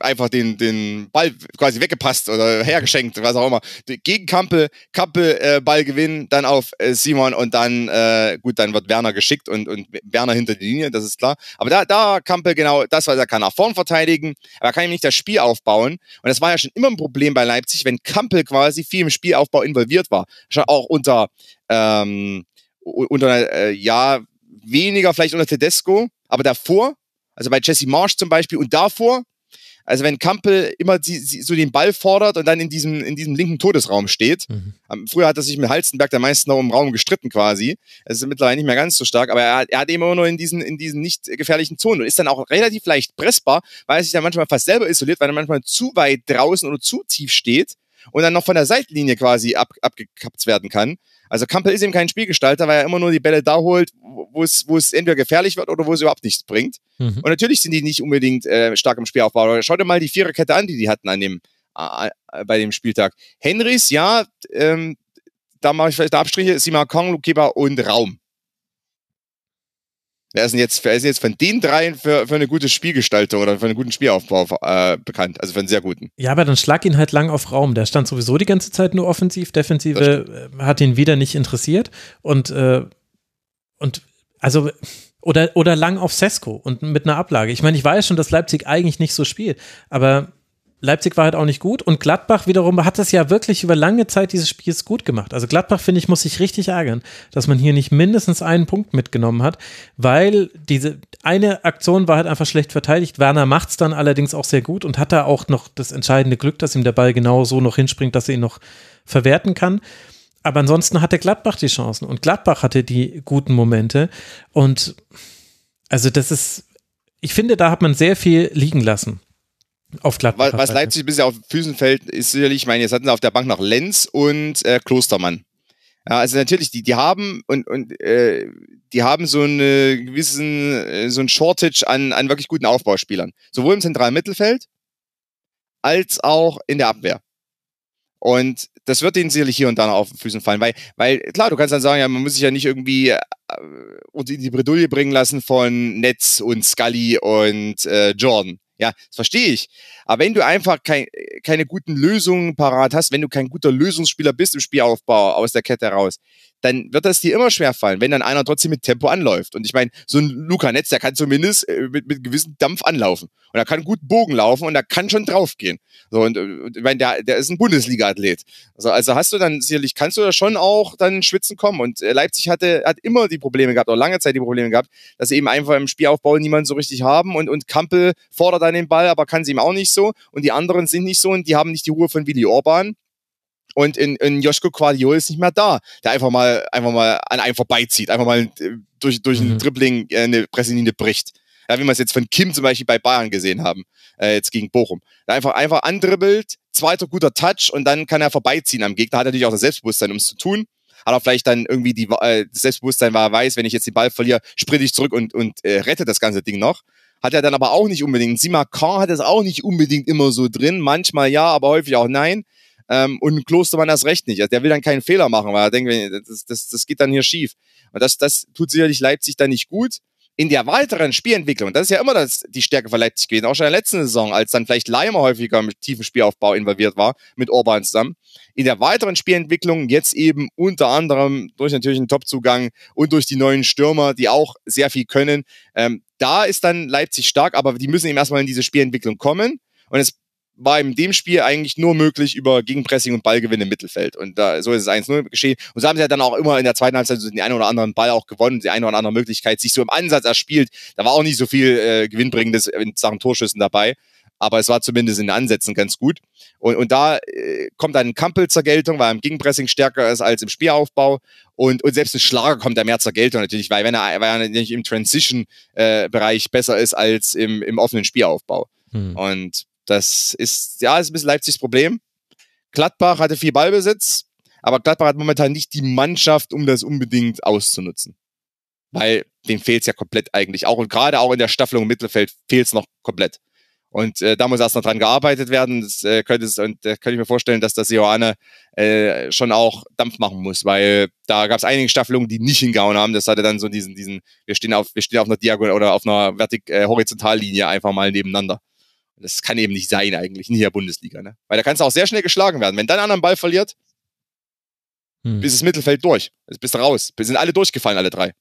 einfach den, den Ball quasi weggepasst oder hergeschenkt, was auch immer. Gegen Kampel, Kampel äh, Ball gewinnen, dann auf äh, Simon und dann, äh, gut, dann wird Werner geschickt und, und Werner hinter die Linie, das ist klar. Aber da, da Kampel genau das, was er kann, nach vorn verteidigen, aber er kann ihm nicht das Spiel aufbauen. Und das war ja schon immer ein Problem bei Leipzig, wenn Kampel quasi viel im Spielaufbau involviert war. Schon auch unter, ähm, unter, äh, ja, weniger vielleicht unter Tedesco, aber davor, also bei Jesse Marsch zum Beispiel und davor, also wenn Kampel immer die, die, so den Ball fordert und dann in diesem, in diesem linken Todesraum steht. Mhm. Früher hat er sich mit Halstenberg der meisten noch im Raum gestritten quasi. Es ist mittlerweile nicht mehr ganz so stark, aber er hat, er hat immer nur in diesen, in diesen nicht gefährlichen Zonen und ist dann auch relativ leicht pressbar, weil er sich dann manchmal fast selber isoliert, weil er manchmal zu weit draußen oder zu tief steht und dann noch von der Seitenlinie quasi ab, abgekappt werden kann. Also Kampel ist eben kein Spielgestalter, weil er immer nur die Bälle da holt, wo es, wo es entweder gefährlich wird oder wo es überhaupt nichts bringt. Mhm. Und natürlich sind die nicht unbedingt äh, stark im Spielaufbau. Schau dir mal die Viererkette an, die die hatten an dem, äh, bei dem Spieltag. Henrys, ja, ähm, da mache ich vielleicht Abstriche, Sima Kong, Lukeba und Raum. Wer ist denn jetzt, wer ist denn jetzt von den dreien für, für eine gute Spielgestaltung oder für einen guten Spielaufbau äh, bekannt? Also für einen sehr guten. Ja, aber dann schlag ihn halt lang auf Raum. Der stand sowieso die ganze Zeit nur offensiv. Defensive äh, hat ihn wieder nicht interessiert. Und, äh, und also oder, oder lang auf Sesko und mit einer Ablage. Ich meine, ich weiß schon, dass Leipzig eigentlich nicht so spielt, aber Leipzig war halt auch nicht gut und Gladbach wiederum hat das ja wirklich über lange Zeit dieses Spiels gut gemacht. Also Gladbach, finde ich, muss sich richtig ärgern, dass man hier nicht mindestens einen Punkt mitgenommen hat, weil diese eine Aktion war halt einfach schlecht verteidigt. Werner macht es dann allerdings auch sehr gut und hat da auch noch das entscheidende Glück, dass ihm der Ball genau so noch hinspringt, dass er ihn noch verwerten kann. Aber ansonsten hatte Gladbach die Chancen und Gladbach hatte die guten Momente und also das ist, ich finde, da hat man sehr viel liegen lassen auf Gladbach. Was, was Leipzig bisher auf Füßen fällt, ist sicherlich, ich meine, jetzt hatten sie auf der Bank noch Lenz und äh, Klostermann. Ja, also natürlich, die, die haben und, und äh, die haben so eine gewissen, äh, so ein Shortage an, an wirklich guten Aufbauspielern. Sowohl im zentralen Mittelfeld als auch in der Abwehr. Und das wird ihnen sicherlich hier und da noch auf den Füßen fallen, weil, weil klar, du kannst dann sagen, ja, man muss sich ja nicht irgendwie äh, unter die Bredouille bringen lassen von Netz und Scully und äh, Jordan. Ja, das verstehe ich. Aber wenn du einfach kein, keine guten Lösungen parat hast, wenn du kein guter Lösungsspieler bist im Spielaufbau aus der Kette raus, dann wird das dir immer schwer fallen, wenn dann einer trotzdem mit Tempo anläuft. Und ich meine, so ein Luca Netz, der kann zumindest äh, mit, mit gewissem Dampf anlaufen. Und er kann gut Bogen laufen und er kann schon draufgehen. So, und, und ich meine, der, der ist ein Bundesliga-Athlet. Also, also hast du dann sicherlich, kannst du da schon auch dann schwitzen kommen. Und äh, Leipzig hatte, hat immer die Probleme gehabt, oder lange Zeit die Probleme gehabt, dass sie eben einfach im Spielaufbau niemanden so richtig haben und, und Kampel fordert dann den Ball, aber kann sie ihm auch nicht so. Und die anderen sind nicht so und die haben nicht die Ruhe von Willi Orban. Und in, in Joschko Quadiol ist nicht mehr da, der einfach mal, einfach mal an einem vorbeizieht, einfach mal äh, durch, durch mhm. ein Dribbling äh, eine Presselinie bricht. Ja, wie wir es jetzt von Kim zum Beispiel bei Bayern gesehen haben, äh, jetzt gegen Bochum. Der einfach, einfach andribbelt, zweiter guter Touch und dann kann er vorbeiziehen am Gegner. Hat natürlich auch das Selbstbewusstsein, um es zu tun. Hat er vielleicht dann irgendwie die, äh, das Selbstbewusstsein, weil er weiß, wenn ich jetzt den Ball verliere, sprinte ich zurück und, und äh, rette das ganze Ding noch. Hat er dann aber auch nicht unbedingt. Simakar hat es auch nicht unbedingt immer so drin. Manchmal ja, aber häufig auch nein. Ähm, und Klostermann das Recht nicht. Also der will dann keinen Fehler machen, weil er denkt, das, das, das geht dann hier schief. Und das, das tut sicherlich Leipzig dann nicht gut. In der weiteren Spielentwicklung, das ist ja immer das, die Stärke von Leipzig gewesen, auch schon in der letzten Saison, als dann vielleicht Leimer häufiger mit tiefen Spielaufbau involviert war, mit Orban zusammen. In der weiteren Spielentwicklung jetzt eben unter anderem durch natürlich einen Topzugang und durch die neuen Stürmer, die auch sehr viel können. Ähm, da ist dann Leipzig stark, aber die müssen eben erstmal in diese Spielentwicklung kommen. Und es war in dem Spiel eigentlich nur möglich über Gegenpressing und Ballgewinn im Mittelfeld. Und da, so ist es 1-0 geschehen. Und so haben sie ja dann auch immer in der zweiten Halbzeit den einen oder anderen Ball auch gewonnen, die eine oder andere Möglichkeit sich so im Ansatz erspielt. Da war auch nicht so viel äh, Gewinnbringendes in Sachen Torschüssen dabei. Aber es war zumindest in den Ansätzen ganz gut. Und, und da äh, kommt dann Kampel zur Geltung, weil er im Gegenpressing stärker ist als im Spielaufbau. Und, und selbst ein Schlager kommt da mehr zur Geltung natürlich, weil wenn er, weil er nicht im Transition-Bereich äh, besser ist als im, im offenen Spielaufbau. Hm. Und das ist, ja, ist ein bisschen Leipzigs Problem. Gladbach hatte viel Ballbesitz, aber Gladbach hat momentan nicht die Mannschaft, um das unbedingt auszunutzen. Weil dem fehlt es ja komplett eigentlich auch. Und gerade auch in der Staffelung im Mittelfeld fehlt es noch komplett. Und äh, da muss erst noch dran gearbeitet werden. Das, äh, könnte und äh, könnte ich mir vorstellen, dass das Johanne äh, schon auch Dampf machen muss, weil da gab es einige Staffelungen, die nicht hingehauen haben. Das hatte dann so diesen, diesen, wir stehen auf, wir stehen auf einer Diagonal oder auf einer Vertik äh, Horizontallinie einfach mal nebeneinander. Das kann eben nicht sein eigentlich in der Bundesliga, ne? Weil da kannst du auch sehr schnell geschlagen werden. Wenn dann einer einen Ball verliert, hm. ist das Mittelfeld durch. Jetzt bist du raus. Wir sind alle durchgefallen, alle drei.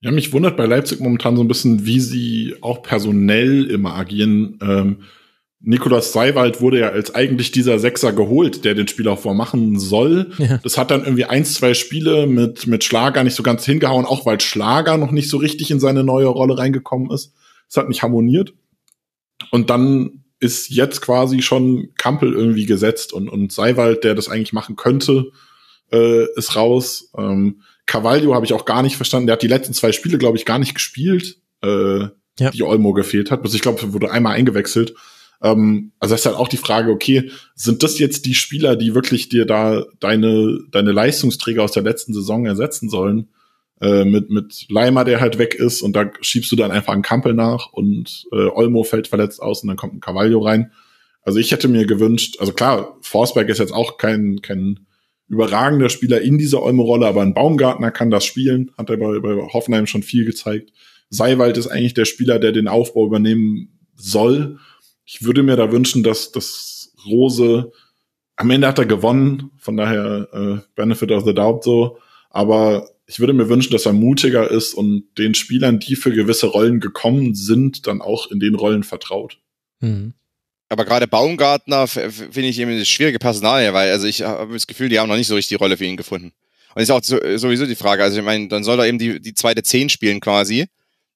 Ja, mich wundert bei Leipzig momentan so ein bisschen, wie sie auch personell immer agieren. Ähm, Nikolaus Seiwald wurde ja als eigentlich dieser Sechser geholt, der den Spielaufbau machen soll. Ja. Das hat dann irgendwie eins, zwei Spiele mit, mit Schlager nicht so ganz hingehauen, auch weil Schlager noch nicht so richtig in seine neue Rolle reingekommen ist. Es hat nicht harmoniert. Und dann ist jetzt quasi schon Kampel irgendwie gesetzt und, und Seiwald, der das eigentlich machen könnte, äh, ist raus. Ähm, Carvalho habe ich auch gar nicht verstanden. Der hat die letzten zwei Spiele, glaube ich, gar nicht gespielt, äh, ja. die Olmo gefehlt hat. Also ich glaube, wurde einmal eingewechselt. Ähm, also das ist halt auch die Frage, okay, sind das jetzt die Spieler, die wirklich dir da deine, deine Leistungsträger aus der letzten Saison ersetzen sollen? Äh, mit, mit Leimer, der halt weg ist und da schiebst du dann einfach einen Kampel nach und äh, Olmo fällt verletzt aus und dann kommt ein Carvalho rein. Also ich hätte mir gewünscht, also klar, Forsberg ist jetzt auch kein, kein überragender Spieler in dieser Olmo-Rolle, aber ein Baumgartner kann das spielen, hat er bei, bei Hoffenheim schon viel gezeigt. Seiwald ist eigentlich der Spieler, der den Aufbau übernehmen soll. Ich würde mir da wünschen, dass, dass Rose am Ende hat er gewonnen, von daher äh, Benefit of the Doubt so. Aber ich würde mir wünschen, dass er mutiger ist und den Spielern, die für gewisse Rollen gekommen sind, dann auch in den Rollen vertraut. Mhm. Aber gerade Baumgartner finde ich eben eine schwierige Personalie, weil also ich habe das Gefühl, die haben noch nicht so richtig die Rolle für ihn gefunden. Und ist auch sowieso die Frage, also ich meine, dann soll er eben die, die zweite Zehn spielen quasi.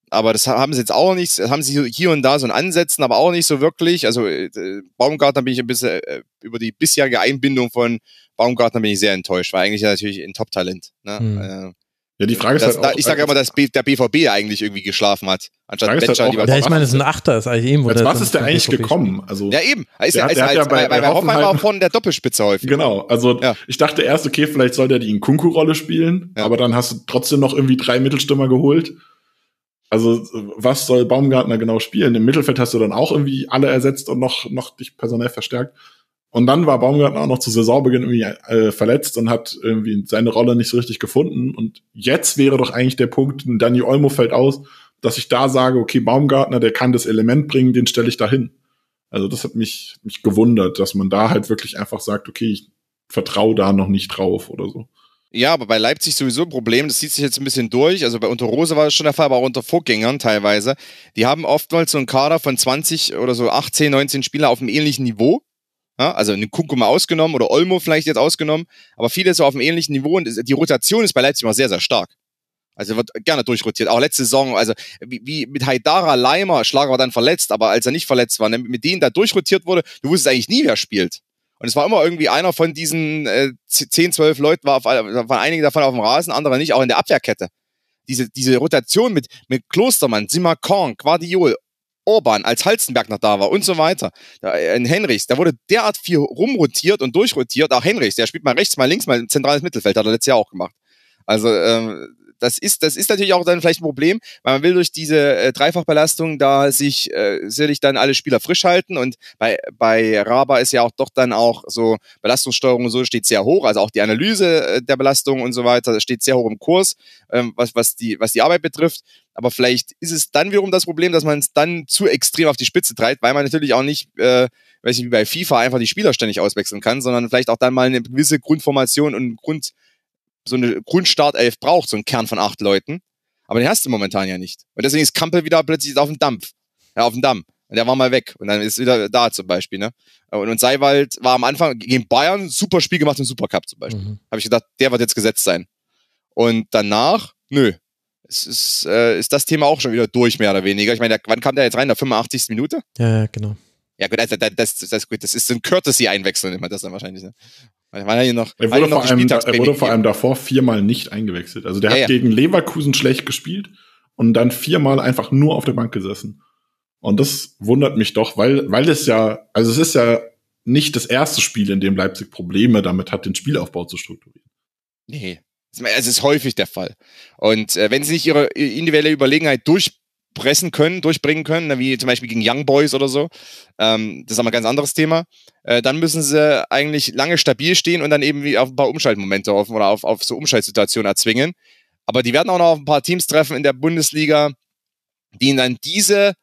Aber das haben sie jetzt auch nicht, haben sie hier und da so ein Ansätzen, aber auch nicht so wirklich. Also äh, Baumgartner bin ich ein bisschen äh, über die bisherige Einbindung von Baumgartner bin ich sehr enttäuscht, weil eigentlich natürlich ein Top-Talent. Ne? Mhm. Ja, die Frage ist das, halt auch, Ich sage immer, dass der BVB eigentlich irgendwie geschlafen hat. Anstatt Betscher, halt ja, ich meine, es ist ein Achter, ist eigentlich eben. Als was ist der eigentlich gekommen? Also, ja, eben. Er ist der, ja, der, der, bei, bei, bei Hoffenheim war vorne der Doppelspitze häufig. Genau. Also, ja. ich dachte erst, okay, vielleicht soll der die in Kunku-Rolle spielen, ja. aber dann hast du trotzdem noch irgendwie drei Mittelstürmer geholt. Also, was soll Baumgartner genau spielen? Im Mittelfeld hast du dann auch irgendwie alle ersetzt und noch, noch dich personell verstärkt. Und dann war Baumgartner auch noch zu Saisonbeginn irgendwie äh, verletzt und hat irgendwie seine Rolle nicht so richtig gefunden. Und jetzt wäre doch eigentlich der Punkt, Danny Olmo fällt aus, dass ich da sage, okay, Baumgartner, der kann das Element bringen, den stelle ich da hin. Also das hat mich, mich gewundert, dass man da halt wirklich einfach sagt, okay, ich vertraue da noch nicht drauf oder so. Ja, aber bei Leipzig sowieso ein Problem. Das zieht sich jetzt ein bisschen durch. Also bei unter Rose war das schon der Fall, aber auch unter Vorgängern teilweise. Die haben oftmals so einen Kader von 20 oder so 18, 19 Spieler auf einem ähnlichen Niveau. Also einen Kunku mal ausgenommen oder Olmo vielleicht jetzt ausgenommen. Aber viele so auf einem ähnlichen Niveau. Und die Rotation ist bei Leipzig immer sehr, sehr stark. Also wird gerne durchrotiert. Auch letzte Saison, also wie, wie mit Haidara, Leimer, Schlager war dann verletzt, aber als er nicht verletzt war, ne, mit denen da durchrotiert wurde, du wusstest eigentlich nie, wer spielt. Und es war immer irgendwie einer von diesen äh, 10, 12 Leuten, war auf, waren einige davon auf dem Rasen, andere nicht, auch in der Abwehrkette. Diese, diese Rotation mit, mit Klostermann, Simakon, Guardiol, Orban, als Halstenberg noch da war und so weiter. Äh, in Henrichs, da wurde derart viel rumrotiert und durchrotiert. Auch Henrichs, der spielt mal rechts, mal links, mal zentrales Mittelfeld, hat er letztes Jahr auch gemacht. Also ähm, das ist, das ist natürlich auch dann vielleicht ein Problem, weil man will durch diese äh, Dreifachbelastung da sich äh, sicherlich dann alle Spieler frisch halten und bei, bei Raba ist ja auch doch dann auch so Belastungssteuerung und so steht sehr hoch, also auch die Analyse äh, der Belastung und so weiter steht sehr hoch im Kurs, ähm, was, was, die, was die Arbeit betrifft. Aber vielleicht ist es dann wiederum das Problem, dass man es dann zu extrem auf die Spitze treibt, weil man natürlich auch nicht, äh, weiß nicht, wie bei FIFA einfach die Spieler ständig auswechseln kann, sondern vielleicht auch dann mal eine gewisse Grundformation und Grund, so eine Grundstartelf braucht, so ein Kern von acht Leuten. Aber den hast du momentan ja nicht. Und deswegen ist Kampel wieder plötzlich auf dem Dampf. Ja, auf dem Damm. Und der war mal weg. Und dann ist wieder da zum Beispiel. Ne? Und, und Seiwald war am Anfang gegen Bayern super Spiel gemacht im Supercup zum Beispiel. Mhm. Habe ich gedacht, der wird jetzt gesetzt sein. Und danach, nö. Es ist, äh, ist das Thema auch schon wieder durch, mehr oder weniger. Ich meine, der, wann kam der jetzt rein? In Der 85. Minute? Ja, genau. Ja, gut, also das, das, das, das ist ein Courtesy-Einwechsel, immer das dann wahrscheinlich. Ne? Weil war ja noch, er wurde, vor allem, er wurde vor allem davor viermal nicht eingewechselt. Also der ja, hat ja. gegen Leverkusen schlecht gespielt und dann viermal einfach nur auf der Bank gesessen. Und das wundert mich doch, weil, weil es ja, also es ist ja nicht das erste Spiel, in dem Leipzig Probleme damit hat, den Spielaufbau zu strukturieren. Nee. Es ist häufig der Fall. Und äh, wenn sie nicht ihre individuelle Überlegenheit durch pressen können, durchbringen können, ne, wie zum Beispiel gegen Young Boys oder so. Ähm, das ist aber ein ganz anderes Thema. Äh, dann müssen sie eigentlich lange stabil stehen und dann eben wie auf ein paar Umschaltmomente hoffen oder auf, auf so Umschaltsituationen erzwingen. Aber die werden auch noch auf ein paar Teams treffen in der Bundesliga, die ihnen dann diese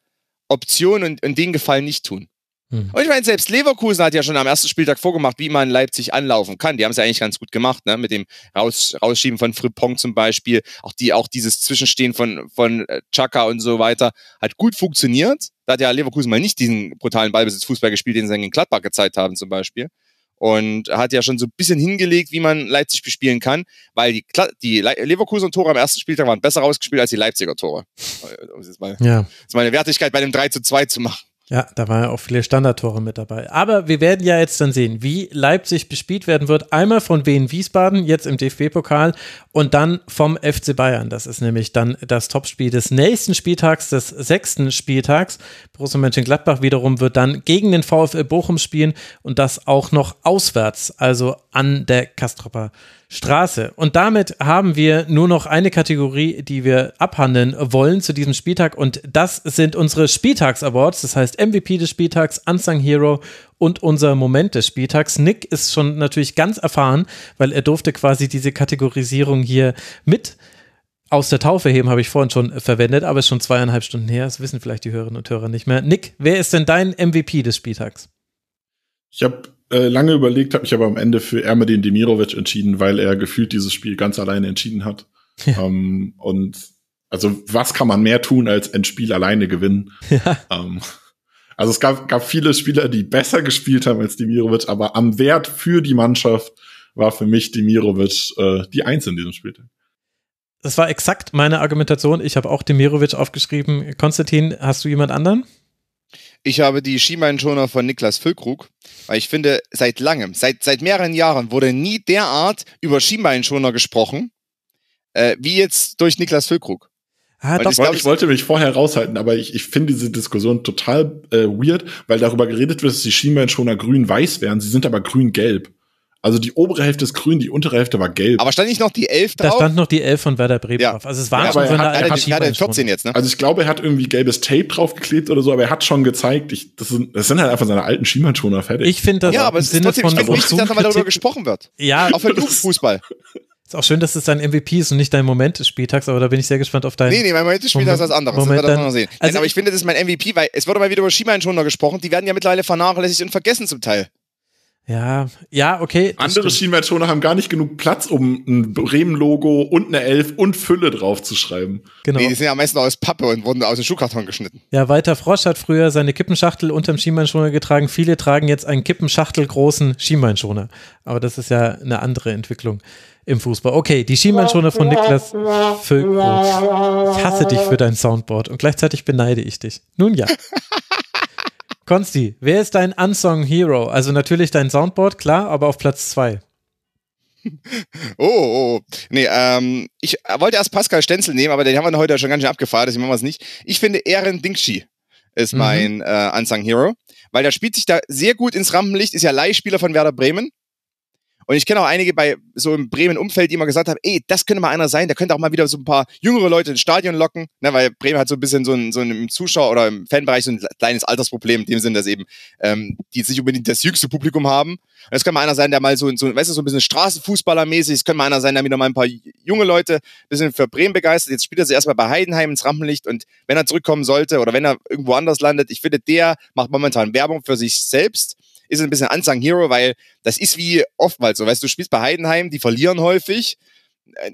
Option und, und den Gefallen nicht tun. Hm. Und ich meine, selbst Leverkusen hat ja schon am ersten Spieltag vorgemacht, wie man Leipzig anlaufen kann. Die haben es ja eigentlich ganz gut gemacht, ne? Mit dem Raus, Rausschieben von Frippong zum Beispiel. Auch die, auch dieses Zwischenstehen von, von äh, Chaka und so weiter hat gut funktioniert. Da hat ja Leverkusen mal nicht diesen brutalen Ballbesitz-Fußball gespielt, den sie in Gladbach gezeigt haben zum Beispiel. Und hat ja schon so ein bisschen hingelegt, wie man Leipzig bespielen kann, weil die, die Leverkusen Tore am ersten Spieltag waren besser rausgespielt als die Leipziger Tore. Um jetzt mal, ja. jetzt mal eine Wertigkeit bei dem 3 zu 2 zu machen. Ja, da waren ja auch viele Standardtore mit dabei. Aber wir werden ja jetzt dann sehen, wie Leipzig bespielt werden wird. Einmal von Wien Wiesbaden, jetzt im DFB-Pokal, und dann vom FC Bayern. Das ist nämlich dann das Topspiel des nächsten Spieltags, des sechsten Spieltags. Borussia Mönchengladbach wiederum wird dann gegen den VfL Bochum spielen und das auch noch auswärts, also an der Kastropper Straße. Und damit haben wir nur noch eine Kategorie, die wir abhandeln wollen zu diesem Spieltag. Und das sind unsere Spieltags-Awards. Das heißt MVP des Spieltags, Unsung Hero und unser Moment des Spieltags. Nick ist schon natürlich ganz erfahren, weil er durfte quasi diese Kategorisierung hier mit aus der Taufe heben, habe ich vorhin schon verwendet, aber ist schon zweieinhalb Stunden her. Das wissen vielleicht die Hörerinnen und Hörer nicht mehr. Nick, wer ist denn dein MVP des Spieltags? Ich habe äh, lange überlegt, habe mich aber am Ende für Ermedin Demirovic entschieden, weil er gefühlt dieses Spiel ganz alleine entschieden hat. Ja. Ähm, und also was kann man mehr tun, als ein Spiel alleine gewinnen? Ja. Ähm, also es gab, gab viele Spieler, die besser gespielt haben als Demirovic, aber am Wert für die Mannschaft war für mich Demirovic äh, die Eins in diesem Spieltag. Das war exakt meine Argumentation. Ich habe auch Demirovic aufgeschrieben. Konstantin, hast du jemand anderen? Ich habe die Schienbeinschoner von Niklas Füllkrug, weil ich finde, seit langem, seit, seit mehreren Jahren wurde nie derart über Schienbeinschoner gesprochen, äh, wie jetzt durch Niklas Füllkrug. Ah, doch, ich, glaub, ich, wollte mich vorher raushalten, aber ich, ich finde diese Diskussion total äh, weird, weil darüber geredet wird, dass die Schienbeinschoner grün-weiß wären. Sie sind aber grün-gelb. Also die obere Hälfte ist grün, die untere Hälfte war gelb. Aber stand nicht noch die 11 drauf? Da stand noch die 11 von Werder Bremen ja. drauf. Also es waren ja, schon von der er hat, er hat 14 jetzt, ne? Also ich glaube, er hat irgendwie gelbes Tape draufgeklebt oder so, aber er hat schon gezeigt, ich, das, sind, das sind halt einfach seine alten Schienbeinschoner fertig. Ich finde das Ja, aber es ist trotzdem von, wichtig, dass mal darüber gesprochen wird. Ja. Auch für Fußball. Ist auch schön, dass es dein MVP ist und nicht dein Moment des Spieltags, aber da bin ich sehr gespannt auf dein. Nee, nee, mein Moment des Spieltags ist was anderes. Moment, das dann, noch sehen. Also aber ich finde, das ist mein MVP, weil es wurde mal wieder über Schienbeinschoner gesprochen, die werden ja mittlerweile vernachlässigt und vergessen zum Teil. Ja, ja, okay. Andere. Schienbeinschoner haben gar nicht genug Platz, um ein Bremen-Logo und eine Elf und Fülle drauf zu schreiben. Genau. Nee, die sind ja meistens aus Pappe und wurden aus dem Schuhkarton geschnitten. Ja, Walter Frosch hat früher seine Kippenschachtel unterm Schienbeinschoner getragen. Viele tragen jetzt einen Kippenschachtelgroßen Schienbeinschoner. Aber das ist ja eine andere Entwicklung im Fußball. Okay, die Schienbeinschoner von Niklas Füllkrug. Ich hasse dich für dein Soundboard und gleichzeitig beneide ich dich. Nun ja. Konsti, wer ist dein Unsung Hero? Also natürlich dein Soundboard, klar, aber auf Platz zwei. Oh, oh. Nee, ähm, ich wollte erst Pascal Stenzel nehmen, aber den haben wir heute schon ganz schön abgefahren, deswegen machen wir es nicht. Ich finde Ehren Dingshi ist Mhm. mein äh, Unsung Hero, weil der spielt sich da sehr gut ins Rampenlicht, ist ja Leihspieler von Werder Bremen. Und ich kenne auch einige bei so im Bremen-Umfeld, die immer gesagt haben, ey, das könnte mal einer sein, der könnte auch mal wieder so ein paar jüngere Leute ins Stadion locken, ne, weil Bremen hat so ein bisschen so ein, so ein Zuschauer- oder im Fanbereich so ein kleines Altersproblem, in dem Sinne, dass eben ähm, die jetzt nicht unbedingt das jüngste Publikum haben. Und das kann mal einer sein, der mal so, so weißt du, so ein bisschen Straßenfußballermäßig, es könnte mal einer sein, der wieder mal ein paar junge Leute ein bisschen für Bremen begeistert. Jetzt spielt er sich erstmal bei Heidenheim ins Rampenlicht und wenn er zurückkommen sollte oder wenn er irgendwo anders landet, ich finde, der macht momentan Werbung für sich selbst ist ein bisschen Unsung Hero, weil das ist wie oftmals so, weißt du, du spielst bei Heidenheim, die verlieren häufig. Äh,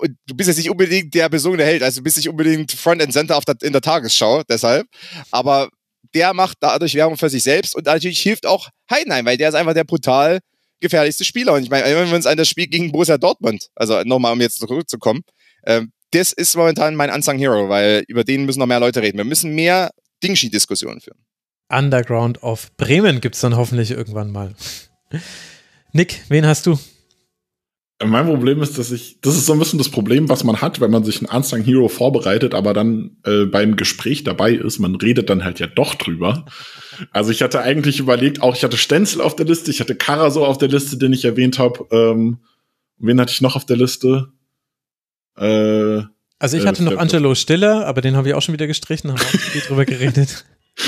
Und du bist jetzt nicht unbedingt der besungene Held, also du bist nicht unbedingt Front and Center der, in der Tagesschau, deshalb. Aber der macht dadurch Werbung für sich selbst und natürlich hilft auch Heidenheim, weil der ist einfach der brutal gefährlichste Spieler. Und ich meine, erinnern wir uns an das Spiel gegen Borussia Dortmund, also nochmal, um jetzt zurückzukommen. Ähm, das ist momentan mein Unsung Hero, weil über den müssen noch mehr Leute reden. Wir müssen mehr Dingschi-Diskussionen führen. Underground of Bremen gibt's dann hoffentlich irgendwann mal. Nick, wen hast du? Mein Problem ist, dass ich, das ist so ein bisschen das Problem, was man hat, wenn man sich einen Unsung Hero vorbereitet, aber dann äh, beim Gespräch dabei ist, man redet dann halt ja doch drüber. Also ich hatte eigentlich überlegt, auch ich hatte Stenzel auf der Liste, ich hatte Karaso auf der Liste, den ich erwähnt habe. Ähm, wen hatte ich noch auf der Liste? Äh, Also ich Äh, hatte noch Step- Angelo Stiller, aber den habe ich auch schon wieder gestrichen, haben wir auch nicht viel drüber geredet.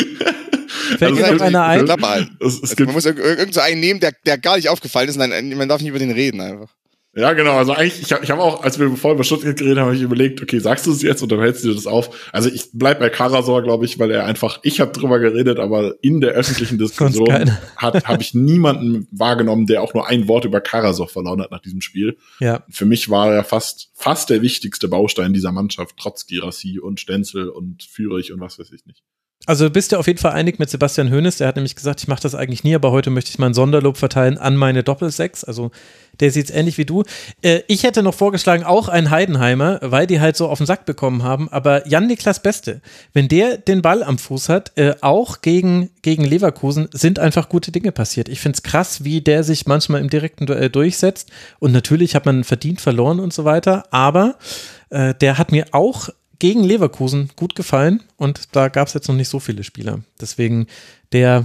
Fällt Also noch einer ein? Halten. es, es Also man muss irg irgend so einen nehmen, der, der gar nicht aufgefallen ist dann, man darf nicht über den reden einfach. Ja, genau. Also eigentlich, ich habe ich hab auch, als wir vorher über Stuttgart geredet haben, habe ich überlegt, okay, sagst du es jetzt oder hältst du das auf? Also ich bleib bei Karasor, glaube ich, weil er einfach, ich habe drüber geredet, aber in der öffentlichen Diskussion hat habe ich niemanden wahrgenommen, der auch nur ein Wort über Karasor verloren hat nach diesem Spiel. Ja, Für mich war er fast fast der wichtigste Baustein dieser Mannschaft, trotz Girassi und Stenzel und Führig und was weiß ich nicht. Also du bist ja auf jeden Fall einig mit Sebastian Hoeneß, der hat nämlich gesagt, ich mache das eigentlich nie, aber heute möchte ich mal Sonderlob verteilen an meine Doppelsechs, also der sieht's ähnlich wie du. Äh, ich hätte noch vorgeschlagen, auch ein Heidenheimer, weil die halt so auf den Sack bekommen haben, aber Jan-Niklas Beste, wenn der den Ball am Fuß hat, äh, auch gegen, gegen Leverkusen, sind einfach gute Dinge passiert. Ich find's krass, wie der sich manchmal im direkten Duell durchsetzt. Und natürlich hat man verdient verloren und so weiter, aber äh, der hat mir auch gegen Leverkusen gut gefallen und da gab es jetzt noch nicht so viele Spieler. Deswegen, der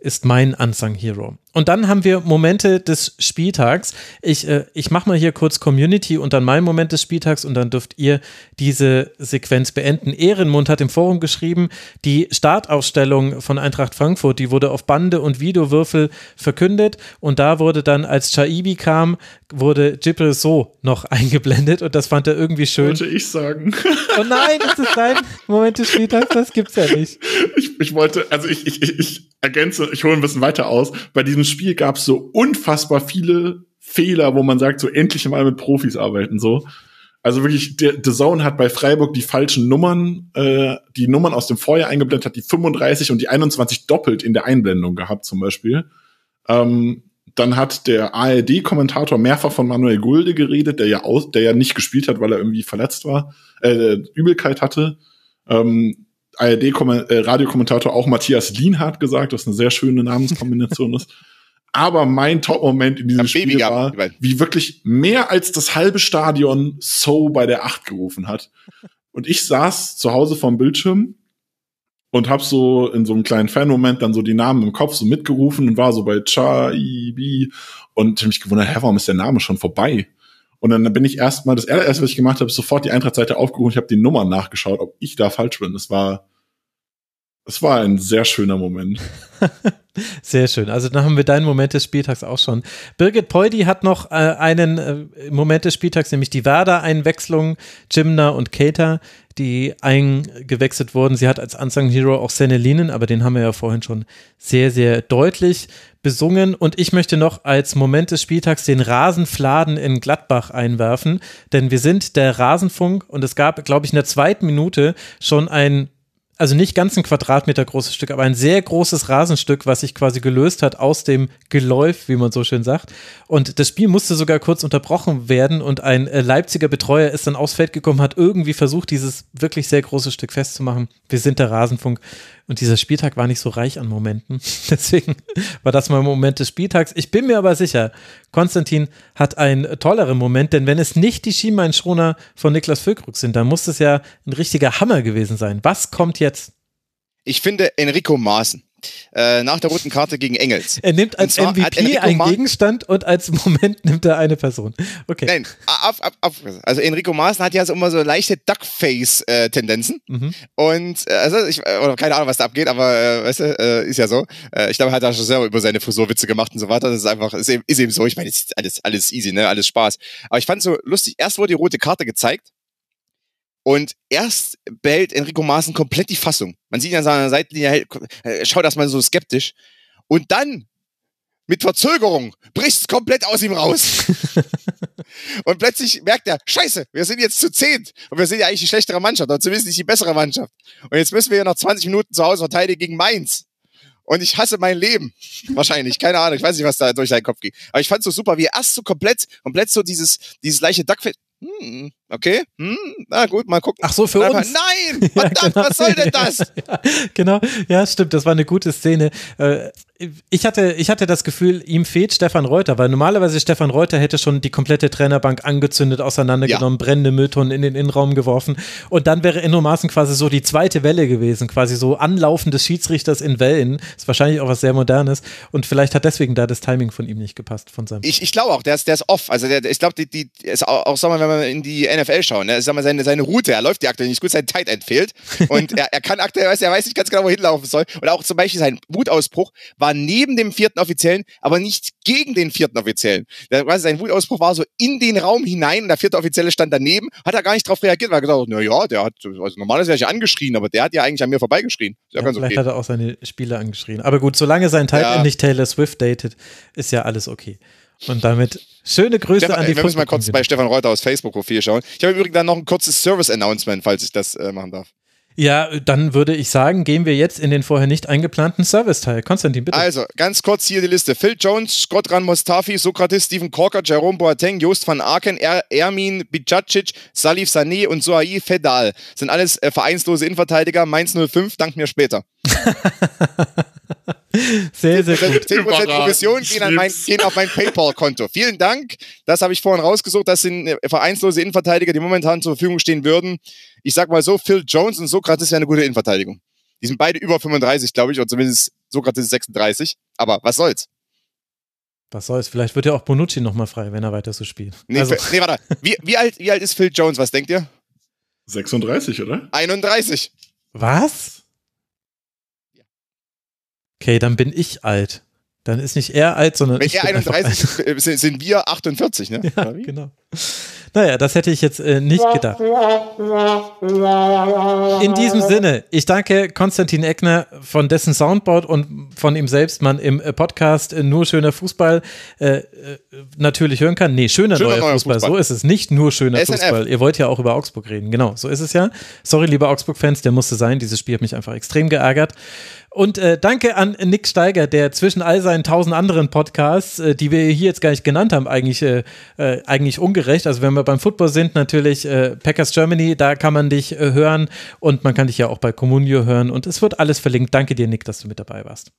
äh, ist mein Unsung Hero. Und dann haben wir Momente des Spieltags. Ich, äh, ich mache mal hier kurz Community und dann mein Moment des Spieltags und dann dürft ihr diese Sequenz beenden. Ehrenmund hat im Forum geschrieben, die Startausstellung von Eintracht Frankfurt, die wurde auf Bande und Videowürfel verkündet und da wurde dann, als Chaibi kam, wurde Jibril So noch eingeblendet und das fand er irgendwie schön. Wollte ich sagen. Oh nein, ist das dein Moment des Spieltags? Das gibt's ja nicht. Ich, ich wollte, also ich, ich, ich, ich ergänze, ich hole ein bisschen weiter aus. Bei diesem Spiel gab es so unfassbar viele Fehler, wo man sagt, so endlich mal mit Profis arbeiten, so. Also wirklich, der The Zone hat bei Freiburg die falschen Nummern, äh, die Nummern aus dem Vorjahr eingeblendet, hat die 35 und die 21 doppelt in der Einblendung gehabt, zum Beispiel. Ähm, dann hat der ARD-Kommentator mehrfach von Manuel Gulde geredet, der ja aus, der ja nicht gespielt hat, weil er irgendwie verletzt war, äh, Übelkeit hatte. Ähm, ARD-Radiokommentator auch Matthias Lienhardt gesagt, was eine sehr schöne Namenskombination ist. Aber mein Top-Moment in diesem Spiel war, wie wirklich mehr als das halbe Stadion So bei der Acht gerufen hat. Und ich saß zu Hause vorm Bildschirm und hab so in so einem kleinen Fan-Moment dann so die Namen im Kopf so mitgerufen und war so bei Chaibi und hab mich gewundert, hä, warum ist der Name schon vorbei? Und dann bin ich erstmal, das allererste, was ich gemacht habe, sofort die Eintracht-Seite aufgerufen, ich habe die Nummern nachgeschaut, ob ich da falsch bin. Das war Es war ein sehr schöner Moment. Sehr schön. Also dann haben wir deinen Moment des Spieltags auch schon. Birgit Peudy hat noch äh, einen äh, Moment des Spieltags, nämlich die Werder-Einwechslung, Jimner und Cater, die eingewechselt wurden. Sie hat als Unsung Hero auch Senelinen, aber den haben wir ja vorhin schon sehr, sehr deutlich besungen. Und ich möchte noch als Moment des Spieltags den Rasenfladen in Gladbach einwerfen, denn wir sind der Rasenfunk und es gab, glaube ich, in der zweiten Minute schon ein also nicht ganz ein Quadratmeter großes Stück, aber ein sehr großes Rasenstück, was sich quasi gelöst hat aus dem Geläuf, wie man so schön sagt. Und das Spiel musste sogar kurz unterbrochen werden und ein äh, Leipziger Betreuer ist dann aufs Feld gekommen, hat irgendwie versucht, dieses wirklich sehr große Stück festzumachen. Wir sind der Rasenfunk. Und dieser Spieltag war nicht so reich an Momenten. Deswegen war das mal Moment des Spieltags. Ich bin mir aber sicher, Konstantin hat einen tolleren Moment, denn wenn es nicht die Schienbeinschoner von Niklas Füllkrug sind, dann muss es ja ein richtiger Hammer gewesen sein. Was kommt jetzt? Ich finde Enrico Maaßen äh, nach der roten Karte gegen Engels. Er nimmt als MVP einen Gegenstand und als Moment nimmt er eine Person. Okay. Nein, auf, auf, auf. also Enrico Maaßen hat ja so immer so leichte Duckface-Tendenzen. Mhm. Und äh, also ich, äh, oder keine Ahnung, was da abgeht, aber äh, weißt du, äh, ist ja so. Äh, ich glaube, er hat da schon selber über seine Frisurwitze gemacht und so weiter. Das ist einfach, ist eben, ist eben so. Ich meine, ist alles, alles easy, ne? Alles Spaß. Aber ich fand es so lustig. Erst wurde die rote Karte gezeigt und erst behält Enrico Maaßen komplett die Fassung. Man sieht ihn an seiner Seitenlinie, äh, schaut erstmal so skeptisch. Und dann, mit Verzögerung, bricht es komplett aus ihm raus. und plötzlich merkt er, scheiße, wir sind jetzt zu zehnt. Und wir sind ja eigentlich die schlechtere Mannschaft, oder zumindest nicht die bessere Mannschaft. Und jetzt müssen wir ja noch 20 Minuten zu Hause verteidigen gegen Mainz. Und ich hasse mein Leben. Wahrscheinlich. Keine Ahnung. Ich weiß nicht, was da durch seinen Kopf ging. Aber ich fand es so super, wie er erst so komplett, komplett so dieses, dieses leichte Duckface, hm, okay, hm, na gut, mal gucken. Ach so, für uns. Nein, verdammt, ja, genau. was soll denn das? ja, genau, ja, stimmt, das war eine gute Szene. Äh, ich hatte, ich hatte das Gefühl, ihm fehlt Stefan Reuter, weil normalerweise Stefan Reuter hätte schon die komplette Trainerbank angezündet, auseinandergenommen, ja. brennende Mülltonnen in den Innenraum geworfen und dann wäre Enno Maaßen quasi so die zweite Welle gewesen, quasi so Anlaufen des Schiedsrichters in Wellen. Ist wahrscheinlich auch was sehr Modernes und vielleicht hat deswegen da das Timing von ihm nicht gepasst, von seinem. Ich, ich glaube auch, der ist, der ist off. Also der, ich glaube, die, die ist auch, auch, sag mal, wenn wir in die NFL schauen, ne, sag mal, seine, seine Route, er läuft die aktuell nicht gut, sein Tight End fehlt und er, er kann aktuell, er weiß nicht ganz genau, wohin laufen soll und auch zum Beispiel sein Wutausbruch war neben dem vierten Offiziellen, aber nicht gegen den vierten Offiziellen. Der, quasi sein Wutausbruch war so in den Raum hinein und der vierte Offizielle stand daneben, hat er gar nicht darauf reagiert, weil er gesagt hat, na ja, der hat, also normalerweise wäre ich angeschrien, aber der hat ja eigentlich an mir vorbeigeschrien. Ja, vielleicht okay. hat er auch seine Spieler angeschrien. Aber gut, solange sein Tight ja. nicht Taylor Swift datet, ist ja alles okay. Und damit schöne Grüße Stefan, an die Wir müssen mal kurz bei Stefan Reuter aus Facebook-Profil schauen. Ich habe im Übrigen dann noch ein kurzes Service-Announcement, falls ich das äh, machen darf. Ja, dann würde ich sagen, gehen wir jetzt in den vorher nicht eingeplanten Serviceteil. Konstantin, bitte. Also, ganz kurz hier die Liste. Phil Jones, Scott Mostafi, Sokrates, Stephen Corker, Jerome Boateng, Jost van Aken, er Ermin Bicacic, Salif Sané und Soai Fedal. Sind alles äh, vereinslose Innenverteidiger. Mainz 05, dank mir später. sehr, sehr gut. 10% Provision gehen, mein, gehen, auf mein PayPal-Konto. Vielen Dank. Das habe ich vorhin rausgesucht. Das sind äh, vereinslose Innenverteidiger, die momentan zur Verfügung stehen würden. Ich sag mal so, Phil Jones und Sokrates wäre eine gute Innenverteidigung. Die sind beide über 35, glaube ich, oder zumindest Sokrates 36. Aber was soll's? Was soll's? Vielleicht wird ja auch Bonucci nochmal frei, wenn er weiter so spielt. Nee, also. nee warte. Wie, wie, alt, wie alt ist Phil Jones? Was denkt ihr? 36, oder? 31. Was? Okay, dann bin ich alt. Dann ist nicht er alt, sondern Wenn ich er 31 ist, sind wir 48, ne? Ja, genau. Naja, das hätte ich jetzt äh, nicht gedacht. In diesem Sinne, ich danke Konstantin Eckner von dessen Soundboard und von ihm selbst man im äh, Podcast äh, Nur schöner Fußball äh, äh, natürlich hören kann. Nee, schöner, schöner neuer, neuer Fußball. Fußball. So ist es. Nicht nur schöner SNF. Fußball. Ihr wollt ja auch über Augsburg reden. Genau, so ist es ja. Sorry, liebe Augsburg-Fans, der musste sein. Dieses Spiel hat mich einfach extrem geärgert. Und äh, danke an Nick Steiger, der zwischen all seinen tausend anderen Podcasts, äh, die wir hier jetzt gar nicht genannt haben, eigentlich, äh, äh eigentlich ungerecht. Also wenn wir beim Football sind, natürlich äh, Packers Germany, da kann man dich äh, hören und man kann dich ja auch bei Communio hören und es wird alles verlinkt. Danke dir, Nick, dass du mit dabei warst.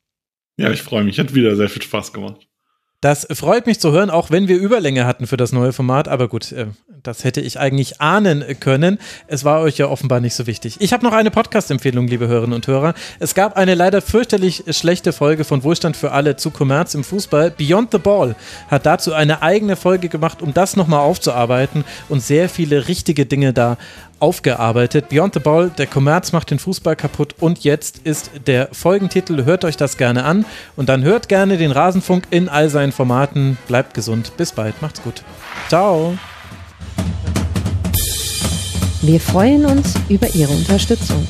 Ja, ich freue mich. Hat wieder sehr viel Spaß gemacht. Das freut mich zu hören, auch wenn wir Überlänge hatten für das neue Format. Aber gut, Das hätte ich eigentlich ahnen können. Es war euch ja offenbar nicht so wichtig. Ich habe noch eine Podcast-Empfehlung, liebe Hörerinnen und Hörer. Es gab eine leider fürchterlich schlechte Folge von Wohlstand für alle zu Kommerz im Fußball. Beyond the Ball hat dazu eine eigene Folge gemacht, um das nochmal aufzuarbeiten und sehr viele richtige Dinge da aufgearbeitet. Beyond the Ball, der Kommerz macht den Fußball kaputt und jetzt ist der Folgentitel. Hört euch das gerne an und dann hört gerne den Rasenfunk in all seinen Formaten. Bleibt gesund. Bis bald. Macht's gut. Ciao. Wir freuen uns über Ihre Unterstützung.